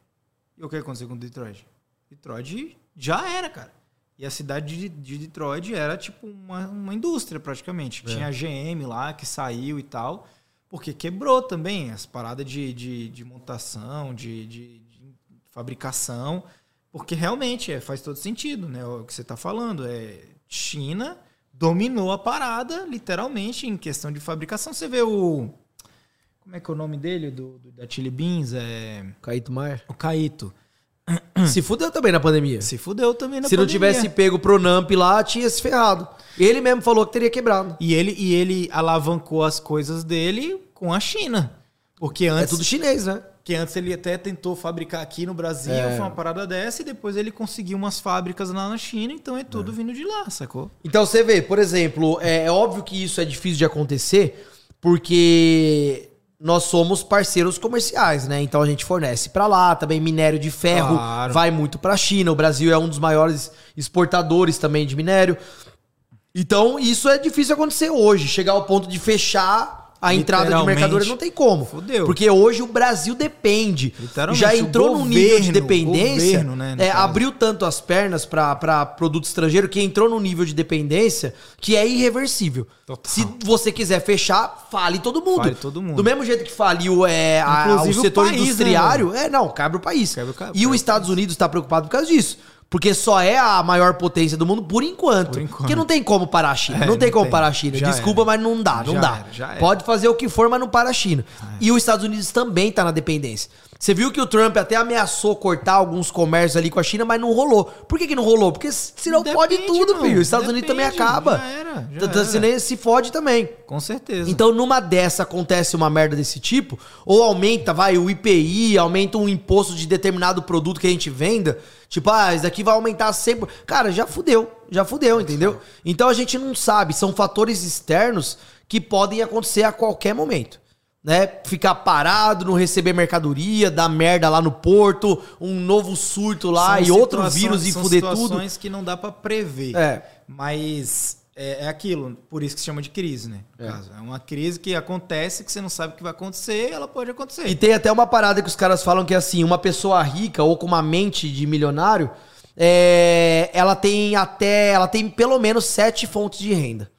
Speaker 2: E o que aconteceu com Detroit? Detroit já era, cara. E a cidade de, de Detroit era tipo uma, uma indústria praticamente.
Speaker 1: É.
Speaker 2: Tinha a GM lá que saiu e tal, porque quebrou também as paradas de, de, de montação, de, de- de fabricação. Porque realmente é, faz todo sentido, né? O que você está falando. É, China dominou a parada, literalmente, em questão de fabricação. Você vê o. Como é que é o nome dele? Do, do- da Chili Beans? É.
Speaker 1: Caíto Maia.
Speaker 2: O Caíto. *clears throat*
Speaker 1: Se fudeu também na pandemia.
Speaker 2: Se fudeu também na
Speaker 1: Se não
Speaker 2: pandemia.
Speaker 1: tivesse pego pro Namp lá, tinha se ferrado. Ele mesmo falou que teria quebrado.
Speaker 2: E ele, e ele alavancou as coisas dele com a China. Porque antes,
Speaker 1: É tudo chinês, né?
Speaker 2: que antes ele até tentou fabricar aqui no Brasil,
Speaker 1: É.
Speaker 2: foi uma parada dessa, e depois ele conseguiu umas fábricas lá na China, então é tudo vindo de lá, sacou?
Speaker 1: Então você vê, por exemplo, é, é óbvio que isso é difícil de acontecer, porque nós somos parceiros comerciais, né? Então a gente fornece pra lá, também minério de ferro
Speaker 2: Claro.
Speaker 1: vai muito pra China. O Brasil é um dos maiores exportadores também de minério. Então isso é difícil acontecer hoje, chegar ao ponto de fechar a entrada de mercadoria não tem como.
Speaker 2: Fudeu.
Speaker 1: Porque hoje o Brasil depende. Já
Speaker 2: o
Speaker 1: entrou num nível de
Speaker 2: governo,
Speaker 1: dependência.
Speaker 2: governo, né,
Speaker 1: é, abriu tanto as pernas para produto estrangeiro que entrou num nível de dependência que é irreversível.
Speaker 2: Total.
Speaker 1: Se você quiser fechar, fale todo mundo.
Speaker 2: Fale todo mundo.
Speaker 1: Do mesmo jeito que faliu é, a- o
Speaker 2: o
Speaker 1: setor
Speaker 2: país, né,
Speaker 1: industriário, é, não, quebra o país.
Speaker 2: Quebra o ca-
Speaker 1: e os
Speaker 2: o
Speaker 1: Estados Unidos está preocupado por causa disso. Porque só é a maior potência do mundo por enquanto.
Speaker 2: Por enquanto.
Speaker 1: Porque não tem como parar a China.
Speaker 2: É,
Speaker 1: não tem
Speaker 2: não
Speaker 1: como
Speaker 2: tem.
Speaker 1: parar a China.
Speaker 2: Já
Speaker 1: Desculpa,
Speaker 2: era.
Speaker 1: mas não dá, não
Speaker 2: Já
Speaker 1: dá.
Speaker 2: era, era.
Speaker 1: Pode fazer o que for, mas não para a China. E os Estados Unidos também tá na dependência. Você viu que o Trump até ameaçou cortar alguns comércios ali com a China, mas não rolou. Por que, que não rolou? Porque senão pode
Speaker 2: Depende,
Speaker 1: tudo,
Speaker 2: irmão.
Speaker 1: filho. Os Estados Unidos também
Speaker 2: Depende.
Speaker 1: acaba.
Speaker 2: Já era, já era.
Speaker 1: Se fode também.
Speaker 2: Com certeza.
Speaker 1: Então, numa dessa acontece uma merda desse tipo, ou aumenta, vai, o IPI, aumenta um imposto de determinado produto que a gente venda, tipo, ah, isso daqui vai aumentar sempre. Cara, já fudeu, já fudeu, entendeu? Então a gente não sabe, são fatores externos que podem acontecer a qualquer momento. né? Ficar parado, não receber mercadoria, dar merda lá no porto, um novo surto lá
Speaker 2: São
Speaker 1: e outro vírus e
Speaker 2: são
Speaker 1: fuder tudo.
Speaker 2: situações que não dá pra prever.
Speaker 1: É.
Speaker 2: Mas é, é aquilo, por isso que se chama de crise, né?
Speaker 1: É.
Speaker 2: caso. É uma crise que acontece, que você não sabe o que vai acontecer, ela pode acontecer.
Speaker 1: E tem até uma parada que os caras falam que assim, uma pessoa rica ou com uma mente de milionário, é, ela tem até, ela tem pelo menos sete fontes de renda.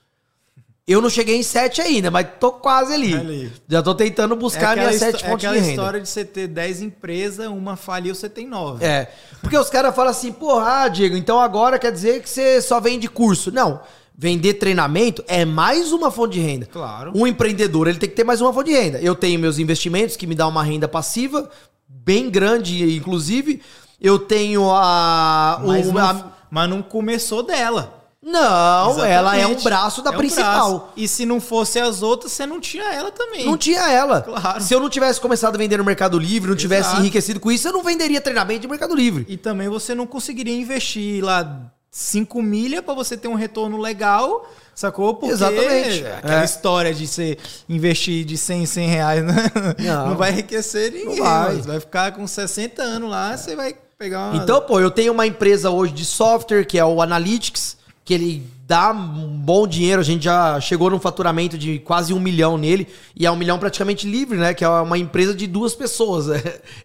Speaker 1: Eu não cheguei em sete ainda, mas tô quase ali.
Speaker 2: Ali.
Speaker 1: Já tô tentando buscar
Speaker 2: aquela
Speaker 1: minhas sete
Speaker 2: é
Speaker 1: fontes
Speaker 2: aquela
Speaker 1: de renda.
Speaker 2: história de você ter 10 empresas, uma faliu, você tem 9.
Speaker 1: É. Porque os caras falam assim, porra, ah, Diego, então agora quer dizer que você só vende curso. Não. Vender treinamento é mais uma fonte de renda.
Speaker 2: Claro.
Speaker 1: Um empreendedor, ele tem que ter mais uma fonte de renda. Eu tenho meus investimentos que me dá uma renda passiva, bem grande, inclusive. Eu tenho a.
Speaker 2: Mas,
Speaker 1: o-
Speaker 2: não,
Speaker 1: a-
Speaker 2: mas não começou dela.
Speaker 1: não, ela é um
Speaker 2: Exatamente.
Speaker 1: braço da
Speaker 2: É um
Speaker 1: principal.
Speaker 2: braço. E se não fosse as outras, você não tinha ela também.
Speaker 1: Não tinha ela.
Speaker 2: Claro.
Speaker 1: Se eu não tivesse começado a vender no Mercado Livre, não tivesse
Speaker 2: Exato.
Speaker 1: enriquecido com isso, eu não venderia treinamento de Mercado Livre.
Speaker 2: E também você não conseguiria investir lá 5 milha pra você ter um retorno legal, sacou? Porque
Speaker 1: Exatamente.
Speaker 2: aquela
Speaker 1: É.
Speaker 2: história de você investir de 100 em 100 reais né?
Speaker 1: Não.
Speaker 2: não. vai enriquecer ninguém.
Speaker 1: Vai.
Speaker 2: vai ficar com 60 anos lá, você vai pegar uma...
Speaker 1: Então, pô, eu tenho uma empresa hoje de software, que é o Analytics, que ele dá um bom dinheiro. A gente já chegou num faturamento de quase um milhão nele. E é um milhão praticamente livre, né? Que é uma empresa de duas pessoas. *laughs*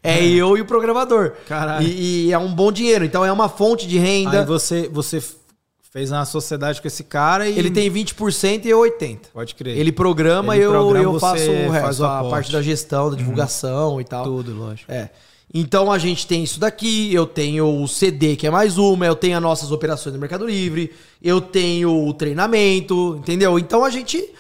Speaker 1: É, eu e o programador.
Speaker 2: Caralho.
Speaker 1: E, e é um bom dinheiro. Então é uma fonte de renda.
Speaker 2: Aí você, você fez uma sociedade com esse cara e...
Speaker 1: Ele tem 20% e eu 80%.
Speaker 2: Pode crer.
Speaker 1: Ele programa e eu,
Speaker 2: programa,
Speaker 1: eu faço o
Speaker 2: faz
Speaker 1: resto,
Speaker 2: o
Speaker 1: a parte da gestão, da divulgação e tal.
Speaker 2: Tudo, lógico.
Speaker 1: É. Então a gente tem isso daqui, eu tenho o CD, que é mais uma, eu tenho as nossas operações no Mercado Livre, eu tenho o treinamento, entendeu? Então a gente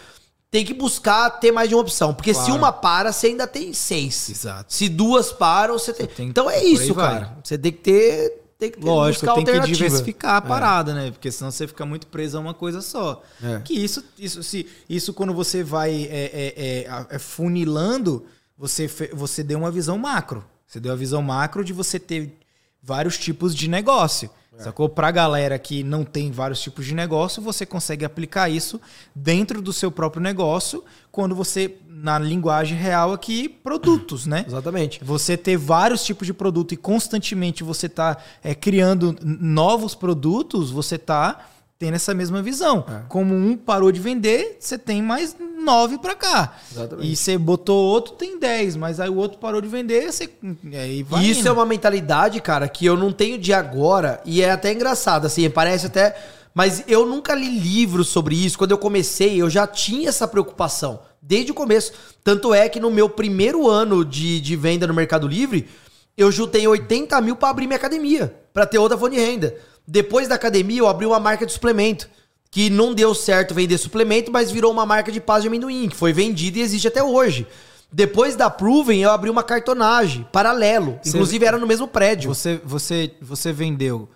Speaker 1: tem que buscar ter mais de uma opção. Porque se
Speaker 2: Claro.
Speaker 1: uma para, você ainda tem seis.
Speaker 2: Exato.
Speaker 1: Se duas param, você tem.
Speaker 2: tem-
Speaker 1: Então é isso,
Speaker 2: vai.
Speaker 1: cara. Você tem que ter. Tem que ter,
Speaker 2: Lógico,
Speaker 1: buscar
Speaker 2: tem que diversificar a parada, né? Porque senão você fica muito preso a uma coisa só.
Speaker 1: É.
Speaker 2: Que isso, isso, se, isso quando você vai é, é, é, é funilando, você, você deu uma visão macro. Você deu a visão macro de você ter vários tipos de negócio. Sacou? Pra galera que não tem vários tipos de negócio, você consegue aplicar isso dentro do seu próprio negócio, quando você, na linguagem real aqui, produtos, né?
Speaker 1: Exatamente.
Speaker 2: Você ter vários tipos de produto e constantemente você tá é, criando novos produtos, você tá tendo essa mesma visão.
Speaker 1: É.
Speaker 2: Como um parou de vender, você tem mais nove para cá.
Speaker 1: Exatamente.
Speaker 2: E você botou outro, tem dez, mas aí o outro parou de vender, você aí vai
Speaker 1: isso
Speaker 2: indo.
Speaker 1: é uma mentalidade, cara, que eu não tenho de agora, e é até engraçado, assim, parece até. Mas eu nunca li livros sobre isso. Quando eu comecei, eu já tinha essa preocupação, desde o começo. Tanto é que no meu primeiro ano de, de venda no Mercado Livre, eu juntei 80 mil pra abrir minha academia, pra ter outra fonte de renda. Depois da academia, eu abri uma marca de suplemento. Que não deu certo vender suplemento, mas virou uma marca de paz de amendoim, que foi vendida e existe até hoje. Depois da Proven, eu abri uma cartonagem, paralelo.
Speaker 2: Você-
Speaker 1: Inclusive era no mesmo prédio.
Speaker 2: Você, você, você vendeu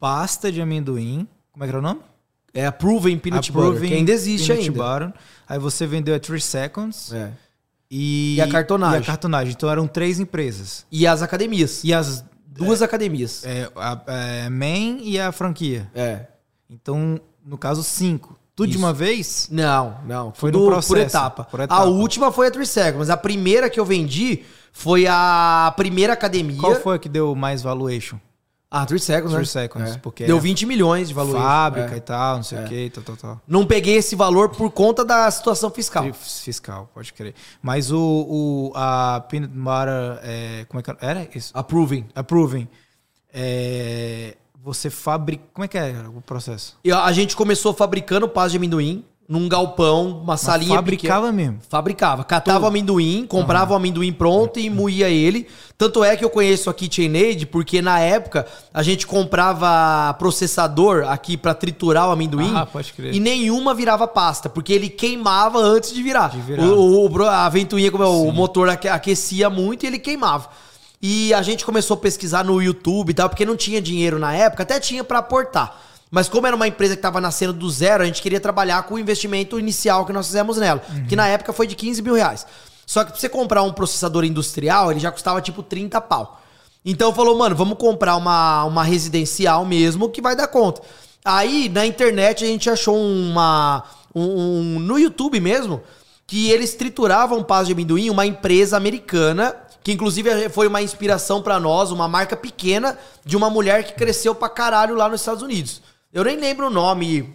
Speaker 2: pasta de amendoim, como é que era o nome?
Speaker 1: É a Proven Peanut
Speaker 2: A
Speaker 1: Butter,
Speaker 2: Proven
Speaker 1: que ainda existe
Speaker 2: Peanut
Speaker 1: ainda.
Speaker 2: Butter. Aí você vendeu a 3 Seconds
Speaker 1: É.
Speaker 2: e,
Speaker 1: E a cartonagem.
Speaker 2: E a cartonagem. Então eram três empresas.
Speaker 1: E as academias.
Speaker 2: E as
Speaker 1: Duas academias.
Speaker 2: é, a, é, main e a franquia.
Speaker 1: É.
Speaker 2: Então, no caso, cinco. Tudo de
Speaker 1: Isso.
Speaker 2: uma vez?
Speaker 1: Não, não.
Speaker 2: Foi no processo,
Speaker 1: por etapa.
Speaker 2: por etapa.
Speaker 1: A última foi a Trisec, mas a primeira que eu vendi foi a primeira academia.
Speaker 2: Qual foi a que deu mais valuation?
Speaker 1: Ah, 3 Seconds, né?
Speaker 2: Three Seconds,
Speaker 1: É.
Speaker 2: porque
Speaker 1: Deu
Speaker 2: é
Speaker 1: 20 milhões de valor.
Speaker 2: Fábrica
Speaker 1: É.
Speaker 2: e tal, não sei o que, tal, tal, tal.
Speaker 1: Não peguei esse valor por conta da situação fiscal.
Speaker 2: Fiscal, pode crer. Mas o, o a Peanut Butter, é, como é que era? Isso?
Speaker 1: Approving.
Speaker 2: Approving. É, você fabrica. Como é que é o processo?
Speaker 1: E a gente começou fabricando paz de amendoim num galpão, uma salinha
Speaker 2: fabricava mesmo.
Speaker 1: pequena. Fabricava. Catava o amendoim, comprava o amendoim pronto e moía ele. Tanto é que eu conheço a KitchenAid porque na época a gente comprava processador aqui pra triturar o amendoim.
Speaker 2: Ah, pode crer.
Speaker 1: E nenhuma virava pasta, porque ele queimava antes de virar.
Speaker 2: De virar.
Speaker 1: O, o- a ventoinha, como é, o motor aque- aquecia muito e ele queimava. E a gente começou a pesquisar no YouTube e tal, porque não tinha dinheiro na época, até tinha pra aportar. Mas como era uma empresa que estava nascendo do zero, a gente queria trabalhar com o investimento inicial que nós fizemos nela, que na época foi de 15 mil reais. Só que pra você comprar um processador industrial, ele já custava tipo 30 pau. Então falou, mano, vamos comprar uma, uma residencial mesmo que vai dar conta. Aí na internet a gente achou uma. Um, um- no YouTube mesmo, que eles trituravam pasta de amendoim, uma empresa americana, que inclusive foi uma inspiração pra nós, uma marca pequena de uma mulher que cresceu pra caralho lá nos Estados Unidos. Eu nem lembro o nome,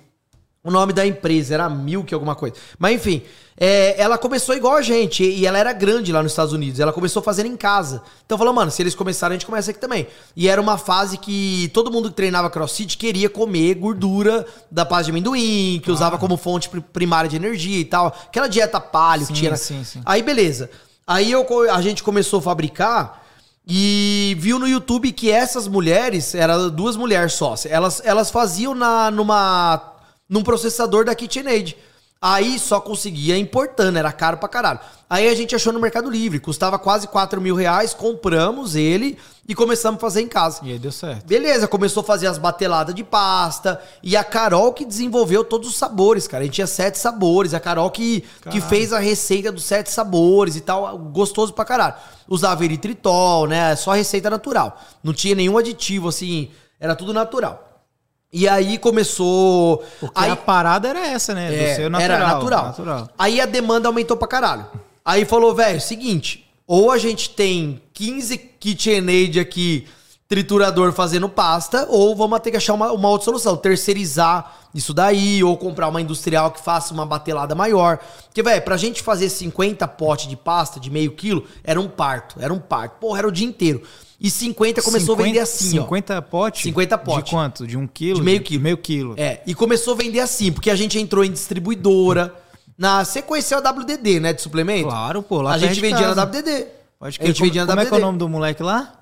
Speaker 1: o nome da empresa, era Milk alguma coisa. Mas enfim, é, ela começou igual a gente, e ela era grande lá nos Estados Unidos. Ela começou fazendo em casa. Então falou, mano, se eles começarem, a gente começa aqui também. E era uma fase que todo mundo que treinava crossfit queria comer gordura da pasta de amendoim, que usava como fonte pri- primária de energia e tal. Aquela dieta palio que
Speaker 2: Sim,
Speaker 1: tinha. né?
Speaker 2: sim, sim.
Speaker 1: Aí beleza. Aí eu a gente começou a fabricar e viu no YouTube que essas mulheres, eram duas mulheres só, elas, elas faziam na, numa, num processador da KitchenAid. Aí só conseguia importando, era caro pra caralho. Aí a gente achou no Mercado Livre, custava quase 4 mil reais, compramos ele e começamos a fazer em casa.
Speaker 2: E aí deu certo.
Speaker 1: Beleza, começou a fazer as bateladas de pasta. E a Carol que desenvolveu todos os sabores, cara. A gente tinha sete sabores. A Carol que, que fez a receita dos sete sabores e tal. Gostoso pra caralho. Usava eritritol, né? Só receita natural. Não tinha nenhum aditivo, assim. Era tudo natural. E aí começou.
Speaker 2: Porque
Speaker 1: aí,
Speaker 2: a parada era essa, né?
Speaker 1: é,
Speaker 2: do seu natural.
Speaker 1: Era natural.
Speaker 2: natural.
Speaker 1: Aí a demanda aumentou pra caralho. Aí falou, velho, seguinte, ou a gente tem 15 KitchenAid aqui, triturador fazendo pasta, ou vamos ter que achar uma, uma outra solução, terceirizar isso daí, ou comprar uma industrial que faça uma batelada maior. Porque, velho, pra gente fazer 50 potes de pasta de meio quilo, era um parto, era um parto. Porra, era o dia inteiro. E 50 começou a vender assim, ó.
Speaker 2: 50 potes?
Speaker 1: 50 potes.
Speaker 2: De quanto? De um quilo?
Speaker 1: De meio quilo.
Speaker 2: Meio quilo.
Speaker 1: É, e começou a vender assim, porque a gente entrou em distribuidora. Na, você conheceu a WDD, né, de suplemento?
Speaker 2: Claro, pô. Lá
Speaker 1: a gente
Speaker 2: de
Speaker 1: vendia
Speaker 2: casa.
Speaker 1: na WDD.
Speaker 2: Pode
Speaker 1: a gente
Speaker 2: como,
Speaker 1: vendia na
Speaker 2: como é que é o
Speaker 1: WDD.
Speaker 2: nome do moleque lá?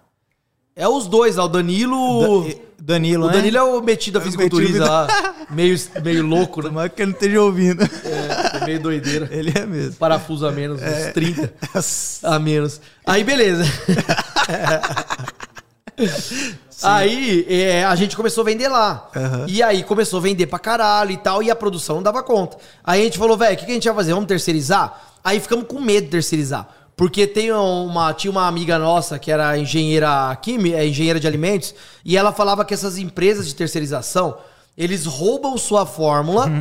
Speaker 1: É os dois lá, o Danilo...
Speaker 2: Da- Danilo,
Speaker 1: o
Speaker 2: né?
Speaker 1: Danilo é o metido a
Speaker 2: É
Speaker 1: fisiculturista lá, meio, meio louco, né?
Speaker 2: Tomara que ele não esteja ouvindo.
Speaker 1: É, meio doideira.
Speaker 2: Ele é mesmo.
Speaker 1: Parafuso a menos,
Speaker 2: É.
Speaker 1: uns 30 a menos. Aí, beleza. *laughs* Aí é, a gente começou a vender lá.
Speaker 2: Aham.
Speaker 1: E aí começou a vender pra caralho e tal, e a produção não dava conta. Aí a gente falou, velho, o que, que a gente vai fazer? Vamos terceirizar? Aí ficamos com medo de terceirizar. Porque tem uma, tinha uma amiga nossa que era engenheira química, é, engenheira de alimentos, e ela falava que essas empresas de terceirização, eles roubam sua fórmula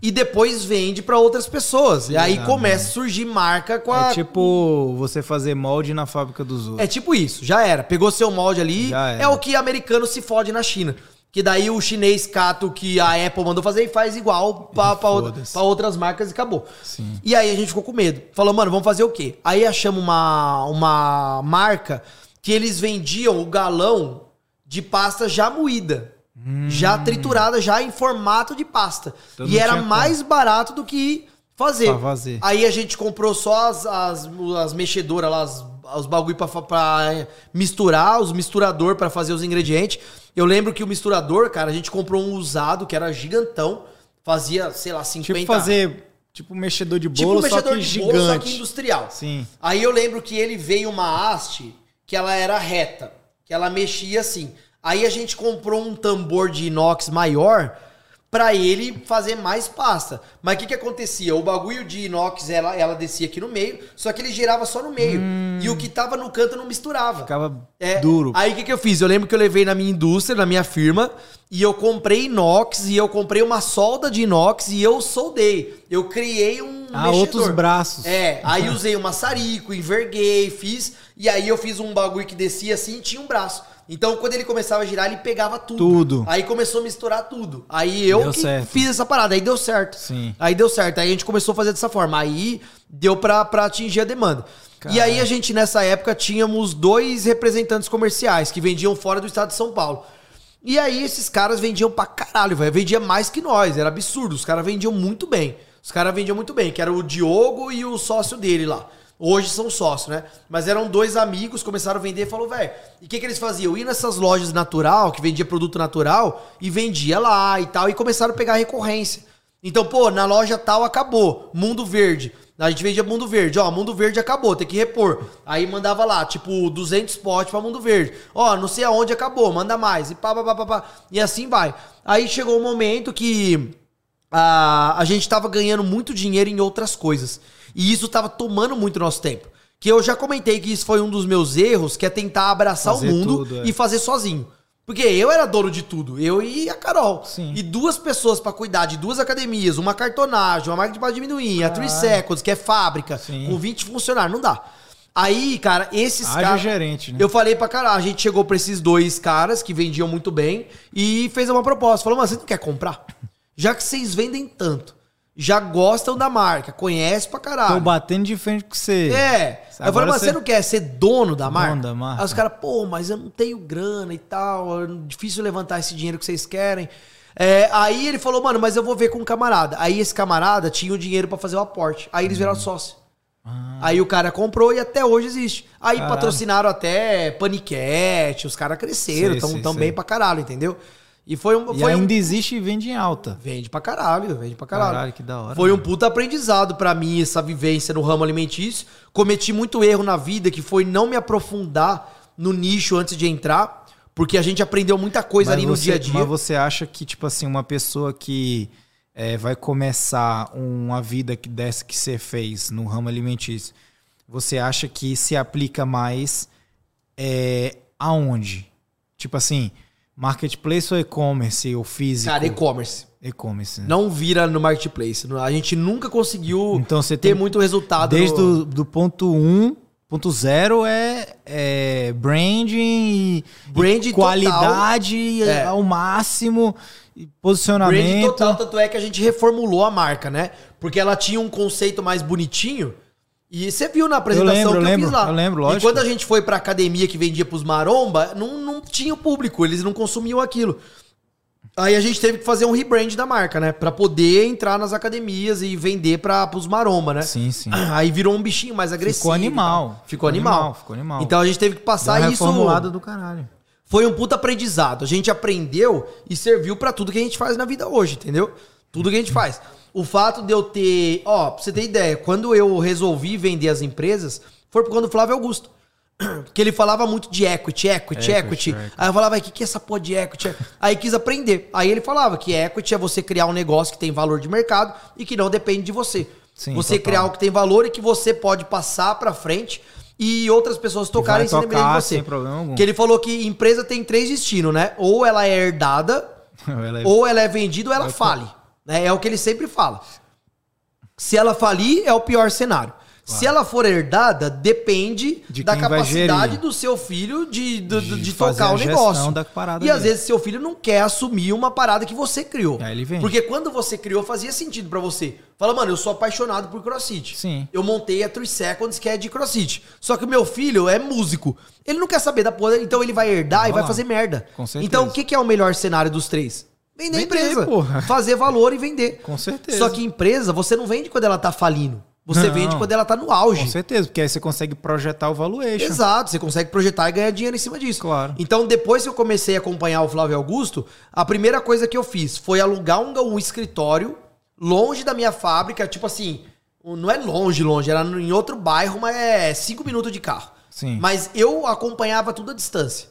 Speaker 1: e depois vende pra outras pessoas. E aí começa a surgir marca com a,
Speaker 2: É tipo você fazer molde na fábrica dos outros.
Speaker 1: é tipo isso, já era. Pegou seu molde ali, é o que americano se fode na China. Que daí o chinês cata o que a Apple mandou fazer e faz igual pra, outra- outras marcas e acabou.
Speaker 2: Sim.
Speaker 1: E aí a gente ficou com medo. Falou, mano, vamos fazer o quê? Aí achamos uma, uma marca que eles vendiam o galão de pasta já moída. Já triturada, já em formato de pasta.
Speaker 2: Então
Speaker 1: e era mais barato do que fazer.
Speaker 2: Fazer.
Speaker 1: Aí a gente comprou só as, as, as mexedoras lá, as, os bagulho pra, pra misturar, os misturador pra fazer os ingredientes. Eu lembro que o misturador, cara, a gente comprou um usado que era gigantão. Fazia, sei lá, 50...
Speaker 2: Tipo fazer tipo mexedor de
Speaker 1: Tipo
Speaker 2: bolo,
Speaker 1: um mexedor
Speaker 2: só que
Speaker 1: de
Speaker 2: gigante.
Speaker 1: bolo, só que industrial.
Speaker 2: Sim.
Speaker 1: Aí eu lembro que ele veio uma haste que ela era reta, que ela mexia assim. Aí a gente comprou um tambor de inox maior pra ele fazer mais pasta. Mas o que que acontecia? O bagulho de inox, ela, ela descia aqui no meio, só que ele girava só no meio. E o que tava no canto não misturava.
Speaker 2: Ficava
Speaker 1: É,
Speaker 2: duro.
Speaker 1: Aí o que, que eu fiz? Eu lembro que eu levei na minha indústria, na minha firma, e eu comprei inox, e eu comprei uma solda de inox, e eu soldei. Eu criei um
Speaker 2: Ah, outros braços.
Speaker 1: É, aí usei um maçarico, enverguei, fiz, e aí eu fiz um bagulho que descia assim e tinha um braço. Então, quando ele começava a girar, ele pegava tudo.
Speaker 2: Tudo.
Speaker 1: Aí começou a misturar tudo. Aí eu fiz essa parada, aí deu certo.
Speaker 2: Sim.
Speaker 1: Aí deu certo. Aí a gente começou a fazer dessa forma. Aí deu pra, pra atingir a demanda. E aí a gente, nessa época, tínhamos dois representantes comerciais que vendiam fora do estado de São Paulo. E aí esses caras vendiam pra caralho, velho. Vendia mais que nós. Era absurdo. Os caras vendiam muito bem. Os caras vendiam muito bem, que era o Diogo e o sócio dele lá. Hoje são sócios, né? Mas eram dois amigos, começaram a vender e falou, velho, e o que, que eles faziam? Ia nessas lojas natural, que vendia produto natural, e vendia lá e tal, e começaram a pegar recorrência. Então, pô, na loja tal acabou. Mundo Verde. A gente vendia Mundo Verde. Ó, Mundo Verde acabou, tem que repor. Aí mandava lá, tipo, 200 potes pra Mundo Verde. Ó, não sei aonde acabou, manda mais. E pá, pá, pá, pá, pá. E assim vai. Aí chegou um momento que a, a gente tava ganhando muito dinheiro em outras coisas. E isso tava tomando muito nosso tempo. Que eu já comentei que isso foi um dos meus erros, que é tentar abraçar
Speaker 2: Fazer
Speaker 1: o mundo
Speaker 2: tudo, é.
Speaker 1: e fazer sozinho. Porque eu era dono de tudo, eu e a Carol.
Speaker 2: Sim.
Speaker 1: E duas pessoas pra cuidar de duas academias, uma cartonagem, uma marca de paz diminuir, a Three Seconds, que é fábrica,
Speaker 2: Sim.
Speaker 1: com 20 funcionários, não dá. Aí, cara, esses
Speaker 2: Haja
Speaker 1: caras.
Speaker 2: gerente, né?
Speaker 1: Eu falei pra caralho, a gente chegou pra esses dois caras que vendiam muito bem e fez uma proposta. Falou, mano, você não quer comprar? Já que vocês vendem tanto, já gostam da marca, conhece pra caralho.
Speaker 2: Tô batendo de frente com você.
Speaker 1: É. Aí eu
Speaker 2: Agora
Speaker 1: falei, mas
Speaker 2: você-
Speaker 1: você não quer ser dono da marca?
Speaker 2: da marca.
Speaker 1: Aí os caras, pô, mas eu não tenho grana e tal, é difícil levantar esse dinheiro que vocês querem. É, aí ele falou, mano, mas eu vou ver com um camarada. Aí esse camarada tinha o dinheiro pra fazer o aporte. Aí eles viraram sócio. Aí o cara comprou e até hoje existe. Aí
Speaker 2: Ah. Caralho.
Speaker 1: patrocinaram até Panicat, os caras cresceram,
Speaker 2: Sei,
Speaker 1: tão,
Speaker 2: sei,
Speaker 1: tão
Speaker 2: sei.
Speaker 1: bem pra caralho, entendeu? E foi um.
Speaker 2: E
Speaker 1: Foi um
Speaker 2: ainda existe e vende em alta.
Speaker 1: Vende pra caralho, vende pra caralho.
Speaker 2: Caralho, que da hora,
Speaker 1: Foi um
Speaker 2: mano.
Speaker 1: puta aprendizado pra mim essa vivência no ramo alimentício. Cometi muito erro na vida que foi não me aprofundar no nicho antes de entrar, porque a gente aprendeu muita coisa
Speaker 2: Mas
Speaker 1: ali no
Speaker 2: você-
Speaker 1: dia a dia.
Speaker 2: Mas você acha que, tipo assim, uma pessoa que é, vai começar uma vida que dessa que você fez no ramo alimentício, você acha que se aplica mais é, aonde? Tipo assim, marketplace ou e-commerce ou físico?
Speaker 1: Cara, e-commerce.
Speaker 2: E-commerce. né?
Speaker 1: Não vira no marketplace. A gente nunca conseguiu
Speaker 2: Então você
Speaker 1: ter
Speaker 2: tem-
Speaker 1: muito resultado.
Speaker 2: Desde
Speaker 1: no...
Speaker 2: do, do ponto 1, ponto 0 é, é branding e,
Speaker 1: Brand
Speaker 2: e
Speaker 1: total.
Speaker 2: qualidade
Speaker 1: É.
Speaker 2: ao máximo, e
Speaker 1: Brand
Speaker 2: posicionamento.
Speaker 1: total, tanto é que a gente reformulou a marca, né? Porque ela tinha um conceito mais bonitinho. E você viu na apresentação
Speaker 2: lembro,
Speaker 1: que
Speaker 2: eu
Speaker 1: eu
Speaker 2: lembro,
Speaker 1: fiz lá.
Speaker 2: eu lembro,
Speaker 1: E
Speaker 2: lógico.
Speaker 1: quando a gente foi pra academia que vendia pros maromba, não, não tinha público, eles não consumiam aquilo. Aí a gente teve que fazer um rebrand da marca, né? Pra poder entrar nas academias e vender para pros maromba, né?
Speaker 2: Sim, sim. *clears throat*
Speaker 1: Aí virou um bichinho mais agressivo.
Speaker 2: Ficou
Speaker 1: e
Speaker 2: animal.
Speaker 1: Ficou animal.
Speaker 2: Ficou animal.
Speaker 1: Então a gente teve que
Speaker 2: Deu
Speaker 1: passar
Speaker 2: uma
Speaker 1: isso.
Speaker 2: reformulada do caralho.
Speaker 1: Foi um puta aprendizado. A gente aprendeu e serviu pra tudo que a gente faz na vida hoje, entendeu? Tudo que a gente faz. O fato de eu ter. Ó, pra você ter ideia, quando eu resolvi vender as empresas, foi por conta do Flávio Augusto. *clears throat* Porque ele falava muito de equity, equity,
Speaker 2: Equity,
Speaker 1: equity.
Speaker 2: equity.
Speaker 1: Aí eu falava, o que, que é essa porra de equity? Aí quis aprender. Aí ele falava que equity é você criar um negócio que tem valor de mercado e que não depende de você.
Speaker 2: Sim,
Speaker 1: você
Speaker 2: total.
Speaker 1: criar algo que tem valor e que você pode passar pra frente e outras pessoas tocarem sem depender de você.
Speaker 2: sem problema algum.
Speaker 1: Que ele falou que empresa tem três destinos, né? Ou ela é herdada, *laughs*
Speaker 2: Ela é-
Speaker 1: ou ela é vendida, ou ela fale. Né? É o que ele sempre fala. Se ela falir, é o pior cenário. Se ela for herdada, depende
Speaker 2: De
Speaker 1: da capacidade do seu filho de, de, de,
Speaker 2: De
Speaker 1: tocar o negócio. e às vezes seu filho não quer assumir uma parada que você criou.
Speaker 2: Aí ele vende.
Speaker 1: Porque quando você criou, fazia sentido pra você. Fala, mano, eu sou apaixonado por crossfit.
Speaker 2: Sim.
Speaker 1: Eu montei a 3 Seconds, que é de crossfit. Só que o meu filho é músico. Ele não quer saber da porra, então ele vai herdar e
Speaker 2: Vai
Speaker 1: vai
Speaker 2: lá.
Speaker 1: fazer merda.
Speaker 2: Com certeza.
Speaker 1: Então o que, que é o melhor cenário dos três? Vender,
Speaker 2: Vender,
Speaker 1: empresa.
Speaker 2: porra.
Speaker 1: Fazer valor e vender.
Speaker 2: Com certeza.
Speaker 1: Só que empresa, você não vende quando ela tá falindo. Você
Speaker 2: Não.
Speaker 1: vende quando ela tá no auge.
Speaker 2: Com certeza, porque aí você consegue projetar o valuation.
Speaker 1: Exato, você consegue projetar e ganhar dinheiro em cima disso.
Speaker 2: Claro.
Speaker 1: Então, depois que eu comecei a acompanhar o Flávio Augusto, a primeira coisa que eu fiz foi alugar um, um escritório longe da minha fábrica, tipo assim, não é longe, longe, era em outro bairro, mas é cinco minutos de carro.
Speaker 2: Sim.
Speaker 1: Mas eu acompanhava tudo à distância.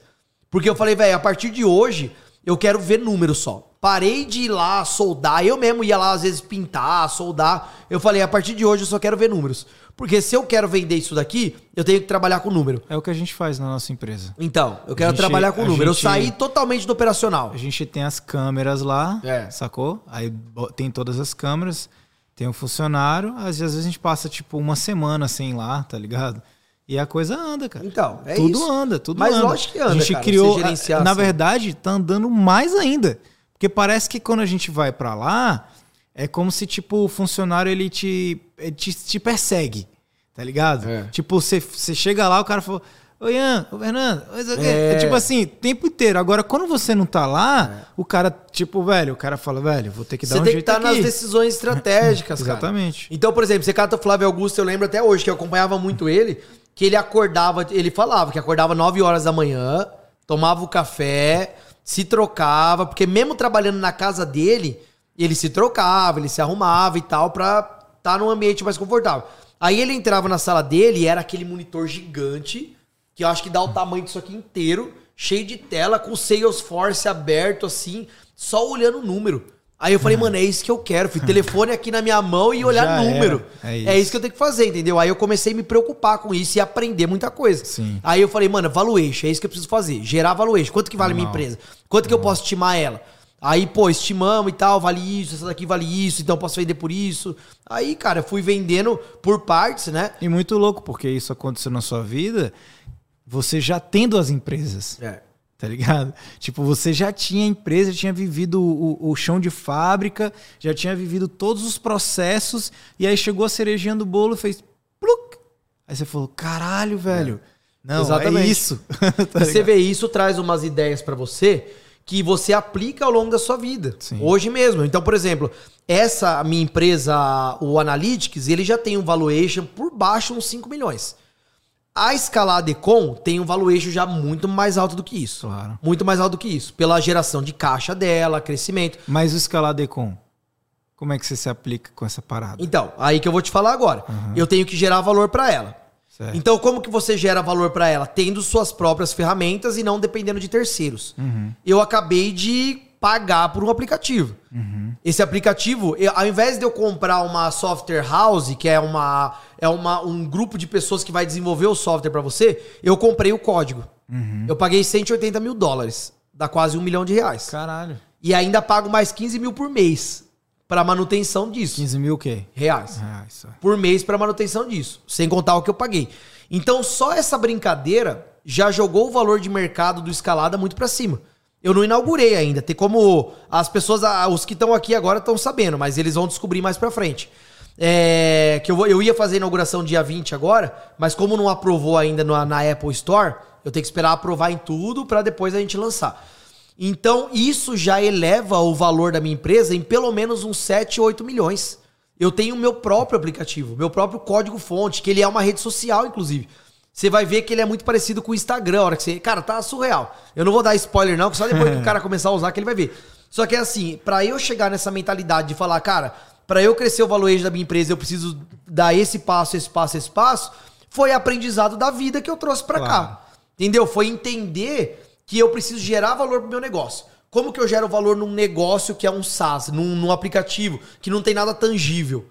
Speaker 1: Porque eu falei, velho, a partir de hoje eu quero ver números só. Parei de ir lá soldar, eu mesmo ia lá às vezes pintar, soldar. Eu falei, a partir de hoje eu só quero ver números. Porque se eu quero vender isso daqui, eu tenho que trabalhar com número.
Speaker 2: É o que a gente faz na nossa empresa.
Speaker 1: Então, eu quero
Speaker 2: gente-
Speaker 1: trabalhar com número.
Speaker 2: gente-
Speaker 1: Eu saí totalmente do operacional.
Speaker 2: A gente tem as câmeras lá,
Speaker 1: É.
Speaker 2: sacou? Aí tem todas as câmeras, tem o funcionário, às vezes a gente passa tipo uma semana sem ir lá, tá ligado? E a coisa anda, cara.
Speaker 1: Então, é
Speaker 2: tudo
Speaker 1: isso.
Speaker 2: anda, tudo
Speaker 1: Mas
Speaker 2: anda.
Speaker 1: lógico que anda,
Speaker 2: A gente
Speaker 1: cara,
Speaker 2: criou, na
Speaker 1: assim.
Speaker 2: verdade, tá andando mais ainda. Porque parece que quando a gente vai pra lá, é como se tipo o funcionário ele te ele te, te persegue, tá ligado?
Speaker 1: É.
Speaker 2: Tipo, você você chega lá, o cara falou Ô Ian, ô Fernando, ô, isso aqui."
Speaker 1: É.
Speaker 2: é tipo assim, o tempo inteiro. Agora, quando você não tá lá, o cara, tipo, velho, o cara fala, velho, vou ter que dar
Speaker 1: Você
Speaker 2: um
Speaker 1: tem que
Speaker 2: jeito
Speaker 1: estar nas
Speaker 2: aqui.
Speaker 1: decisões *laughs* estratégicas, cara.
Speaker 2: Exatamente.
Speaker 1: Então, por exemplo, você cata o Flávio Augusto, eu lembro até hoje que eu acompanhava muito ele, que ele acordava, ele falava que acordava 9 horas da manhã, tomava o café, se trocava, porque mesmo trabalhando na casa dele, ele se trocava, ele se arrumava e tal, pra estar num ambiente mais confortável. Aí ele entrava na sala dele e era aquele monitor gigante, que eu acho que dá o tamanho disso aqui inteiro, cheio de tela, com o Salesforce aberto assim, só olhando o número. Aí eu falei, mano, é isso que eu quero. Fui telefone aqui na minha mão e olhar
Speaker 2: Já
Speaker 1: número.
Speaker 2: É
Speaker 1: É
Speaker 2: isso.
Speaker 1: isso. que eu tenho que fazer, entendeu? Aí eu comecei a me preocupar com isso e aprender muita coisa.
Speaker 2: Sim.
Speaker 1: Aí eu falei, mano, valuation, é isso que eu preciso fazer. Gerar valuation. Quanto que vale a minha
Speaker 2: Normal.
Speaker 1: empresa? Quanto que eu posso estimar ela? Aí, pô, estimamos e tal, vale isso, essa daqui vale isso, então eu posso vender por isso. Aí, cara, eu fui vendendo por partes, né?
Speaker 2: E muito louco, porque isso aconteceu na sua vida, você já tendo as empresas.
Speaker 1: É.
Speaker 2: Tá ligado? Tipo, você já tinha empresa, tinha vivido o, o chão de fábrica, já tinha vivido todos os processos, e aí chegou a cerejinha do bolo e fez. Pluk! Aí você falou: caralho, velho. Não,
Speaker 1: Exatamente.
Speaker 2: é isso. *laughs* Tá
Speaker 1: você vê isso, traz umas ideias pra você que você aplica ao longo da sua vida.
Speaker 2: Sim.
Speaker 1: Hoje mesmo. Então, por exemplo, essa minha empresa, o Analytics, ele já tem um valuation por baixo uns 5 milhões. A Escalada Econ tem um valuation já muito mais alto do que isso.
Speaker 2: Claro.
Speaker 1: Muito mais alto do que isso. Pela geração de caixa dela, crescimento.
Speaker 2: Mas o Escaladecom, como é que você se aplica com essa parada?
Speaker 1: Então, aí que eu vou te falar agora. Eu tenho que gerar valor pra ela.
Speaker 2: Certo.
Speaker 1: Então, como que você gera valor pra ela? Tendo suas próprias ferramentas e não dependendo de terceiros. Eu acabei de pagar por um aplicativo. Esse aplicativo, eu- ao invés de eu comprar uma software house, que é uma é uma, um grupo de pessoas que vai desenvolver o software pra você, eu comprei o código. Eu paguei 180 mil dólares, dá quase um milhão de reais.
Speaker 2: Caralho.
Speaker 1: E ainda pago mais 15 mil por mês pra manutenção disso.
Speaker 2: 15 mil o quê?
Speaker 1: reais
Speaker 2: Reais. só.
Speaker 1: por mês para manutenção disso, sem contar o que eu paguei. Então, só essa brincadeira já jogou o valor de mercado do escalada muito para cima. Eu não inaugurei ainda, tem como as pessoas, os que estão aqui agora estão sabendo, mas eles vão descobrir mais para frente. É, que eu, vou- eu ia fazer a inauguração dia 20 agora, mas como não aprovou ainda na, na Apple Store, eu tenho que esperar aprovar em tudo para depois a gente lançar. Então, isso já eleva o valor da minha empresa em pelo menos uns 7, 8 milhões. Eu tenho o meu próprio aplicativo, meu próprio código-fonte, que ele é uma rede social, inclusive. Você vai ver que ele é muito parecido com o Instagram, a hora que você. Cara, tá surreal. Eu não vou dar spoiler, não, que só depois que o *laughs* cara começar a usar que ele vai ver. Só que é assim, pra eu chegar nessa mentalidade de falar, cara, pra eu crescer o valuation da minha empresa, eu preciso dar esse passo, esse passo, esse passo, foi aprendizado da vida que eu trouxe pra
Speaker 2: Claro.
Speaker 1: cá. Entendeu? Foi entender que eu preciso gerar valor pro meu negócio. Como que eu gero valor num negócio que é um SaaS, num, num aplicativo que não tem nada tangível?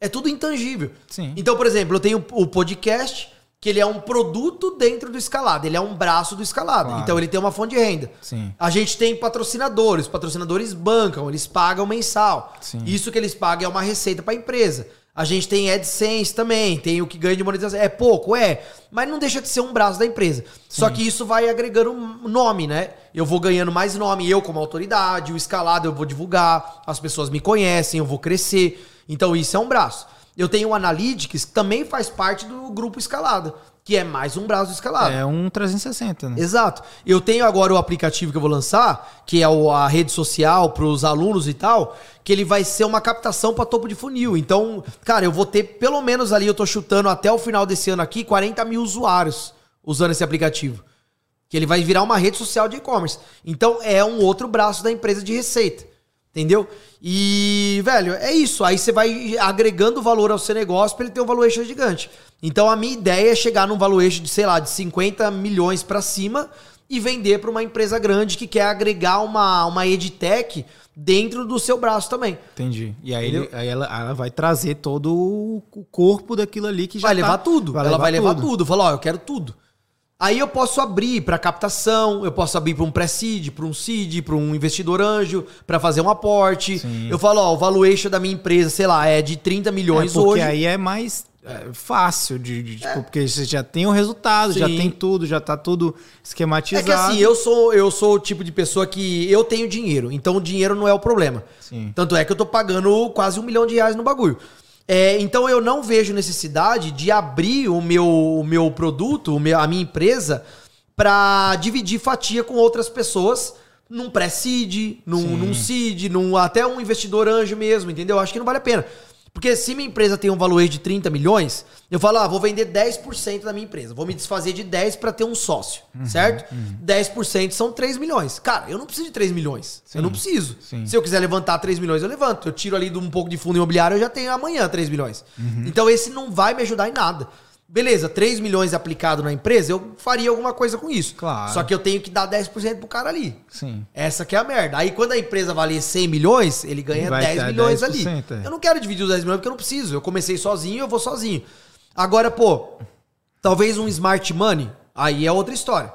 Speaker 1: É tudo intangível.
Speaker 2: Sim.
Speaker 1: Então, por exemplo, eu tenho o podcast, que ele é um produto dentro do escalado, ele é um braço do escalado.
Speaker 2: Claro.
Speaker 1: Então ele tem uma fonte de renda.
Speaker 2: Sim.
Speaker 1: A gente tem patrocinadores, patrocinadores bancam, eles pagam mensal.
Speaker 2: Sim.
Speaker 1: Isso que eles pagam é uma receita para a empresa. A gente tem AdSense também, tem o que ganha de monetização. É pouco, é, mas não deixa de ser um braço da empresa. Só que isso vai agregando nome, né? Eu vou ganhando mais nome, eu como autoridade, o escalado eu vou divulgar, as pessoas me conhecem, eu vou crescer. Então isso é um braço. Eu tenho o Analytics, que também faz parte do grupo escalada, que é mais um braço do escalado.
Speaker 2: É um 360, né?
Speaker 1: Exato. Eu tenho agora o aplicativo que eu vou lançar, que é a rede social para os alunos e tal, que ele vai ser uma captação para topo de funil. Então, cara, eu vou ter pelo menos ali, eu tô chutando até o final desse ano aqui, 40 mil usuários usando esse aplicativo. Que ele vai virar uma rede social de e-commerce. Então, é um outro braço da empresa de receita. Entendeu? E, velho, é isso. Aí você vai agregando valor ao seu negócio para ele ter um valuation gigante. Então a minha ideia é chegar num valuation de, sei lá, de 50 milhões para cima e vender para uma empresa grande que quer agregar uma, uma edtech dentro do seu braço também.
Speaker 2: Entendi. E aí, ele- aí ela, ela vai trazer todo o corpo daquilo ali que já
Speaker 1: vai
Speaker 2: tá-
Speaker 1: levar tudo.
Speaker 2: vai
Speaker 1: ela vai levar
Speaker 2: tudo.
Speaker 1: tudo. Fala, ó, eu quero tudo. Aí eu posso abrir para captação, eu posso abrir para um pré-seed, para um seed, para um investidor anjo, para fazer um aporte.
Speaker 2: Sim.
Speaker 1: Eu falo, ó, o valuation da minha empresa, sei lá, é de 30
Speaker 2: É,
Speaker 1: milhões
Speaker 2: porque
Speaker 1: hoje.
Speaker 2: aí é mais é, fácil de, de- tipo, porque você já tem o resultado, já
Speaker 1: Sim.
Speaker 2: tem tudo, já tá tudo
Speaker 1: É
Speaker 2: esquematizado.
Speaker 1: que assim, eu sou, eu sou o tipo de pessoa que eu tenho dinheiro, então o dinheiro não é o problema.
Speaker 2: Sim.
Speaker 1: Tanto é que eu tô pagando quase um milhão de reais no bagulho. É, então eu não vejo necessidade de abrir o meu, o meu produto, o meu, a minha empresa, pra dividir fatia com outras pessoas num pré-seed, num,
Speaker 2: Sim.
Speaker 1: num seed, num, até um investidor anjo mesmo, entendeu? Acho que não vale a pena. Porque se minha empresa tem um valor de 30 milhões, eu falo, ah, vou vender 10% da minha empresa. Vou me desfazer de 10 para ter um sócio,
Speaker 2: Uhum,
Speaker 1: certo? 10% são 3 milhões. Cara, eu não preciso de 3 milhões. eu não preciso.
Speaker 2: sim.
Speaker 1: Se eu quiser levantar 3 milhões, eu levanto. Eu tiro ali de um pouco de fundo imobiliário, eu já tenho amanhã 3 milhões.
Speaker 2: Uhum.
Speaker 1: Então esse não vai me ajudar em nada. Beleza, 3 milhões aplicado na empresa, eu faria alguma coisa com isso.
Speaker 2: Claro.
Speaker 1: Só que eu tenho que dar 10% pro cara ali.
Speaker 2: Sim.
Speaker 1: Essa que é a merda. Aí quando a empresa valer 100 milhões, ele ganha
Speaker 2: Vai
Speaker 1: 10
Speaker 2: ter
Speaker 1: milhões
Speaker 2: 10%,
Speaker 1: ali.
Speaker 2: é.
Speaker 1: Eu não quero dividir os 10 milhões porque eu não preciso. Eu comecei sozinho, eu vou sozinho. Agora, pô, talvez um smart money, aí é outra história.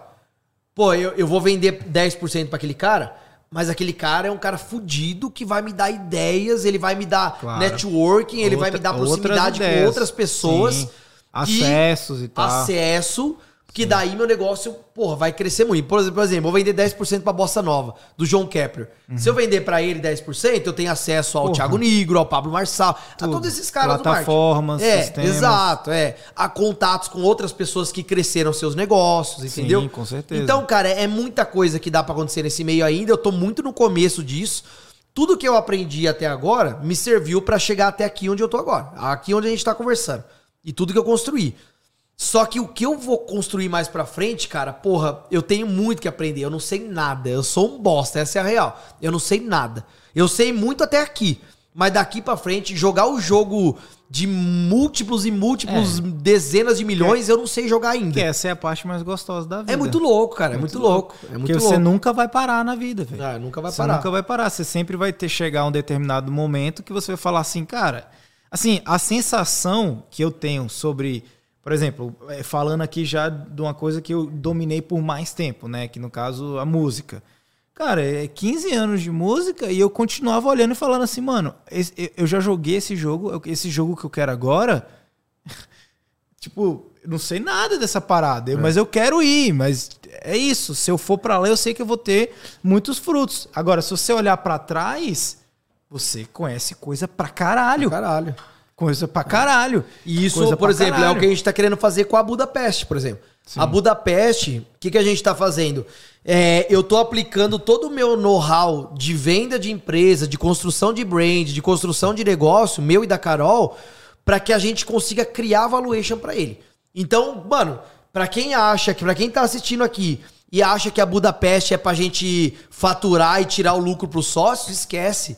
Speaker 1: Pô, eu, eu vou vender 10% pra aquele cara, mas aquele cara é um cara fudido que vai me dar ideias, ele vai me dar
Speaker 2: Claro.
Speaker 1: networking, ele vai me
Speaker 2: Outra-
Speaker 1: dar
Speaker 2: outras
Speaker 1: proximidade com outras pessoas.
Speaker 2: Sim. Acessos e tal.
Speaker 1: Acesso, que daí meu negócio, porra, vai crescer muito. Por exemplo, por exemplo, vou vender 10% pra Bossa Nova, do João Kepler. Se eu vender pra ele 10%, eu tenho acesso ao
Speaker 2: Uhum. Porra.
Speaker 1: Thiago Negro, ao Pablo Marçal, a
Speaker 2: Tudo.
Speaker 1: todos esses caras
Speaker 2: Plataformas,
Speaker 1: do marketing. É,
Speaker 2: sistemas.
Speaker 1: exato, é. A contatos com outras pessoas que cresceram seus negócios,
Speaker 2: Sim,
Speaker 1: entendeu?
Speaker 2: com certeza.
Speaker 1: Então, cara, é muita coisa que dá pra acontecer nesse meio ainda. Eu tô muito no começo disso. Tudo que eu aprendi até agora me serviu pra chegar até aqui onde eu tô agora. Aqui onde a gente tá conversando. E tudo que eu construí. Só que o que eu vou construir mais pra frente, cara, porra, eu tenho muito que aprender. Eu não sei nada. Eu sou um bosta, essa é a real. Eu não sei nada. Eu sei muito até aqui. Mas daqui pra frente, jogar o jogo de múltiplos e múltiplos dezenas de milhões, eu não sei jogar ainda.
Speaker 2: Que essa é a parte mais gostosa da vida.
Speaker 1: É muito louco, cara. É muito, louco. É muito
Speaker 2: Porque
Speaker 1: louco.
Speaker 2: você nunca vai parar na vida, velho.
Speaker 1: Ah, nunca vai
Speaker 2: você
Speaker 1: parar.
Speaker 2: nunca vai parar. Você sempre vai ter chegar um determinado momento que você vai falar assim, cara. Assim, a sensação que eu tenho sobre, por exemplo, eh, falando aqui já de uma coisa que eu dominei por mais tempo, né? Que no caso a música. Cara, é 15 anos de música e eu continuava olhando e falando assim, mano, eu já joguei esse jogo, esse jogo que eu quero agora. *laughs* tipo, não sei nada dessa parada, eu- mas eu quero ir, mas é isso. Se eu for pra lá, eu sei que eu vou ter muitos frutos. Agora, se você olhar pra trás, você conhece coisa pra caralho.
Speaker 1: Caralho.
Speaker 2: Coisa pra caralho.
Speaker 1: E isso,
Speaker 2: Coisa
Speaker 1: por
Speaker 2: pra
Speaker 1: exemplo, é
Speaker 2: caralho.
Speaker 1: o que a gente tá querendo fazer com a Budapeste, por exemplo. A Budapeste, o que, que a gente tá fazendo? É, eu tô aplicando todo o meu know-how de venda de empresa, de construção de brand, de construção de negócio, meu e da Carol, para que a gente consiga criar valuation para ele. Então, mano, para quem acha que, para quem tá assistindo aqui e acha que a Budapeste é pra gente faturar e tirar o lucro pros sócios, esquece.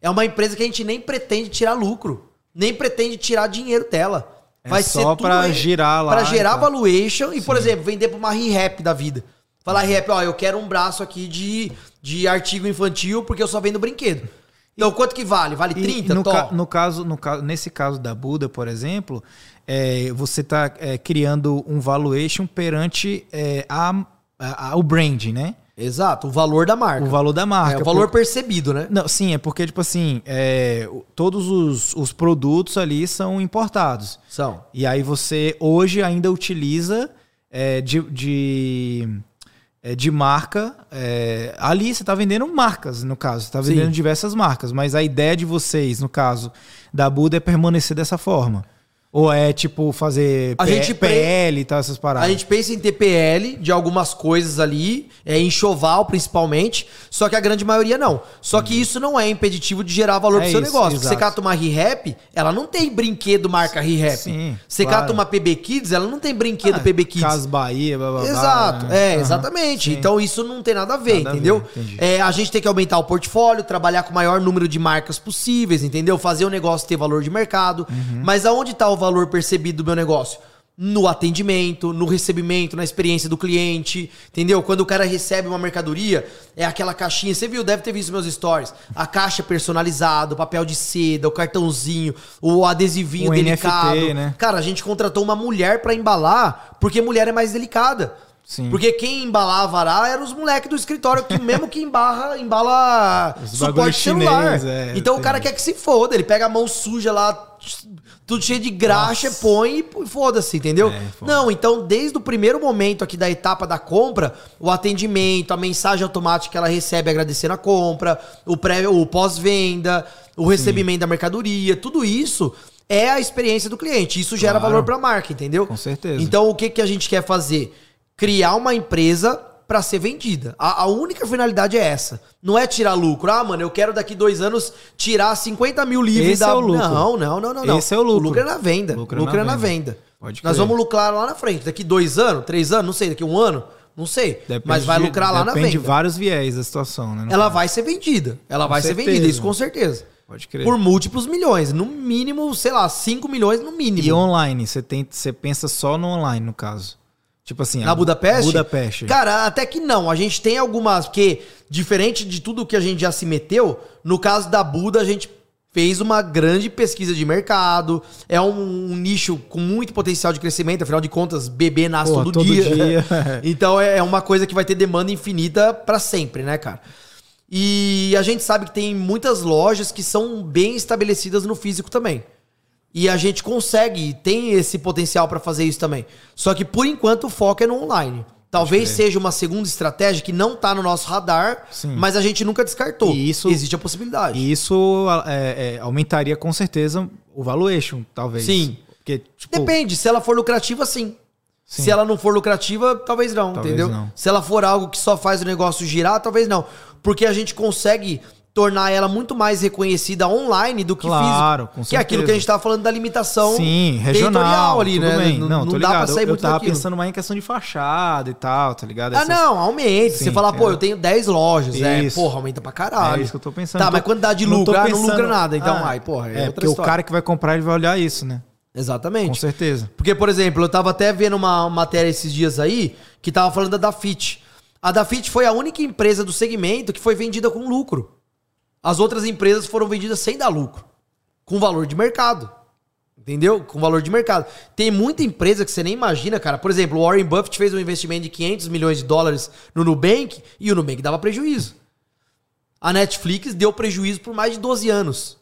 Speaker 1: É uma empresa que a gente nem pretende tirar lucro, nem pretende tirar dinheiro dela.
Speaker 2: É
Speaker 1: Vai
Speaker 2: só
Speaker 1: aí
Speaker 2: girar lá
Speaker 1: Pra gerar
Speaker 2: e tal.
Speaker 1: valuation e, por exemplo, vender pra uma re-rap da vida. Falar re-rap, ó, eu quero um braço aqui de, de artigo infantil porque eu só vendo brinquedo. Então, quanto que vale? Vale
Speaker 2: E
Speaker 1: 30?
Speaker 2: no,
Speaker 1: Tó.
Speaker 2: ca- no caso, no caso, nesse caso da Buda, por exemplo, é, você está criando um valuation perante é, a, a- a- o brand, né?
Speaker 1: Exato, o valor da marca.
Speaker 2: O valor da marca.
Speaker 1: É, o valor
Speaker 2: Por-
Speaker 1: percebido, né?
Speaker 2: Não, sim, é porque, tipo assim, é, todos os, os produtos ali são importados.
Speaker 1: São.
Speaker 2: E aí você hoje ainda utiliza é, de, de, é, de marca. é, ali você está vendendo marcas, no caso. Você está vendendo
Speaker 1: Sim.
Speaker 2: diversas marcas. Mas a ideia de vocês, no caso da Buda, é permanecer dessa forma. Ou é tipo fazer
Speaker 1: A
Speaker 2: P-
Speaker 1: gente
Speaker 2: PL e tal, essas paradas.
Speaker 1: A gente pensa em TPL de algumas coisas ali, é enxoval principalmente, só que a grande maioria não. Só que isso não é impeditivo de gerar valor
Speaker 2: É
Speaker 1: pro seu
Speaker 2: isso,
Speaker 1: negócio. Porque Você cata uma re-rap, ela não tem brinquedo marca re-rap.
Speaker 2: Sim,
Speaker 1: Você
Speaker 2: claro.
Speaker 1: cata uma PB Kids, ela não tem brinquedo
Speaker 2: Ah,
Speaker 1: PB Kids.
Speaker 2: Cas Bahia, blá, blá, blá,
Speaker 1: Exato,
Speaker 2: né?
Speaker 1: é, exatamente.
Speaker 2: sim.
Speaker 1: Então isso não tem nada a ver,
Speaker 2: Nada a
Speaker 1: entendeu?
Speaker 2: ver, entendi.
Speaker 1: É, a gente tem que aumentar o portfólio, trabalhar com o maior número de marcas possíveis, entendeu? Fazer o negócio ter valor de mercado.
Speaker 2: Uhum.
Speaker 1: Mas aonde está o valor percebido do meu negócio? No atendimento, no recebimento, na experiência do cliente, entendeu? Quando o cara recebe uma mercadoria, é aquela caixinha, você viu, deve ter visto meus stories, a caixa personalizada, o papel de seda, o cartãozinho, o adesivinho
Speaker 2: O
Speaker 1: delicado.
Speaker 2: NFT, né?
Speaker 1: Cara, a gente contratou uma mulher pra embalar, porque mulher é mais delicada.
Speaker 2: Sim.
Speaker 1: Porque quem embalava lá eram os moleques do escritório, que mesmo que embarra, embala
Speaker 2: Os
Speaker 1: suporte celular.
Speaker 2: chinês, é,
Speaker 1: então o cara quer que se foda, ele pega a mão suja lá, tudo cheio de graxa,
Speaker 2: Nossa.
Speaker 1: põe e foda-se, entendeu?
Speaker 2: É, foda.
Speaker 1: Não, então desde o primeiro momento aqui da etapa da compra, o atendimento, a mensagem automática que ela recebe agradecendo a compra, o, pré, o pós-venda, o recebimento da mercadoria, tudo isso é a experiência do cliente. Isso gera
Speaker 2: Claro.
Speaker 1: valor pra marca, entendeu?
Speaker 2: Com certeza.
Speaker 1: Então o que, que a gente quer fazer? Criar uma empresa pra ser vendida. A, a única finalidade é essa. Não é tirar lucro. Ah, mano, eu quero daqui dois anos tirar 50 mil livros
Speaker 2: Esse
Speaker 1: da.
Speaker 2: é o lucro.
Speaker 1: Não, não, não, não, não.
Speaker 2: Esse é o lucro.
Speaker 1: O lucro é na venda.
Speaker 2: Lucro
Speaker 1: Lucro,
Speaker 2: é na
Speaker 1: é na
Speaker 2: venda.
Speaker 1: venda.
Speaker 2: Pode
Speaker 1: Nós
Speaker 2: crer.
Speaker 1: vamos lucrar lá na frente. Daqui dois anos, três anos, não sei, daqui um ano, não sei.
Speaker 2: Depende
Speaker 1: mas vai
Speaker 2: de-
Speaker 1: lucrar lá na
Speaker 2: Depende de
Speaker 1: venda.
Speaker 2: vários viés da situação, né?
Speaker 1: Ela
Speaker 2: caso.
Speaker 1: vai ser vendida. Ela
Speaker 2: Com
Speaker 1: vai ser
Speaker 2: certeza.
Speaker 1: vendida, isso com certeza.
Speaker 2: Pode crer.
Speaker 1: Por múltiplos milhões. No mínimo, sei lá, 5 milhões no mínimo.
Speaker 2: E online, você tem, você pensa só no online, no caso. Tipo assim,
Speaker 1: Na Budapeste?
Speaker 2: Budapeste.
Speaker 1: Cara, até que não. A gente tem algumas. Porque, diferente de tudo que a gente já se meteu, no caso da Buda, a gente fez uma grande pesquisa de mercado. É um, um nicho com muito potencial de crescimento. Afinal de contas, bebê nasce
Speaker 2: Porra,
Speaker 1: todo,
Speaker 2: todo
Speaker 1: dia.
Speaker 2: dia. *laughs*
Speaker 1: então é é uma coisa que vai ter demanda infinita pra sempre, né, cara? E a gente sabe que tem muitas lojas que são bem estabelecidas no físico também. E a gente consegue, tem esse potencial pra fazer isso também. Só que por enquanto o foco é no online. Talvez seja uma segunda estratégia que não tá no nosso radar,
Speaker 2: Sim.
Speaker 1: mas a gente nunca descartou.
Speaker 2: E isso-
Speaker 1: Existe a possibilidade.
Speaker 2: E isso é, é, aumentaria com certeza o valuation, talvez.
Speaker 1: Sim.
Speaker 2: Porque, tipo,
Speaker 1: Depende, se ela for lucrativa, sim.
Speaker 2: Sim.
Speaker 1: Se ela não for lucrativa, talvez não,
Speaker 2: Talvez
Speaker 1: entendeu?
Speaker 2: não.
Speaker 1: Se ela for algo que só faz o negócio girar, talvez não. Porque a gente consegue tornar ela muito mais reconhecida online do que
Speaker 2: Claro,
Speaker 1: físico.
Speaker 2: com
Speaker 1: que é aquilo
Speaker 2: certeza.
Speaker 1: que a gente tava falando da limitação
Speaker 2: Sim, regional
Speaker 1: territorial ali, né?
Speaker 2: Bem.
Speaker 1: Não,
Speaker 2: Não,
Speaker 1: não
Speaker 2: tô
Speaker 1: dá pra sair
Speaker 2: eu,
Speaker 1: muito
Speaker 2: eu tava
Speaker 1: daquilo.
Speaker 2: pensando mais em questão de fachada e tal, tá ligado?
Speaker 1: Ah,
Speaker 2: Essas-
Speaker 1: não, aumente.
Speaker 2: Sim,
Speaker 1: Você falar, pô,
Speaker 2: entendeu?
Speaker 1: eu tenho 10 lojas. É,
Speaker 2: Isso.
Speaker 1: porra, aumenta pra caralho.
Speaker 2: É isso que eu tô pensando.
Speaker 1: Tá,
Speaker 2: Não
Speaker 1: mas
Speaker 2: tô-
Speaker 1: quantidade de
Speaker 2: tô
Speaker 1: lucro? Ah, não
Speaker 2: pensando-
Speaker 1: lucra nada. Então,
Speaker 2: Ah,
Speaker 1: ai, porra, é,
Speaker 2: É, porque
Speaker 1: história.
Speaker 2: o cara que vai comprar, ele vai olhar isso, né?
Speaker 1: Exatamente.
Speaker 2: Com certeza.
Speaker 1: Porque, por exemplo, eu tava até vendo uma matéria esses dias aí que tava falando da Dafit. A Dafit foi a única empresa do segmento que foi vendida com lucro. As outras empresas foram vendidas sem dar lucro. Com valor de mercado. Entendeu? Com valor de mercado. Tem muita empresa que você nem imagina, cara. Por exemplo, o Warren Buffett fez um investimento de 500 milhões de dólares no Nubank e o Nubank dava prejuízo. A Netflix deu prejuízo por mais de 12 anos.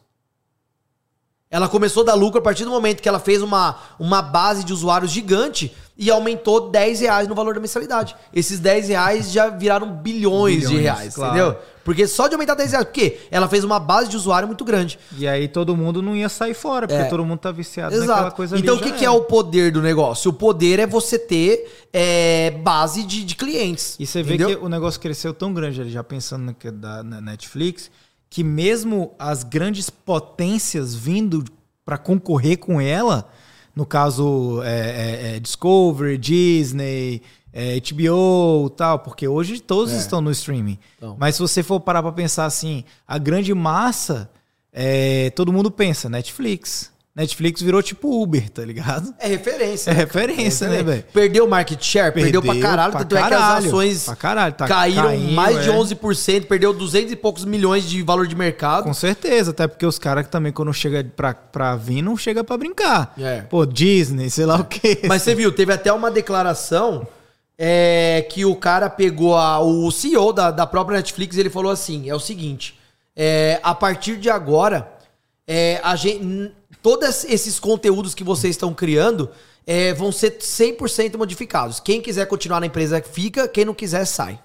Speaker 1: Ela começou a dar lucro a partir do momento que ela fez uma, uma base de usuários gigante e aumentou 10 reais no valor da mensalidade. Esses 10 reais já viraram bilhões, de
Speaker 2: Bilhões,
Speaker 1: reais,
Speaker 2: claro.
Speaker 1: entendeu? Porque só de aumentar 10 reais. Por quê? Ela fez uma base de usuário muito grande.
Speaker 2: E aí todo mundo não ia sair fora, porque
Speaker 1: É.
Speaker 2: todo mundo tá viciado naquela
Speaker 1: Exato.
Speaker 2: coisa ali.
Speaker 1: Então o que, que é
Speaker 2: era.
Speaker 1: o poder do negócio? O poder é você ter é, base de, de clientes.
Speaker 2: E você vê
Speaker 1: entendeu?
Speaker 2: que o negócio cresceu tão grande ali, já pensando no que da na Netflix, que mesmo as grandes potências vindo para concorrer com ela, no caso é, é, é, Discovery, Disney, é, HBO tal, porque hoje todos
Speaker 1: É.
Speaker 2: estão no streaming.
Speaker 1: Então.
Speaker 2: Mas se você for parar para pensar assim, a grande massa, é, todo mundo pensa Netflix. Netflix virou tipo Uber, tá ligado?
Speaker 1: É referência.
Speaker 2: É referência, né, velho?
Speaker 1: Perdeu o market share, perdeu, pra caralho.
Speaker 2: pra
Speaker 1: tanto é que as
Speaker 2: caralho,
Speaker 1: ações
Speaker 2: pra caralho, tá
Speaker 1: caíram
Speaker 2: caindo,
Speaker 1: mais de
Speaker 2: é.
Speaker 1: 11%, perdeu 200 e poucos milhões de valor de mercado.
Speaker 2: Com certeza, até porque os caras também, quando chega pra, pra vir, não chega pra brincar.
Speaker 1: É.
Speaker 2: Pô, Disney, sei lá o quê.
Speaker 1: Mas você viu, teve até uma declaração é, que o cara pegou a- o CEO da, da própria Netflix ele falou assim: é o seguinte, é, a partir de agora, é, a gente, todos esses conteúdos que vocês estão criando é, vão ser 100% modificados. Quem quiser continuar na empresa fica, quem não quiser sai.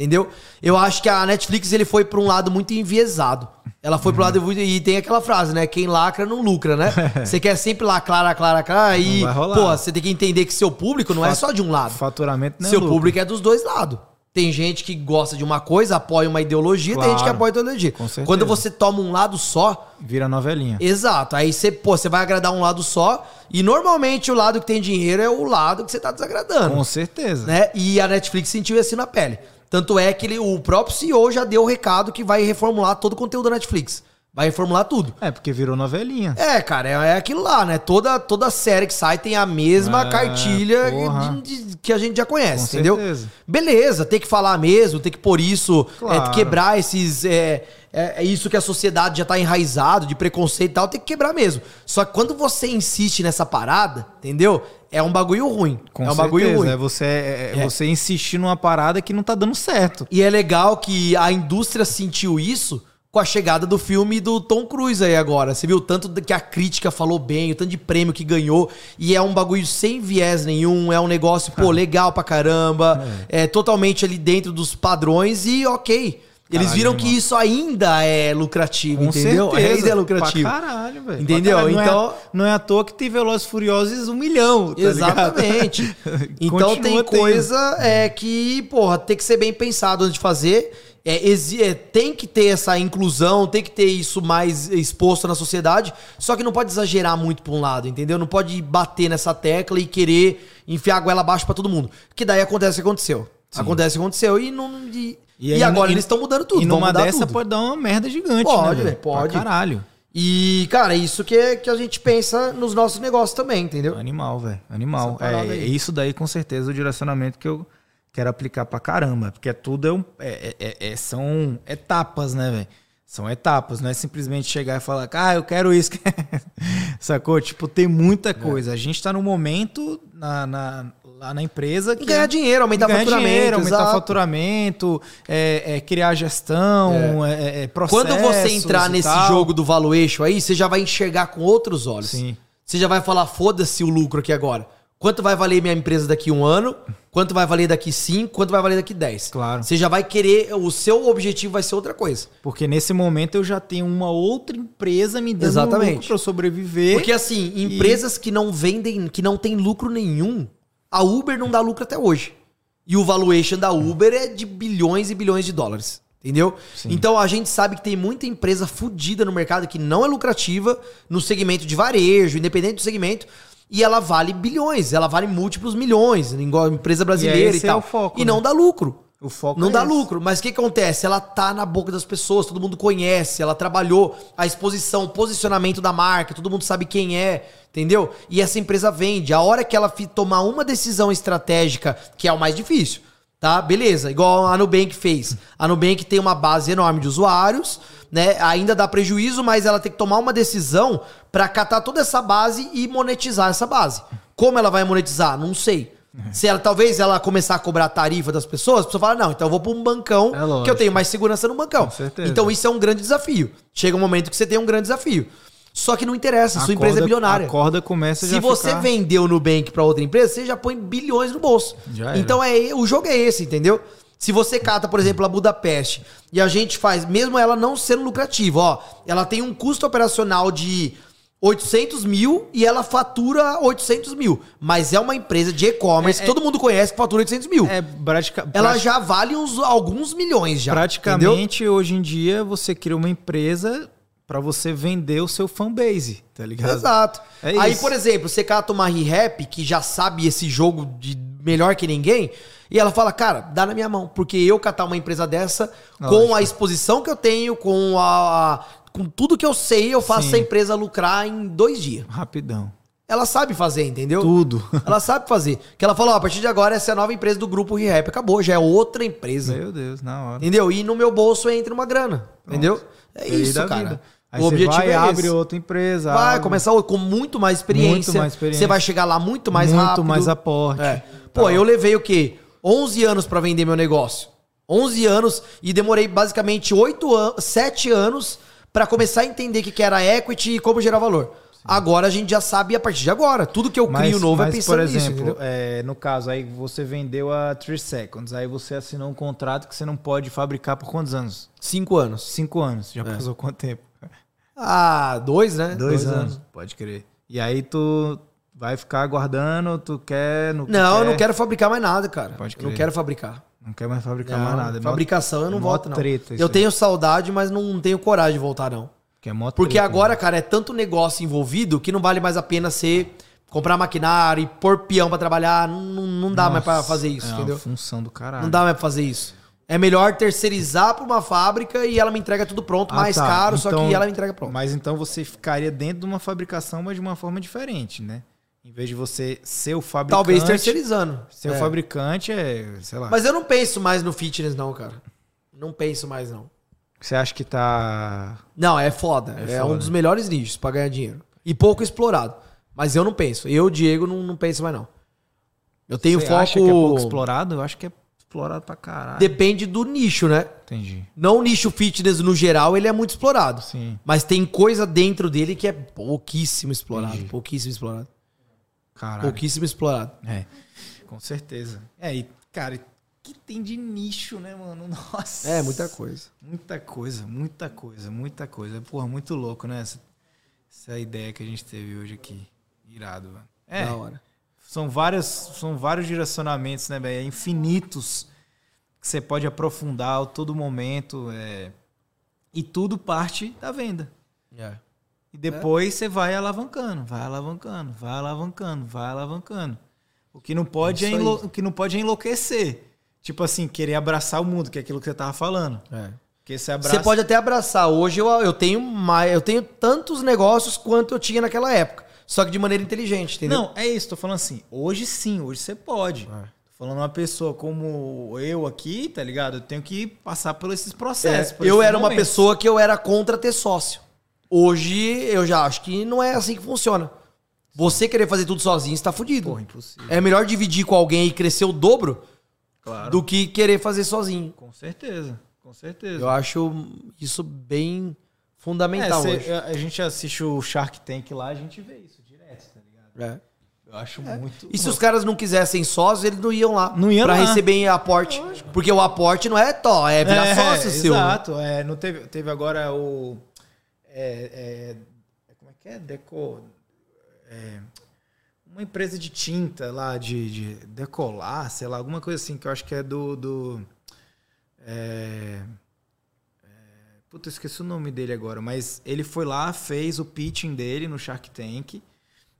Speaker 1: Entendeu? Eu acho que a Netflix ele foi para um lado muito enviesado. Ela foi pro lado e tem aquela frase, né? Quem lacra não lucra, né? *laughs* Você quer sempre lacrar, lacrar, lacrar e,
Speaker 2: vai rolar.
Speaker 1: pô, você tem que entender que seu público não é só de um lado.
Speaker 2: Faturamento não é
Speaker 1: Seu
Speaker 2: lucro.
Speaker 1: público é dos dois lados. Tem gente que gosta de uma coisa, apoia uma ideologia, tem gente que
Speaker 2: Claro.
Speaker 1: apoia a ideologia.
Speaker 2: Com certeza.
Speaker 1: Quando você toma um lado só,
Speaker 2: Vira novelinha.
Speaker 1: exato, aí você, pô, você vai agradar um lado só, e normalmente o lado que tem dinheiro é o lado que você tá desagradando
Speaker 2: Com certeza.
Speaker 1: né? E a Netflix sentiu isso na pele. Tanto é que ele, o próprio CEO já deu o recado que vai reformular todo o conteúdo da Netflix. Vai reformular tudo.
Speaker 2: É, porque virou novelinha.
Speaker 1: É, cara, é, é aquilo lá, né? Toda, toda série que sai tem a mesma
Speaker 2: É,
Speaker 1: cartilha de- de- que a gente já conhece,
Speaker 2: Com
Speaker 1: entendeu?
Speaker 2: certeza.
Speaker 1: Beleza, tem que falar mesmo, tem que pôr isso,
Speaker 2: Claro.
Speaker 1: é, quebrar esses. É, é, é isso que a sociedade já tá enraizado, de preconceito e tal, tem que quebrar mesmo. Só que quando você insiste nessa parada, entendeu? É um bagulho ruim.
Speaker 2: Com
Speaker 1: é um
Speaker 2: certeza.
Speaker 1: bagulho ruim.
Speaker 2: É você, é, é
Speaker 1: É.
Speaker 2: você insistir numa parada que não tá dando certo.
Speaker 1: E é legal que a indústria sentiu isso com a chegada do filme do Tom Cruise aí agora. Você viu o tanto que a crítica falou bem, o tanto de prêmio que ganhou. E é um bagulho sem viés nenhum, é um negócio, pô, legal pra caramba. É. totalmente ali dentro dos padrões e ok. Eles
Speaker 2: Caralho,
Speaker 1: viram
Speaker 2: irmão.
Speaker 1: que isso ainda é lucrativo,
Speaker 2: Com
Speaker 1: entendeu?
Speaker 2: certeza.
Speaker 1: Ainda é lucrativo.
Speaker 2: Pra caralho, velho.
Speaker 1: Entendeu?
Speaker 2: Caralho. Não é-
Speaker 1: Então-
Speaker 2: Não é, à toa que tem Velozes Furiosos um milhão, tá
Speaker 1: Exatamente. *laughs* então tem
Speaker 2: tendo.
Speaker 1: coisa é, que, porra, tem que ser bem pensado antes de fazer. É, é, tem que ter essa inclusão, tem que ter isso mais exposto na sociedade, só que não pode exagerar muito pra um lado, entendeu? Não pode bater nessa tecla e querer enfiar a goela abaixo pra todo mundo. Que daí acontece o que aconteceu. Acontece o que aconteceu e não. E,
Speaker 2: E
Speaker 1: e,
Speaker 2: aí,
Speaker 1: agora
Speaker 2: e-
Speaker 1: eles estão mudando tudo.
Speaker 2: E numa dessa
Speaker 1: tudo.
Speaker 2: pode dar uma merda gigante,
Speaker 1: Pode,
Speaker 2: né?
Speaker 1: pode.
Speaker 2: Pra caralho.
Speaker 1: E, cara, é isso que, é, que a gente pensa nos nossos negócios também, entendeu?
Speaker 2: Animal, velho. Animal. É,
Speaker 1: aí.
Speaker 2: isso daí, com certeza, é o direcionamento que eu quero aplicar pra caramba. Porque tudo é um, é- é- é- são etapas, né, velho? São etapas, não é simplesmente chegar e falar, ah, eu quero isso. *laughs* Sacou? Tipo, tem muita coisa. A gente tá num momento na, na- lá na empresa que.
Speaker 1: Ganhar dinheiro, aumentar
Speaker 2: ganhar
Speaker 1: faturamento.
Speaker 2: dinheiro, aumentar
Speaker 1: exato.
Speaker 2: faturamento, é, é, criar gestão, é. é, processos
Speaker 1: Quando você entrar nesse
Speaker 2: tal.
Speaker 1: jogo do valuation aí, você já vai enxergar com outros olhos.
Speaker 2: Sim.
Speaker 1: Você já vai falar, foda-se o lucro aqui agora. Quanto vai valer minha empresa daqui um ano? Quanto vai valer daqui cinco? Quanto vai valer daqui dez?
Speaker 2: Claro.
Speaker 1: Você já vai querer, o seu objetivo vai ser outra coisa.
Speaker 2: Porque nesse momento eu já tenho uma outra empresa me dando
Speaker 1: Exatamente.
Speaker 2: lucro pra eu sobreviver.
Speaker 1: Porque assim, empresas que não vendem, que não tem lucro nenhum, a Uber não dá lucro até hoje. E o valuation da Uber é de bilhões e bilhões de dólares. Entendeu? Então a gente sabe que tem muita empresa fodida no mercado que não é lucrativa no segmento de varejo, independente do segmento, e ela vale bilhões, ela vale múltiplos milhões, igual a empresa brasileira e,
Speaker 2: é
Speaker 1: tal.
Speaker 2: o foco,
Speaker 1: e
Speaker 2: né?
Speaker 1: não dá lucro.
Speaker 2: O foco
Speaker 1: Não
Speaker 2: é
Speaker 1: dá
Speaker 2: esse.
Speaker 1: lucro, mas o que acontece? Ela tá na boca das pessoas, todo mundo conhece, ela trabalhou a exposição, o posicionamento da marca, todo mundo sabe quem é, entendeu? E essa empresa vende. A hora que ela tomar uma decisão estratégica, que é o mais difícil, tá? Beleza, igual a Nubank fez. A Nubank tem uma base enorme de usuários, né? Ainda dá prejuízo, mas ela tem que tomar uma decisão pra catar toda essa base e monetizar essa base. Como ela vai monetizar? Não sei. *laughs* Se ela talvez ela começar a cobrar a tarifa das pessoas, a pessoa fala: "Não, então eu vou para um bancão,
Speaker 2: É
Speaker 1: que eu tenho mais segurança no bancão". Então isso é um grande desafio. Chega um momento que você tem um grande desafio. Só que não interessa,
Speaker 2: A
Speaker 1: sua empresa é bilionária.
Speaker 2: A corda começa
Speaker 1: Se você
Speaker 2: ficar-
Speaker 1: vendeu no Nubank para outra empresa, você já põe bilhões no bolso.
Speaker 2: Já
Speaker 1: então é o jogo é esse, entendeu? Se você cata, por exemplo, a Budapeste e a gente faz, mesmo ela não sendo lucrativa, ó, ela tem um custo operacional de 800 mil e ela fatura 800 mil. Mas é uma empresa de e-commerce
Speaker 2: É,
Speaker 1: que todo mundo conhece que fatura 800 mil.
Speaker 2: É, pratica-
Speaker 1: ela
Speaker 2: prati-
Speaker 1: já vale uns, alguns milhões já. entendeu?
Speaker 2: praticamente hoje em dia você cria uma empresa pra você vender o seu fanbase, tá ligado?
Speaker 1: Exato.
Speaker 2: É
Speaker 1: Aí, por exemplo, você cata uma ReHap que já sabe esse jogo de melhor que ninguém, e ela fala, cara, dá na minha mão, porque eu catar uma empresa dessa, com a exposição que eu tenho, com a, a- com tudo que eu sei, eu faço
Speaker 2: Sim.
Speaker 1: essa empresa lucrar em dois dias.
Speaker 2: Rapidão.
Speaker 1: Ela sabe fazer, entendeu?
Speaker 2: Tudo. *laughs*
Speaker 1: Ela sabe fazer. Que ela falou, ó, a partir de agora essa é a nova empresa do grupo ReHap. Acabou, já é outra empresa.
Speaker 2: Meu Deus, na hora.
Speaker 1: Entendeu? E no meu bolso entra uma grana. Entendeu? É
Speaker 2: Feliz
Speaker 1: isso, cara.
Speaker 2: vida. Aí
Speaker 1: o objetivo
Speaker 2: vai,
Speaker 1: é
Speaker 2: abre
Speaker 1: esse.
Speaker 2: outra empresa.
Speaker 1: Vai
Speaker 2: abre-
Speaker 1: começar com muito mais experiência.
Speaker 2: Muito mais experiência.
Speaker 1: Você vai chegar lá muito mais
Speaker 2: Muito
Speaker 1: rápido.
Speaker 2: mais aporte.
Speaker 1: É. Pô, eu levei o quê? 11 anos pra vender meu negócio. 11 anos e demorei basicamente 8 anos, 7 anos pra começar a entender o que que era equity e como gerar valor. Agora a gente já sabe a partir de agora. Tudo que eu crio novo é
Speaker 2: mas,
Speaker 1: pensando
Speaker 2: por
Speaker 1: nisso,
Speaker 2: exemplo,
Speaker 1: entendeu?
Speaker 2: é, no caso, aí você vendeu a 3 Seconds, aí você assinou um contrato que você não pode fabricar por quantos anos?
Speaker 1: 5 anos.
Speaker 2: Cinco anos.
Speaker 1: É.
Speaker 2: Já passou quanto tempo?
Speaker 1: Ah, dois, né?
Speaker 2: Dois, anos. Pode crer. E aí tu vai ficar aguardando, tu quer... Não,
Speaker 1: Não, eu
Speaker 2: quer,
Speaker 1: não quero fabricar mais nada, cara.
Speaker 2: Pode
Speaker 1: Eu não
Speaker 2: crer.
Speaker 1: quero fabricar.
Speaker 2: Não quer mais fabricar
Speaker 1: Não,
Speaker 2: mais nada. É mó-
Speaker 1: fabricação eu não
Speaker 2: é mó
Speaker 1: volto, não.
Speaker 2: treta
Speaker 1: eu
Speaker 2: aí.
Speaker 1: tenho saudade, mas não tenho coragem de voltar, não.
Speaker 2: Que é mó
Speaker 1: Porque
Speaker 2: treta,
Speaker 1: agora,
Speaker 2: né?
Speaker 1: cara, é tanto negócio envolvido que não vale mais a pena ser comprar maquinário e pôr peão pra trabalhar. Não, não, não dá mais pra
Speaker 2: Nossa,
Speaker 1: fazer isso,
Speaker 2: é
Speaker 1: entendeu?
Speaker 2: uma função do caralho.
Speaker 1: Não dá mais pra fazer isso. É melhor terceirizar pra uma fábrica e ela me entrega tudo pronto,
Speaker 2: Ah,
Speaker 1: mais
Speaker 2: tá.
Speaker 1: caro, só
Speaker 2: Então-
Speaker 1: que ela me entrega pronto.
Speaker 2: Mas então você ficaria dentro de uma fabricação, mas de uma forma diferente, né? Em vez de você ser o fabricante.
Speaker 1: Talvez terceirizando.
Speaker 2: Ser o
Speaker 1: É.
Speaker 2: fabricante é, sei lá.
Speaker 1: Mas eu não penso mais no fitness, não, cara. Não penso mais, não.
Speaker 2: Você acha que tá.
Speaker 1: Não, é foda. É,
Speaker 2: É
Speaker 1: um
Speaker 2: foda.
Speaker 1: dos melhores nichos pra ganhar dinheiro. E pouco explorado. Mas eu não penso. Eu, Diego, não, não penso mais, não. Eu tenho
Speaker 2: Você
Speaker 1: foco.
Speaker 2: acha que é pouco explorado? Eu acho que é explorado pra caralho.
Speaker 1: Depende do nicho, né?
Speaker 2: Entendi.
Speaker 1: Não o nicho fitness no geral, ele é muito explorado.
Speaker 2: Sim.
Speaker 1: Mas tem coisa dentro dele que é pouquíssimo explorado.
Speaker 2: Entendi.
Speaker 1: Pouquíssimo explorado.
Speaker 2: Caralho.
Speaker 1: Pouquíssimo explorado.
Speaker 2: É. Com certeza. É, e, cara, que tem de nicho, né, mano? Nossa.
Speaker 1: É, muita coisa.
Speaker 2: Muita coisa, muita coisa, muita coisa. Porra, muito louco, né? Essa, essa ideia que a gente teve hoje aqui. Irado, mano. É.
Speaker 1: Da hora.
Speaker 2: São, várias, são vários direcionamentos, né, velho? Infinitos que você pode aprofundar a todo momento. é, E tudo parte da venda.
Speaker 1: É.
Speaker 2: E depois você vai alavancando, vai alavancando, vai alavancando, vai alavancando. O que não pode, é, enlo- o que não pode é enlouquecer. Tipo assim, querer abraçar o mundo, que é aquilo que você tava falando.
Speaker 1: É.
Speaker 2: Porque você abraça.
Speaker 1: Você pode até abraçar. Hoje eu, eu tenho mais, eu tenho tantos negócios quanto eu tinha naquela época. Só que de maneira inteligente, entendeu?
Speaker 2: Não, é isso, tô falando assim. Hoje sim, hoje você pode.
Speaker 1: É.
Speaker 2: Tô falando uma pessoa como eu aqui, tá ligado? Eu tenho que passar por esses processos.
Speaker 1: É,
Speaker 2: por
Speaker 1: eu
Speaker 2: esses
Speaker 1: era uma
Speaker 2: momentos.
Speaker 1: pessoa que eu era contra ter sócio. Hoje eu já acho que não é assim que funciona. Você querer fazer tudo sozinho, você tá fudido.
Speaker 2: Porra, impossível.
Speaker 1: É melhor dividir com alguém e crescer o dobro
Speaker 2: Claro.
Speaker 1: do que querer fazer sozinho.
Speaker 2: Com certeza. Com certeza.
Speaker 1: Eu acho isso bem fundamental
Speaker 2: É,
Speaker 1: hoje.
Speaker 2: cê- a gente assiste o Shark Tank lá, a gente vê isso direto, tá ligado?
Speaker 1: É.
Speaker 2: Eu acho muito.
Speaker 1: E se os caras não quisessem sócios, eles não iam lá.
Speaker 2: Não iam
Speaker 1: pra
Speaker 2: lá.
Speaker 1: receber aporte. Porque o aporte não é tó, é virar
Speaker 2: é,
Speaker 1: sócio seu.
Speaker 2: Exato. É, não teve, teve agora o. É, é, como é que é? Deco. é, uma empresa de tinta lá, de, de decolar, sei lá, alguma coisa assim, que eu acho que é do. do é, é, puta, eu esqueci o nome dele agora, mas ele foi lá, fez o pitching dele no Shark Tank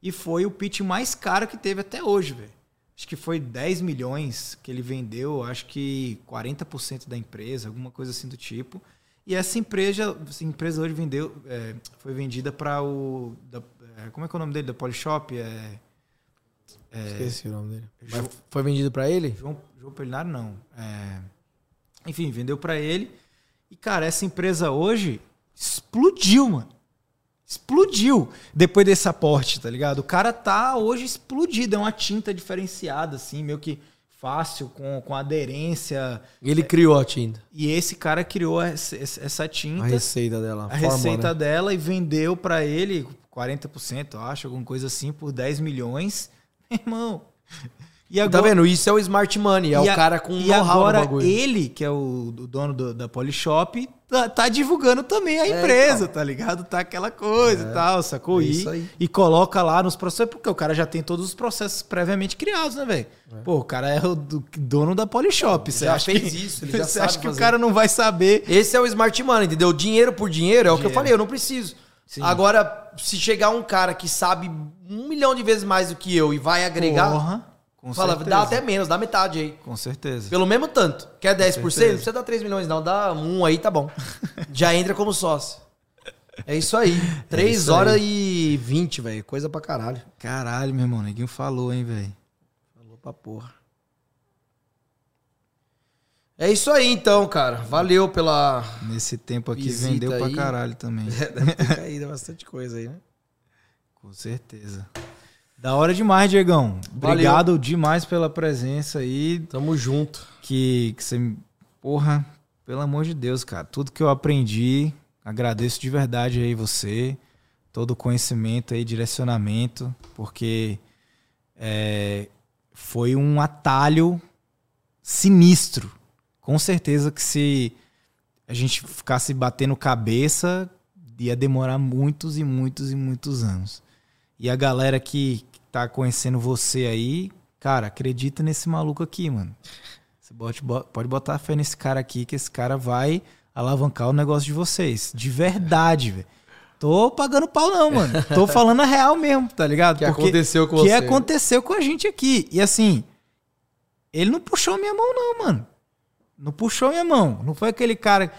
Speaker 2: e foi o pitch mais caro que teve até hoje, velho. Acho que foi 10 milhões que ele vendeu, acho que 40% da empresa, alguma coisa assim do tipo. E essa empresa, essa empresa hoje vendeu, é, foi vendida para o. da- é, como é que é o nome dele? Da Polishop? É,
Speaker 1: Esqueci o nome dele. Foi vendido pra ele?
Speaker 2: João, João Polinário não. É, enfim, vendeu para ele. E, cara, essa empresa hoje explodiu, mano. Explodiu depois desse aporte, tá ligado? O cara tá hoje explodido. É uma tinta diferenciada, assim, meio que fácil, com, com aderência.
Speaker 1: Ele criou a tinta.
Speaker 2: E esse cara criou essa, essa tinta,
Speaker 1: A receita dela.
Speaker 2: a
Speaker 1: fórmula,
Speaker 2: receita
Speaker 1: né?
Speaker 2: dela, e vendeu para ele 40%, eu acho, alguma coisa assim, por 10 milhões. *laughs* Meu irmão. E
Speaker 1: Tá vendo? Isso é o smart money. É
Speaker 2: e
Speaker 1: o
Speaker 2: a-
Speaker 1: cara com
Speaker 2: E
Speaker 1: know-how no
Speaker 2: agora ele, que é o, o dono do- da Polishop, tá, tá divulgando também a
Speaker 1: É,
Speaker 2: empresa,
Speaker 1: então.
Speaker 2: tá ligado? Tá aquela coisa e tal, sacou?
Speaker 1: é
Speaker 2: E-
Speaker 1: isso aí.
Speaker 2: E coloca lá nos processos, porque o cara já tem todos os processos previamente criados, né, velho? Pô, o cara é o do- dono da Polishop. Você
Speaker 1: já
Speaker 2: acha
Speaker 1: fez
Speaker 2: que,
Speaker 1: isso, ele *laughs* já
Speaker 2: Você acha que o
Speaker 1: fazer.
Speaker 2: cara não vai saber?
Speaker 1: Esse é o smart money, entendeu? Dinheiro por dinheiro é o que eu falei, eu não preciso.
Speaker 2: Sim.
Speaker 1: Agora, se chegar um cara que sabe um milhão de vezes mais do que eu e vai agregar,
Speaker 2: Porra, com
Speaker 1: fala,
Speaker 2: certeza.
Speaker 1: dá até menos, dá metade aí.
Speaker 2: Com certeza.
Speaker 1: Pelo mesmo tanto. Quer 10%? Não precisa dar 3 milhões, não. Dá um aí, tá bom. *laughs* Já entra como sócio. É isso aí. 3
Speaker 2: isso
Speaker 1: horas
Speaker 2: aí.
Speaker 1: e 20, velho. Coisa pra caralho.
Speaker 2: Caralho, meu irmão, ninguém falou, hein, velho.
Speaker 1: Falou pra porra. É isso aí, então, cara. Valeu pela.
Speaker 2: Nesse tempo aqui vendeu pra
Speaker 1: aí.
Speaker 2: caralho também. *laughs*
Speaker 1: Deve ter *laughs* caído bastante coisa aí, né?
Speaker 2: Com certeza. Da hora demais, Diegão.
Speaker 1: Valeu.
Speaker 2: Obrigado demais pela presença aí.
Speaker 1: Tamo junto.
Speaker 2: Que, que você. Porra, pelo amor de Deus, cara. Tudo que eu aprendi, agradeço de verdade aí você. Todo o conhecimento aí, direcionamento, porque é, foi um atalho sinistro. Com certeza que se a gente ficasse batendo cabeça, ia demorar muitos e muitos e muitos anos. E a galera que tá conhecendo você aí, cara, acredita nesse maluco aqui, mano. Você bo- pode botar fé nesse cara aqui, que esse cara vai alavancar o negócio de vocês. De verdade, velho. Tô pagando pau não, mano. *laughs* Tô falando a real mesmo, tá ligado?
Speaker 1: Que aconteceu com
Speaker 2: que
Speaker 1: você.
Speaker 2: aconteceu com a gente aqui. E assim, ele não puxou minha mão não, mano. Não puxou minha mão. Não foi aquele cara...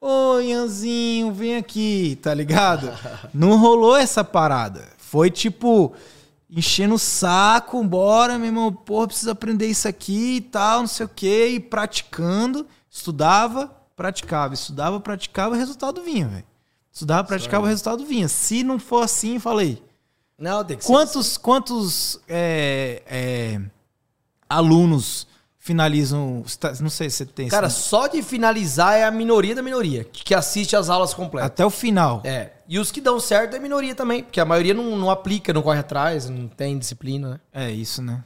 Speaker 2: Ô, Ianzinho, vem aqui, tá ligado? *laughs* Não rolou essa parada. Foi tipo, enchendo o saco, bora, meu irmão, porra, precisa aprender isso aqui e tal, não sei o quê, e praticando, estudava, praticava, estudava, praticava, o resultado vinha, velho. Estudava, praticava, o resultado vinha. Se não for assim, falei,
Speaker 1: Não, tem que ser.
Speaker 2: quantos, quantos é, é, alunos finalizam, não sei se você tem
Speaker 1: Cara, só de finalizar é a minoria da minoria que que assiste as aulas completas.
Speaker 2: até o final.
Speaker 1: É. E os que dão certo é minoria também, porque a maioria não, não aplica, não corre atrás, não tem disciplina, né?
Speaker 2: É isso, né?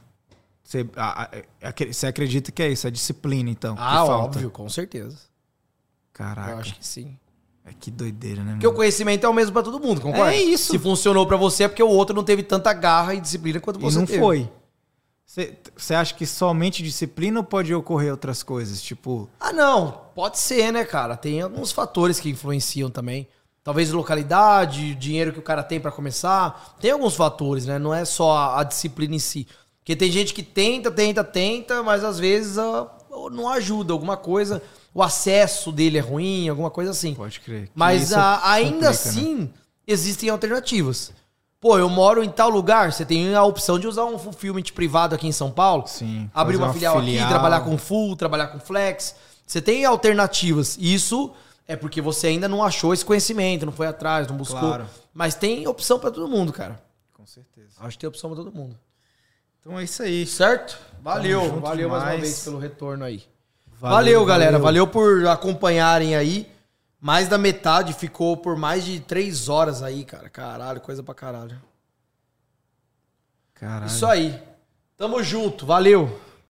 Speaker 2: Você, a- a- acre- você acredita que é isso, é disciplina, então.
Speaker 1: Ah, óbvio, com certeza.
Speaker 2: Caraca,
Speaker 1: Eu acho que sim.
Speaker 2: é que doideira, né?
Speaker 1: Porque o
Speaker 2: mano?
Speaker 1: conhecimento é o mesmo pra todo mundo, concorda?
Speaker 2: É isso.
Speaker 1: Se funcionou pra você é porque o outro não teve tanta garra e disciplina quanto
Speaker 2: E
Speaker 1: você
Speaker 2: não
Speaker 1: teve.
Speaker 2: foi. Você acha que somente disciplina ou pode ocorrer outras coisas? Tipo,
Speaker 1: Ah, não. Pode ser, né, cara? Tem alguns fatores que influenciam também. Talvez localidade, dinheiro que o cara tem pra começar. Tem alguns fatores, né? Não é só a, a disciplina em si. Porque tem gente que tenta, tenta, tenta, mas às vezes ah, não ajuda alguma coisa. o acesso dele é ruim, alguma coisa assim.
Speaker 2: Pode crer.
Speaker 1: Mas
Speaker 2: isso
Speaker 1: a- ainda
Speaker 2: complica, né?
Speaker 1: assim, existem alternativas. Pô, eu moro em tal lugar, você tem a opção de usar um fulfillment privado aqui em São Paulo.
Speaker 2: Sim,
Speaker 1: Abrir uma,
Speaker 2: uma
Speaker 1: filial,
Speaker 2: filial.
Speaker 1: aqui, trabalhar com full, trabalhar com flex. Você tem alternativas. Isso é porque você ainda não achou esse conhecimento, não foi atrás, não buscou.
Speaker 2: Claro.
Speaker 1: Mas tem opção pra todo mundo, cara.
Speaker 2: Com certeza.
Speaker 1: Acho que tem opção pra todo mundo.
Speaker 2: Então é isso aí.
Speaker 1: Certo? Valeu,
Speaker 2: junto
Speaker 1: valeu mais uma
Speaker 2: demais.
Speaker 1: vez pelo retorno aí. Valeu, galera. Valeu por acompanharem aí. Mais da metade ficou por mais de três horas aí, cara. Caralho, coisa pra caralho.
Speaker 2: Caralho.
Speaker 1: Isso aí. Tamo junto. Valeu.